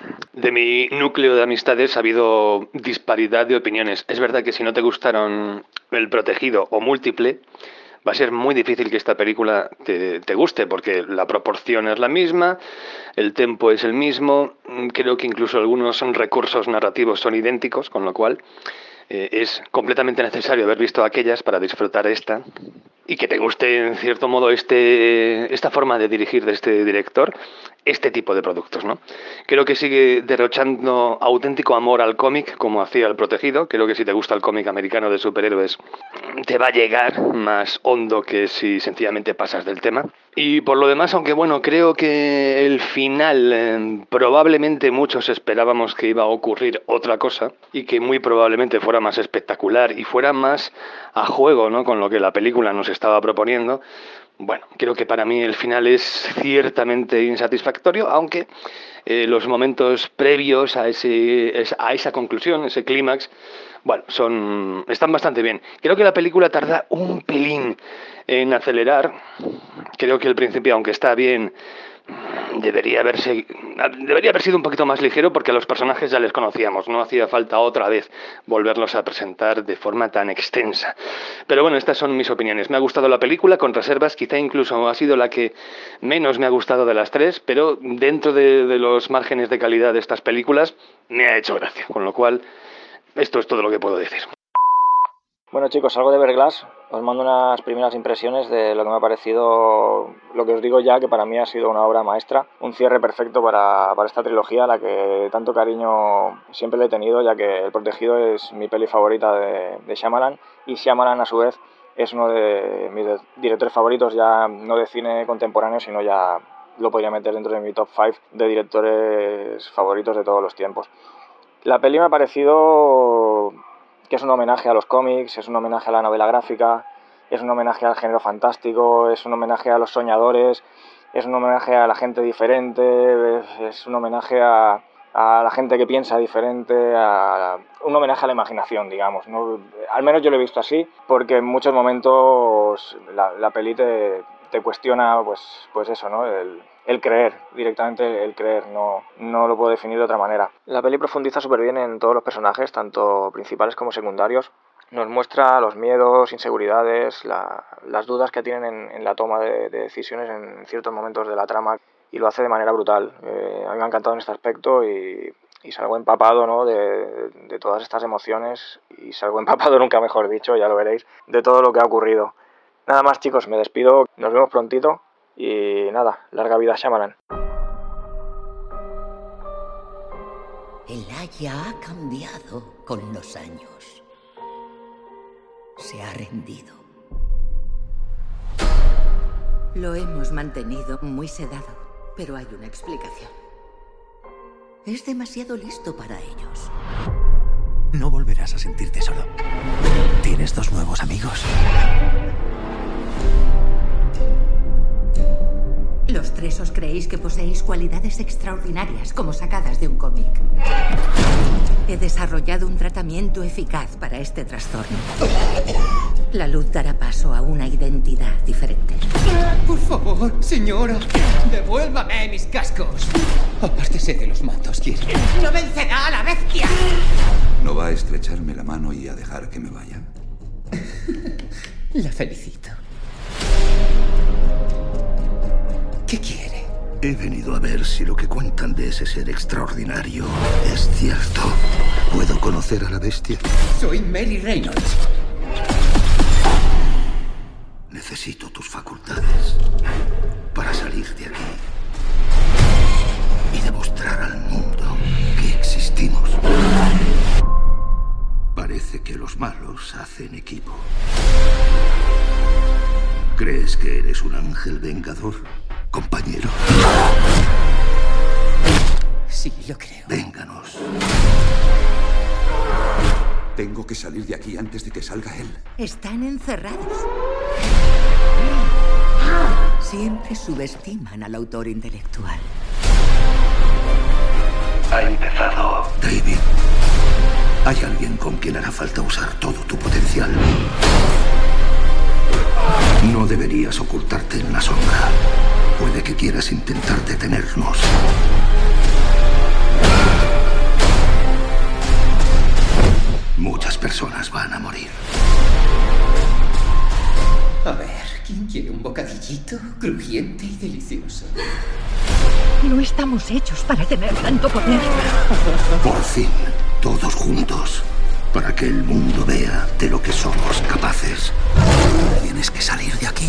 mi núcleo de amistades ha habido disparidad de opiniones. Es verdad que si no te gustaron El Protegido o Múltiple, va a ser muy difícil que esta película te, te, guste, porque la proporción es la misma, el tempo es el mismo, creo que incluso algunos recursos narrativos son idénticos, con lo cual eh, es completamente necesario haber visto aquellas para disfrutar esta y que te guste en cierto modo este, esta forma de dirigir de este director este tipo de productos. ¿no? Creo que sigue derrochando auténtico amor al cómic como hacía El Protegido. Creo que si te gusta el cómic americano de superhéroes te va a llegar más hondo que si sencillamente pasas del tema. Y por lo demás, aunque bueno, creo que el final eh, probablemente muchos esperábamos que iba a ocurrir otra cosa y que muy probablemente fuera más espectacular y fuera más a juego ¿no? con lo que la película nos estaba proponiendo, bueno, creo que para mí el final es ciertamente insatisfactorio, aunque eh, los momentos previos a, ese, a esa conclusión, ese clímax, bueno, son, están bastante bien. Creo que la película tarda un pelín en acelerar. Creo que el principio, aunque está bien, debería haberse debería haber sido un poquito más ligero porque los personajes ya les conocíamos, no hacía falta otra vez volverlos a presentar de forma tan extensa. Pero bueno, estas son mis opiniones. Me ha gustado la película con reservas, quizá incluso ha sido la que menos me ha gustado de las tres, pero dentro de, de los márgenes de calidad de estas películas me ha hecho gracia, con lo cual esto es todo lo que puedo decir. Bueno chicos, salgo de Verglass, os mando unas primeras impresiones de lo que me ha parecido, lo que os digo ya, que para mí ha sido una obra maestra, un cierre perfecto para, para esta trilogía, a la que tanto cariño siempre le he tenido, ya que El Protegido es mi peli favorita de, de Shyamalan, y Shyamalan a su vez es uno de mis directores favoritos, ya no de cine contemporáneo, sino ya lo podría meter dentro de mi top 5 de directores favoritos de todos los tiempos. La peli me ha parecido que es un homenaje a los cómics, es un homenaje a la novela gráfica, es un homenaje al género fantástico, es un homenaje a los soñadores, es un homenaje a la gente diferente, es un homenaje a, la gente que piensa diferente, a, un homenaje a la imaginación, digamos. Al menos yo lo he visto así, porque en muchos momentos la, la peli te, te cuestiona, pues, pues eso, ¿no? El, el creer, directamente el creer, no, no lo puedo definir de otra manera. La peli profundiza súper bien en todos los personajes, tanto principales como secundarios. Nos muestra los miedos, inseguridades, las dudas que tienen en, la toma de, decisiones en ciertos momentos de la trama y lo hace de manera brutal. Eh, a mí me ha encantado en este aspecto y, y salgo empapado ¿no? de, de todas estas emociones y salgo empapado, nunca mejor dicho, ya lo veréis, de todo lo que ha ocurrido. Nada más chicos, me despido, nos vemos prontito y nada, larga vida Shyamalan. El haya ha cambiado con los años. Se ha rendido. Lo hemos mantenido muy sedado. Pero hay una explicación. Es demasiado listo para ellos. No volverás a sentirte solo. Tienes dos nuevos amigos. Los tres os creéis que poseéis cualidades extraordinarias como sacadas de un cómic. He desarrollado un tratamiento eficaz para este trastorno. La luz dará paso a una identidad diferente. Por favor, señora, devuélvame mis cascos. Apártese de los mantos, quiere. ¡No vencerá a la bestia! ¿No va a estrecharme la mano y a dejar que me vaya? La felicito. ¿Qué quiere? He venido a ver si lo que cuentan de ese ser extraordinario es cierto. ¿Puedo conocer a la bestia? Soy Mary Reynolds. Necesito tus facultades para salir de aquí y demostrar al mundo que existimos. Parece que los malos hacen equipo. ¿Crees que eres un ángel vengador, compañero? Sí, lo creo. Vénganos. Tengo que salir de aquí antes de que salga él. Están encerrados. Siempre subestiman al autor intelectual. Ha empezado. David, hay alguien con quien hará falta usar todo tu potencial. No deberías ocultarte en la sombra. Puede que quieras intentar detenernos. Muchas personas van a morir. A ver, ¿quién quiere un bocadillito crujiente y delicioso? No estamos hechos para tener tanto poder. Por fin, todos juntos, para que el mundo vea de lo que somos capaces. Tienes que salir de aquí.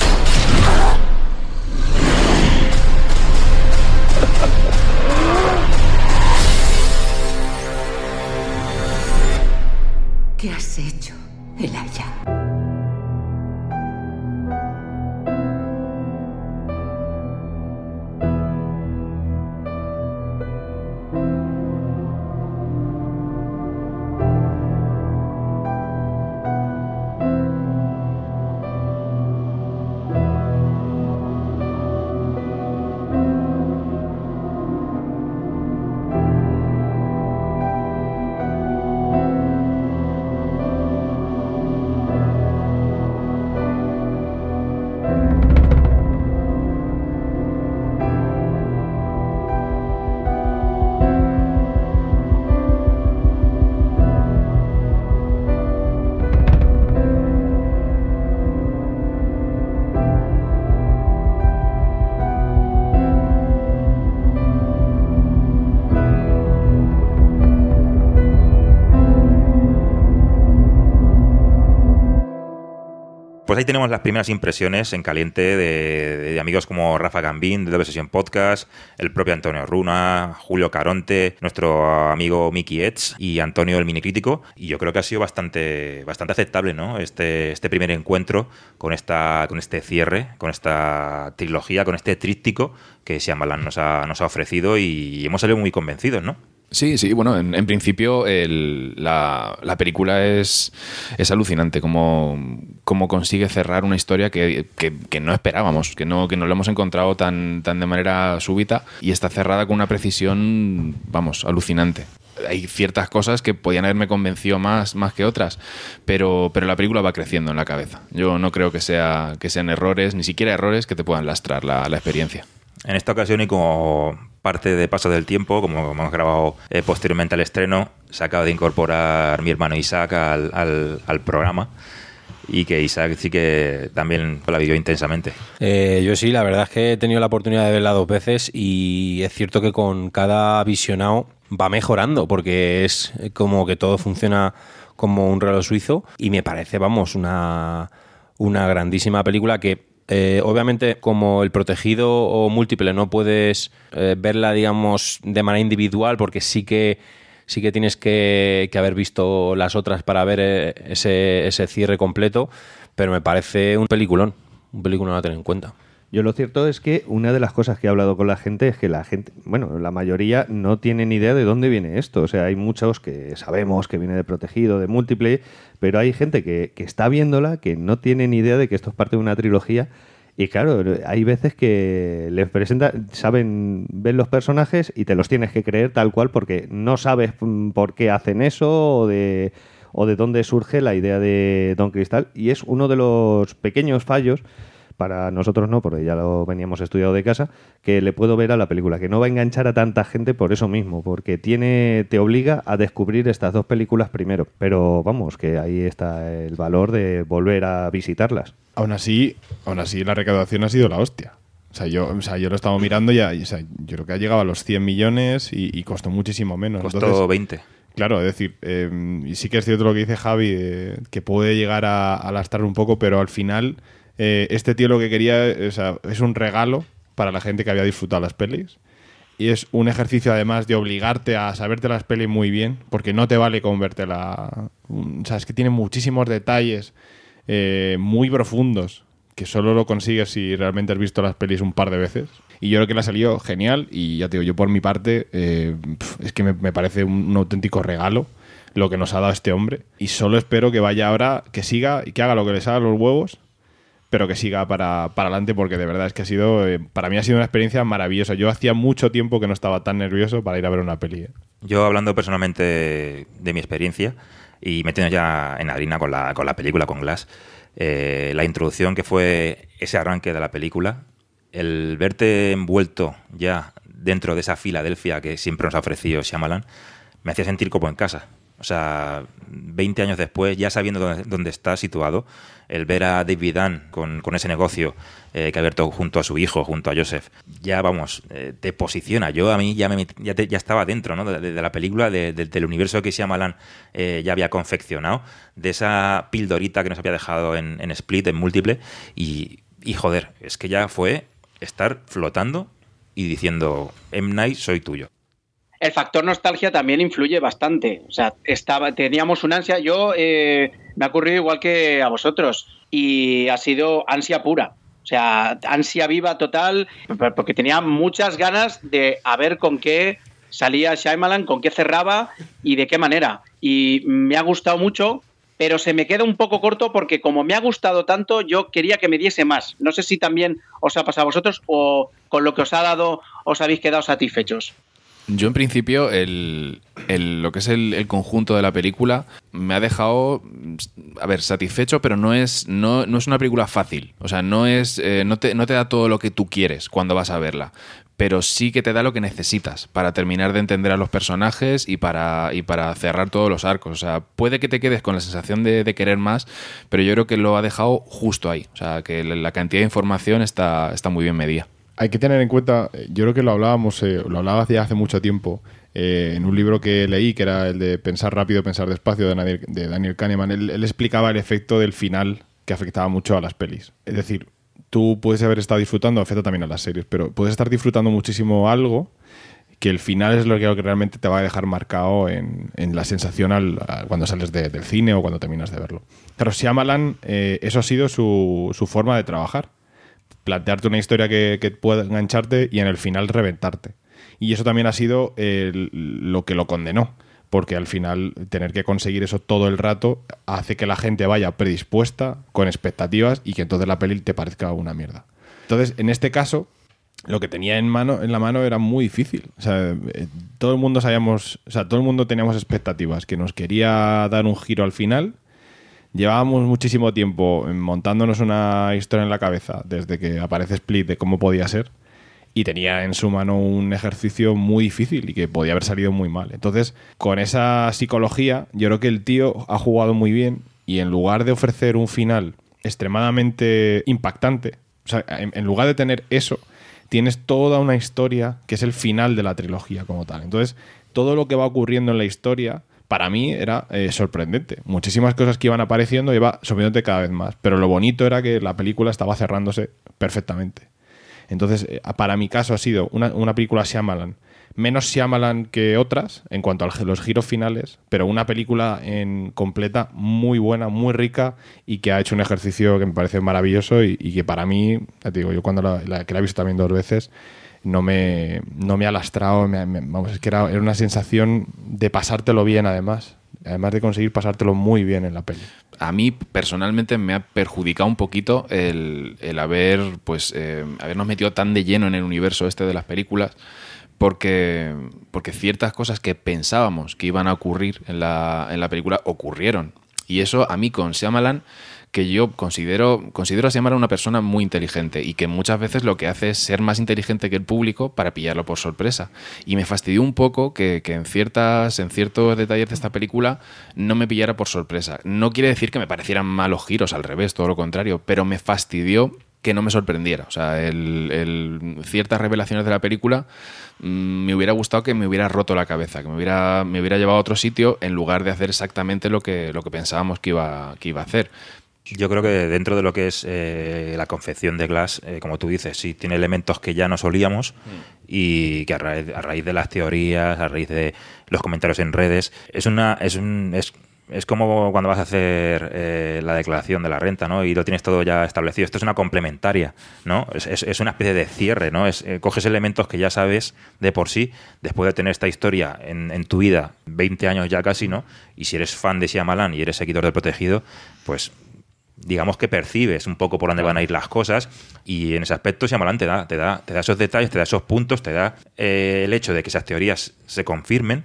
¿Qué has hecho, Elaya? Pues ahí tenemos las primeras impresiones en caliente de, amigos como Rafa Gambín, de Doble Sesión Podcast, el propio Antonio Runa, Julio Caronte, nuestro amigo Mickey Etz y Antonio el Minicrítico. Y yo creo que ha sido bastante, bastante aceptable, ¿no? Este, este primer encuentro con, esta, con este cierre, con esta trilogía, con este tríptico que Shyamalan nos ha, nos ha ofrecido y hemos salido muy convencidos, ¿no? Sí, sí, bueno, en, principio la, la película es, es alucinante, cómo consigue cerrar una historia que, que- que no esperábamos, que no, que no lo hemos encontrado tan, tan de manera súbita y está cerrada con una precisión, vamos, alucinante. Hay ciertas cosas que podían haberme convencido más, más que otras, pero, pero la película va creciendo en la cabeza. Yo no creo que, sea, que sean errores, ni siquiera errores que te puedan lastrar la, la experiencia. En esta ocasión y como parte de Paso del Tiempo, como hemos grabado eh, posteriormente al estreno, se acaba de incorporar mi hermano Isaac al, al- al programa y que Isaac sí que también la vivió intensamente. Eh, yo sí, la verdad es que he tenido la oportunidad de verla dos veces y es cierto que con cada visionado va mejorando porque es como que todo funciona como un reloj suizo y me parece, vamos, una, una grandísima película que eh, obviamente como el protegido o múltiple no puedes eh, verla, digamos, de manera individual porque sí que sí que tienes que, que haber visto las otras para ver eh, ese, ese cierre completo, pero me parece un peliculón, un peliculón a tener en cuenta. Yo lo cierto es que una de las cosas que he hablado con la gente es que la gente, bueno, la mayoría no tiene ni idea de dónde viene esto. O sea, hay muchos que sabemos que viene de protegido, de múltiple, pero hay gente que, que está viéndola que no tiene ni idea de que esto es parte de una trilogía. Y claro, hay veces que les presenta, saben, ven los personajes y te los tienes que creer tal cual porque no sabes mm, por qué hacen eso o de, o de dónde surge la idea de Don Cristal. Y es uno de los pequeños fallos para nosotros no, porque ya lo veníamos estudiado de casa, que le puedo ver a la película, que no va a enganchar a tanta gente por eso mismo, porque tiene, te obliga a descubrir estas dos películas primero. Pero vamos, que ahí está el valor de volver a visitarlas. Aún así, aún así la recaudación ha sido la hostia. O sea, yo, o sea, yo lo estaba mirando y, o sea, yo creo que ha llegado a los 100 millones y, y costó muchísimo menos. Costó Entonces, 20. Claro, es decir, eh, y sí que es cierto lo que dice Javi, eh, que puede llegar a, a lastrar un poco, pero al final eh, este tío lo que quería o sea, es un regalo para la gente que había disfrutado las pelis. Y es un ejercicio además de obligarte a saberte las pelis muy bien, porque no te vale con vértela. O sea, es que tiene muchísimos detalles eh, muy profundos que solo lo consigues si realmente has visto las pelis un par de veces. Y yo creo que le ha salido genial. Y ya te digo, yo por mi parte, eh, es que me, me parece un, un auténtico regalo lo que nos ha dado este hombre. Y solo espero que vaya ahora, que siga y que haga lo que le salga a los huevos, pero que siga para, para adelante porque de verdad es que ha sido, eh, para mí ha sido una experiencia maravillosa. Yo hacía mucho tiempo que no estaba tan nervioso para ir a ver una peli. ¿eh? Yo hablando personalmente de mi experiencia y metiendo ya en harina con la, con la película, con Glass, eh, la introducción que fue ese arranque de la película, el verte envuelto ya dentro de esa Filadelfia que siempre nos ha ofrecido Shyamalan, me hacía sentir como en casa. O sea, 20 años después, ya sabiendo dónde, dónde está situado, el ver a David Dunn con, con ese negocio eh, que ha abierto junto a su hijo, junto a Joseph, ya vamos, eh, te posiciona. Yo a mí ya, me, ya, te- estaba dentro ¿no? de, la película, de- de- del universo que Shyamalan eh, ya había confeccionado, de esa pildorita que nos había dejado en, en Split, en múltiple, y, y joder, es que ya fue estar flotando y diciendo, M. Night, soy tuyo. El factor nostalgia también influye bastante. O sea, estaba, teníamos una ansia. Yo eh, me ha ocurrido igual que a vosotros. Y ha sido ansia pura. O sea, ansia viva total. Porque tenía muchas ganas de a ver con qué salía Shyamalan, con qué cerraba y de qué manera. Y me ha gustado mucho. Pero se me queda un poco corto porque como me ha gustado tanto, yo quería que me diese más. No sé si también os ha pasado a vosotros o con lo que os ha dado os habéis quedado satisfechos. Yo en principio el, el- lo que es el, el conjunto de la película me ha dejado, a ver, satisfecho, pero no es, no, no es una película fácil. O sea, no, es, eh, no, te, no te da todo lo que tú quieres cuando vas a verla. Pero sí que te da lo que necesitas para terminar de entender a los personajes y para, y para cerrar todos los arcos. O sea, puede que te quedes con la sensación de, de querer más, pero yo creo que lo ha dejado justo ahí. O sea, que la cantidad de información está, está muy bien medida. Hay que tener en cuenta, eh, yo creo que lo hablábamos, eh, lo hablaba hace, hace mucho tiempo, eh, en un libro que leí, que era el de Pensar rápido, pensar despacio, de Daniel, Kahneman. Él, explicaba el efecto del final que afectaba mucho a las pelis. Es decir, tú puedes haber estado disfrutando, afecta también a las series, pero puedes estar disfrutando muchísimo algo que el final es lo que realmente te va a dejar marcado en, la sensación cuando sales de- del cine o cuando terminas de verlo. Claro, Shyamalan, eh, eso ha sido su forma de trabajar plantearte una historia que, que pueda engancharte y en el final reventarte. Y eso también ha sido lo que lo condenó, porque al final tener que conseguir eso todo el rato hace que la gente vaya predispuesta, con expectativas, y que entonces la peli te parezca una mierda. Entonces, en este caso, lo que tenía en mano en la mano era muy difícil. Eh, todo el mundo sabíamos, o sea, todo el mundo teníamos expectativas, que nos quería dar un giro al final Llevábamos muchísimo tiempo montándonos una historia en la cabeza desde que aparece Split de cómo podía ser y tenía en su mano un ejercicio muy difícil y que podía haber salido muy mal. Entonces, con esa psicología, yo creo que el tío ha jugado muy bien y en lugar de ofrecer un final extremadamente impactante, o sea, en, lugar de tener eso, tienes toda una historia que es el final de la trilogía como tal. Entonces, todo lo que va ocurriendo en la historia para mí era eh, sorprendente. Muchísimas cosas que iban apareciendo iba sorprendiéndote cada vez más. Pero lo bonito era que la película estaba cerrándose perfectamente. Entonces, eh, para mi caso ha sido una, una película Shyamalan, menos Shyamalan que otras en cuanto a los giros finales, pero una película en completa muy buena, muy rica y que ha hecho un ejercicio que me parece maravilloso y, que para mí, ya te digo, yo cuando que la he visto también dos veces, no me, no me ha lastrado, vamos, es que era, era una sensación de pasártelo bien además, además de conseguir pasártelo muy bien en la peli. a mí personalmente me ha perjudicado un poquito el, el haber pues eh, habernos metido tan de lleno en el universo este de las películas porque, porque ciertas cosas que pensábamos que iban a ocurrir en la, en la película ocurrieron. Y eso a mí con Shyamalan, que yo considero, considero a Shyamalan una persona muy inteligente y que muchas veces lo que hace es ser más inteligente que el público para pillarlo por sorpresa. Y me fastidió un poco que, que en, ciertas, en ciertos detalles de esta película no me pillara por sorpresa. No quiere decir que me parecieran malos giros, al revés, todo lo contrario, pero me fastidió que no me sorprendiera. O sea, el- ciertas revelaciones de la película mm, me hubiera gustado que me hubiera roto la cabeza, que me hubiera, me hubiera llevado a otro sitio en lugar de hacer exactamente lo que, lo que pensábamos que iba, que iba a hacer. Yo creo que dentro de lo que es eh, la confección de Glass, eh, como tú dices, sí tiene elementos que ya nos olíamos y que a raíz, a raíz de las teorías, a raíz de los comentarios en redes, es una es un es, es como cuando vas a hacer eh, la declaración de la renta, ¿no? Y lo tienes todo ya establecido. Esto es una complementaria, ¿no? Es, es- es una especie de cierre, ¿no? Es, eh, coges elementos que ya sabes de por sí, después de tener esta historia en, en tu vida, 20 años ya casi, ¿no? Y si eres fan de Shyamalan y eres seguidor del Protegido, pues digamos que percibes un poco por dónde van a ir las cosas y en ese aspecto Shyamalan te da, te da, te da esos detalles, te da esos puntos, te da eh, el hecho de que esas teorías se confirmen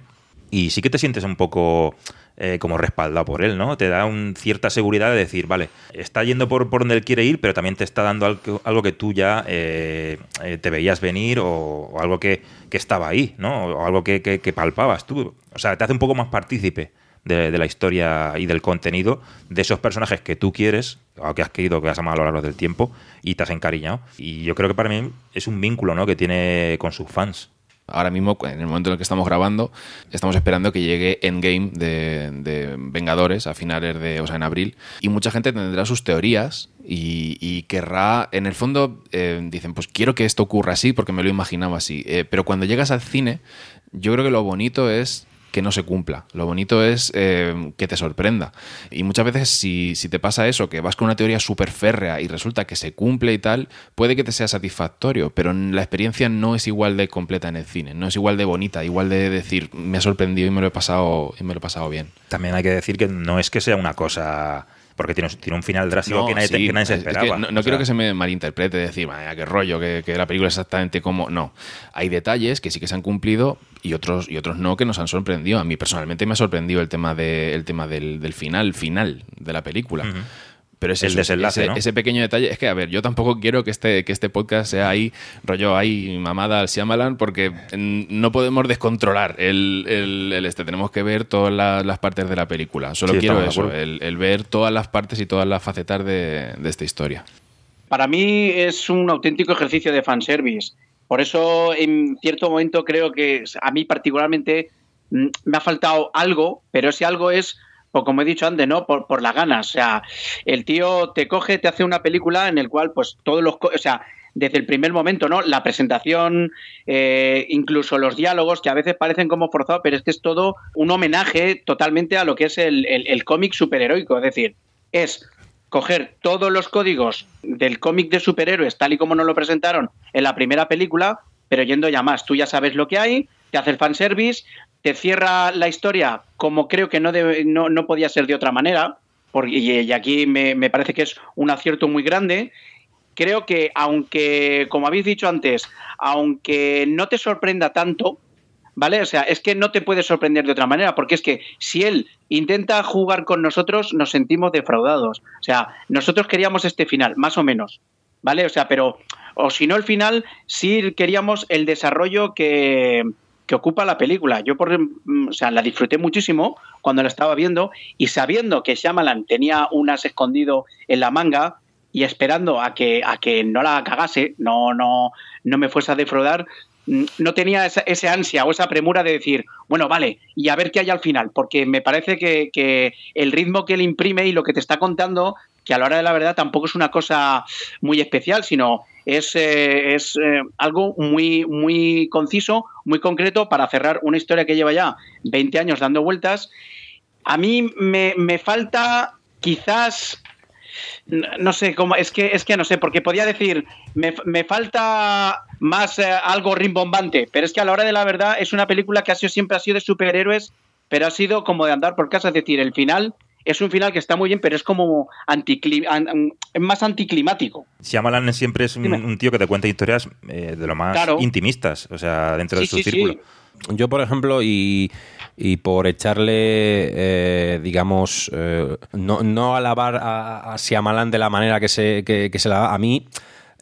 y sí que te sientes un poco eh, como respaldado por él, ¿no? Te da un, cierta seguridad de decir, vale, está yendo por, por donde él quiere ir, pero también te está dando algo, que tú ya eh, eh, te veías venir o, o algo que, que estaba ahí, ¿no? O algo que, que- que palpabas tú. O sea, te hace un poco más partícipe de, la historia y del contenido de esos personajes que tú quieres, o que has querido, que has amado a lo largo del tiempo y te has encariñado. Y yo creo que para mí es un vínculo, ¿no? Que tiene con sus fans. Ahora mismo, en el momento en el que estamos grabando, estamos esperando que llegue Endgame de, de Vengadores a finales de, o sea, en abril. Y mucha gente tendrá sus teorías y, y querrá, en el fondo, eh, dicen, pues quiero que esto ocurra así porque me lo imaginaba así. Eh, pero cuando llegas al cine, yo creo que lo bonito es que no se cumpla. Lo bonito es eh, que te sorprenda. Y muchas veces si, si te pasa eso, que vas con una teoría súper férrea y resulta que se cumple y tal, puede que te sea satisfactorio, pero la experiencia no es igual de completa en el cine, no es igual de bonita, igual de decir, me ha sorprendido y me lo he pasado, y me lo he pasado bien. También hay que decir que no es que sea una cosa. Porque tiene, tiene un final drástico No, que, nadie, te- sí, que nadie se es que esperaba. no no quiero sea, que se me malinterprete, decir, vaya, qué rollo, que, que la película es exactamente como. No. Hay detalles que sí que se han cumplido y otros, y otros no que nos han sorprendido. A mí personalmente me ha sorprendido el tema, de, el tema del, del final, final de la película. Ujú. Pero es El eso, desenlace, ese, ¿no? ese pequeño detalle. Es que, a ver, yo tampoco quiero que este, que este podcast sea ahí, rollo ahí, mamada al Shyamalan, porque no podemos descontrolar el, el- el este. Tenemos que ver todas la- las partes de la película. Solo Sí, quiero eso, el ver todas las partes y todas las facetas de, de esta historia. Para mí es un auténtico ejercicio de fanservice. Por eso, en cierto momento, creo que a mí particularmente mm, me ha faltado algo, pero ese algo es, pues, como he dicho antes, ¿no? Por, por las ganas. O sea, el tío te coge, te hace una película en el cual, pues, todos los... O sea, desde el primer momento, ¿no? La presentación, eh, incluso los diálogos, que a veces parecen como forzados, pero es que es todo un homenaje totalmente a lo que es el, el- el cómic superheroico. Es decir, es coger todos los códigos del cómic de superhéroes tal y como nos lo presentaron en la primera película, pero yendo ya más. Tú ya sabes lo que hay, te hace el fanservice, te cierra la historia como creo que no, debe- no, no podía ser de otra manera, porque, y, y aquí me, me parece que es un acierto muy grande. Creo que aunque, como habéis dicho antes, aunque no te sorprenda tanto, ¿Vale? O sea, es que no te puede sorprender de otra manera, porque es que si él intenta jugar con nosotros, nos sentimos defraudados. O sea, nosotros queríamos este final, más o menos. ¿Vale? O sea, pero, o si no el final, sí queríamos el desarrollo que, que ocupa la película. Yo, por, mm, o sea, la disfruté muchísimo cuando la estaba viendo y sabiendo que Shyamalan tenía un as escondido en la manga y esperando a que, a que no la cagase, no, no, no me fuese a defraudar, mm, no tenía esa, ese ansia o esa premura de decir, bueno, vale, y a ver qué hay al final, porque me parece que, que el ritmo que él imprime y lo que te está contando, que a la hora de la verdad tampoco es una cosa muy especial, sino es, eh, es eh, algo muy, muy conciso, muy concreto para cerrar una historia que lleva ya 20 años dando vueltas. A mí me, me falta quizás no sé cómo es que es que no sé porque podía decir me, me falta más eh, algo rimbombante pero es que a la hora de la verdad es una película que ha sido siempre ha sido de superhéroes pero ha sido como de andar por casa es decir el final es un final que está muy bien pero es como an- más anticlimático Shyamalan siempre es un, tío que te cuenta historias eh, de lo más Claro. intimistas, o sea, dentro de su sí, sí. círculo. Yo, por ejemplo, y, y por echarle, eh, digamos, eh, no, no alabar a, a Shyamalan de la manera que se, que, que se la da, a mí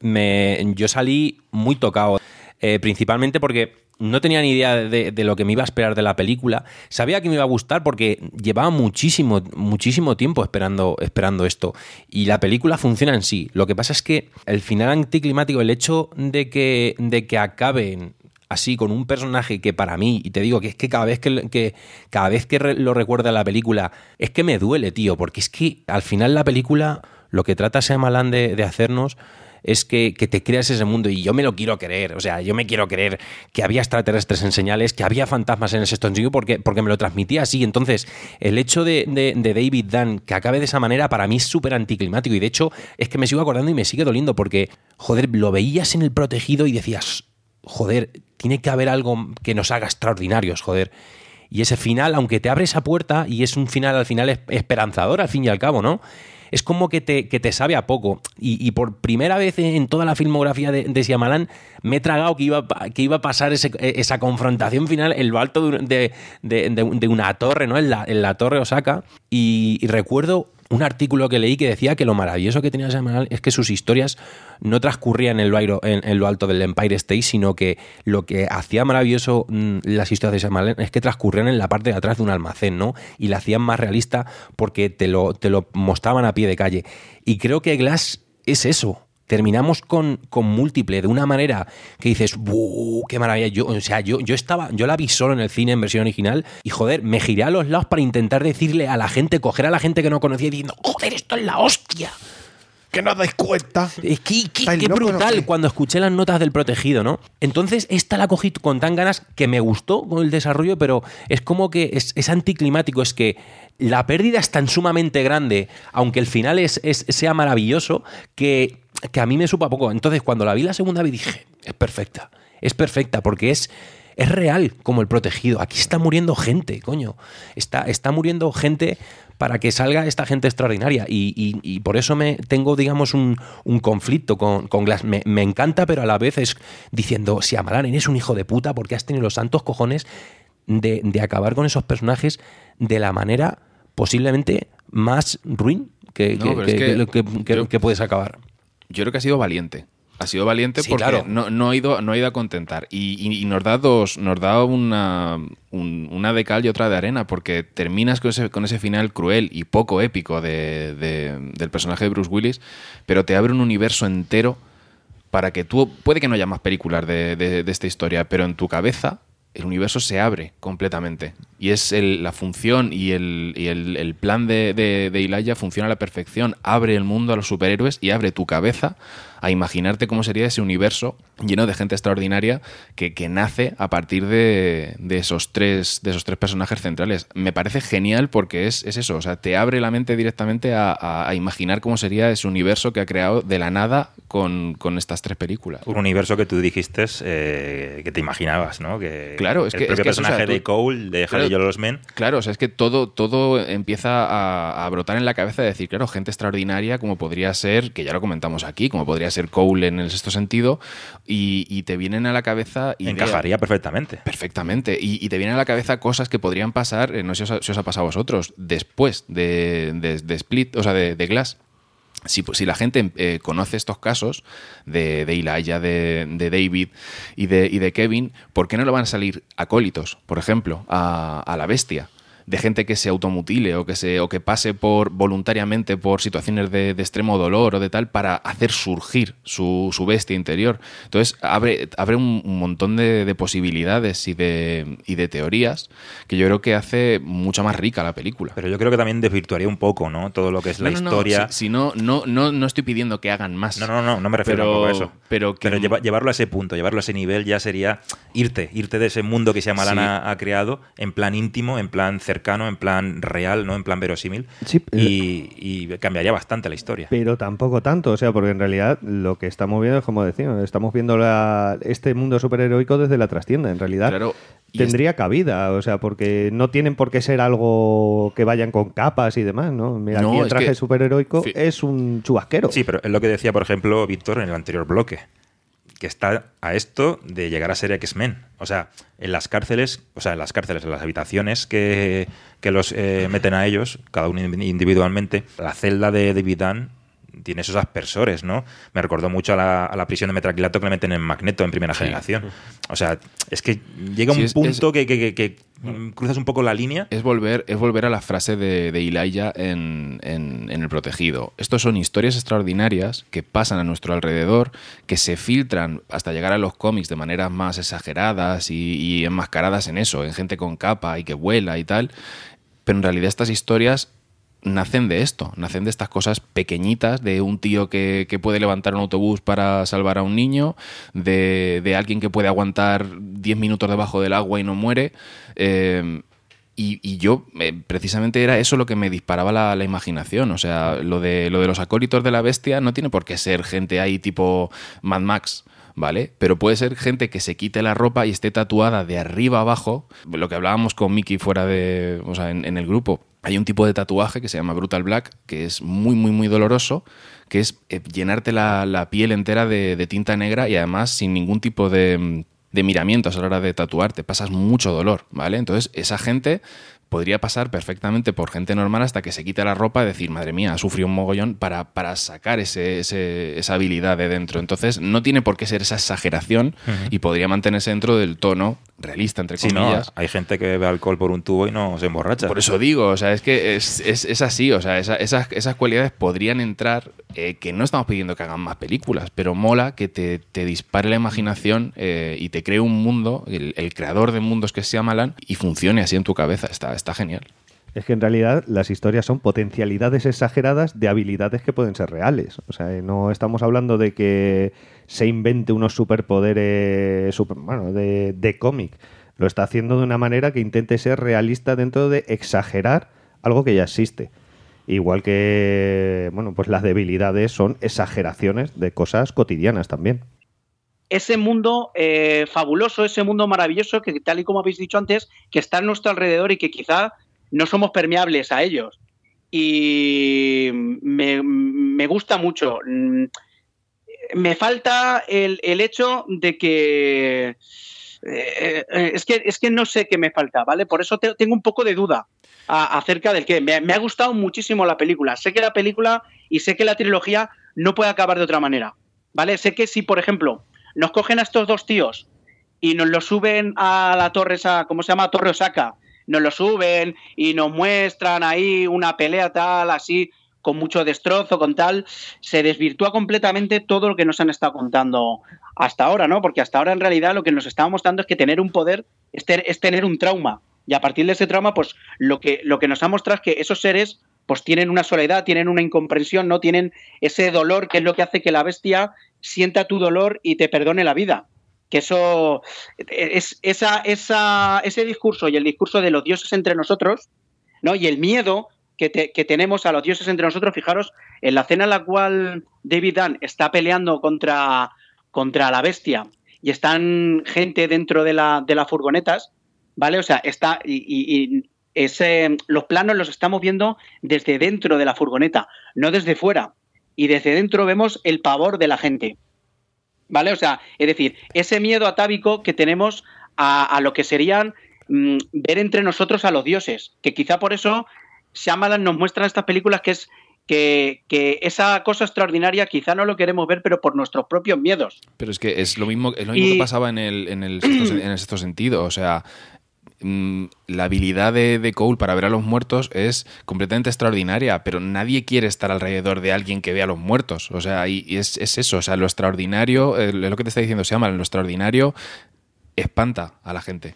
me, yo salí muy tocado, eh, principalmente porque no tenía ni idea de, de lo que me iba a esperar de la película. Sabía que me iba a gustar porque llevaba muchísimo, muchísimo tiempo esperando, esperando esto. Y la película funciona en sí. Lo que pasa es que el final anticlimático, el hecho de que, de que acaben así con un personaje que para mí, y te digo que es que cada vez que, que- cada vez que re- lo recuerda la película, es que me duele, tío, porque es que al final la película lo que trata Shyamalan de, de hacernos es que, que te creas ese mundo y yo me lo quiero creer, o sea, yo me quiero creer que había extraterrestres en señales, que había fantasmas en ese Stone porque, porque me lo transmitía así, entonces el hecho de, de- David Dunn que acabe de esa manera para mí es súper anticlimático y de hecho es que me sigo acordando y me sigue doliendo porque, joder, lo veías en el protegido y decías, joder, tiene que haber algo que nos haga extraordinarios, joder. Y ese final, aunque te abre esa puerta y es un final al final es- esperanzador al fin y al cabo, ¿no? Es como que te, que te sabe a poco. Y, y por primera vez en toda la filmografía de, de me he tragado que iba, que iba a pasar ese- esa confrontación final en lo alto de, de- de- una torre, ¿no? En la, en la torre Osaka. Y recuerdo un artículo que leí que decía que lo maravilloso que tenía Shyamalan es que sus historias no transcurrían en lo, alto del Empire State, sino que lo que hacía maravilloso mm, las historias de Shyamalan es que transcurrían en la parte de atrás de un almacén, ¿no? Y la hacían más realista porque te lo, te lo mostraban a pie de calle. Y creo que Glass es eso. Terminamos con, con múltiple de una manera que dices, ¡buh! ¡Qué maravilla! Yo, o sea, yo, yo estaba, yo la vi solo en el cine en versión original y joder, me giré a los lados para intentar decirle a la gente, coger a la gente que no conocía diciendo, joder, esto es la hostia. Que no os dais cuenta. Es que, que- ¿Estáis qué brutal qué? cuando escuché las notas del protegido, ¿no? Entonces, esta la cogí con tan ganas que me gustó con el desarrollo, pero es como que es, es anticlimático. Es que la pérdida es tan sumamente grande, aunque el final es, es- sea maravilloso, que, que a mí me supa poco. Entonces, cuando la vi la segunda vez dije, es perfecta. Es perfecta porque es. Es real como el protegido. Aquí está muriendo gente, coño. Está, está muriendo gente para que salga esta gente extraordinaria. Y, y- y por eso me tengo, digamos, un, un conflicto con, con Glass. Me, me encanta, pero a la vez es diciendo, si Amalan eres un hijo de puta porque has tenido los santos cojones de, de acabar con esos personajes de la manera posiblemente más ruin que, No, que- pero es que- que que- que- yo- que puedes acabar. Yo creo que ha sido valiente. Ha sido valiente Sí, porque claro. no, no ha ido, no ha ido a contentar. Y, y- y nos da dos, nos da una, un- una de cal y otra de arena, porque terminas con ese, con ese final cruel y poco épico de- de- del personaje de Bruce Willis, pero te abre un universo entero para que tú. Puede que no haya más películas de, de- de esta historia, pero en tu cabeza el universo se abre completamente. Y es el- la función y el, y el- el plan de, de, de funciona a la perfección. Abre el mundo a los superhéroes y abre tu cabeza a imaginarte cómo sería ese universo lleno de gente extraordinaria que, que nace a partir de, de esos tres, de esos tres personajes centrales. Me parece genial porque es, es eso, o sea, te abre la mente directamente a, a- a imaginar cómo sería ese universo que ha creado de la nada con, con estas tres películas. Un universo que tú dijiste eh, que te imaginabas, ¿no? Que Claro, es el que- propio es que eso, o sea, personaje de Cole, de Claro, Harry los Men, Claro, o sea, es que todo, todo empieza a, a brotar en la cabeza de decir, claro, gente extraordinaria como podría ser, que ya lo comentamos aquí, como podría ser Cole en el sexto sentido, y, y te vienen a la cabeza... ideas- encajaría perfectamente. Perfectamente. Y, y te vienen a la cabeza cosas que podrían pasar, eh, no sé si os ha, si os ha pasado a vosotros, después de, de- de Split, o sea, de, de Glass. Si, si la gente eh, conoce estos casos de, de Elijah, de, de David y de, y de Kevin, ¿por qué no le van a salir acólitos, por ejemplo, a, a la bestia? De gente que se automutile o que, se, o que pase por voluntariamente por situaciones de, de extremo dolor o de tal para hacer surgir su, su bestia interior. Entonces abre, abre un, un montón de, de posibilidades y de, y de teorías que yo creo que hace mucho más rica la película. Pero yo creo que también desvirtuaría un poco, ¿no? Todo lo que es la No, no, no, historia. Si, si no, no, no, no estoy pidiendo que hagan más. No, no, no, no me refiero Pero- a eso. Pero, que- lleva- llevarlo a ese punto, llevarlo a ese nivel ya sería irte, irte de ese mundo que Shyamalan Sí. ha, ha creado en plan íntimo, en plan cercano, en plan real, no en plan verosímil. Sí, y, y cambiaría bastante la historia. Pero tampoco tanto, o sea, porque en realidad lo que estamos viendo es como decimos, estamos viendo la- este mundo superheroico desde la trastienda, en realidad. Claro, y Tendría cabida, o sea, porque no tienen por qué ser algo que vayan con capas y demás, ¿no? Mira, No, aquí el traje que- superheroico es un chubasquero. Sí, pero es lo que decía, por ejemplo, Víctor en el anterior bloque, que está a esto de llegar a ser X-Men. O sea, en las cárceles, o sea, en las cárceles, en las habitaciones que, que los eh, meten a ellos, cada uno individualmente, la celda de David tiene esos aspersores, ¿no? Me recordó mucho a la, a la prisión de Metraquilato que le meten en Magneto en primera generación. O sea, es que llega Sí, un es- punto que, que- que- que, cruzas un poco la línea. Es volver, es volver a la frase de, de en, en- en El Protegido. Estos son historias extraordinarias que pasan a nuestro alrededor, que se filtran hasta llegar a los cómics de maneras más exageradas y, y enmascaradas en eso, en gente con capa y que vuela y tal. Pero en realidad estas historias nacen de esto, nacen de estas cosas pequeñitas, de un tío que, que puede levantar un autobús para salvar a un niño, de, de alguien que puede aguantar 10 minutos debajo del agua y no muere. eh, y, y yo, eh, precisamente era eso lo que me disparaba la, la imaginación. O sea, lo de, lo de los acólitos de la bestia no tiene por qué ser gente ahí tipo Mad Max. ¿Vale? Pero puede ser gente que se quite la ropa y esté tatuada de arriba abajo. Lo que hablábamos con Mickey fuera de. O sea, en el grupo. Hay un tipo de tatuaje que se llama Brutal Black, que es muy, muy, muy doloroso, que es eh, llenarte la, piel entera de, tinta negra y además sin ningún tipo de, de miramientos a la hora de tatuarte. Pasas mucho dolor, ¿vale? Entonces, esa gente podría pasar perfectamente por gente normal hasta que se quite la ropa y decir, madre mía, ha sufrido un mogollón para, para sacar ese, ese- esa habilidad de dentro. Entonces, no tiene por qué ser esa exageración y podría mantenerse dentro del tono realista, entre Sí, no, comillas. hay gente que bebe alcohol por un tubo y no se emborracha. Por eso digo, o sea, es que es, es- es así, o sea, esa- esas, esas cualidades podrían entrar, eh, que no estamos pidiendo que hagan más películas, pero mola que te, te dispare la imaginación eh, y te cree un mundo, el, el creador de mundos que se llama y funcione así en tu cabeza, está, está genial. Es que en realidad las historias son potencialidades exageradas de habilidades que pueden ser reales. O sea, no estamos hablando de que se invente unos superpoderes super, bueno, de, de cómic. Lo está haciendo de una manera que intente ser realista dentro de exagerar algo que ya existe. Igual que, bueno, pues las debilidades son exageraciones de cosas cotidianas también. Ese mundo eh, fabuloso, ese mundo maravilloso que tal y como habéis dicho antes, que está a nuestro alrededor y que quizá no somos permeables a ellos. Y me, me gusta mucho. Mm, Me falta el, el hecho de que... eh, eh, es que es que no sé qué me falta, ¿vale? Por eso te- tengo un poco de duda acerca del que. Me, me ha gustado muchísimo la película. Sé que la película y sé que la trilogía no puede acabar de otra manera, ¿vale? Sé que si, por ejemplo, nos cogen a estos dos tíos y nos lo suben a la torre esa, ¿cómo se llama? Torre Osaka. Nos lo suben y nos muestran ahí una pelea tal, así, con mucho destrozo, con tal. Se desvirtúa completamente todo lo que nos han estado contando hasta ahora, ¿no? Porque hasta ahora en realidad lo que nos estaba mostrando es que tener un poder es tener un trauma. Y a partir de ese trauma, pues lo que, lo que nos ha mostrado es que esos seres pues tienen una soledad, tienen una incomprensión, no tienen ese dolor que es lo que hace que la bestia sienta tu dolor y te perdone la vida. Que eso es esa, esa, ese discurso y el discurso de los dioses entre nosotros, ¿no? Y el miedo que, te- que tenemos a los dioses entre nosotros, fijaros, en la escena en la cual David Dunn está peleando contra, contra la bestia y están gente dentro de, la, de las furgonetas, ¿vale? O sea, está. Y, y- y ese, los planos los estamos viendo desde dentro de la furgoneta, no desde fuera. Y desde dentro vemos el pavor de la gente. ¿Vale? O sea, es decir, ese miedo atávico que tenemos a, a lo que serían mm, ver entre nosotros a los dioses. Que quizá por eso Shyamalan nos muestra en estas películas que es que, que esa cosa extraordinaria quizá no lo queremos ver, pero por nuestros propios miedos. Pero es que es lo mismo, es lo mismo Y- que pasaba en el, en, el sexto, en el sexto sentido. O sea, la habilidad de, Cole para ver a los muertos es completamente extraordinaria, pero nadie quiere estar alrededor de alguien que vea a los muertos. O sea, y, es, es eso, o sea, lo extraordinario, es lo que te está diciendo Seaman, lo extraordinario espanta a la gente.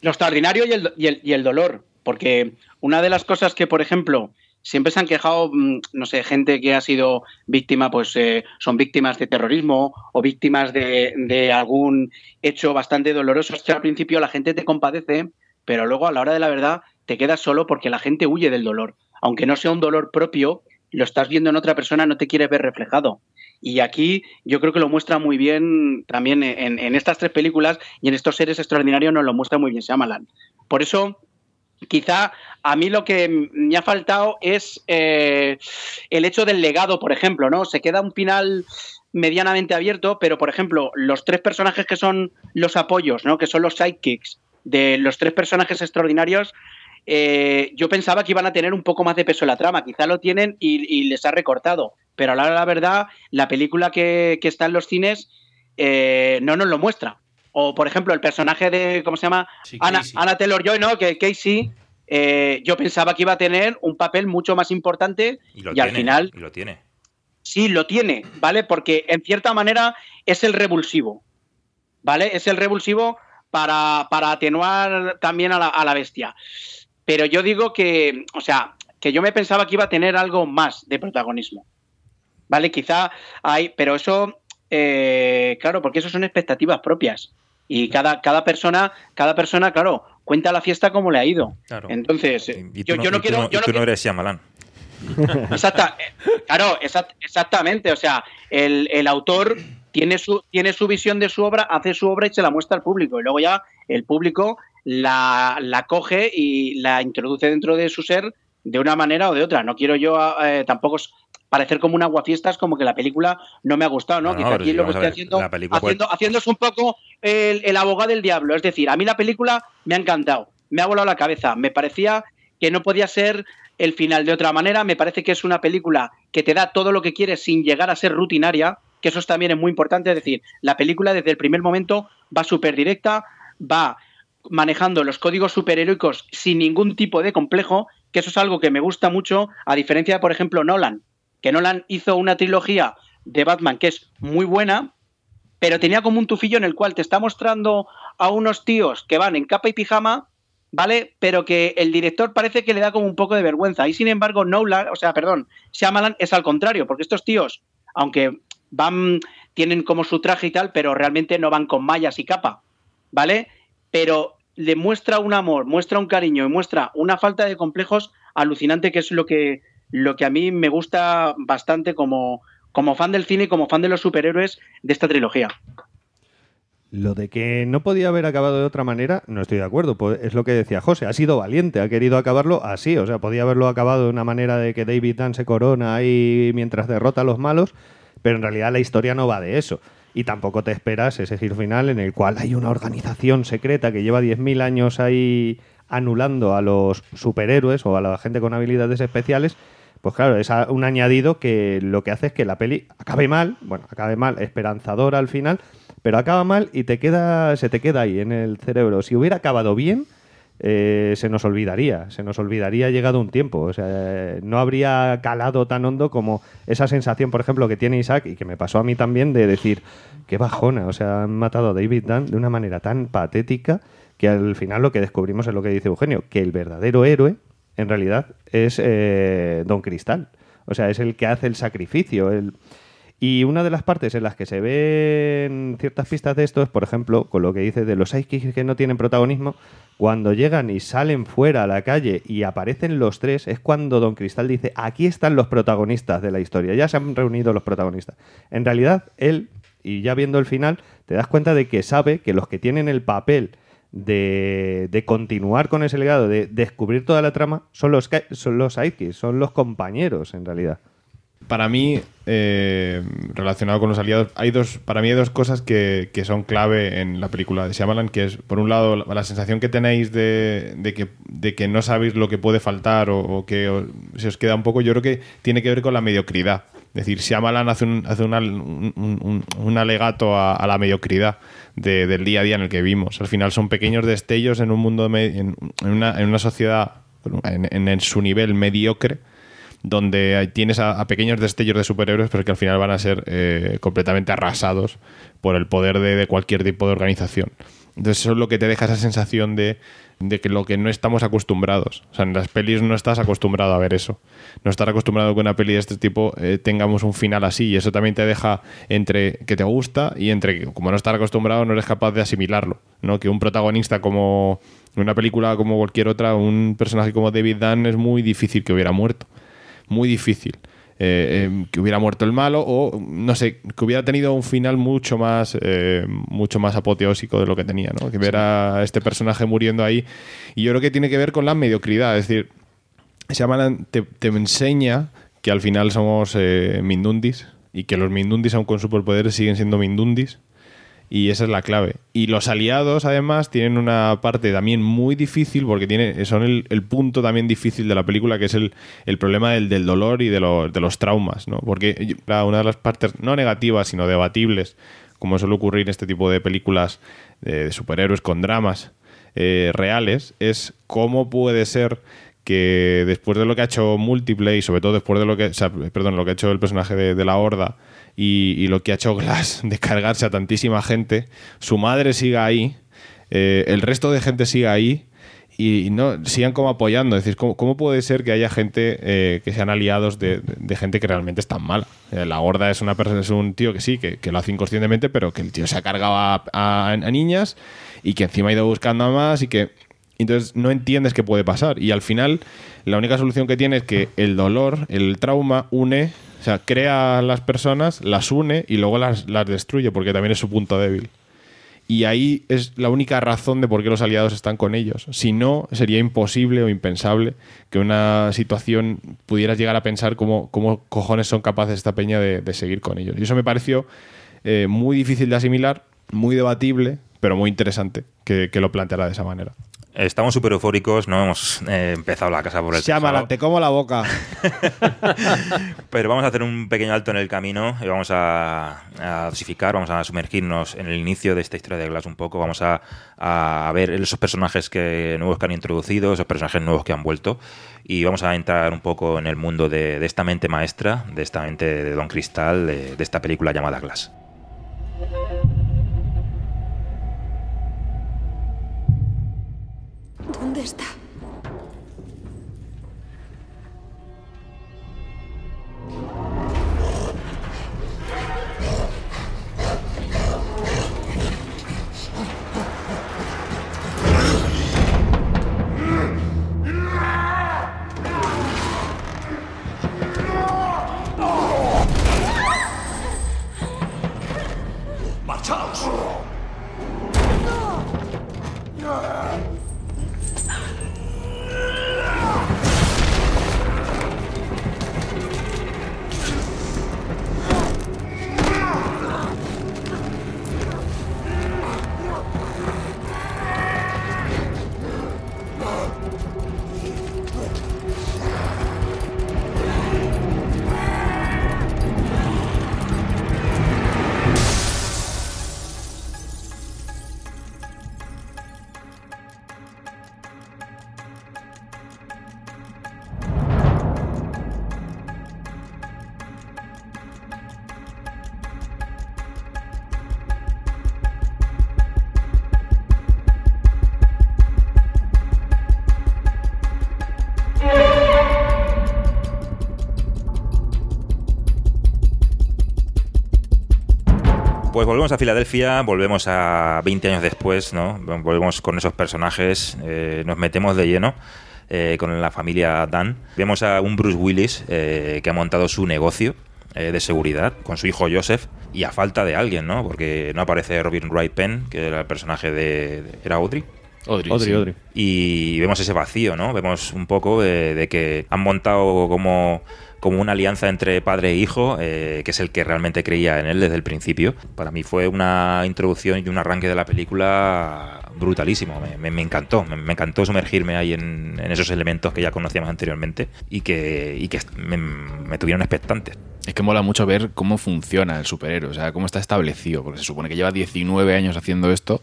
Lo extraordinario y el, y el- y el dolor, porque una de las cosas que, por ejemplo, siempre se han quejado, mm, no sé, gente que ha sido víctima, pues eh, son víctimas de terrorismo o víctimas de, de algún hecho bastante doloroso, es que al principio la gente te compadece, pero luego a la hora de la verdad te quedas solo porque la gente huye del dolor. Aunque no sea un dolor propio, lo estás viendo en otra persona, no te quieres ver reflejado. Y aquí yo creo que lo muestra muy bien también en, en estas tres películas y en estos seres extraordinarios nos lo muestra muy bien Shyamalan. Por eso, quizá a mí lo que me ha faltado es eh, el hecho del legado, por ejemplo, ¿no? Se queda un final medianamente abierto, pero por ejemplo, los tres personajes que son los apoyos, ¿no? Que son los sidekicks de los tres personajes extraordinarios, eh, yo pensaba que iban a tener un poco más de peso en la trama. Quizá lo tienen y, les ha recortado. Pero a la, la verdad, la película que, que está en los cines eh, no nos lo muestra. O, por ejemplo, el personaje de, ¿cómo se llama? Ana, Ana Taylor Joy, ¿no? Que Casey, eh, yo pensaba que iba a tener un papel mucho más importante y, lo al tiene, final y lo tiene. sí lo tiene, ¿vale? Porque en cierta manera es el revulsivo, ¿vale? Es el revulsivo para, para atenuar también a la, a la bestia. Pero yo digo que, o sea, que yo me pensaba que iba a tener algo más de protagonismo. ¿Vale? Quizá hay, pero eso, eh, claro, porque eso son expectativas propias. Y cada, cada persona, cada persona, claro, cuenta la fiesta como le ha ido. Claro. Entonces, eh, Y yo, no y quiero. yo no tú no eres Shyamalan. Exacta, eh, claro, exact- exactamente. O sea, el, el autor tiene su, tiene su visión de su obra, hace su obra y se la muestra al público. Y luego ya el público la, la coge y la introduce dentro de su ser de una manera o de otra. No quiero yo eh, tampoco parecer como un aguafiestas, como que la película no me ha gustado, ¿no? No, aquí lo que estoy ver, haciendo, puede- haciendo, haciéndose un poco el, el abogado del diablo. Es decir, a mí la película me ha encantado, me ha volado la cabeza. Me parecía que no podía ser el final de otra manera. Me parece que es una película que te da todo lo que quieres sin llegar a ser rutinaria, que eso también es muy importante. Es decir, la película desde el primer momento va súper directa, va manejando los códigos superheroicos sin ningún tipo de complejo, que eso es algo que me gusta mucho, a diferencia de, por ejemplo, Nolan, que Nolan hizo una trilogía de Batman que es muy buena, pero tenía como un tufillo en el cual te está mostrando a unos tíos que van en capa y pijama, ¿vale? Pero que el director parece que le da como un poco de vergüenza. Y sin embargo, Nolan, o sea, perdón, Shyamalan es al contrario, porque estos tíos, aunque van, tienen como su traje y tal, pero realmente no van con mallas y capa, ¿vale? Pero le muestra un amor, muestra un cariño y muestra una falta de complejos alucinante, que es lo que, lo que a mí me gusta bastante como, como fan del cine y como fan de los superhéroes de esta trilogía. Lo de que no podía haber acabado de otra manera, no estoy de acuerdo. pues Es lo que decía José. Ha sido valiente, ha querido acabarlo así. O sea, podía haberlo acabado de una manera de que David Dunn se corona ahí mientras derrota a los malos, pero en realidad la historia no va de eso. Y tampoco te esperas ese giro final en el cual hay una organización secreta que lleva 10.000 años ahí anulando a los superhéroes o a la gente con habilidades especiales. Pues claro, es un añadido que lo que hace es que la peli acabe mal, bueno, acabe mal, esperanzadora al final, pero acaba mal y te queda, se te queda ahí en el cerebro. Si hubiera acabado bien, eh, se nos olvidaría, se nos olvidaría llegado un tiempo. O sea, no habría calado tan hondo como esa sensación, por ejemplo, que tiene Isaac y que me pasó a mí también de decir, qué bajona, o sea, han matado a David Dunn de una manera tan patética que al final lo que descubrimos es lo que dice Eugenio, que el verdadero héroe en realidad es eh, Don Cristal. O sea, es el que hace el sacrificio. El... Y una de las partes en las que se ven ciertas pistas de esto es, por ejemplo, con lo que dice de los sidekicks que no tienen protagonismo, cuando llegan y salen fuera a la calle y aparecen los tres, es cuando Don Cristal dice, aquí están los protagonistas de la historia, ya se han reunido los protagonistas. En realidad, él, y ya viendo el final, te das cuenta de que sabe que los que tienen el papel de, de continuar con ese legado, de descubrir toda la trama, son los, son los sidekicks, son los compañeros, en realidad. Para mí, eh, relacionado con los aliados, hay dos, para mí hay dos cosas que, que son clave en la película de Shyamalan, que es, por un lado, la, sensación que tenéis de, de que, de que no sabéis lo que puede faltar o, que se os queda un poco, yo creo que tiene que ver con la mediocridad Es decir, Shyamalan hace un, hace un, un- alegato a la mediocridad de- del día a día en el que vivimos. Al final son pequeños destellos en un mundo, en, una, sociedad en, su nivel mediocre, donde tienes a, a pequeños destellos de superhéroes, pero que al final van a ser eh, completamente arrasados por el poder de, de cualquier tipo de organización. Entonces eso es lo que te deja esa sensación de, de que lo que no estamos acostumbrados. O sea, en las pelis no estás acostumbrado a ver eso. No estás acostumbrado a que una peli de este tipo eh, tengamos un final así. Y eso también te deja entre que te gusta y entre que, como no estás acostumbrado, no eres capaz de asimilarlo. ¿no? Que un protagonista como una película como cualquier otra, un personaje como David Dunn es muy difícil que hubiera muerto. Muy difícil. Eh, eh, que hubiera muerto el malo o no sé que hubiera tenido un final mucho más eh, mucho más apoteósico de lo que tenía ¿no? que ver a este personaje muriendo ahí y yo creo que tiene que ver con la mediocridad es decir Shyamalan te, te enseña que al final somos eh, mindundis y que los mindundis aun con superpoderes siguen siendo mindundis y esa es la clave. Y los aliados, además, tienen una parte también muy difícil, porque tiene, son el, el punto también difícil de la película, que es el, el problema del, del dolor y de, lo- de los traumas, ¿no? Porque una de las partes, no negativas, sino debatibles, como suele ocurrir en este tipo de películas de, superhéroes con dramas eh, reales, es cómo puede ser que después de lo que ha hecho Múltiple y sobre todo después de lo que, perdón, lo que ha hecho el personaje de, de la Horda y, lo que ha hecho Glass de cargarse a tantísima gente, su madre siga ahí, eh, el resto de gente siga ahí y, no sigan como apoyando. Es decir, ¿cómo, cómo puede ser que haya gente eh, que sean aliados de, gente que realmente es tan mala? Eh, la Horda es una persona, es un tío que sí, que, que lo hace inconscientemente, pero que el tío se ha cargado a- a niñas y que encima ha ido buscando a más y que entonces no entiendes qué puede pasar. Y al final, la única solución que tiene es que el dolor, el trauma, une, o sea, crea a las personas, las une y luego las, las destruye, porque también es su punto débil. Y ahí es la única razón de por qué los aliados están con ellos. Si no, sería imposible o impensable que una situación pudieras llegar a pensar cómo, cómo cojones son capaces esta peña de, seguir con ellos. Y eso me pareció eh, muy difícil de asimilar, muy debatible, pero muy interesante que lo planteara de esa manera. Estamos súper eufóricos, no hemos eh, empezado la casa por el tejado, te como la boca. pero vamos a hacer un pequeño alto en el camino y vamos a, a dosificar, vamos a sumergirnos en el inicio de esta historia de Glass un poco, vamos a, a ver esos personajes que, nuevos que han introducido, esos personajes nuevos que han vuelto y vamos a entrar un poco en el mundo de, de esta mente maestra, de esta mente de Don Cristal, de, de esta película llamada Glass. Está? Pues volvemos a Filadelfia, volvemos a 20 años después, ¿no? Volvemos con esos personajes, eh, nos metemos de lleno eh, con la familia Dan. Vemos a un Bruce Willis eh, que ha montado su negocio eh, de seguridad con su hijo Joseph y a falta de alguien, ¿no? Porque no aparece Robin Wright Penn, que era el personaje de... ¿Era Audrey? Audrey, Audrey, sí. Audrey. y vemos ese vacío, ¿no? Vemos un poco de, de que han montado como, como una alianza entre padre e hijo, eh, que es el que realmente creía en él desde el principio. Para mí fue una introducción y un arranque de la película brutalísimo. Me, encantó, me, encantó sumergirme ahí en, en esos elementos que ya conocíamos anteriormente y que, y que me, me tuvieron expectantes. Es que mola mucho ver cómo funciona el superhéroe, o sea, cómo está establecido, porque se supone que lleva 19 años haciendo esto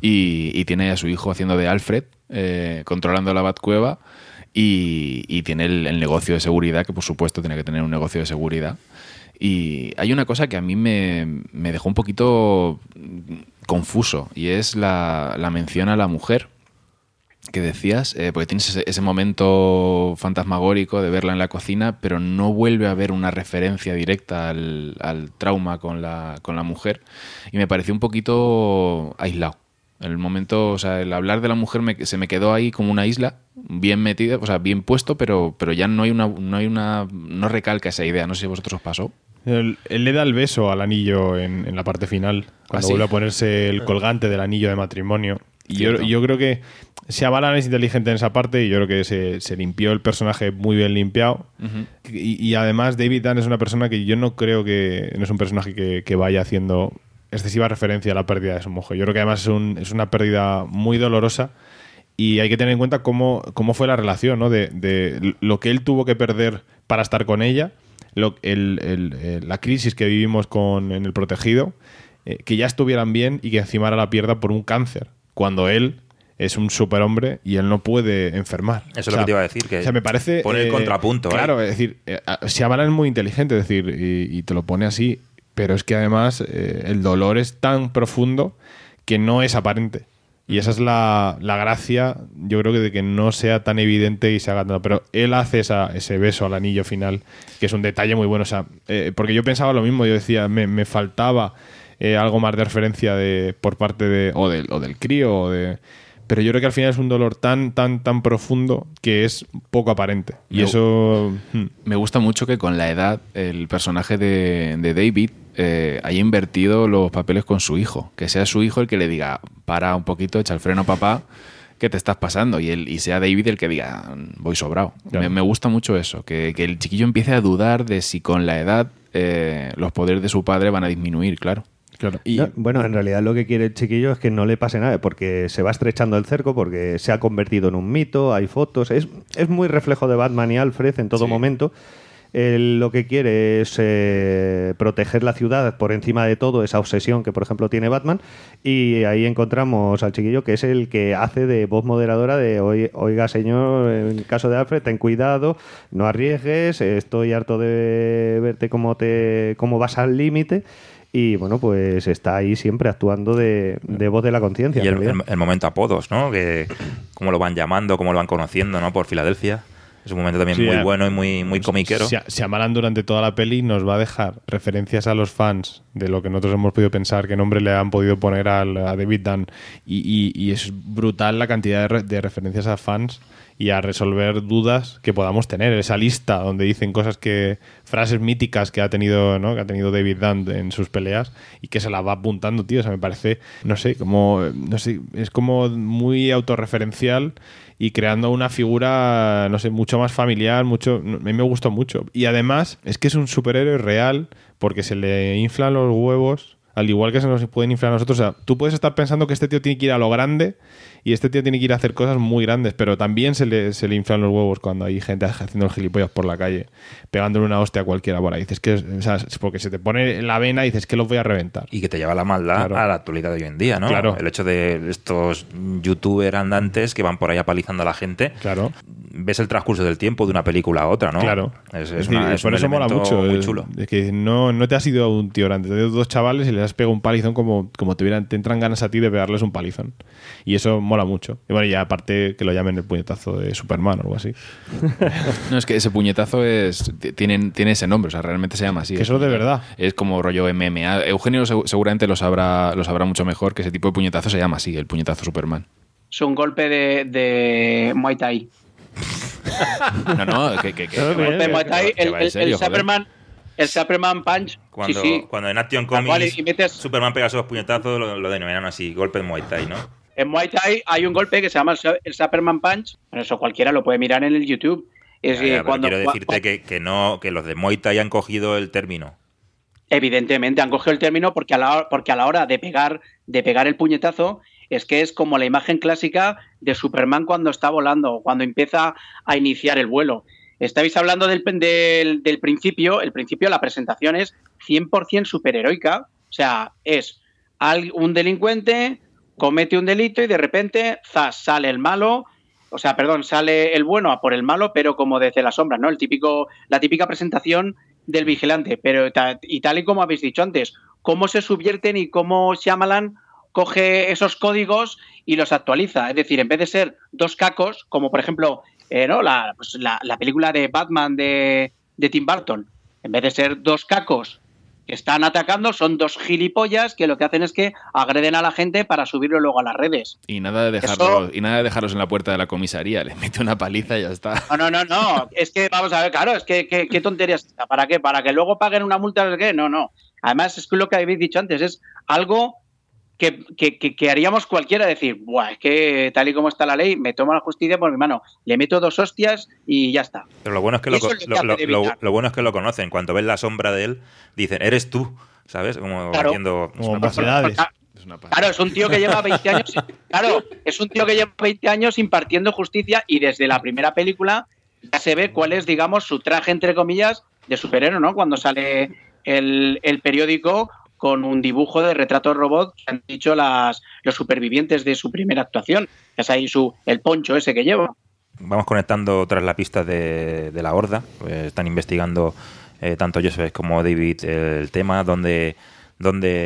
y, y tiene a su hijo haciendo de Alfred, eh, controlando la Batcueva y, tiene el, negocio de seguridad, que por supuesto tiene que tener un negocio de seguridad. Y hay una cosa que a mí me, dejó un poquito confuso y es la, mención a la mujer que decías, eh, porque tienes ese, momento fantasmagórico de verla en la cocina, pero no vuelve a haber una referencia directa al, al trauma con la, con la mujer. Y me pareció un poquito aislado. El momento, o sea, el hablar de la mujer me- se me quedó ahí como una isla, bien metida, o sea, bien puesto, pero, pero ya no hay una, no hay una, no recalca esa idea. No sé si a vosotros os pasó. Él, él le da el beso al anillo en, en la parte final, cuando ¿Ah, sí? vuelve a ponerse el colgante del anillo de matrimonio. Y yo, yo creo que Shyamalan es inteligente en esa parte y yo creo que se, se limpió el personaje muy bien limpiado. Y además David Dunn es una persona que yo no creo que no es un personaje que, que vaya haciendo excesiva referencia a la pérdida de su mujer. Yo creo que además es, un- es una pérdida muy dolorosa y hay que tener en cuenta cómo, cómo fue la relación, ¿no? De, de lo que él tuvo que perder para estar con ella, lo- el- el- eh, la crisis que vivimos con, en el protegido, eh, que ya estuvieran bien y que encima ahora la pierda por un cáncer, cuando él es un superhombre y él no puede enfermar. Eso es lo que te iba a decir, que o sea, me parece... pone el eh, contrapunto, ¿eh? Claro, es decir, eh, Shyamalan es muy inteligente, es decir, y, y te lo pone así, pero es que además eh, el dolor es tan profundo que no es aparente. Y esa es la, la gracia, yo creo que de que no sea tan evidente y se haga tanto. Pero él hace esa- ese beso al anillo final, que es un detalle muy bueno. O sea, eh, porque yo pensaba lo mismo, yo decía, me, me faltaba eh, algo más de referencia de, por parte de, o del, o del crío, o de, pero yo creo que al final es un dolor tan, tan, tan profundo que es poco aparente. Y Me- eso. hmm. Me gusta mucho que con la edad el personaje de, de David eh, haya invertido los papeles con su hijo. Que sea su hijo el que le diga, para un poquito, echa el freno papá, que te estás pasando. Y, él, y sea David el que diga, voy sobrado. Claro. Me, me gusta mucho eso, que, que el chiquillo empiece a dudar de si con la edad eh, los poderes de su padre van a disminuir, claro. Claro. No, bueno, en realidad lo que quiere el chiquillo es que no le pase nada, porque se va estrechando el cerco, porque se ha convertido en un mito, hay fotos, es, es muy reflejo de Batman y Alfred en todo momento. Él lo que quiere es eh, proteger la ciudad por encima de todo, esa obsesión que, por ejemplo, tiene Batman. Y ahí encontramos al chiquillo que es el que hace de voz moderadora de "Oye- oiga, señor, en el caso de Alfred, ten cuidado, no arriesgues, estoy harto de verte cómo, te, cómo vas al límite. Y bueno, pues está ahí siempre actuando de, de voz de la conciencia. Y el, el- el momento apodos, ¿no? Que cómo lo van llamando, cómo lo van conociendo, ¿no? Por Filadelfia. Es un momento también Sí, muy bueno y muy, muy comiquero. Shy- Shyamalan durante toda la peli nos va a dejar referencias a los fans de lo que nosotros hemos podido pensar, qué nombre le han podido poner al- a David Dunn. Y, y- y es brutal la cantidad de, re- de referencias a fans y a resolver dudas que podamos tener. Esa lista donde dicen cosas que. frases míticas que ha tenido, ¿no? que ha tenido David Dunn en sus peleas y que se las va apuntando, tío. O sea, me parece, no sé, como. no sé, es como muy autorreferencial y creando una figura, no sé, mucho más familiar, mucho, a mí me gustó mucho. Y además es que es un superhéroe real porque se le inflan los huevos, al igual que se nos pueden inflar a nosotros. O sea, tú puedes estar pensando que este tío tiene que ir a lo grande y este tío tiene que ir a hacer cosas muy grandes, pero también se le, se le inflan los huevos cuando hay gente haciendo el gilipollas por la calle, pegándole una hostia a cualquiera por ahí. Dices que, o sea, es porque se te pone en la vena y dices que los voy a reventar. Y que te lleva la maldad Claro. a la actualidad de hoy en día, ¿no? Claro. El hecho de estos youtubers andantes que van por ahí apalizando a la gente. Claro. Ves el transcurso del tiempo de una película a otra, ¿no? Claro. Es, es Es decir, una- es por un eso mola mucho. muy eh, chulo. Es que no, no te has ido a un tío grande, te has ido dos chavales y les has pegado un palizón como, como te, hubieran, te entran ganas a ti de pegarles un palizón. Y eso mola mucho. Y bueno, y aparte que lo llamen el puñetazo de Superman o algo así. No, es que ese puñetazo es tiene, tiene ese nombre, o sea, realmente se llama así. Que eso de verdad. Es como rollo MMA. Eugenio seg- seguramente lo sabrá, lo sabrá mucho mejor, que ese tipo de puñetazo se llama así, el puñetazo Superman. Es un golpe de, de Muay Thai. No, no, que, que, que- golpe de Muay Thai, que el, serio. Superman, el Superman Punch. Cuando, sí, sí. cuando en Action cual, Comics metes- Superman pega esos puñetazos, lo, lo denominan así, golpe de Muay Thai, ¿no? En Muay Thai hay un golpe que se llama el Su- el Superman Punch. Pero eso cualquiera lo puede mirar en el YouTube. Es Ya, que ya, pero cuando, quiero decirte que, que no, que los de Muay Thai han cogido el término. Evidentemente han cogido el término porque a la, hora- porque a la hora de pegar, de pegar el puñetazo es que es como la imagen clásica de Superman cuando está volando, cuando empieza a iniciar el vuelo. estáis hablando del, del, del principio, el principio, la presentación es 100% superheroica, o sea, es un delincuente comete un delito y de repente zas, sale el malo, o sea, perdón, sale el bueno a por el malo, pero como desde la sombra, ¿no? El típico, la típica presentación del vigilante. Pero y tal y como habéis dicho antes, cómo se subvierten y cómo Shyamalan coge esos códigos y los actualiza. Es decir, en vez de ser dos cacos, como por ejemplo eh, ¿no? Pues la, la, película de Batman de, de Tim Burton, en vez de ser dos cacos que están atacando son dos gilipollas que lo que hacen es que agreden a la gente para subirlo luego a las redes. Y nada de dejarlos, y nada de dejarlos en la puerta de la comisaría, les mete una paliza y ya está. No, no, no, no. es que vamos a ver, claro, es que qué tonterías. ¿Para qué? ¿Para que luego paguen una multa? ¿Qué? No, no. Además, es que lo que habéis dicho antes, es algo que, haríamos cualquiera, decir, Buah, es que tal y como está la ley, me tomo la justicia por mi mano, le meto dos hostias y ya está. Pero lo bueno es que, lo, bueno es que lo conocen. Cuando ven la sombra de él, dicen, eres tú, ¿sabes? Como haciendo... Claro, es un tío que lleva 20 años. Claro, es un tío que lleva 20 años impartiendo justicia y desde la primera película ya se ve cuál es, digamos, su traje, entre comillas, de superhéroe, ¿no? Cuando sale el, el periódico con un dibujo de retrato robot que han dicho las, los supervivientes de su primera actuación. Es ahí su, el poncho ese que lleva. Vamos conectando tras la pista de, la horda. Pues están investigando eh, tanto Joseph como David el tema, dónde,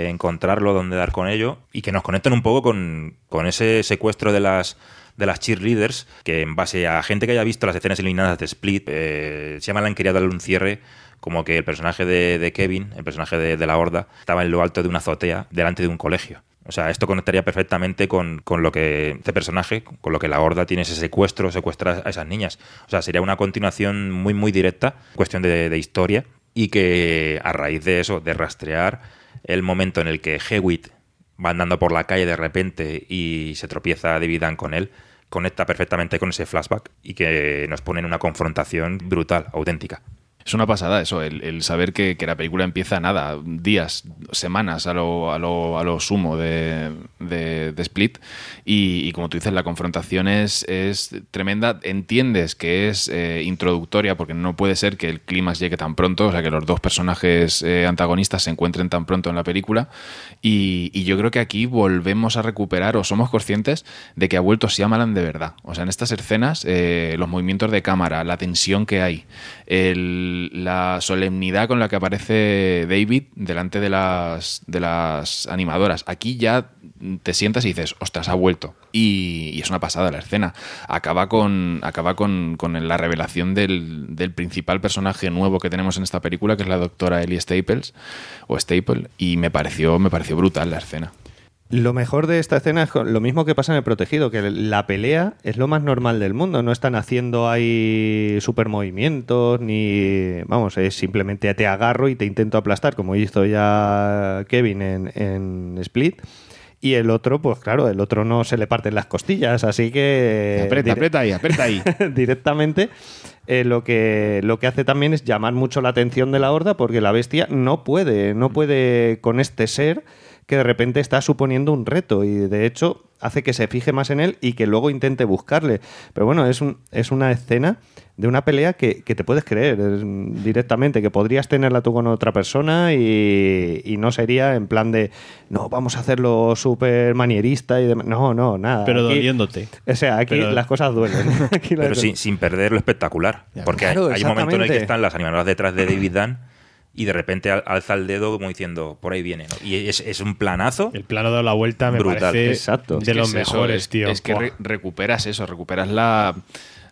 encontrarlo, dónde dar con ello, y que nos conecten un poco con, ese secuestro de las de las cheerleaders, que en base a gente que haya visto las escenas eliminadas de Split, eh, se llama la han querido darle un cierre como que el personaje de, Kevin, el personaje de, la Horda, estaba en lo alto de una azotea delante de un colegio. O sea, esto conectaría perfectamente con, lo que este personaje, con lo que la Horda tiene ese secuestro, secuestra a esas niñas. O sea, sería una continuación muy, muy directa, cuestión de, historia, y que a raíz de eso, de rastrear el momento en el que Hewitt va andando por la calle de repente y se tropieza David Dunn con él, conecta perfectamente con ese flashback y que nos pone en una confrontación brutal, auténtica. Es una pasada eso, el, saber que, la película empieza nada, días, semanas a lo, a lo, a lo sumo de, de, Split. Y, como tú dices, la confrontación es, es tremenda. Entiendes que es eh, introductoria porque no puede ser que el clímax llegue tan pronto, o sea, que los dos personajes eh, antagonistas se encuentren tan pronto en la película. Y, yo creo que aquí volvemos a recuperar o somos conscientes de que ha vuelto Shyamalan de verdad. O sea, en estas escenas, eh, los movimientos de cámara, la tensión que hay, el la solemnidad con la que aparece David delante de las, de las animadoras. Aquí ya te sientas y dices, ostras, ha vuelto. Y, es una pasada la escena. Acaba con, acaba con, la revelación del, del, principal personaje nuevo que tenemos en esta película, que es la doctora Ellie Staples, o Staple, y me pareció, me pareció brutal la escena. Lo mejor de esta escena es lo mismo que pasa en el protegido, que la pelea es lo más normal del mundo. No están haciendo ahí super movimientos, ni. Vamos, es simplemente te agarro y te intento aplastar, como hizo ya Kevin en, Split. Y el otro, pues claro, el otro no se le parten las costillas, así que. Aprieta, aprieta ahí, aprieta ahí. directamente. Eh, lo, que, lo que hace también es llamar mucho la atención de la horda porque la bestia no puede, no puede con este ser que de repente está suponiendo un reto y de hecho hace que se fije más en él y que luego intente buscarle. Pero bueno, es, un, es una escena de una pelea que, te puedes creer directamente, que podrías tenerla tú con otra persona y, no sería en plan de, no, vamos a hacerlo súper manierista y demás. No, no, nada. Pero doliéndote. O sea, aquí las cosas duelen. Pero sin, sin, perder lo espectacular. porque hay, hay, un momento en el que están las animadoras detrás de David Dunn y de repente alza el dedo como diciendo, por ahí viene. Y es, un planazo. El plano de la vuelta me brutal. parece Exacto. de los mejores, tío. Es que recuperas eso, recuperas la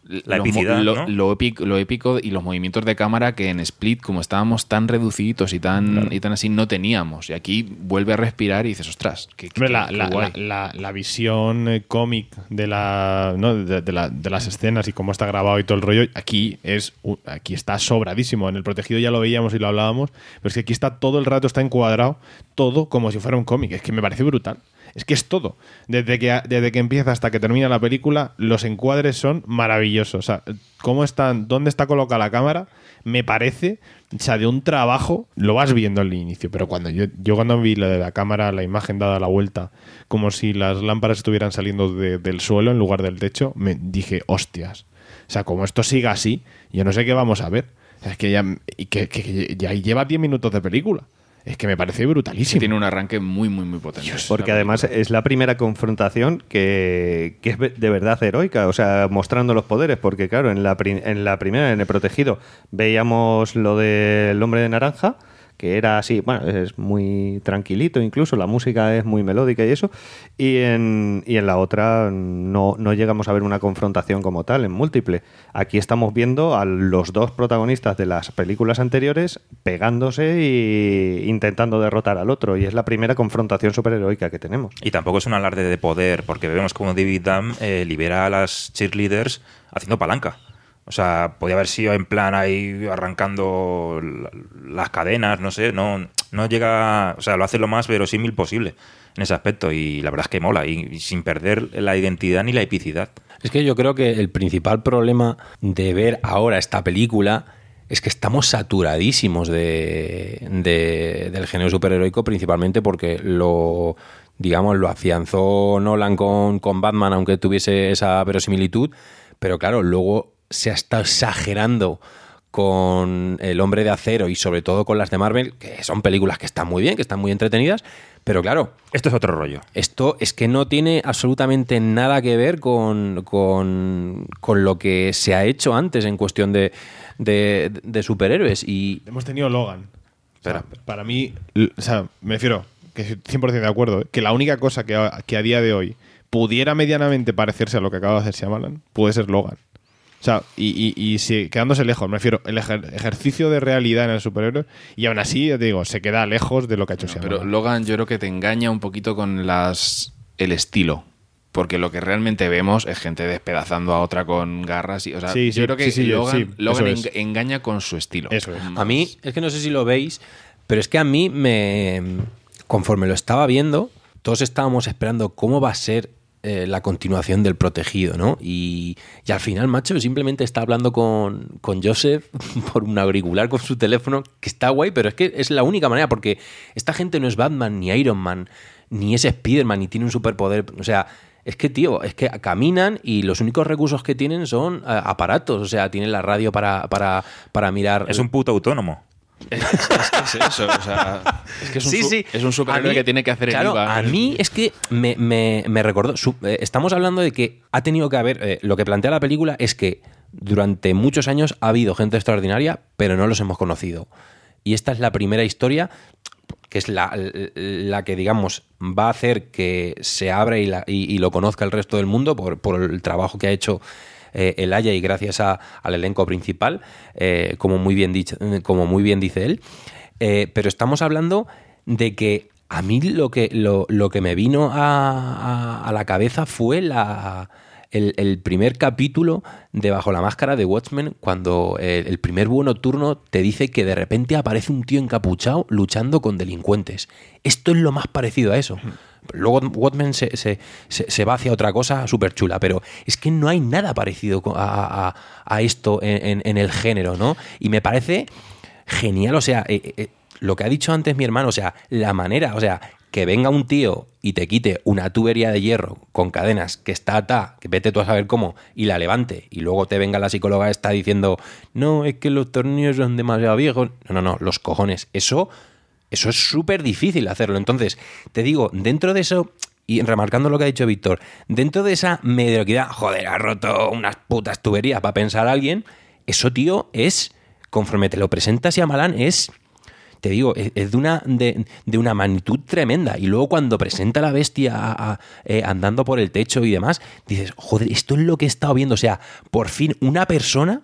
la epicidad, lo, épico, lo, épico, y los movimientos de cámara que en Split, como estábamos tan reducidos y tan, y tan así, no teníamos. Y aquí vuelve a respirar y dices, ostras, qué, la, la, visión eh, cómic de, la, de, las escenas y cómo está grabado y todo el rollo, aquí, es, aquí está sobradísimo. En el protegido ya lo veíamos y lo hablábamos, pero es que aquí está todo el rato, está encuadrado, todo como si fuera un cómic. Es que me parece brutal. Es que es todo. Desde que, desde que empieza hasta que termina la película, los encuadres son maravillosos. O sea, cómo están, dónde está colocada la cámara, me parece, o sea, de un trabajo, lo vas viendo al inicio, pero cuando yo, yo cuando vi lo de la cámara, la imagen dada la vuelta, como si las lámparas estuvieran saliendo del suelo en lugar del techo, me dije, hostias. O sea, como esto siga así, yo no sé qué vamos a ver. O sea, es que ya, que- que ya lleva 10 minutos de película. Es que me parece brutalísimo. Tiene un arranque muy, muy, muy potente. Porque además es la primera confrontación que, que es de verdad heroica, o sea, mostrando los poderes, porque claro, en la, pri- en la primera, en el protegido, veíamos lo del hombre de naranja, que era así, bueno, es muy tranquilito incluso, la música es muy melódica y eso, y en, y en la otra no, no llegamos a ver una confrontación como tal, en múltiple. Aquí estamos viendo a los dos protagonistas de las películas anteriores pegándose y intentando derrotar al otro, y es la primera confrontación superheroica que tenemos. Y tampoco es un alarde de poder, porque vemos como David Dunn eh, libera a las cheerleaders haciendo palanca. O sea, podía haber sido en plan ahí arrancando la- las cadenas, no sé, no, no llega, o sea, lo hace lo más verosímil posible en ese aspecto y la verdad es que mola y, y sin perder la identidad ni la epicidad. Es que yo creo que el principal problema de ver ahora esta película es que estamos saturadísimos de, de- del género superheroico, principalmente porque lo, digamos, lo afianzó Nolan con, con Batman, aunque tuviese esa verosimilitud, pero claro, luego se ha estado exagerando con El Hombre de Acero y sobre todo con las de Marvel, que son películas que están muy bien, que están muy entretenidas, pero claro. Esto es otro rollo. Esto es que no tiene absolutamente nada que ver con, con, con lo que se ha hecho antes en cuestión de, de, de superhéroes. Y Hemos tenido Logan. O sea, para mí, l- o sea, me refiero, que estoy 100% de acuerdo, ¿eh? que la única cosa que a, que a día de hoy pudiera medianamente parecerse a lo que acaba de hacer Shyamalan puede ser Logan. O sea, y, y, y si- quedándose lejos, me refiero, el ejer- ejercicio de realidad en el superhéroe, y aún así, ya te digo, se queda lejos de lo que ha hecho Shyamalan. Pero Logan yo creo que te engaña un poquito con las el estilo. Porque lo que realmente vemos es gente despedazando a otra con garras. Y, o sea, Sí, sí, yo creo que sí, sí, Logan, sí, Logan eso es. engaña con su estilo. A mí, es que no sé si lo veis, pero es que a mí me. Conforme lo estaba viendo, todos estábamos esperando cómo va a ser eh, la continuación del protegido, ¿no? Y, y al final, macho, simplemente está hablando con, con Joseph por un auricular con su teléfono, que está guay, pero es que es la única manera, porque esta gente no es Batman, ni Iron Man, ni es Spider-Man, ni tiene un superpoder. O sea, es que, tío, es que caminan y los únicos recursos que tienen son eh, aparatos. O sea, tienen la radio para, para, para mirar. Es un puto autónomo. Es, es que es eso, o sea, es que es un, Sí, su- sí. es un superhéroe mí- que tiene que hacer claro, el IVA. A mí es que me, me- me recordó. su- eh, estamos hablando de que ha tenido que haber. eh, lo que plantea la película es que durante muchos años ha habido gente extraordinaria, pero no los hemos conocido. Y esta es la primera historia que es la, la que, digamos, va a hacer que se abra y, la- y- y lo conozca el resto del mundo por, por el trabajo que ha hecho eh, el Haya y gracias al elenco principal, eh, como, muy bien dicho, como muy bien dice él. Eh, pero estamos hablando de que a mí lo que, lo, que me vino a, a- la cabeza fue la, el, primer capítulo de Bajo la Máscara de Watchmen, cuando el, el primer búho nocturno te dice que de repente aparece un tío encapuchado luchando con delincuentes. Esto es lo más parecido a eso. Luego Watchmen se, se- se- va hacia otra cosa súper chula, pero es que no hay nada parecido a, a- a esto en, en- el género, ¿no? Y me parece genial, o sea, eh, eh, lo que ha dicho antes mi hermano, o sea, la manera, o sea, que venga un tío y te quite una tubería de hierro con cadenas que está atada, que vete tú a saber cómo, y la levante, y luego te venga la psicóloga esta diciendo, no, es que los tornillos son demasiado viejos. No, no, no, los cojones. Eso, eso es súper difícil hacerlo. Entonces, te digo, dentro de eso, y remarcando lo que ha dicho Víctor, dentro de esa mediocridad, joder, ha roto unas putas tuberías para pensar a alguien, eso, tío, es, conforme te lo presentas y a Malán, es te digo, es, de, una, de, de una magnitud tremenda. Y luego cuando presenta a la bestia eh, andando por el techo y demás, dices, joder, esto es lo que he estado viendo. O sea, por fin una persona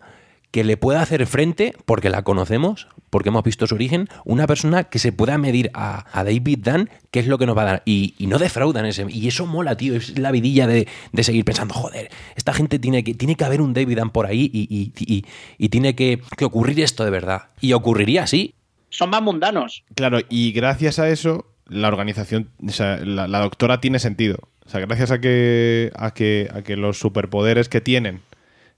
que le pueda hacer frente, porque la conocemos, porque hemos visto su origen, una persona que se pueda medir a, a David Dunn, qué es lo que nos va a dar. Y, y no defraudan ese. Y eso mola, tío. Es la vidilla de, de seguir pensando, joder, esta gente tiene que, tiene que haber un David Dunn por ahí y, y- y- y tiene que, que ocurrir esto de verdad. Y ocurriría así. Son más mundanos. Claro, y gracias a eso, la organización, o sea, la, la doctora tiene sentido. O sea, gracias a que, a que, a que los superpoderes que tienen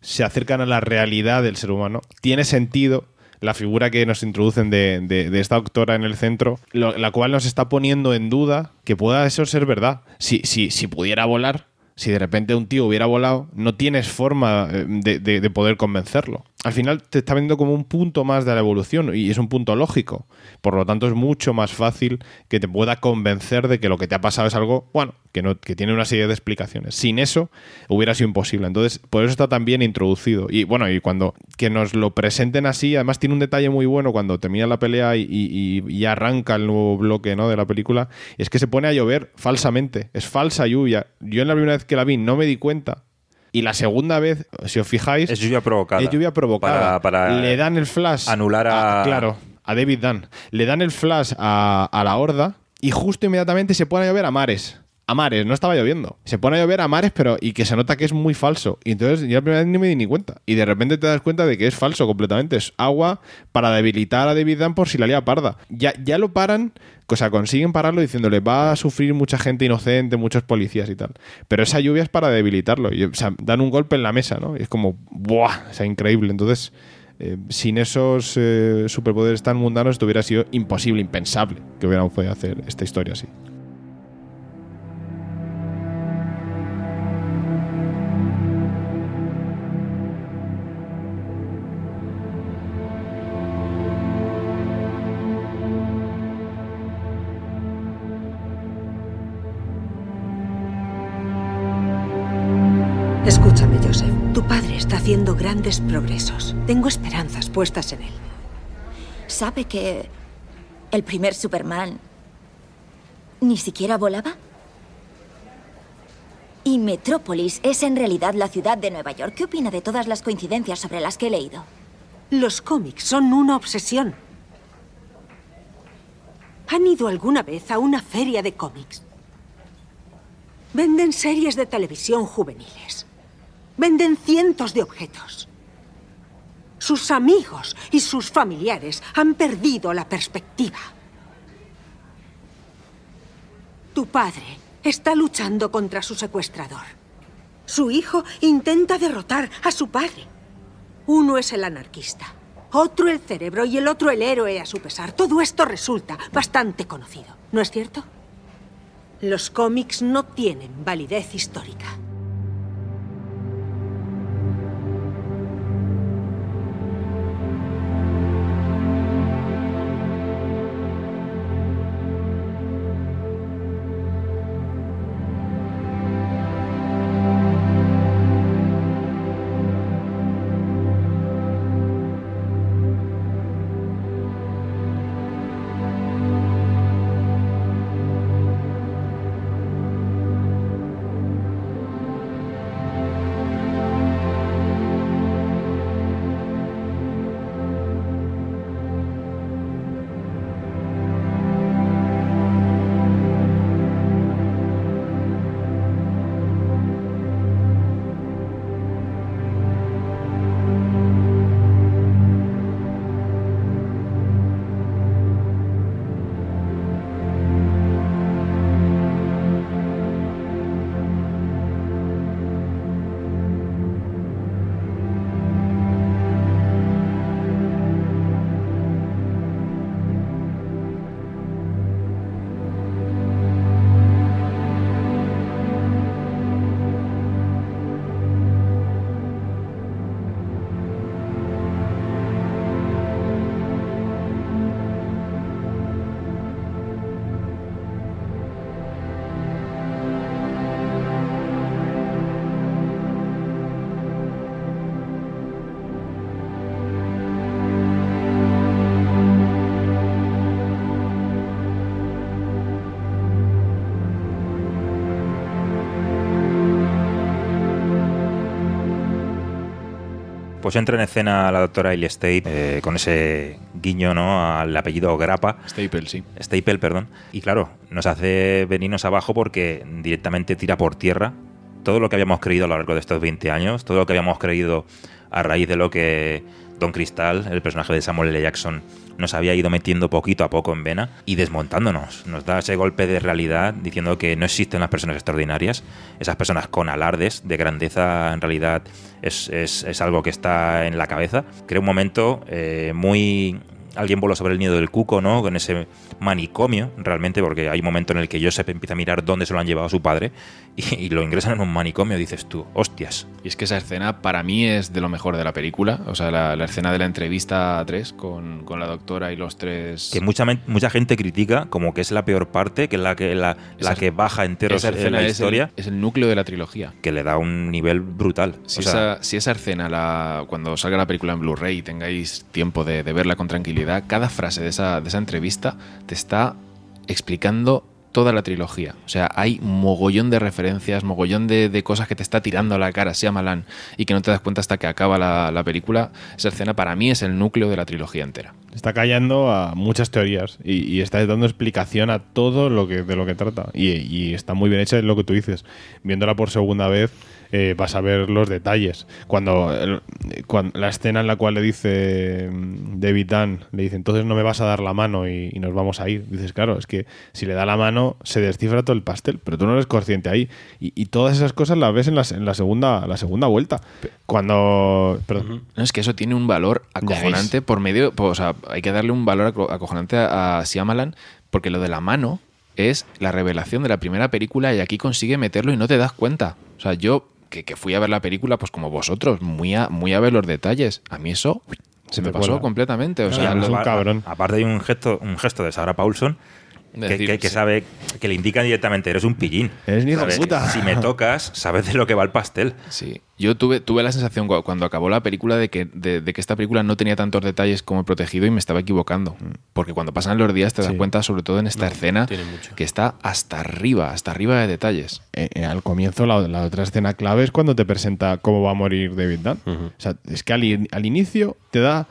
se acercan a la realidad del ser humano, tiene sentido la figura que nos introducen de, de- esta doctora en el centro, la cual nos está poniendo en duda que pueda eso ser verdad. Si, si, si pudiera volar, si de repente un tío hubiera volado, no tienes forma eh, de, de- de poder convencerlo. Al final te está viendo como un punto más de la evolución y es un punto lógico. Por lo tanto, es mucho más fácil que te pueda convencer de que lo que te ha pasado es algo, bueno, que, no, que tiene una serie de explicaciones. Sin eso, hubiera sido imposible. Entonces, por eso está tan bien introducido. Y bueno, y cuando que nos lo presenten así, además tiene un detalle muy bueno cuando termina la pelea y, y- arranca el nuevo bloque ¿no? de la película, es que se pone a llover falsamente. Es falsa lluvia. Yo en la primera vez la vi no me di cuenta. Y la segunda vez, si os fijáis, Es lluvia provocada. es lluvia provocada. Para- para Le dan el flash. anular a- Claro, a David Dunn. Le dan el flash a, a la horda y justo inmediatamente se pone a llover a mares. A mares, no estaba lloviendo. Se pone a llover a mares, pero y que se nota que es muy falso. Y entonces yo la primera vez ni me di ni cuenta. Y de repente te das cuenta de que es falso completamente. Es agua para debilitar a David Dunn por si la lía parda. Ya, ya lo paran, o sea, consiguen pararlo diciéndole va a sufrir mucha gente inocente, muchos policías y tal. Pero esa lluvia es para debilitarlo. O sea, dan un golpe en la mesa, ¿no? Y es como, ¡buah! O sea, increíble. Entonces, eh, sin esos eh, superpoderes tan mundanos, esto hubiera sido imposible, impensable que hubiéramos podido hacer esta historia así. Progresos. Tengo esperanzas puestas en él. ¿Sabe que el primer Superman ni siquiera volaba? Y Metrópolis es en realidad la ciudad de Nueva York. ¿Qué opina de todas las coincidencias sobre las que he leído? Los cómics son una obsesión. ¿Han ido alguna vez a una feria de cómics? Venden series de televisión juveniles. Venden cientos de objetos. Sus amigos y sus familiares han perdido la perspectiva. Tu padre está luchando contra su secuestrador. Su hijo intenta derrotar a su padre. Uno es el anarquista, otro el cerebro y el otro el héroe a su pesar. Todo esto resulta bastante conocido, ¿no es cierto? Los cómics no tienen validez histórica. Pues entra en escena la doctora Ellie Stape eh, con ese guiño ¿no? al apellido Grappa. Staple, sí. Staple, perdón. Y claro, nos hace venirnos abajo porque directamente tira por tierra todo lo que habíamos creído a lo largo de estos 20 años, todo lo que habíamos creído a raíz de lo que Don Cristal, el personaje de Samuel L. Jackson, nos había ido metiendo poquito a poco en vena y desmontándonos. Nos da ese golpe de realidad diciendo que no existen las personas extraordinarias. Esas personas con alardes de grandeza en realidad es, es- es algo que está en la cabeza. Crea un momento eh, muy alguien voló sobre el nido del cuco, ¿no? Con ese manicomio, realmente, porque hay un momento en el que Joseph empieza a mirar dónde se lo han llevado a su padre y, y lo ingresan en un manicomio, dices tú, hostias. Y es que esa escena para mí es de lo mejor de la película. O sea, la, la escena de la entrevista a tres con, con la doctora y los tres. Que mucha, mucha gente critica como que es la peor parte, que es la que, la, la que baja enteros esa en escena la es el- historia. Es el, núcleo de la trilogía. Que le da un nivel brutal. Si, O sea, esa, si esa escena, la, cuando salga la película en Blu-ray y tengáis tiempo de, de verla con tranquilidad, cada frase de esa, de esa entrevista te está explicando toda la trilogía. O sea, hay mogollón de referencias, mogollón de, de cosas que te está tirando a la cara Shyamalan y que no te das cuenta hasta que acaba la, la película. Esa escena para mí es el núcleo de la trilogía entera. Está callando a muchas teorías y, está dando explicación a todo lo que de lo que trata. Y, está muy bien hecha, es lo que tú dices. Viéndola por segunda vez, eh, vas a ver los detalles. Cuando, el- cuando la escena en la cual le dice mm, David Dunn, le dice, entonces no me vas a dar la mano y, y nos vamos a ir. Dices, claro, es que si le da la mano se descifra todo el pastel, pero tú no eres consciente ahí. Y, y todas esas cosas las ves en la, en la segunda, la segunda vuelta. Cuando... Perdón. No, es que eso tiene un valor acojonante por medio. por- o sea, hay que darle un valor aco- acojonante a, a Shyamalan porque lo de la mano es la revelación de la primera película y aquí consigue meterlo y no te das cuenta. O sea, yo que, que fui a ver la película, pues como vosotros, muy a, muy a ver los detalles. A mí eso se me pasó cuela. completamente. O sea, además, lo- a- Aparte hay un gesto, un gesto de Sarah Paulson Que, decir, que- que sí. sabe, que le indica directamente, eres un pillín. Eres ¿Sabes? puta. Si me tocas, sabes de lo que va el pastel. Sí. Yo tuve, tuve la sensación cu- cuando acabó la película de que, de, de que esta película no tenía tantos detalles como protegido y me estaba equivocando. Porque cuando pasan los días te das Sí. cuenta, sobre todo en esta escena, que está hasta arriba, hasta arriba de detalles. Eh, eh, al comienzo, la, la otra escena clave es cuando te presenta cómo va a morir David Dunn. O sea, es que al, in- al inicio te da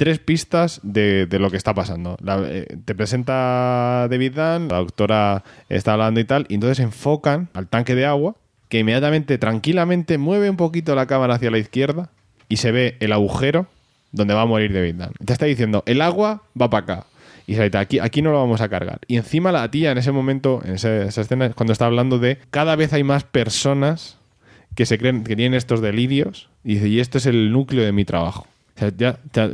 tres pistas de, lo que está pasando. Eh, te presenta David Dunn, la doctora está hablando y tal, y entonces enfocan al tanque de agua, que inmediatamente, tranquilamente, mueve un poquito la cámara hacia la izquierda y se ve el agujero donde va a morir David Dunn. Te está diciendo, el agua va para acá. Y se aquí, aquí no lo vamos a cargar. Y encima la tía en ese momento, en ese- esa escena, es cuando está hablando de cada vez hay más personas que se creen que tienen estos delirios. Y dice, y esto es el núcleo de mi trabajo.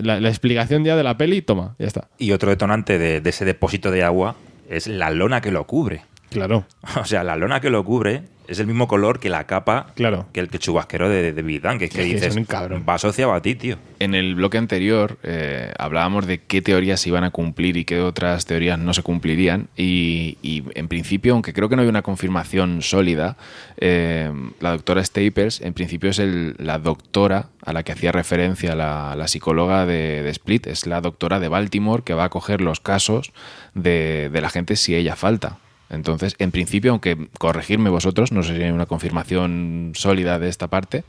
La, explicación ya de la peli, toma, ya está. Y otro detonante de, de ese depósito de agua es la lona que lo cubre. Claro. O sea, la lona que lo cubre es el mismo color que la capa claro. que el que chubasquero de, de Big Bang, que es que Es que dices, un cabrón. va asociado a ti, tío. En el bloque anterior eh, hablábamos de qué teorías se iban a cumplir y qué otras teorías no se cumplirían. Y, y, en principio, aunque creo que no hay una confirmación sólida, eh, la doctora Staples en principio es el- la doctora a la que hacía referencia la, la psicóloga de, de Split. Es la doctora de Baltimore que va a coger los casos de, de la gente si ella falta. Entonces, en principio, aunque corregirme vosotros, no hay una confirmación sólida de esta parte,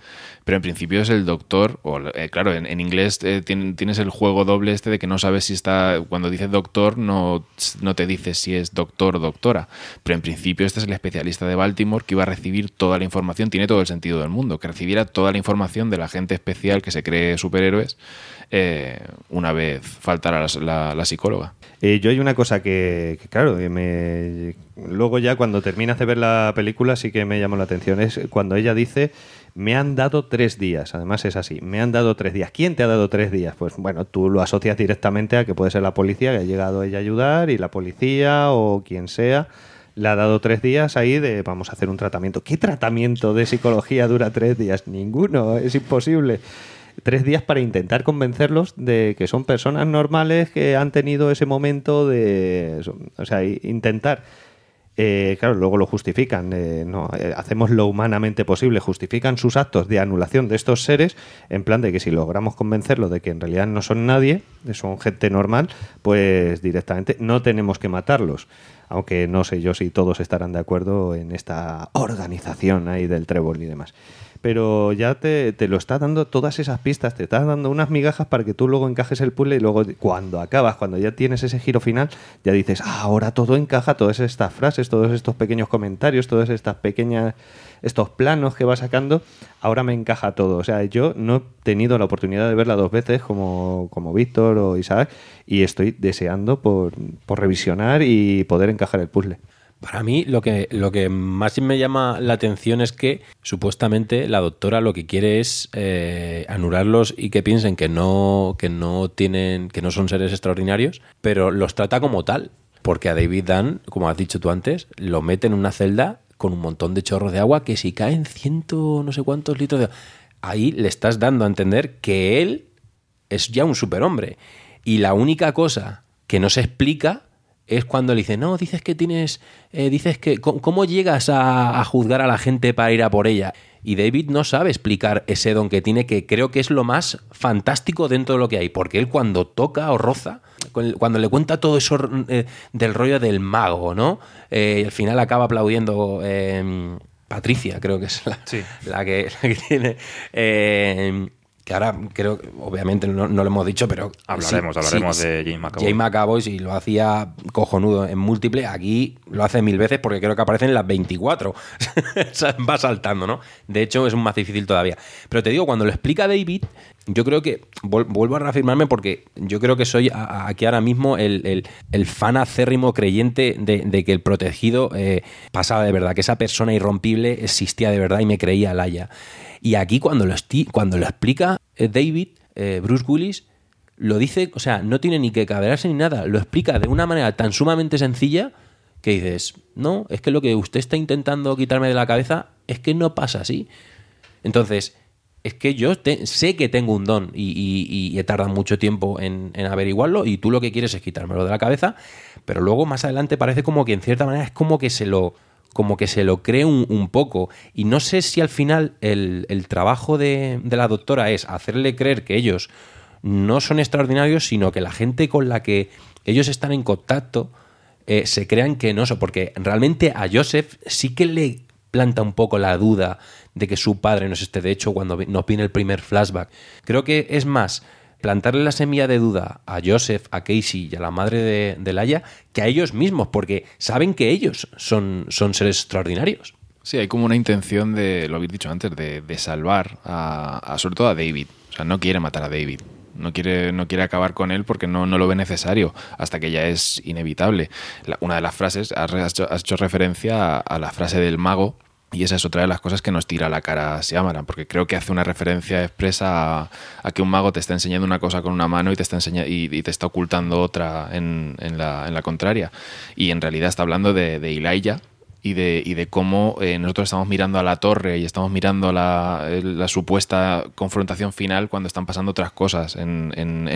pero en principio es el doctor, o eh, claro, en, inglés eh, tien- tienes el juego doble este de que no sabes si está, cuando dice doctor no, no te dice si es doctor o doctora, pero en principio este es el especialista de Baltimore que iba a recibir toda la información, tiene todo el sentido del mundo, que recibiera toda la información del agente especial que se cree superhéroes eh, una vez faltara la- la- la psicóloga. Yo hay una cosa que, claro, me, luego ya cuando terminas de ver la película sí que me llamó la atención. Es cuando ella dice, me han dado tres días. Además es así, me han dado tres días. ¿Quién te ha dado tres días? Pues bueno, tú lo asocias directamente a que puede ser la policía que ha llegado ella a ayudar y la policía o quien sea. Le ha dado tres días ahí de vamos a hacer un tratamiento. ¿Qué tratamiento de psicología dura tres días? Ninguno, es imposible tres días para intentar convencerlos de que son personas normales que han tenido ese momento de. O sea, intentar. Eh, claro, luego lo justifican. eh, no, eh, hacemos lo humanamente posible. Justifican sus actos de anulación de estos seres en plan de que si logramos convencerlos de que en realidad no son nadie, son gente normal, pues directamente no tenemos que matarlos. Aunque no sé yo si todos estarán de acuerdo en esta organización ahí del trébol y demás pero ya te, te lo está dando todas esas pistas, te está dando unas migajas para que tú luego encajes el puzzle y luego cuando acabas, cuando ya tienes ese giro final, ya dices, ah, ahora todo encaja, todas estas frases, todos estos pequeños comentarios, todas estas pequeñas, estos planos que va sacando, ahora me encaja todo. O sea, yo no he tenido la oportunidad de verla dos veces como, como Víctor o Isaac y estoy deseando por, por revisionar y poder encajar el puzzle. Para mí lo que, lo que más me llama la atención es que supuestamente la doctora lo que quiere es eh, anularlos y que piensen que no, que no tienen, que no son seres extraordinarios, pero los trata como tal. Porque a David Dunn, como has dicho tú antes, lo mete en una celda con un montón de chorros de agua que si caen ciento no sé cuántos litros de ahí le estás dando a entender que él es ya un superhombre. Y la única cosa que no se explica es cuando le dice, no, dices que tienes, eh, dices que, ¿cómo, cómo llegas a, a juzgar a la gente para ir a por ella? Y David no sabe explicar ese don que tiene, que creo que es lo más fantástico dentro de lo que hay, porque él cuando toca o roza, cuando le cuenta todo eso eh, del rollo del mago, ¿no? Eh, y al final acaba aplaudiendo eh, Patricia, creo que es la, la que, la que tiene. eh, que ahora creo, obviamente no, no lo hemos dicho, pero Hablaremos, sí, hablaremos sí, de James McAvoy. James McAvoy, si lo hacía cojonudo en múltiple, aquí lo hace mil veces porque creo que aparecen las 24. O sea, Va saltando, ¿no? De hecho, es más difícil todavía. Pero te digo, cuando lo explica David, yo creo que, vuelvo a reafirmarme porque yo creo que soy aquí ahora mismo el, el- el fan acérrimo creyente de, de que el protegido eh, pasaba de verdad, que esa persona irrompible existía de verdad y me creía Laia. Y aquí cuando lo, cuando lo explica eh, David, eh, Bruce Willis, lo dice, o sea, no tiene ni que caberarse ni nada, lo explica de una manera tan sumamente sencilla que dices, no, es que lo que usted está intentando quitarme de la cabeza es que no pasa así. Entonces, es que yo sé que tengo un don y, y- y he tardado mucho tiempo en, en averiguarlo y tú lo que quieres es quitármelo de la cabeza, pero luego más adelante parece como que en cierta manera es como que se lo como que se lo cree un, poco y no sé si al final el, el trabajo de, de la doctora es hacerle creer que ellos no son extraordinarios, sino que la gente con la que ellos están en contacto eh, se crean que no son, porque realmente a Joseph sí que le planta un poco la duda de que su padre no es este. De hecho, cuando nos viene el primer flashback, creo que es más plantarle la semilla de duda a Joseph, a Casey y a la madre de, de Laia que a ellos mismos, porque saben que ellos son, son seres extraordinarios. Sí, hay como una intención de, lo habéis dicho antes, de, de salvar a, a- sobre todo a David. O sea, no quiere matar a David. No quiere, no quiere acabar con él porque no, no lo ve necesario, hasta que ya es inevitable. Una de las frases, has, hecho, referencia a la frase del mago, y esa es otra de las cosas que nos tira la cara Shyamalan, porque creo que hace una referencia expresa a, que un mago te está enseñando una cosa con una mano y te está, enseña- y, te está ocultando otra en, la, contraria. Y en realidad está hablando de, de y de, cómo eh, nosotros estamos mirando a la torre y estamos mirando la, el- la supuesta confrontación final cuando están pasando otras cosas en,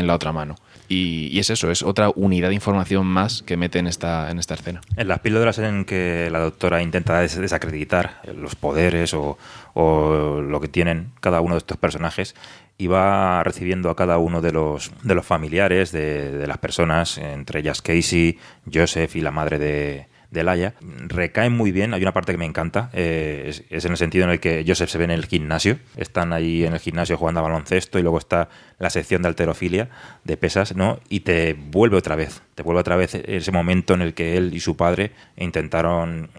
la otra mano. Y, es eso, es otra unidad de información más que mete en esta, en esta escena. En las píldoras en que la doctora intenta des- desacreditar los poderes o, lo que tienen cada uno de estos personajes, y va recibiendo a cada uno de los, de los familiares de las personas, entre ellas Casey, Joseph y la madre de, de Laia, recaen muy bien. Hay una parte que me encanta, eh, es, es en el sentido en el que Joseph se ve en el gimnasio, están ahí en el gimnasio jugando a baloncesto y luego está la sección de alterofilia, de pesas, ¿no? Y te vuelve otra vez, te vuelve otra vez ese momento en el que él y su padre intentaron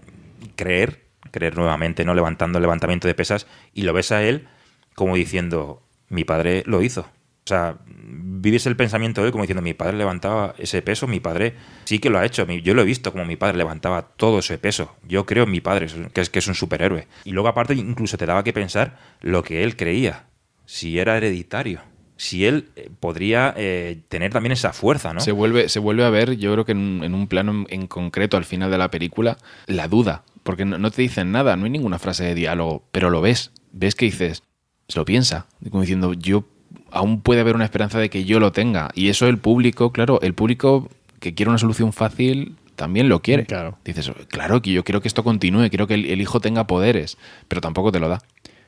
creer, creer nuevamente, ¿no? Levantando el levantamiento de pesas y lo ves a él como diciendo, mi padre lo hizo. O sea, vives el pensamiento de él como diciendo, mi padre levantaba ese peso, mi padre sí que lo ha hecho, yo lo he visto como mi padre levantaba todo ese peso, yo creo en mi padre, que es que es un superhéroe. Y luego aparte incluso te daba que pensar lo que él creía, si era hereditario, si él eh, podría eh, tener también esa fuerza, ¿no? Se, vuelve, se vuelve a ver, yo creo que en, un- en un plano en, en concreto al final de la película, la duda, porque no, no te dicen nada, no hay ninguna frase de diálogo, pero lo ves, ves que dices, se lo piensa, como diciendo, yo aún puede haber una esperanza de que yo lo tenga. Y eso el público, claro, el público que quiere una solución fácil también lo quiere. Claro. Dices, claro, que yo quiero que esto continúe, quiero que el, el hijo tenga poderes, pero tampoco te lo da.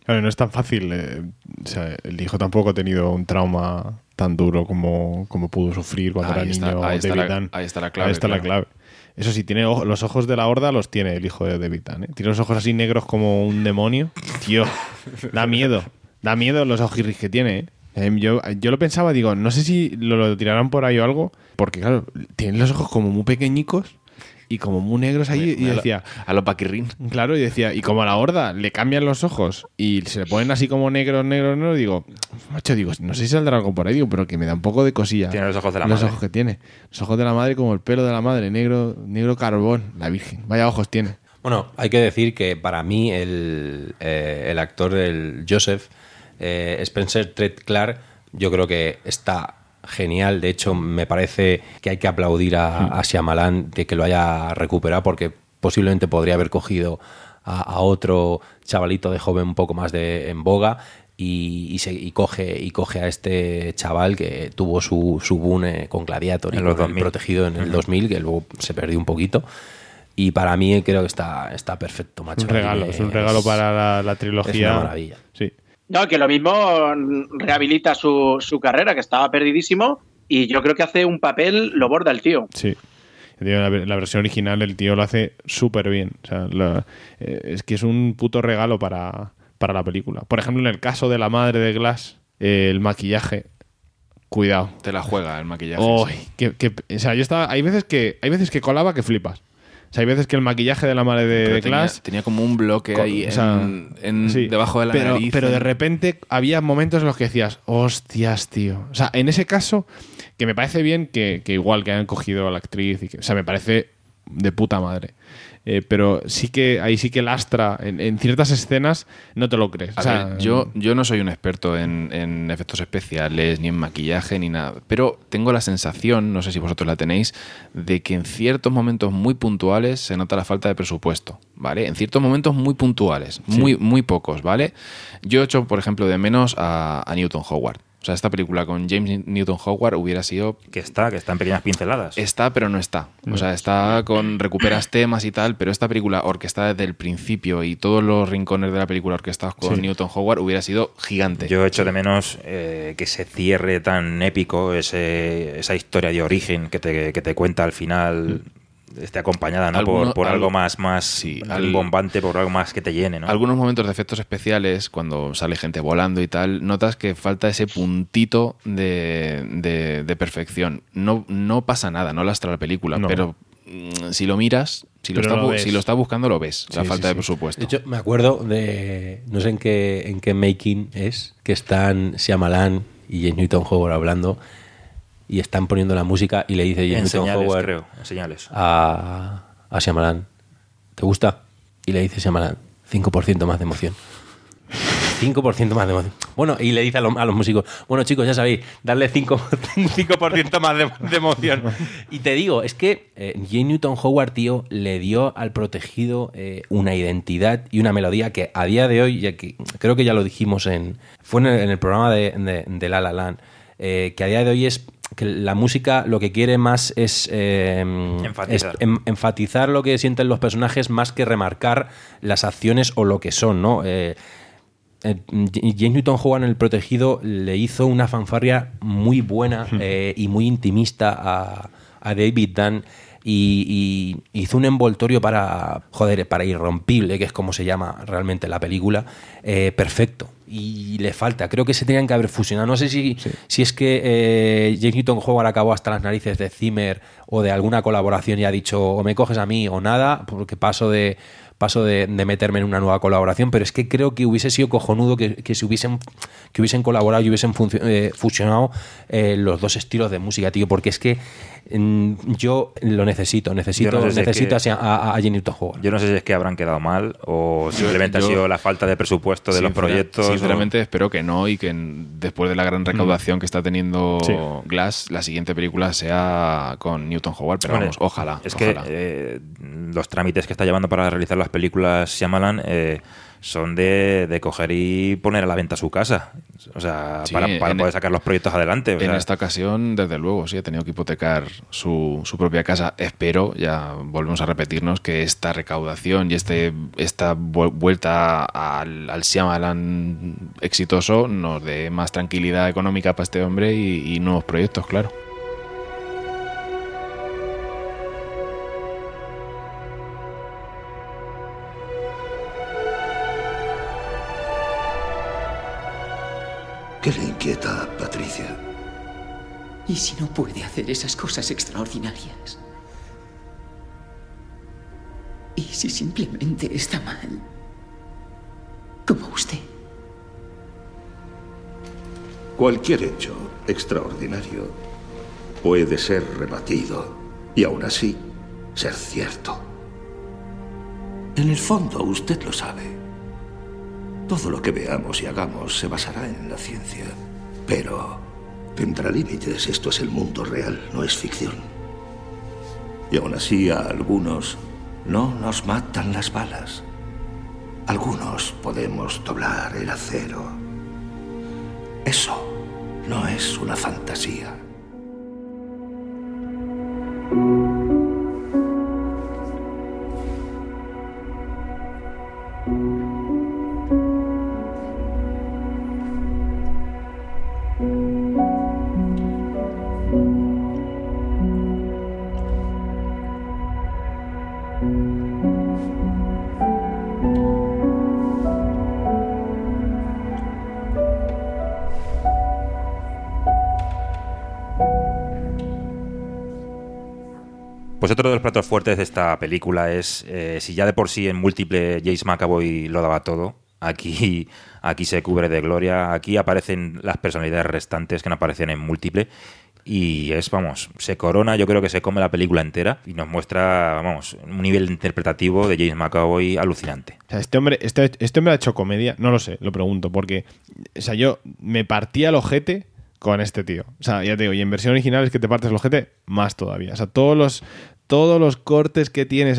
Claro, no es tan fácil. eh, o sea, el hijo tampoco ha tenido un trauma tan duro como, como pudo sufrir cuando Ahí era está- niño ahí está David Dunn. ahí está la clave, Ahí está la clave. Eso sí, tiene ojo- los ojos de la horda, los tiene el hijo de David Dunn. ¿eh? Tiene los ojos así negros como un demonio. Tío, da miedo. Da miedo los ojirris que tiene. ¿eh? Em, yo, yo lo pensaba, digo, no sé si lo, lo tirarán por ahí o algo, porque claro, tienen los ojos como muy pequeñicos y como muy negros ahí, y a lo- decía. A los paquirrín. Claro, y decía, y como a la horda le cambian los ojos y se le ponen así como negros, negros, negros, digo, macho, digo, no sé si saldrá algo por ahí, digo, pero que me da un poco de cosilla. Tiene los ojos de la Los madre. ojos que tiene. Los ojos de la madre como el pelo de la madre, negro, negro carbón, la virgen. Vaya ojos tiene. Bueno, hay que decir que para mí el, eh, el actor, el Joseph, eh, Spencer Treat Clark, yo creo que está genial. De hecho, me parece que hay que aplaudir a, a Shyamalan de que lo haya recuperado porque posiblemente podría haber cogido a, a otro chavalito de joven un poco más de en boga y, y se- y coge y coge a este chaval que tuvo su, su boom eh, con Gladiator y con el 2000. protegido en el Ujú. 2000 que luego se perdió un poquito y para mí creo que está, está perfecto macho un regalo, es un regalo para la, la trilogía. es una maravilla. Sí. No, que lo mismo rehabilita su, su carrera, que estaba perdidísimo, y yo creo que hace un papel, lo borda el tío. Sí. La, la versión original el tío lo hace súper bien. O sea, la- eh, es que es un puto regalo para, para la película. Por ejemplo, en el caso de la madre de Glass, eh, el maquillaje. Cuidado. Te la juega el maquillaje. Sí. que- que- o sea, yo estaba. Hay veces que. Hay veces que colaba que flipas. O sea, hay veces que el maquillaje de la madre de, de tenía- tenía como un bloque co- ahí o sea, en- en- sí, debajo de la pero, nariz, Pero de en- repente había momentos en los que decías, hostias, tío. O sea, en ese caso, que me parece bien que, que igual que hayan cogido a la actriz. Y que, o sea, me parece de puta madre. Eh, pero sí que ahí sí que lastra. En, en ciertas escenas no te lo crees. A O sea, ver, yo, yo no soy un experto en, en efectos especiales, ni en maquillaje, ni nada. Pero tengo la sensación, no sé si vosotros la tenéis, de que en ciertos momentos muy puntuales se nota la falta de presupuesto, ¿vale? En ciertos momentos muy puntuales, Sí. muy, muy pocos, ¿vale? Yo he hecho, por ejemplo, de menos a, a Newton Howard. O sea, esta película con James Newton Howard hubiera sido... Que está, que está en pequeñas pinceladas. Está, pero no está. O sea, está con recuperas temas y tal, pero esta película orquestada desde el principio y todos los rincones de la película orquestados con Sí. Newton Howard hubiera sido gigante. Yo echo de menos eh, que se cierre tan épico ese, esa historia de origen que te, que te cuenta al final. Esté acompañada ¿no? Alguno- por, por algo algo- más, más al- bombante, por algo más que te llene. ¿no? Algunos momentos de efectos especiales, cuando sale gente volando y tal, notas que falta ese puntito de, de- de perfección. No, no pasa nada, no lastra la película, No. pero mm, si lo miras, si lo, ves. si lo estás buscando, lo ves, la falta sí, de presupuesto. De hecho, me acuerdo de. No sé en qué, en qué making es, que están Shyamalan y James Newton Howard hablando y están poniendo la música y le dice En señales, Howard creo, en señales. A, a Shyamalan: ¿Te gusta? Y le dice Shyamalan: 5% más de emoción. 5% más de emoción. Bueno, y le dice a, los- a los músicos, bueno chicos, ya sabéis, darle 5%, 5 más de, de emoción. Y te digo, es que eh, J. Newton Howard, tío, le dio al protegido eh, una identidad y una melodía que a día de hoy, ya que creo que ya lo dijimos en, fue en el, en el programa de, de, de La La Land, eh, que a día de hoy es que la música lo que quiere más es, eh, Enfatizar. es em- enfatizar lo que sienten los personajes más que remarcar las acciones o lo que son, ¿no? Eh, eh, James Newton Howard en El Protegido le hizo una fanfarria muy buena eh, y muy intimista a, a David Dunn y, y hizo un envoltorio para, joder, para Irrompible, que es como se llama realmente la película, eh, perfecto. Y le falta, creo que se tenían que haber fusionado. No sé si, si es que eh, James Newton Howard acabó hasta las narices de Zimmer o de alguna colaboración y ha dicho o me coges a mí o nada, porque paso de paso de, de meterme en una nueva colaboración, pero es que creo que hubiese sido cojonudo que, que se hubiesen, que hubiesen colaborado y hubiesen funcio- eh, fusionado eh, los dos estilos de música, tío, porque es que mm, yo lo necesito, necesito, Yo no sé si es necesito que- a, a, a Jenny Newton Howard. Yo no sé si es que habrán quedado mal o simplemente yo- ha sido la falta de presupuesto de los proyectos. o- Sinceramente espero que no y que en- después de la gran recaudación que está teniendo Sí. Glass, la siguiente película sea con Newton Howard, pero Bueno, vamos, ojalá. Es ojalá. que eh, los trámites que está llevando para realizar las películas Shyamalan eh, son de, de coger y poner a la venta su casa. O sea, Sí, para, para poder sacar los proyectos adelante. o En sea, esta ocasión, desde luego, sí, ha tenido que hipotecar su, su propia casa. Espero, ya volvemos a repetirnos, que esta recaudación y este, esta vu- vuelta al, al Shyamalan exitoso nos dé más tranquilidad económica para este hombre y, y nuevos proyectos, claro. ¿Qué le inquieta, Patricia? ¿Y si no puede hacer esas cosas extraordinarias? ¿Y si simplemente está mal? Como usted. Cualquier hecho extraordinario puede ser rebatido y aún así ser cierto. En el fondo, usted lo sabe. Todo lo que veamos y hagamos se basará en la ciencia. Pero tendrá límites. Esto es el mundo real, no es ficción. Y aún así a algunos no nos matan las balas. Algunos podemos doblar el acero. Eso no es una fantasía. Otro de los platos fuertes de esta película es, eh, si ya de por sí en múltiple James McAvoy lo daba todo, aquí, aquí se cubre de gloria, aquí aparecen las personalidades restantes que no aparecían en múltiple y es, vamos, se corona, yo creo que se come la película entera y nos muestra, vamos, un nivel interpretativo de James McAvoy alucinante. O sea, este hombre, este, este hombre ha hecho comedia, no lo sé, lo pregunto, porque, o sea, yo me partía el ojete con este tío. O sea, ya te digo, y en versión original es que te partes el ojete más todavía. O sea, todos los, todos los cortes que tiene,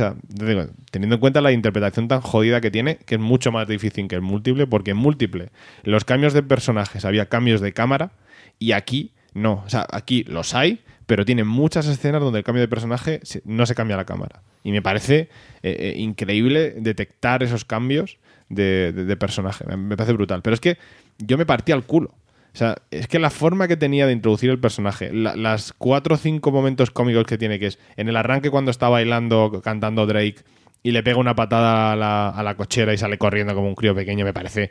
teniendo en cuenta la interpretación tan jodida que tiene, que es mucho más difícil que el múltiple, porque en múltiple los cambios de personajes había cambios de cámara y aquí no. O sea, aquí los hay, pero tiene muchas escenas donde el cambio de personaje no se cambia la cámara. Y me parece eh, eh, increíble detectar esos cambios de, de- personaje. Me, parece brutal. Pero es que yo me partía al culo. O sea, es que la forma que tenía de introducir el personaje, la- las cuatro o cinco momentos cómicos que tiene, que es en el arranque cuando está bailando, cantando Drake y le pega una patada a la, a la cochera y sale corriendo como un crío pequeño, me parece.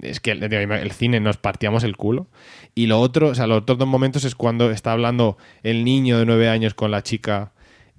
Es que el, cine nos partíamos el culo. Y lo otro, o sea, los otros dos momentos es cuando está hablando el niño de nueve años con la chica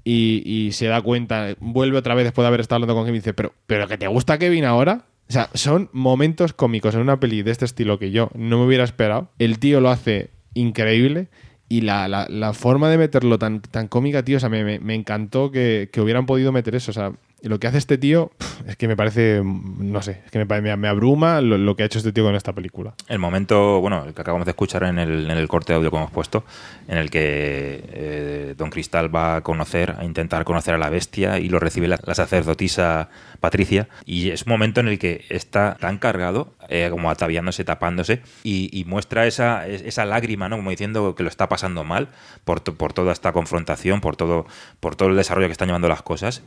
y, y se da cuenta, vuelve otra vez después de haber estado hablando con Kevin y dice, pero, pero que te gusta Kevin ahora. O sea, son momentos cómicos en una peli de este estilo que yo no me hubiera esperado. El tío lo hace increíble y la, la- la forma de meterlo tan, tan cómica, tío, o sea, me, me- encantó que, que hubieran podido meter eso. O sea, lo que hace este tío es que me parece, no sé, es que me, me- abruma lo, lo que ha hecho este tío con esta película. El momento, bueno, el que acabamos de escuchar en el, en el corte de audio que hemos puesto, en el que eh, Don Cristal va a conocer, a intentar conocer a la bestia y lo recibe la, la sacerdotisa Patricia. Y es un momento en el que está tan cargado, eh, como ataviándose, tapándose, y, y muestra esa, es- esa lágrima, ¿no? Como diciendo que lo está pasando mal por, por toda esta confrontación, por todo, por todo el desarrollo que están llevando las cosas.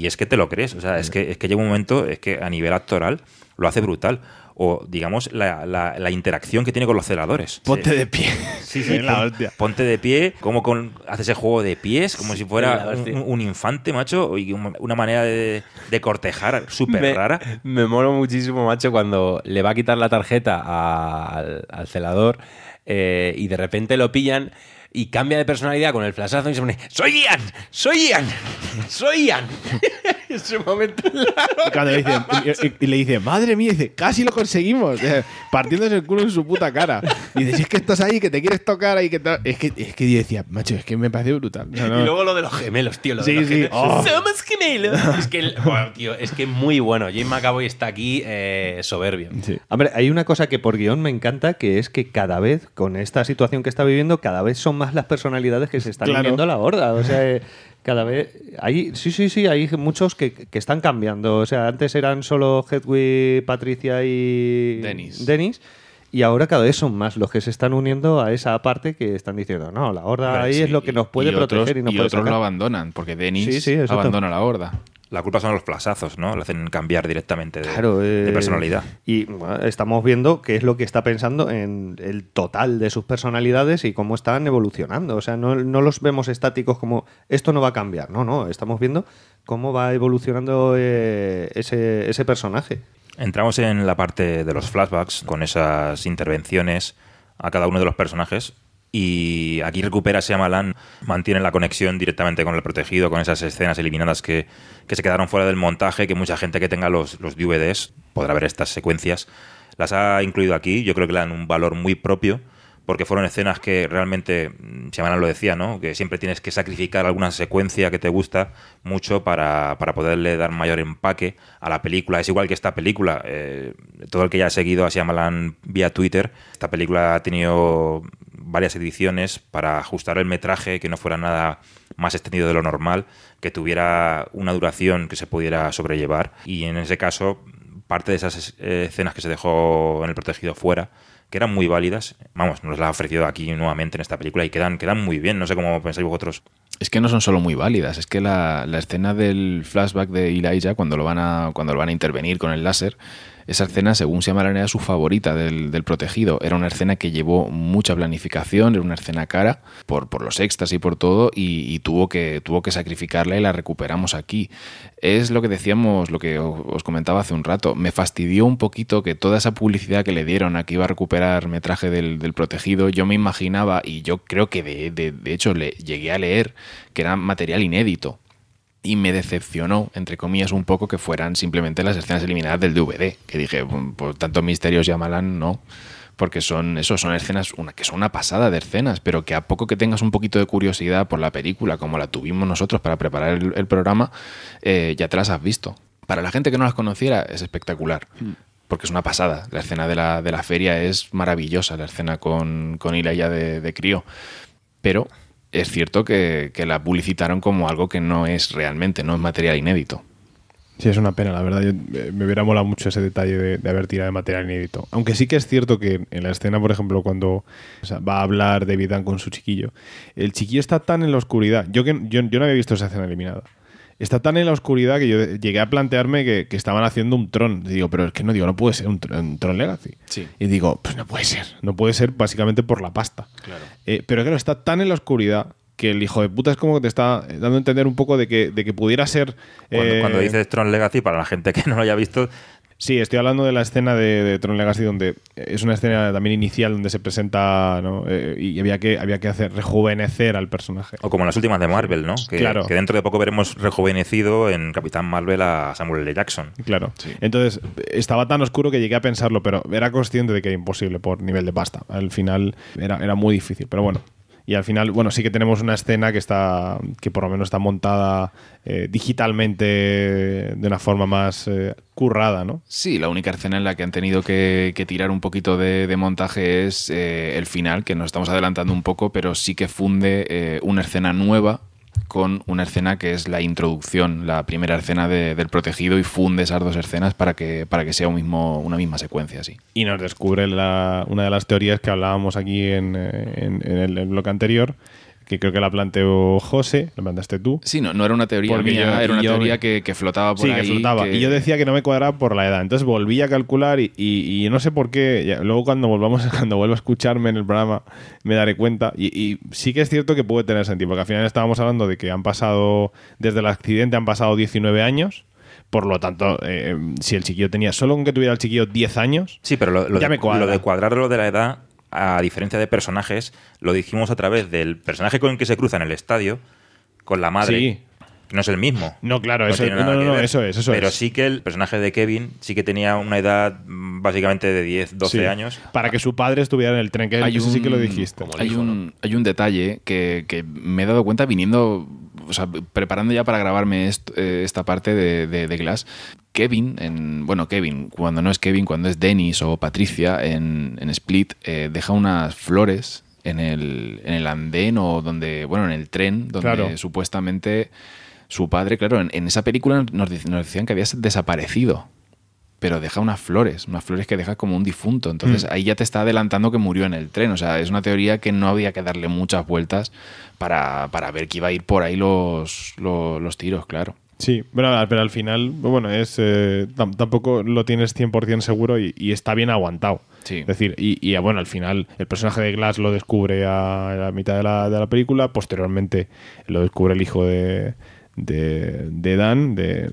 Y es que te lo crees, o sea, es que, es que llega un momento, es que a nivel actoral lo hace brutal. O, digamos, la, la- la interacción que tiene con los celadores. Ponte Sí. de pie. Sí, sí, la hostia. ponte de pie, como con, hace ese juego de pies, como si fuera un, un infante, macho, y un- una manera de, de cortejar súper me, rara. Me mola muchísimo, macho, cuando le va a quitar la tarjeta a- al, al celador eh, y de repente lo pillan y cambia de personalidad con el flashazo y se pone ¡Soy Ian! ¡Soy Ian! ¡Soy Ian! Ese momento Y cuando le dice, y, y- y le dice, madre mía, dice, casi lo conseguimos. Eh, Partiéndose el culo en su puta cara. Y dice, si es que estás ahí, que te quieres tocar ahí, que tal". Es que, es que yo decía, macho, es que me parece brutal. O sea, no- Y luego lo de los gemelos, tío. Lo de Sí, los sí. gemelos. Oh. ¡Somos gemelos! Es que, bueno, tío, es que muy bueno. James McAvoy está aquí eh, soberbio. Hombre, hay una cosa que por guion me encanta, que es que cada vez, con esta situación que está viviendo, cada vez son más las personalidades que se están Claro. a la horda. O sea, eh, cada vez... Hay, sí, sí, sí, hay muchos que, que están cambiando. O sea, antes eran solo Hedwig, Patricia y Dennis. Dennis, y ahora cada vez son más los que se están uniendo a esa parte que están diciendo, no, la horda ahí sí, es lo que nos puede y otros- proteger y nos puede otros sacar. lo abandonan, porque Denis Sí, sí, abandona la horda. La culpa son los plasazos, ¿no? Le hacen cambiar directamente de, Claro, de eh, personalidad. Y bueno, estamos viendo qué es lo que está pensando en el total de sus personalidades y cómo están evolucionando. O sea, no, no los vemos estáticos como esto no va a cambiar. No, no, estamos viendo cómo va evolucionando eh, ese, ese personaje. Entramos en la parte de los flashbacks con esas intervenciones a cada uno de los personajes. Y aquí recupera Shyamalan, mantiene la conexión directamente con el protegido, con esas escenas eliminadas que, que se quedaron fuera del montaje, que mucha gente que tenga los, los DVDs podrá ver estas secuencias. Las ha incluido aquí, yo creo que le dan un valor muy propio porque fueron escenas que realmente, mm, Shyamalan lo decía, ¿no? Que siempre tienes que sacrificar alguna secuencia que te gusta mucho para, para poderle dar mayor empaque a la película. Es igual que esta película. eh, todo el que ya ha seguido a Shyamalan vía Twitter, esta película ha tenido varias ediciones para ajustar el metraje, que no fuera nada más extendido de lo normal, que tuviera una duración que se pudiera sobrellevar. Y en ese caso, parte de esas escenas que se dejó en el protegido fuera, que eran muy válidas, vamos, nos las ha ofrecido aquí nuevamente en esta película y quedan, quedan muy bien. No sé cómo pensáis vosotros. Es que no son solo muy válidas, es que la, la escena del flashback de Elijah, cuando lo van a, cuando lo van a intervenir con el láser, esa escena, según Shyamalan, era su favorita del, del protegido. Era una escena que llevó mucha planificación, era una escena cara por, por los extras y por todo, y, tuvo, que, tuvo que sacrificarla y la recuperamos aquí. Es lo que decíamos, lo que os comentaba hace un rato. Me fastidió un poquito que toda esa publicidad que le dieron a que iba a recuperar metraje del, del protegido, yo me imaginaba, y yo creo que de, de- de hecho le llegué a leer, que era material inédito y me decepcionó, entre comillas, un poco que fueran simplemente las escenas eliminadas del DVD. Que dije, "Mm, por tanto misterios Yamalan, no. Porque son eso, son escenas, una, que son una pasada de escenas, pero que a poco que tengas un poquito de curiosidad por la película, como la tuvimos nosotros para preparar el, el programa, eh, ya te las has visto. Para la gente que no las conociera, es espectacular. Porque es una pasada. La escena de la, de la feria es maravillosa, la escena con, con Ilaya de, de crío. Pero es cierto que, que la publicitaron como algo que no es realmente, no es material inédito. Sí, es una pena, la verdad. Yo, eh, me hubiera molado mucho ese detalle de, haber tirado de material inédito. Aunque sí que es cierto que en la escena, por ejemplo, cuando va a hablar David Dunn con su chiquillo, el chiquillo está tan en la oscuridad. Yo, que, yo, yo no había visto esa escena eliminada. Está tan en la oscuridad que yo llegué a plantearme que, que estaban haciendo un Tron. Y digo, pero es que no digo, no puede ser un, Tron- un Tron Legacy. Sí. Y digo, pues no puede ser. No puede ser básicamente por la pasta. Claro. Eh, pero claro, está tan en la oscuridad que el hijo de puta es como que te está dando a entender un poco de que, de que pudiera ser. Cuando, eh, cuando dices Tron Legacy, para la gente que no lo haya visto, Sí, estoy hablando de la escena de, de Tron Legacy donde es una escena también inicial donde se presenta ¿no? Eh, y había que, había que hacer rejuvenecer al personaje. o como en las últimas de Marvel, ¿no? Que, Claro. que dentro de poco veremos rejuvenecido en Capitán Marvel a Samuel L. Jackson. Claro. Entonces, estaba tan oscuro que llegué a pensarlo, pero era consciente de que era imposible por nivel de pasta. Al final era, era muy difícil, pero bueno. Y al final, bueno, sí que tenemos una escena que está, que por lo menos está montada eh, digitalmente de una forma más eh, currada, ¿no? Sí, la única escena en la que han tenido que, tirar un poquito de, de montaje es eh, el final, que nos estamos adelantando un poco, pero sí que funde eh, una escena nueva con una escena que es la introducción, la primera escena de- del protegido y funde esas dos escenas para que, para que sea un mismo, una misma secuencia, así. y nos descubre la- una de las teorías que hablábamos aquí en, el bloque anterior, que creo que la planteó José, la planteaste tú. Sí, no, no era una teoría Porque mía, yo- era una yo- teoría que, que flotaba por sí, ahí. que flotaba. que- Y yo decía que no me cuadraba por la edad. Entonces volví a calcular y, y- y no sé por qué. ya- luego cuando volvamos, cuando vuelva a escucharme en el programa, me daré cuenta. Y, y sí que es cierto que puede tener sentido, porque al final estábamos hablando de que han pasado, desde el accidente han pasado 19 años. Por lo tanto, eh, si el chiquillo tenía, solo con que tuviera el chiquillo 10 años, Sí, pero lo, lo ya de, me cuadra. lo de cuadrar lo de la edad, a diferencia de personajes, lo dijimos a través del personaje con el que se cruza en el estadio, con la madre. Sí. que No es el mismo. No, claro, eso- no, no, no, eso es, eso Pero es. sí que el personaje de Kevin sí que tenía una edad mm, básicamente de 10, 12 Sí. años. Para que su padre estuviera en el tren, que eso sí que lo dijiste. Hay un, hay un detalle que, que me he dado cuenta viniendo, o sea, preparando ya para grabarme est- eh, esta parte de, de- de Glass. Kevin, en, bueno, Kevin, cuando no es Kevin, cuando es Dennis o Patricia en, en Split, eh, deja unas flores en el, en el andén o donde, bueno, en el tren, donde Claro. supuestamente su padre, claro, en, en esa película nos, nos decían que había desaparecido pero deja unas flores, unas flores que deja como un difunto. Entonces Mm. ahí ya te está adelantando que murió en el tren. O sea, es una teoría que no había que darle muchas vueltas para, para ver que iba a ir por ahí los, los, los tiros, claro. Sí, pero, al- pero al final, bueno, es eh, tam- tampoco lo tienes 100% seguro y, y está bien aguantado. Sí. Es decir, y, y, bueno, al final el personaje de Glass lo descubre a la mitad de la, de la película, posteriormente lo descubre el hijo de, de, de Dan, de,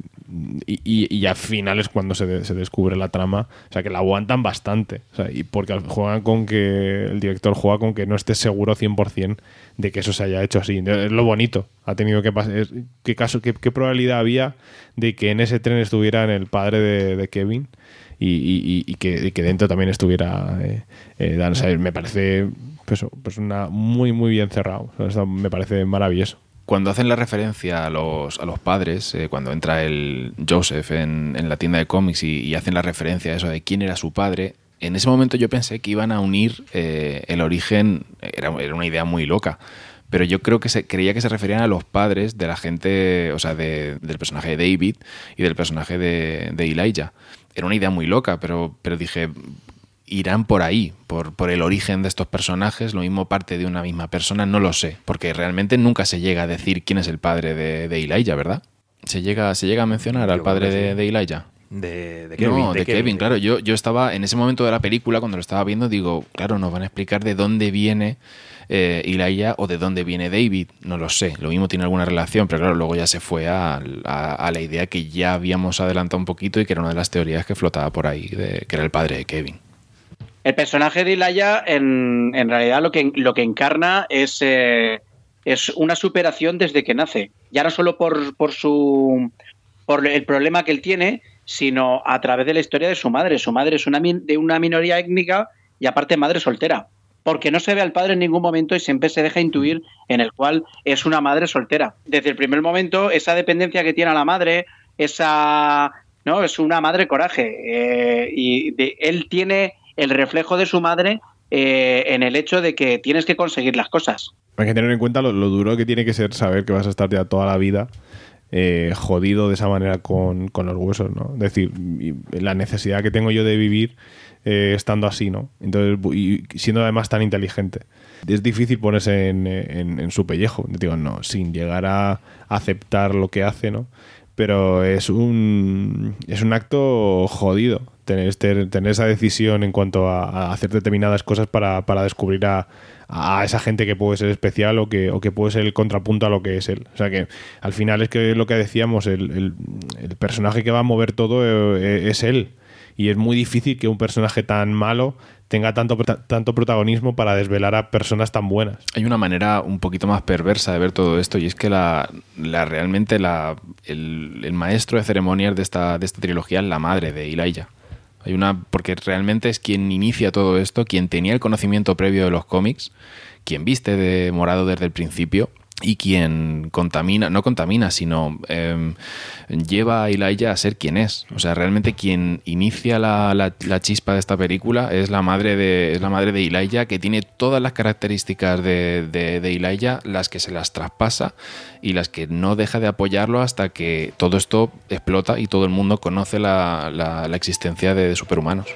y, y, y al final es cuando se, de- se descubre la trama. O sea, que la aguantan bastante. Y porque juegan con que el director juega con que no estés seguro 100% de que eso se haya hecho así. Es lo bonito. Ha tenido que pasar. ¿Qué, caso, qué, probabilidad había de que en ese tren estuviera el padre de, Kevin? Y, que, dentro también estuviera eh, eh, Dan. Me parece pues, pues una muy, muy bien cerrado. O me parece maravilloso. Cuando hacen la referencia a los, a los padres, eh, cuando entra el Joseph en, en la tienda de cómics y, hacen la referencia a eso de quién era su padre, en ese momento yo pensé que iban a unir eh, el origen, era, era una idea muy loca, pero yo creo que se, creía que se referían a los padres de la gente, o sea, de- del personaje de David y del personaje de, de Elijah. Era una idea muy loca, pero, pero dije, irán por ahí, por, por el origen de estos personajes, lo mismo parte de una misma persona, no lo sé, porque realmente nunca se llega a decir quién es el padre de, de Elijah, ¿verdad? ¿Se llega, se llega a mencionar al padre de, de Elijah? De, de Kevin. no, de, Kevin, claro. Yo, yo estaba en ese momento de la película, cuando lo estaba viendo, digo, claro, nos van a explicar de dónde viene eh, o de dónde viene David. No lo sé. Lo mismo tiene alguna relación, pero claro, luego ya se fue a, a- a la idea que ya habíamos adelantado un poquito y que era una de las teorías que flotaba por ahí, de, que era el padre de Kevin. El personaje de Ilaya, en, realidad, lo que, lo que encarna es, eh, es una superación desde que nace. Ya no solo por, por, su, por el problema que él tiene, sino a través de la historia de su madre. Su madre es una, de una minoría étnica y aparte madre soltera. Porque no se ve al padre en ningún momento y siempre se deja intuir en el cual es una madre soltera. Desde el primer momento, esa dependencia que tiene a la madre, esa... No, es una madre coraje. eh, y de- él tiene el reflejo de su madre eh, en el hecho de que tienes que conseguir las cosas. Hay que tener en cuenta lo, duro que tiene que ser saber que vas a estar ya toda la vida eh, jodido de esa manera con, con los huesos, ¿no? Es decir, la necesidad que tengo yo de vivir eh, estando así, ¿no? Entonces, y siendo además tan inteligente. Es difícil ponerse en, en- en su pellejo, digo, no, sin llegar a aceptar lo que hace, ¿no? Pero es un, es un acto jodido tener, este- tener esa decisión en cuanto a, hacer determinadas cosas para, para descubrir a, a esa gente que puede ser especial o que, o que puede ser el contrapunto a lo que es él. O sea que al final es que lo que decíamos, el, el- el personaje que va a mover todo eh, es él. Y es muy difícil que un personaje tan malo tenga tanto, tanto protagonismo para desvelar a personas tan buenas. Hay una manera un poquito más perversa de ver todo esto y es que la, la- realmente la, el, maestro de ceremonias de esta, de esta trilogía es la madre de Elijah. Hay una, porque realmente es quien inicia todo esto, quien tenía el conocimiento previo de los cómics, quien viste de morado desde el principio y quien contamina, no contamina, sino em, lleva a Elijah a ser quien es. O sea, realmente quien inicia la, la- chispa de esta película es la madre de, es la madre de que tiene todas las características de, de, las que se las traspasa y las que no deja de apoyarlo hasta que todo esto explota y todo el mundo conoce la- la existencia de superhumanos.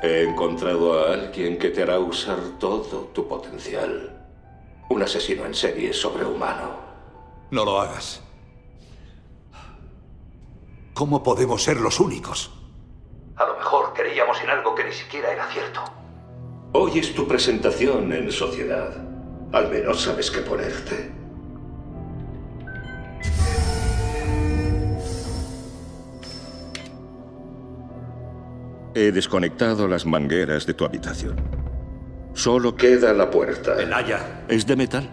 He encontrado a alguien que te hará usar todo tu potencial. Un asesino en serie sobrehumano. No lo hagas. ¿Cómo podemos ser los únicos? A lo mejor creíamos en algo que ni siquiera era cierto. Hoy es tu presentación en sociedad. Al menos sabes qué ponerte. He desconectado las mangueras de tu habitación. Solo queda la puerta. Es de metal.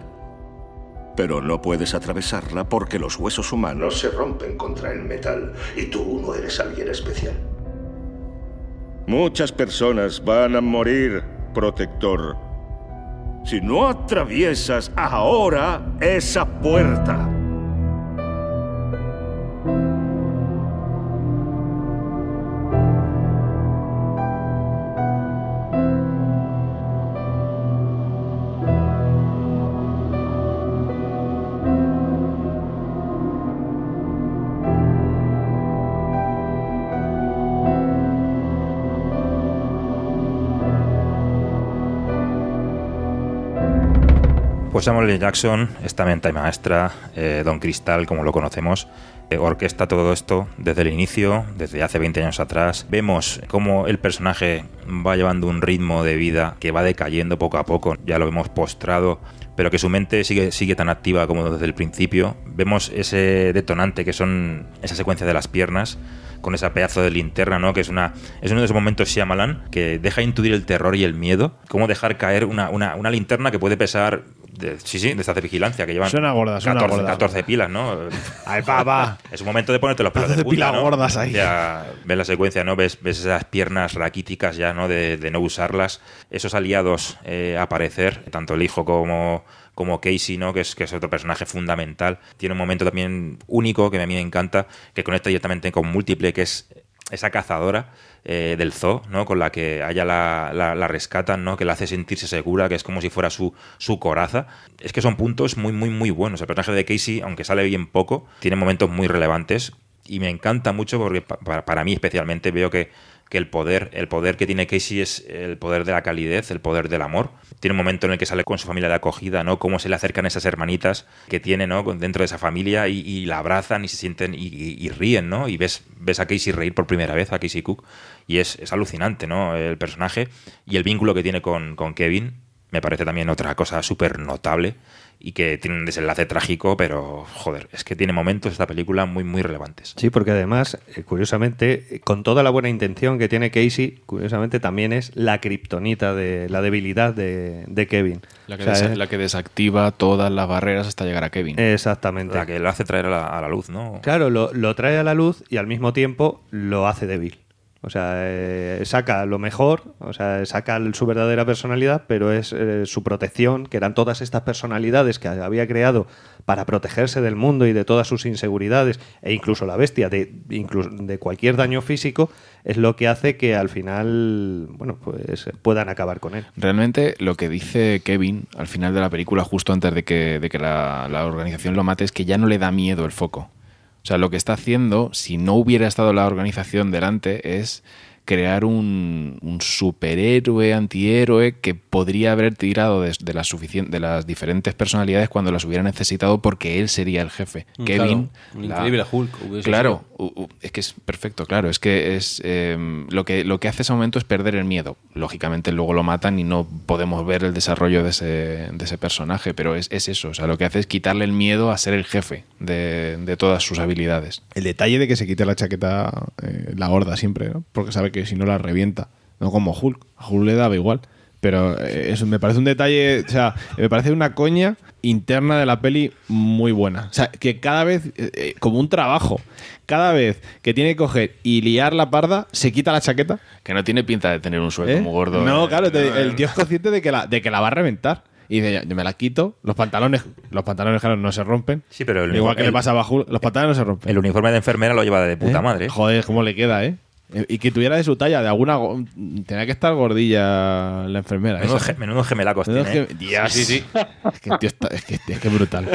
Pero no puedes atravesarla porque los huesos humanos se rompen contra el metal y tú no eres alguien especial. Muchas personas van a morir, protector. Si no atraviesas ahora esa puerta. Samuel. Jackson, esta mente maestra, eh, Don Cristal, como lo conocemos, eh, orquesta todo esto desde el inicio, desde hace 20 años atrás. Vemos cómo el personaje va llevando un ritmo de vida que va decayendo poco a poco, ya lo hemos postrado, pero que su mente sigue tan activa como desde el principio. Vemos ese detonante que son esa secuencia de las piernas con esa pedazo de linterna, ¿no? Que es una es uno de esos momentos Shyamalan que deja intuir el terror y el miedo. Cómo dejar caer una, una, una linterna que puede pesar de- sí, sí, de estas de vigilancia que llevan Suena gorda, suena 14, gorda. 14 pilas, ¿no? Ay, va, va. Es un momento de ponerte los pelos de 14 punta, pilas ¿no? gordas ahí. Sea, ves la secuencia, ¿no? Ves, ves esas piernas raquíticas ya, ¿no? De, de no usarlas. Esos aliados eh, aparecer, tanto el hijo como, como Casey, ¿no? Que es, que es otro personaje fundamental. Tiene un momento también único que a mí me encanta, que conecta directamente con Múltiple, que es esa cazadora eh, del zoo, ¿no? Con la que ella la, la- la rescatan, ¿no? Que la hace sentirse segura, que es como si fuera su, su coraza. Es que son puntos muy, muy, muy buenos. El personaje de Casey, aunque sale bien poco, tiene momentos muy relevantes y me encanta mucho porque pa- pa- para, mí especialmente veo que, que el poder, el poder que tiene Casey es el poder de la calidez, el poder del amor. Tiene un momento en el que sale con su familia de acogida, ¿no? Cómo se le acercan esas hermanitas que tiene, ¿no? Dentro de esa familia y, la abrazan y se sienten y ríen, ¿no? Y ves, ves a Casey reír por primera vez, a Casey Cook, y es, es alucinante, ¿no? El personaje y el vínculo que tiene con, con Kevin me parece también otra cosa súper notable y que tiene un desenlace trágico, pero joder, es que tiene momentos esta película muy, muy relevantes. Sí, porque además, eh, curiosamente, con toda la buena intención que tiene Casey, curiosamente también es la kriptonita de la debilidad de, de Kevin. La que, O sea, desa- es- la que desactiva todas las barreras hasta llegar a Kevin. Exactamente. La que lo hace traer a la, a la luz, ¿no? Claro, lo, lo trae a la luz y al mismo tiempo lo hace débil. O sea, eh, saca lo mejor, o sea, saca su verdadera personalidad, pero es eh, su protección, que eran todas estas personalidades que había creado para protegerse del mundo y de todas sus inseguridades, e incluso la bestia, de, incluso de cualquier daño físico, es lo que hace que al final, bueno, pues puedan acabar con él. Realmente lo que dice Kevin al final de la película, justo antes de que, de que la, la organización lo mate, es que ya no le da miedo el foco. O sea, lo que está haciendo, si no hubiera estado la organización delante, es crear un, un superhéroe, antihéroe que podría haber tirado de, de las de las diferentes personalidades cuando las hubiera necesitado porque él sería el jefe. Mm, Kevin, claro, un increíble Hulk Claro, es que es perfecto, claro. Es que es eh, lo que lo que hace ese momento es perder el miedo. Lógicamente luego lo matan y no podemos ver el desarrollo de ese, de ese personaje, pero es, es eso. O sea, lo que hace es quitarle el miedo a ser el jefe de, de todas sus habilidades. El detalle de que se quite la chaqueta, eh, la gorda siempre, ¿no? Porque sabe que si no la revienta. No como Hulk. A Hulk le daba igual. Pero eh, eso me parece un detalle, o sea, me parece una coña interna de la peli muy buena. O sea, que cada vez, eh, eh, como un trabajo, cada vez que tiene que coger y liar la parda, se quita la chaqueta. Que no tiene pinta de tener un sueldo ¿Eh? muy gordo. No, eh. claro, te- el tío es consciente de que la, de que la va a reventar. Y dice, yo me la quito, los pantalones, los pantalones claro, no se rompen. Sí, pero el Igual que le pasaba a Hulk, los pantalones no se rompen. El uniforme de enfermera lo lleva de puta ¿Eh? madre. Joder, cómo le queda, ¿eh? Eh, Y que tuviera de su talla, de alguna. Tenía que estar gordilla la enfermera. Menudo, esa. ge- menudo gemelacos Menudo tiene. gem- ¿eh? Dios. Sí, sí. Es que, tío, está- es que, es que brutal.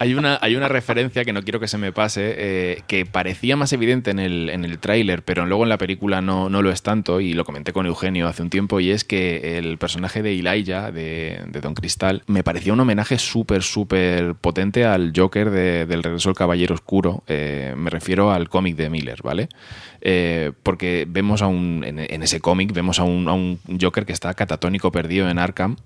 Hay una, hay una referencia que no quiero que se me pase, eh, que parecía más evidente en el, en el tráiler, pero luego en la película no, no lo es tanto, y lo comenté con Eugenio hace un tiempo, y es que el personaje de Elijah, de, de Don Cristal, me parecía un homenaje súper, súper potente al Joker de- del Regreso del Caballero Oscuro. Eh, me refiero al cómic de Miller, ¿vale? Eh, porque vemos a un, en, ese cómic, vemos a un, a un Joker que está catatónico perdido en Arkham,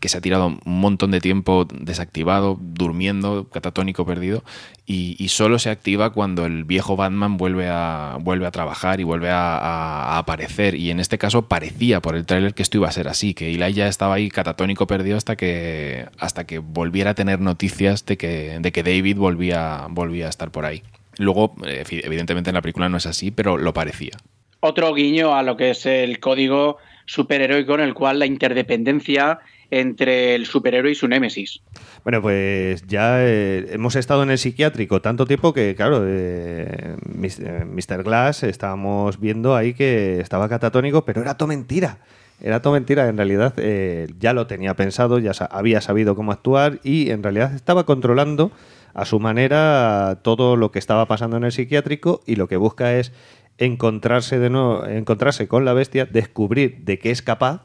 que se ha tirado un montón de tiempo desactivado, durmiendo, catatónico perdido, y, solo se activa cuando el viejo Batman vuelve a, vuelve a trabajar y vuelve a, aparecer. Y en este caso parecía por el tráiler que esto iba a ser así, que Eli ya estaba ahí catatónico perdido hasta que, hasta que volviera a tener noticias de que, de que David volvía, volvía a estar por ahí. Luego, eh, evidentemente en la película no es así, pero lo parecía. Otro guiño a lo que es el código superheroico en el cual la interdependencia entre el superhéroe y su némesis. Bueno, pues ya eh, hemos estado en el psiquiátrico tanto tiempo que, claro, eh, mis- eh, Mr. Glass estábamos viendo ahí que estaba catatónico, pero era todo mentira. Era todo mentira, en realidad eh, ya lo tenía pensado, ya sa- había sabido cómo actuar y en realidad estaba controlando a su manera todo lo que estaba pasando en el psiquiátrico y lo que busca es encontrarse de nuevo, encontrarse con la bestia, descubrir de qué es capaz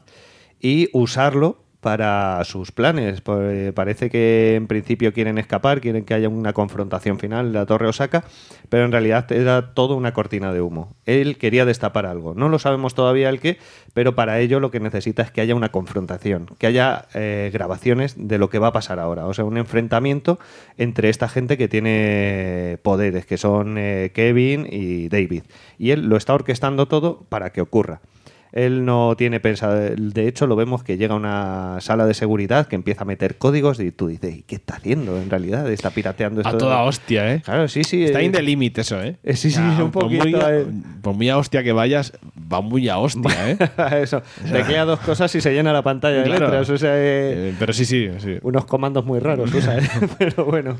y usarlo para sus planes. Pues, parece que en principio quieren escapar, quieren que haya una confrontación final en la Torre Osaka, pero en realidad era todo una cortina de humo. Él quería destapar algo. No lo sabemos todavía el qué, pero para ello lo que necesita es que haya una confrontación, que haya eh, grabaciones de lo que va a pasar ahora. O sea, un enfrentamiento entre esta gente que tiene poderes, que son eh, Kevin y David. Y él lo está orquestando todo para que ocurra. Él no tiene pensado. De hecho, lo vemos que llega a una sala de seguridad que empieza a meter códigos y tú dices, ¿y qué está haciendo en realidad? Está pirateando esto. A toda hostia, ¿eh? Claro, sí, sí. Está eh, in the limit eso, ¿eh? eh, sí, sí, Ya, un por poquito. eh. por muy a hostia que vayas, va muy a hostia, ¿eh? Eso. Teclea dos cosas y se llena la pantalla de Claro. letras. O sea, eh, pero sí, sí, sí. unos comandos muy raros, ¿eh? Pero bueno,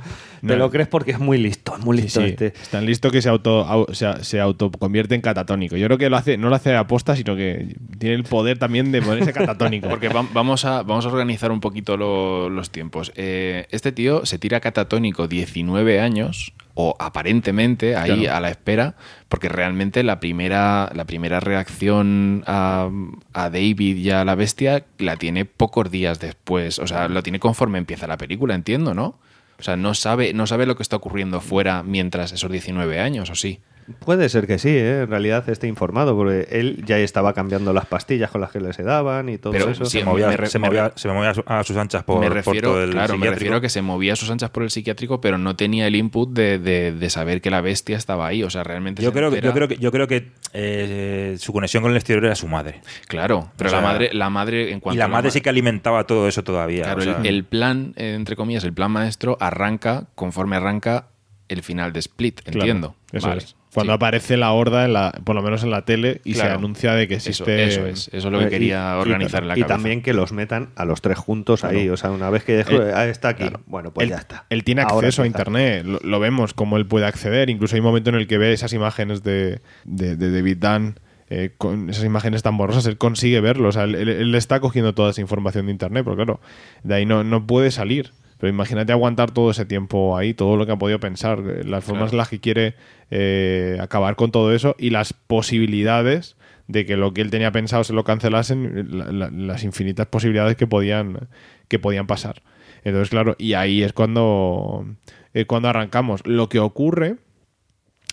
te lo crees porque es muy listo, es muy listo sí. este. Es tan listo que se auto, au- se, se autoconvierte en catatónico. Yo creo que lo hace, no lo hace a posta, sino que tiene el poder también de ponerse catatónico. Porque va- vamos a, vamos a organizar un poquito lo- los tiempos. Eh, este tío se tira catatónico 19 años, o aparentemente ahí Claro. a la espera, porque realmente la primera, la primera reacción a, a David y a la bestia la tiene pocos días después. O sea, lo tiene conforme empieza la película, entiendo, ¿no? O sea, no sabe, no sabe lo que está ocurriendo fuera mientras esos 19 años, ¿o sí? Puede ser que sí, ¿eh? en realidad esté informado, porque él ya estaba cambiando las pastillas con las que le se daban y todo Pero eso. sí, se movía, me se movía- re- se movía a, su- a sus anchas por, me por refiero, todo el claro, me refiero a que se movía a sus anchas por el psiquiátrico, pero no tenía el input de, de- de saber que la bestia estaba ahí. O sea, realmente Yo se creo, entera- yo creo que yo creo que eh, su conexión con el exterior era su madre. Claro, pero O sea, la madre, la madre en cuanto y la a madre ma- sí que alimentaba todo eso todavía. Claro, o sea, el, el plan, eh, entre comillas, el plan maestro arranca conforme arranca el final de Split, Claro, entiendo. eso Vale, es. Cuando aparece la horda, en la, por lo menos en la tele, y se anuncia de que Eso- existe. eso es, eso es lo que Eh, quería organizar en la y cabeza. también que los metan a los tres juntos Claro. ahí. O sea, una vez que dejo, Él- ah, está aquí, claro. bueno, pues él, ya está. Él tiene Ahora acceso a internet, lo, lo vemos como él puede acceder. Incluso hay un momento en el que ve esas imágenes de, de, de David Dunn, eh, con esas imágenes tan borrosas, él consigue verlo. O sea, él, él- él está cogiendo toda esa información de internet, pero claro, de ahí no, no puede salir. Pero imagínate aguantar todo ese tiempo ahí, todo lo que ha podido pensar, eh, las formas en las que quiere eh, acabar con todo eso y las posibilidades de que lo que él tenía pensado se lo cancelasen, la- la- las infinitas posibilidades que podían, que podían pasar. Entonces, claro, y ahí es cuando, eh, cuando arrancamos. Lo que ocurre,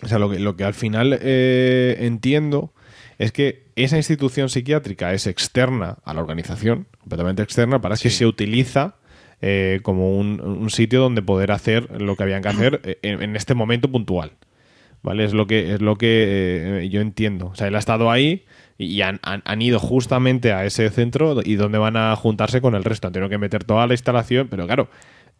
o sea, lo que, lo que al final eh, entiendo es que esa institución psiquiátrica es externa a la organización, completamente externa, para que se utiliza eh, como un, un sitio donde poder hacer lo que habían que hacer eh, en, este momento puntual. ¿Vale? Es lo que, es lo que eh, yo entiendo. O sea, él ha estado ahí y han, han- han ido justamente a ese centro y donde van a juntarse con el resto. Han tenido que meter toda la instalación, pero claro,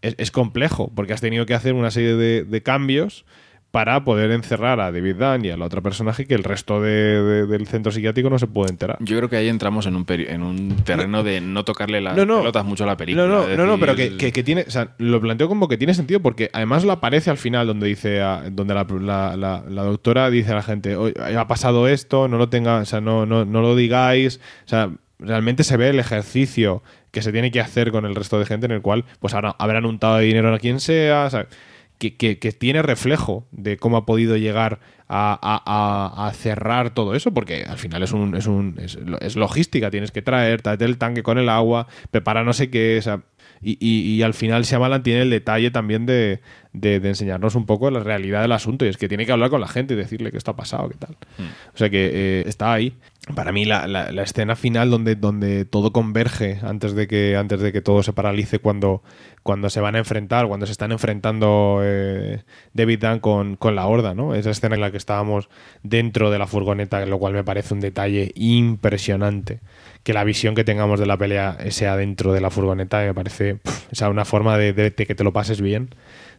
es, es complejo porque has tenido que hacer una serie de cambios para poder encerrar a David Dunn y a la otra personaje que el resto de- de- del centro psiquiátrico no se puede enterar. Yo creo que ahí entramos en un, peri- en un terreno de no tocarle las No, no. pelotas mucho a la película. No, no, no, no, pero que, que- que tiene, o sea, lo planteo como que tiene sentido porque además lo aparece al final donde dice, a- donde la, la- la- la doctora dice a la gente, "Oye, ha pasado esto, no lo tenga, o sea, no, no, no lo digáis, o sea, realmente se ve el ejercicio que se tiene que hacer con el resto de gente en el cual, pues ahora habrán untado de dinero a quien sea, o sea, que, que- que tiene reflejo de cómo ha podido llegar a, a- a- a cerrar todo eso, porque al final es un, es un es, lo- es logística, tienes que traer, tráete el tanque con el agua, prepara no sé qué, o sea, y, y- y al final Shyamalan tiene el detalle también de, de- de enseñarnos un poco la realidad del asunto, y es que tiene que hablar con la gente y decirle qué está pasado, qué tal. O sea que eh, está ahí. Para mí la, la- la escena final donde, donde todo converge antes de que antes de que todo se paralice cuando, cuando se van a enfrentar, cuando se están enfrentando eh, David Dunn con, con la horda, ¿no? Esa escena en la que estábamos dentro de la furgoneta, lo cual me parece un detalle impresionante. Que la visión que tengamos de la pelea sea dentro de la furgoneta me parece o sea, una forma de, de- de que te lo pases bien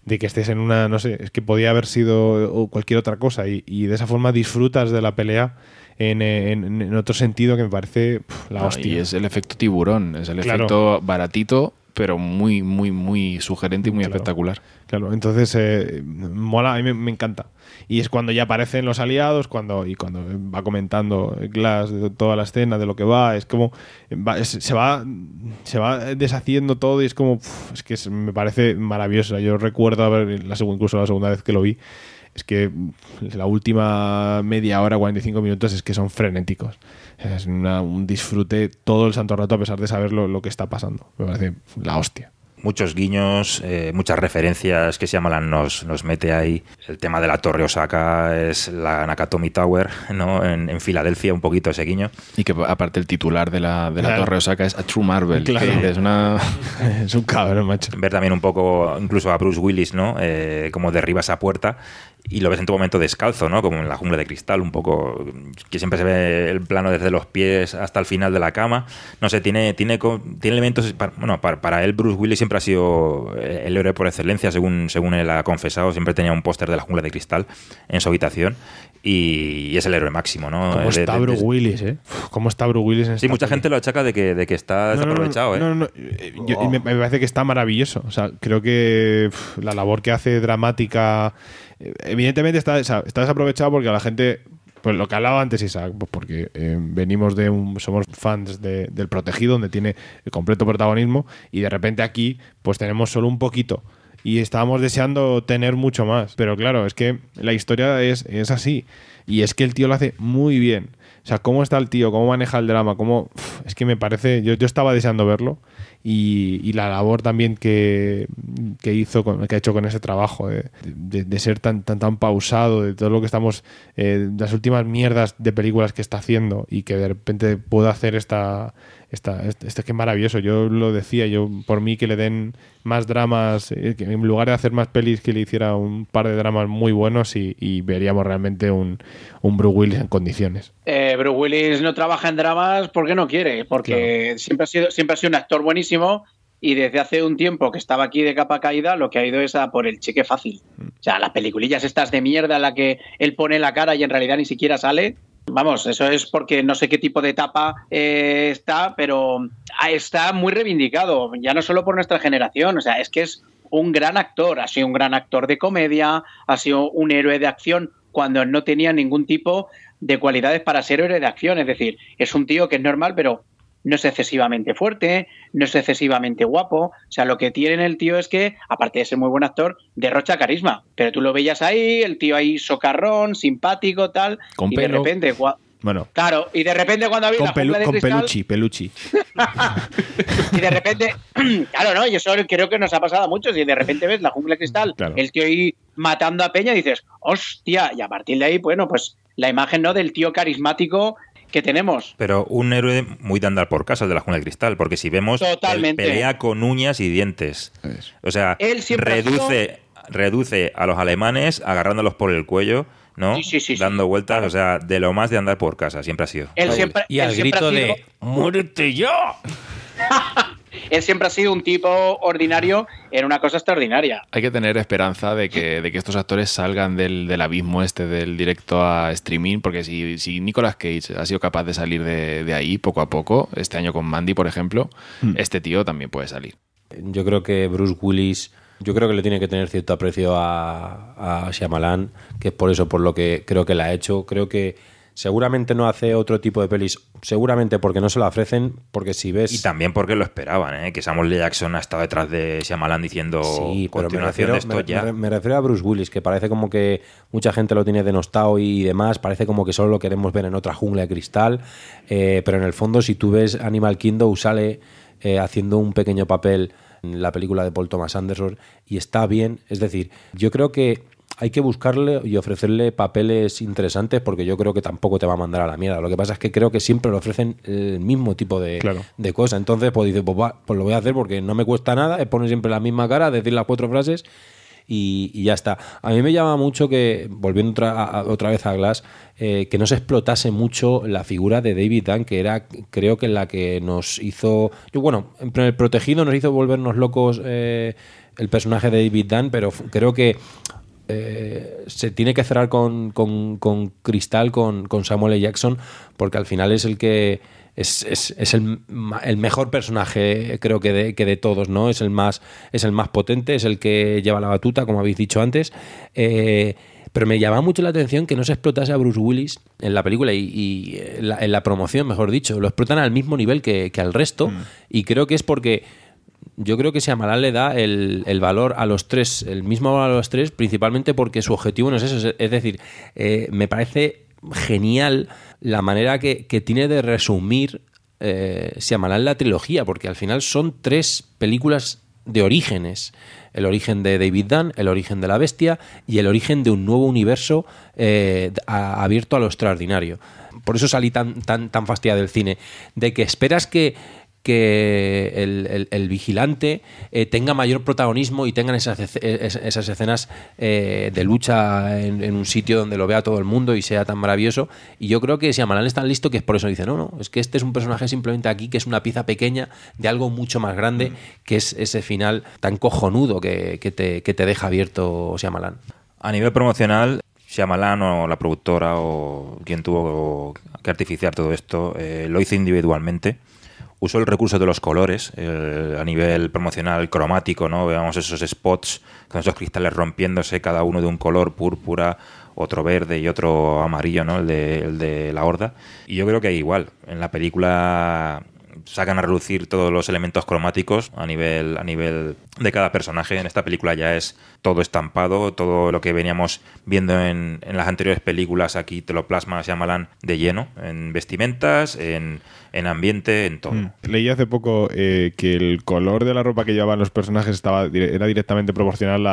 de que estés en una, no sé, es que podía haber sido cualquier otra cosa y, y de esa forma disfrutas de la pelea en, en- en otro sentido que me parece la No, Ah, y hostia. es el efecto tiburón, es el Claro. efecto baratito, pero muy, muy, muy sugerente y muy Claro. espectacular. Claro, entonces eh, mola, a mí me, me encanta. Y es cuando ya aparecen los aliados, cuando y cuando va comentando Glass de toda la escena, de lo que va, es como va- es- se va se va deshaciendo todo y es como es que es- me parece maravilloso. Yo recuerdo haber la incluso la segunda vez que lo vi es que la última media hora, 45 minutos, es que son frenéticos. Es una- un disfrute todo el santo rato a pesar de saber lo, lo que está pasando. Me parece la hostia. muchos guiños, eh, muchas referencias que Shyamalan nos, nos mete ahí. El tema de la Torre Osaka es la Nakatomi Tower, ¿no? En, en Filadelfia, un poquito ese guiño. Y que aparte el titular de la, de la Claro. Torre Osaka es A True Marvel. Claro. que Es una... es un cabrón, macho. Ver también un poco, incluso a Bruce Willis, ¿no? Eh, como derriba esa puerta y lo ves en tu momento descalzo, ¿no? Como en la jungla de cristal, un poco que siempre se ve el plano desde los pies hasta el final de la cama. No sé, tiene, tiene, tiene elementos. para- bueno, para, para él, Bruce Willis siempre ha sido eh, el héroe por excelencia, según, según él ha confesado. Siempre tenía un póster de la jungla de cristal en su habitación y, es el héroe máximo, ¿no? ¿Cómo está de- de- Bruce Willis, eh? ¿Cómo está Bruce Willis en Sí, mucha gente lo achaca de que, de que está desaprovechado, ¿eh? no, no, no. Eh, yo- me, me parece que está maravilloso. O sea, creo que uf, la labor que hace dramática. Eh, Evidentemente está, está desaprovechado porque la gente. Pues lo que hablaba antes Isaac, pues porque eh, venimos de un. Somos fans de- del protegido, donde tiene el completo protagonismo, y de repente aquí, pues tenemos solo un poquito. Y estábamos deseando tener mucho más. Pero claro, es que la historia es, es así. Y es que el tío lo hace muy bien. O sea, cómo está el tío, cómo maneja el drama, cómo. es que me parece. Yo, yo estaba deseando verlo. Y, y la labor también que, que hizo, con- que ha hecho con ese trabajo, de, de- de ser tan, tan, tan pausado, de todo lo que estamos. eh, las últimas mierdas de películas que está haciendo y que de repente pueda hacer esta. esta este, este que maravilloso. Yo lo decía, yo por mí que le den más dramas, eh, que en lugar de hacer más pelis, que le hiciera un par de dramas muy buenos y, y veríamos realmente un, un Bruce Willis en condiciones. Eh, Bruce Willis no trabaja en dramas porque no quiere, porque siempre, ha sido, siempre ha sido un actor buenísimo y desde hace un tiempo que estaba aquí de capa caída, lo que ha ido es a por el cheque fácil. O sea, las peliculillas estas de mierda en la que él pone la cara y en realidad ni siquiera sale. Vamos, eso es porque no sé qué tipo de etapa eh, está, pero ah, está muy reivindicado, ya no solo por nuestra generación, o sea, es que es un gran actor, ha sido un gran actor de comedia, ha sido un héroe de acción cuando no tenía ningún tipo de cualidades para ser héroe de acción, es decir, es un tío que es normal, pero no es excesivamente fuerte, no es excesivamente guapo. O sea, lo que tiene el tío es que, aparte de ser muy buen actor, derrocha carisma. Pero tú lo veías ahí, el tío ahí socarrón, simpático, tal. Con y pelo. de repente, Bueno, claro, y de repente cuando había con, la pelu- de con cristal, peluchi, peluchi. y de repente, claro, ¿no? Y eso creo que nos ha pasado a muchos. Y de repente ves la jungla de cristal, Claro. el tío ahí matando a Peña y dices, hostia. Y a partir de ahí, bueno, pues la imagen, ¿no? Del tío carismático que tenemos. Pero un héroe muy de andar por casa el de la Jungla de Cristal, porque si vemos, él Totalmente. pelea con uñas y dientes. O sea, Él reduce, reduce a los alemanes agarrándolos por el cuello, ¿no? Dando vueltas, o sea, de lo más de andar por casa, siempre ha sido. Él siempre- y él al siempre grito ha sido- de ¡Muérete ya! Él siempre ha sido un tipo ordinario en una cosa extraordinaria. Hay que tener esperanza de que, de que estos actores salgan del, del abismo este del directo a streaming, porque si, si Nicolas Cage ha sido capaz de salir de, de ahí poco a poco, este año con Mandy, por ejemplo, Hmm. este tío también puede salir. Yo creo que Bruce Willis, yo creo que le tiene que tener cierto aprecio a, a Shyamalan, que es por eso por lo que creo que la ha hecho. Creo que seguramente no hace otro tipo de pelis, seguramente porque no se la ofrecen, porque si ves... Y también porque lo esperaban, ¿eh? que Samuel L. Jackson ha estado detrás de Shyamalan diciendo Sí, pero me refiero, de esto me- ya. me- me refiero a Bruce Willis, que parece como que mucha gente lo tiene denostado y demás, parece como que solo lo queremos ver en otra jungla de cristal, eh, pero en el fondo si tú ves Animal Kingdom sale eh, haciendo un pequeño papel en la película de Paul Thomas Anderson y está bien, es decir, yo creo que hay que buscarle y ofrecerle papeles interesantes porque yo creo que tampoco te va a mandar a la mierda. Lo que pasa es que creo que siempre le ofrecen el mismo tipo de, de cosas. Entonces, pues dices, pues, va, pues lo voy a hacer porque no me cuesta nada, es poner siempre la misma cara, decir las cuatro frases y, y ya está. A mí me llama mucho que, volviendo otra, a- otra vez a Glass, eh, que no se explotase mucho la figura de David Dunn, que era, creo que la que nos hizo. Yo, bueno, en el protegido nos hizo volvernos locos eh, el personaje de David Dunn, pero creo que. Eh, se tiene que cerrar con, con- con Cristal, con, con Samuel L. Jackson, porque al final es el que es, es- es el, el mejor personaje, creo que de, que de todos, ¿no? Es el más, es el más potente, es el que lleva la batuta, como habéis dicho antes. Eh, pero me llama mucho la atención que no se explotase a Bruce Willis en la película y, y en, la, en la promoción, mejor dicho. Lo explotan al mismo nivel que, que al resto. Y creo que es porque yo creo que Shyamalan le da el, el valor a los tres, el mismo valor a los tres, principalmente porque su objetivo no es eso. Es, decir, eh, me parece genial la manera que, que tiene de resumir eh, Shyamalan la trilogía, porque al final son tres películas de orígenes. El origen de David Dunn, el origen de la bestia y el origen de un nuevo universo eh, abierto a lo extraordinario. Por eso salí tan, tan, tan fastidiado del cine. De que esperas que, que el, el- el vigilante eh, tenga mayor protagonismo y tengan esas, es- esas escenas eh, de lucha en, en un sitio donde lo vea todo el mundo y sea tan maravilloso. Y yo creo que Shyamalan es tan listo que es por eso dice, no, no, es que este es un personaje simplemente aquí que es una pieza pequeña de algo mucho más grande, que es ese final tan cojonudo que, que te, que te deja abierto Shyamalan. A nivel promocional, Shyamalan o la productora o quien tuvo que artificiar todo esto eh, lo hizo individualmente. Usó el recurso de los colores eh, a nivel promocional cromático, ¿no? Veamos esos spots con esos cristales rompiéndose, cada uno de un color púrpura, otro verde y otro amarillo, ¿no? El de, el de la horda. Y yo creo que igual, en la película sacan a relucir todos los elementos cromáticos a nivel, a nivel de cada personaje. En esta película ya es todo estampado, todo lo que veníamos viendo en, en las anteriores películas, aquí te lo plasma Shyamalan de lleno, en vestimentas, en, en ambiente, en todo. Mm. Leí hace poco eh, que el color de la ropa que llevaban los personajes estaba era directamente proporcional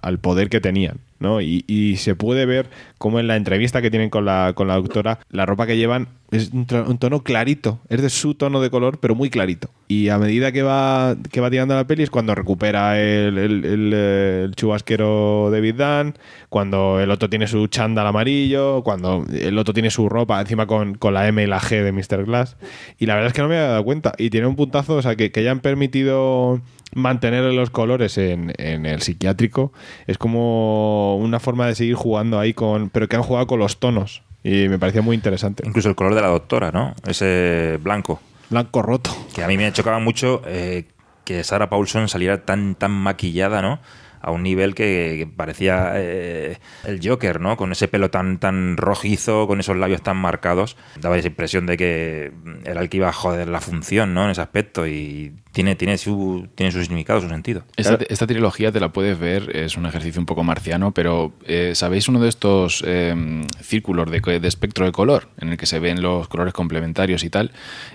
al poder que tenían, ¿no? Y, y se puede ver cómo en la entrevista que tienen con la, con la doctora, la ropa que llevan es un, un tono clarito, es de su tono de color, pero muy clarito. Y a medida que va, que va tirando la peli es cuando recupera el, el, el, eh, el chubasquero David Dunn, cuando el otro tiene su chándal amarillo, cuando el otro tiene su ropa encima con, con la M y la G de Mr. Glass. Y la verdad es que no me había dado cuenta. Y tiene un puntazo, o sea, que, que hayan permitido mantener los colores en, en el psiquiátrico es como una forma de seguir jugando ahí con. Pero que han jugado con los tonos. Y me parecía muy interesante. Incluso el color de la doctora, ¿no? Ese blanco. Blanco roto. Que a mí me chocaba mucho eh, que Sarah Paulson saliera tan, tan maquillada, ¿no? A un nivel que, parecía eh, el Joker, ¿no? Con ese pelo tan, tan rojizo, con esos labios tan marcados. Daba esa impresión de que era el que iba a joder la función, ¿no? En ese aspecto. Y tiene, tiene, su, tiene su significado, su sentido. Esta, esta trilogía te la puedes ver, es un ejercicio un poco marciano, pero eh, ¿sabéis uno de estos eh, círculos de, de espectro de color en el que se ven los colores complementarios y tal?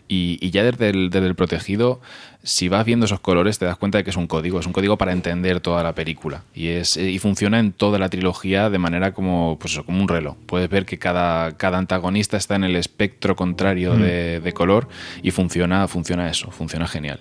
Y, y ya desde el, desde el protegido, si vas viendo esos colores te das cuenta de que es un código, es un código para entender toda la película. Y, es, y funciona en toda la trilogía de manera como, pues eso, como un reloj. Puedes ver que cada, cada antagonista está en el espectro contrario Mm. de, de color y funciona, funciona eso, funciona genial.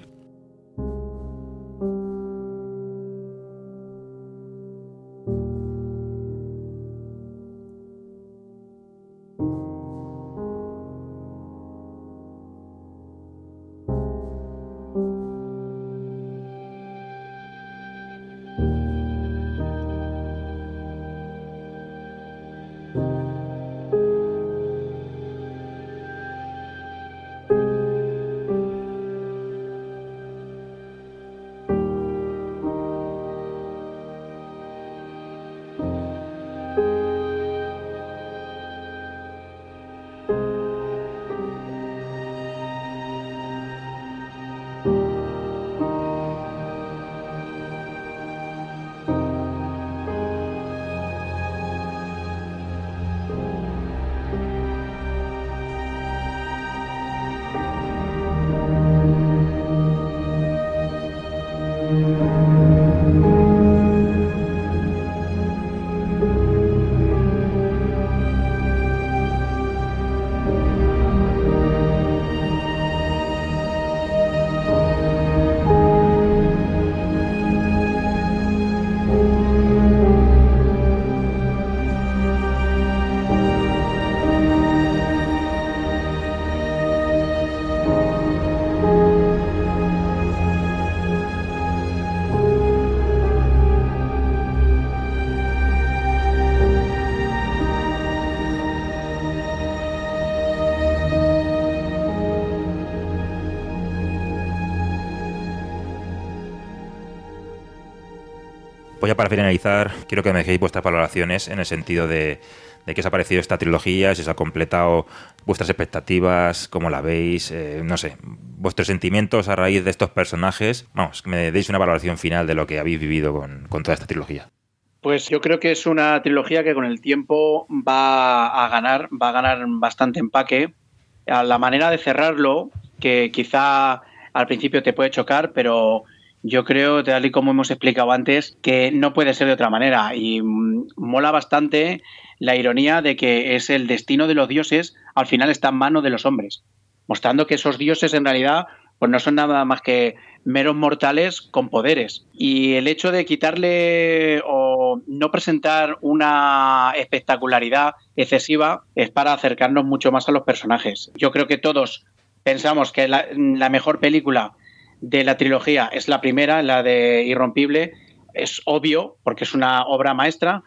Ya para finalizar, quiero que me dejéis vuestras valoraciones en el sentido de, qué os ha parecido esta trilogía, si os ha completado vuestras expectativas, cómo la veis, eh, no sé, vuestros sentimientos a raíz de estos personajes. Vamos, que me deis una valoración final de lo que habéis vivido con, toda esta trilogía. Pues yo creo que es una trilogía que con el tiempo va a ganar, va a ganar bastante empaque. La manera de cerrarlo, que quizá al principio te puede chocar, pero yo creo, tal y como hemos explicado antes, que no puede ser de otra manera. Y mm, mola bastante la ironía de que es el destino de los dioses, al final está en manos de los hombres, mostrando que esos dioses en realidad pues no son nada más que meros mortales con poderes. Y el hecho de quitarle o no presentar una espectacularidad excesiva es para acercarnos mucho más a los personajes. Yo creo que todos pensamos que la, la mejor película de la trilogía es la primera, la de Irrompible. Es obvio, porque es una obra maestra,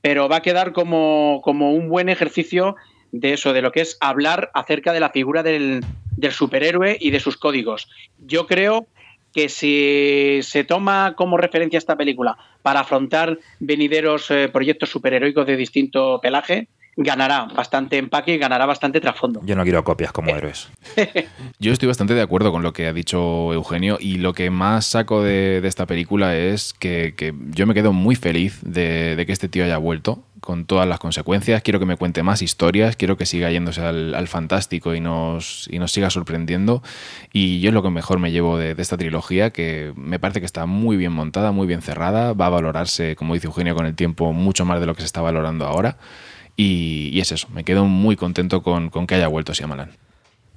pero va a quedar como, como un buen ejercicio de eso, de lo que es hablar acerca de la figura del, del superhéroe y de sus códigos. Yo creo que si se toma como referencia esta película para afrontar venideros eh, proyectos superheroicos de distinto pelaje, ganará bastante empaque y ganará bastante trasfondo. Yo no quiero copias como héroes. Yo estoy bastante de acuerdo con lo que ha dicho Eugenio y lo que más saco de, de esta película es que, que, yo me quedo muy feliz de, de, que este tío haya vuelto con todas las consecuencias. Quiero que me cuente más historias, quiero que siga yéndose al, al fantástico y nos, y nos siga sorprendiendo. Y yo es lo que mejor me llevo de, de esta trilogía, que me parece que está muy bien montada, muy bien cerrada, va a valorarse, como dice Eugenio, con el tiempo mucho más de lo que se está valorando ahora. Y, y, es eso, me quedo muy contento con, con que haya vuelto Shyamalan.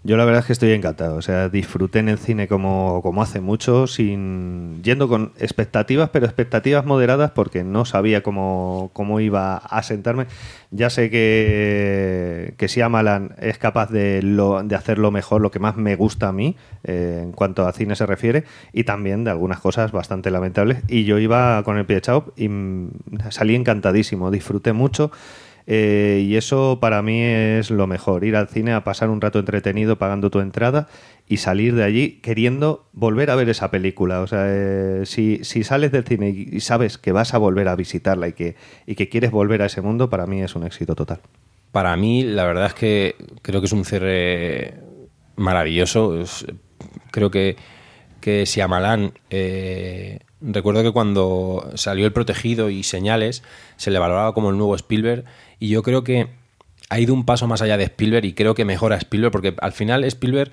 Yo la verdad es que estoy encantado, o sea, disfruté en el cine como, como hace mucho, sin yendo con expectativas, pero expectativas moderadas porque no sabía cómo, cómo iba a sentarme. Ya sé que, que Shyamalan es capaz de, lo, de hacerlo mejor, lo que más me gusta a mí eh, en cuanto a cine se refiere, y también de algunas cosas bastante lamentables. Y yo iba con el pie echado y salí encantadísimo, disfruté mucho. Eh, y eso para mí es lo mejor, ir al cine a pasar un rato entretenido pagando tu entrada y salir de allí queriendo volver a ver esa película. O sea, eh, si, si, sales del cine y sabes que vas a volver a visitarla y que, y que quieres volver a ese mundo, para mí es un éxito total. Para mí, la verdad es que creo que es un cierre maravilloso. Creo que, que Siamalán... Eh, recuerdo que cuando salió El Protegido y Señales, se le valoraba como el nuevo Spielberg y yo creo que ha ido un paso más allá de Spielberg y creo que mejora Spielberg, porque al final Spielberg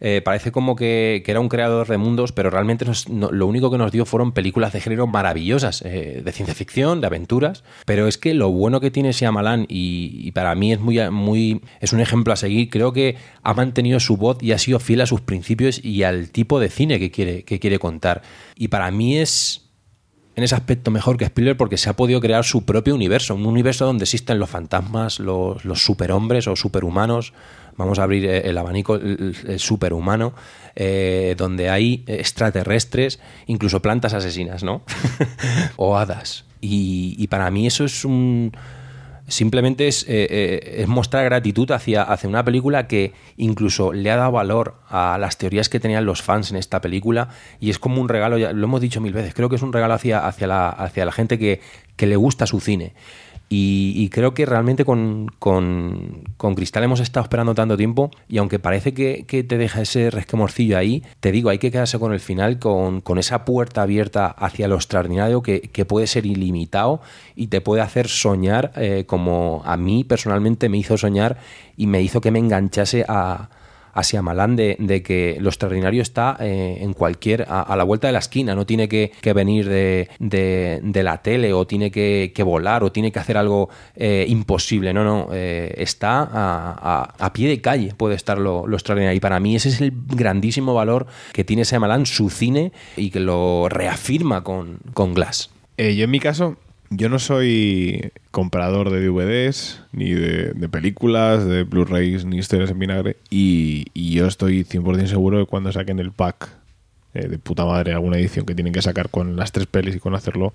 eh, parece como que, que, era un creador de mundos, pero realmente nos, no, lo único que nos dio fueron películas de género maravillosas, eh, de ciencia ficción, de aventuras. Pero es que lo bueno que tiene Shyamalan, y, y para mí es, muy, muy, es un ejemplo a seguir, creo que ha mantenido su voz y ha sido fiel a sus principios y al tipo de cine que quiere, que quiere contar. Y para mí es en ese aspecto mejor que Spielberg porque se ha podido crear su propio universo, un universo donde existen los fantasmas, los, superhombres o superhumanos, vamos a abrir el abanico, el, superhumano, eh, donde hay extraterrestres, incluso plantas asesinas, ¿no? o hadas. Y, para mí eso es un... Simplemente es, eh, eh, es mostrar gratitud hacia, hacia, una película que incluso le ha dado valor a las teorías que tenían los fans en esta película y es como un regalo, ya lo hemos dicho mil veces, creo que es un regalo hacia, hacia, la, hacia la gente que, que le gusta su cine. Y, creo que realmente con, con, con, Cristal hemos estado esperando tanto tiempo y aunque parece que, que, te deja ese resquemorcillo ahí, te digo, hay que quedarse con el final, con, con esa puerta abierta hacia lo extraordinario que, que, puede ser ilimitado y te puede hacer soñar eh, como a mí personalmente me hizo soñar y me hizo que me enganchase a, a Siamalán de, que lo extraordinario está eh, en cualquier, a, la vuelta de la esquina, no tiene que, que venir de, de, la tele o tiene que, que, volar o tiene que hacer algo eh, imposible, no, no, eh, está a, a, pie de calle, puede estar lo, extraordinario. Y para mí ese es el grandísimo valor que tiene Siamalán, su cine y que lo reafirma con, con Glass. Yo en mi caso yo no soy comprador de DVDs, ni de, películas, de Blu-rays, ni historias en vinagre. Y, y, yo estoy 100% seguro de cuando saquen el pack eh, de puta madre, alguna edición que tienen que sacar con las tres pelis y con hacerlo,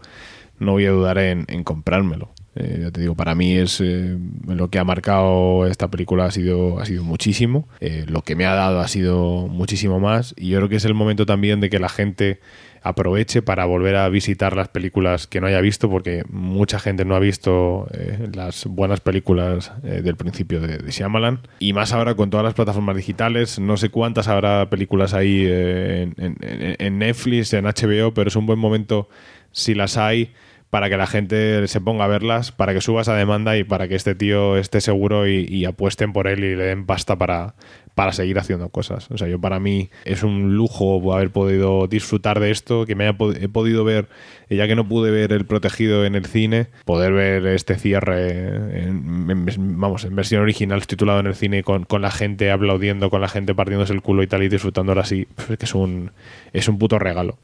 no voy a dudar en, en comprármelo. Eh, ya te digo, para mí es eh, lo que ha marcado esta película ha sido, ha sido muchísimo. Eh, lo que me ha dado ha sido muchísimo más. Y yo creo que es el momento también de que la gente aproveche para volver a visitar las películas que no haya visto, porque mucha gente no ha visto eh, las buenas películas eh, del principio de, de, Shyamalan. Y más ahora con todas las plataformas digitales, no sé cuántas habrá películas ahí eh, en, Netflix, en HBO, pero es un buen momento si las hay para que la gente se ponga a verlas, para que suba esa demanda y para que este tío esté seguro y apuesten por él y le den pasta para, para seguir haciendo cosas. O sea, yo para mí es un lujo haber podido disfrutar de esto, que me haya he podido ver, ya que no pude ver El Protegido en el cine, poder ver este cierre, en, vamos, en versión original, titulado en el cine, con, con, la gente aplaudiendo, con la gente partiéndose el culo y tal, y disfrutándolo así, pues que es un, es un puto regalo.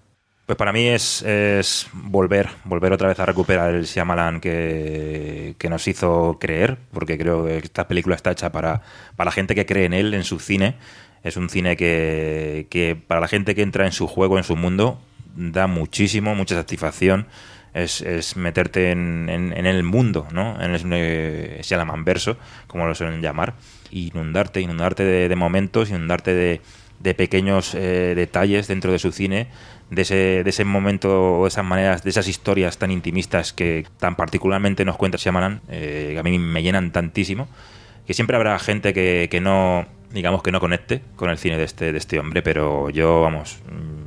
Pues para mí es, es, volver, volver otra vez a recuperar el Shyamalan que, que, nos hizo creer, porque creo que esta película está hecha para, para la gente que cree en él, en su cine. Es un cine que, que para la gente que entra en su juego, en su mundo, da muchísimo, mucha satisfacción. Es, es meterte en, en, el mundo, ¿no? En el Shyamalan verso, como lo suelen llamar. Inundarte, inundarte de, de momentos, inundarte de, de pequeños eh, detalles dentro de su cine de ese, de ese momento, o esas maneras, de esas historias tan intimistas que tan particularmente nos cuenta Shyamalan, eh, que a mí me llenan tantísimo, que siempre habrá gente que, que, no, digamos que no conecte con el cine de este, de este hombre, pero yo, vamos,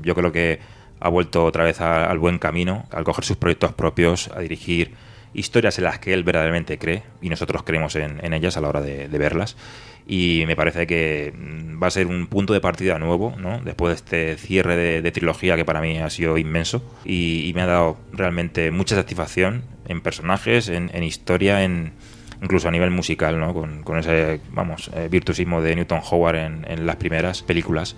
yo creo que ha vuelto otra vez al buen camino, al coger sus proyectos propios, a dirigir historias en las que él verdaderamente cree y nosotros creemos en, ellas a la hora de, de verlas y me parece que va a ser un punto de partida nuevo, ¿no? Después de este cierre de, de trilogía que para mí ha sido inmenso y, y, me ha dado realmente mucha satisfacción en personajes, en, en historia, en incluso a nivel musical, ¿no? Con, con ese, vamos, eh, virtuosismo de Newton Howard en, en, las primeras películas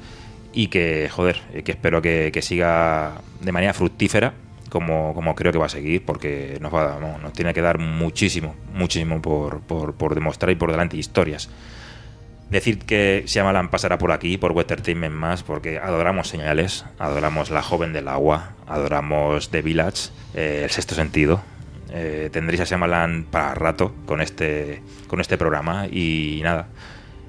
y que, joder, que espero que, que siga de manera fructífera como, como, creo que va a seguir, porque nos, va, no, nos tiene que dar muchísimo, muchísimo por, por, por demostrar y por delante historias. Decir que Shyamalan pasará por aquí, por Entertainment más, porque adoramos señales, adoramos La Joven del Agua, adoramos The Village, eh, El Sexto Sentido. Eh, tendréis a Shyamalan para rato con este, con este programa y nada,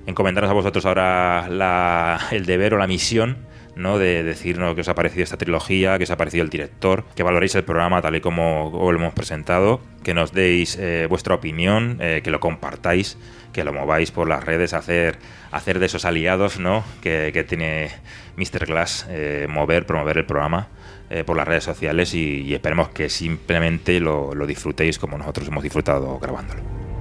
encomendaros a vosotros ahora la, el deber o la misión ¿no? de decirnos qué os ha parecido esta trilogía, qué os ha parecido el director, que valoréis el programa tal y como lo hemos presentado, que nos deis eh, vuestra opinión, eh, que lo compartáis, que lo mováis por las redes, hacer, hacer de esos aliados ¿no? que, que tiene Mr. Glass, eh, mover, promover el programa por las redes sociales y, y esperemos que simplemente lo, lo disfrutéis como nosotros hemos disfrutado grabándolo.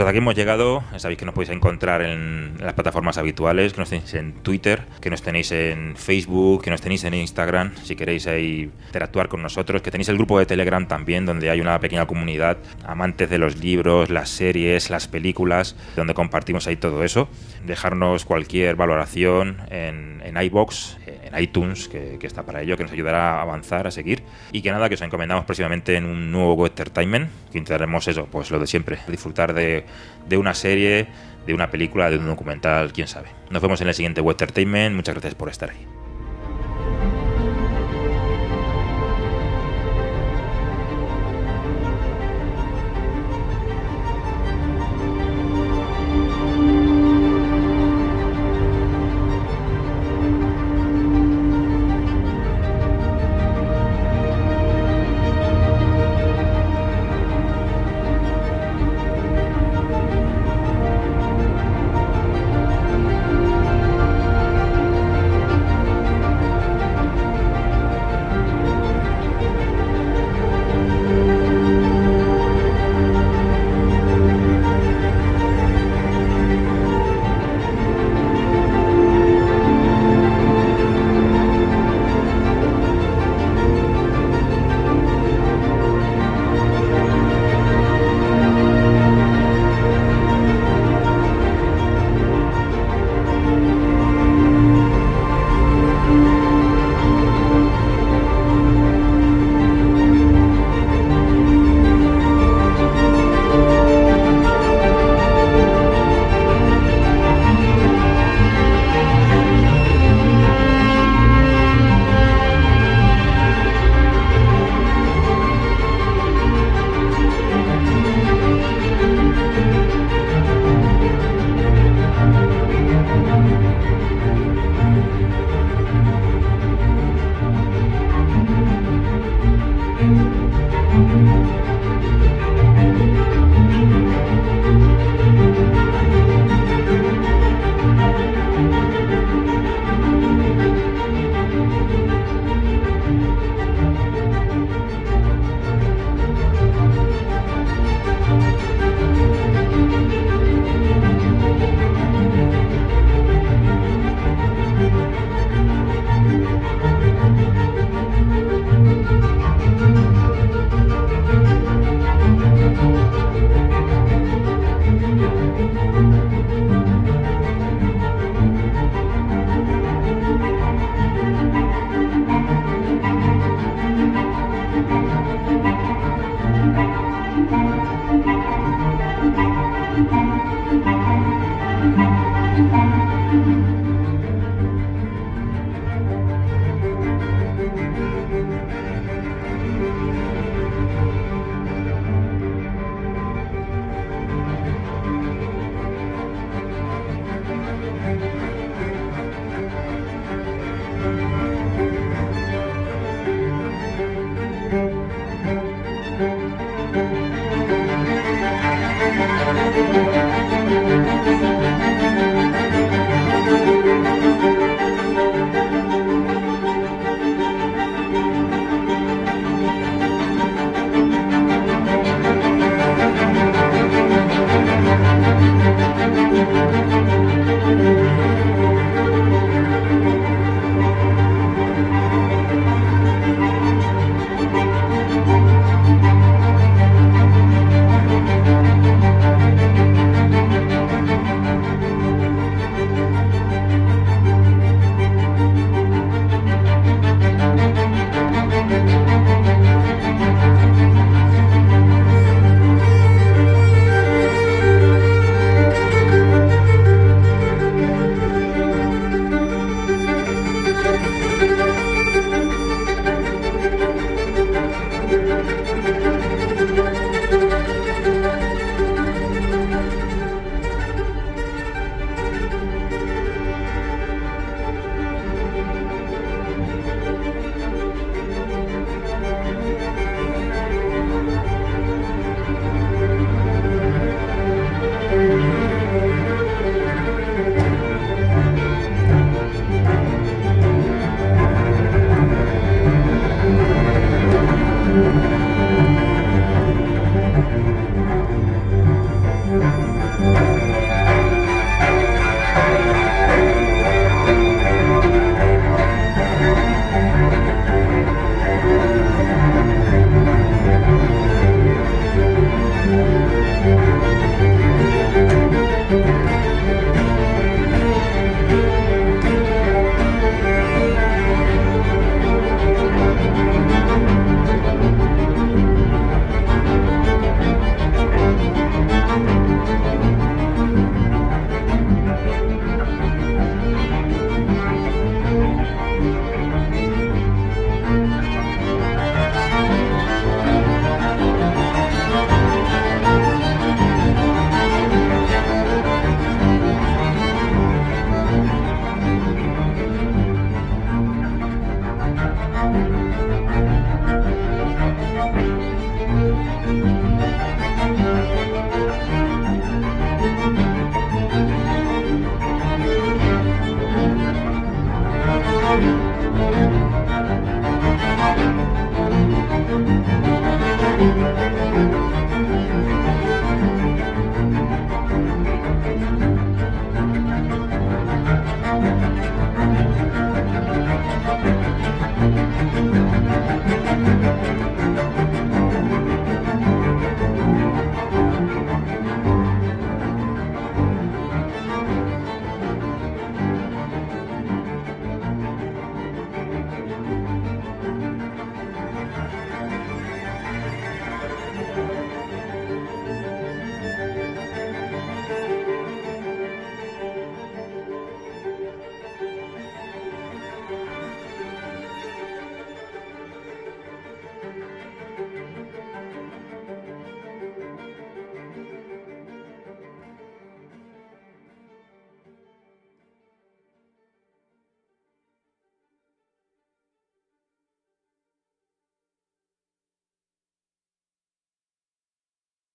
Pues aquí hemos llegado. Sabéis que nos podéis encontrar en las plataformas habituales, que nos tenéis en Twitter, que nos tenéis en Facebook, que nos tenéis en Instagram, si queréis ahí interactuar con nosotros, que tenéis el grupo de Telegram también, donde hay una pequeña comunidad, amantes de los libros, las series, las películas, donde compartimos ahí todo eso. Dejarnos cualquier valoración en, en iBox, en iTunes, que, que, está para ello, que nos ayudará a avanzar, a seguir. Y que nada, que os encomendamos próximamente en un nuevo Entertainment, que intentaremos eso, pues lo de siempre, disfrutar de de una serie, de una película, de un documental, quién sabe. Nos vemos en el siguiente Entertainment. Muchas gracias por estar ahí.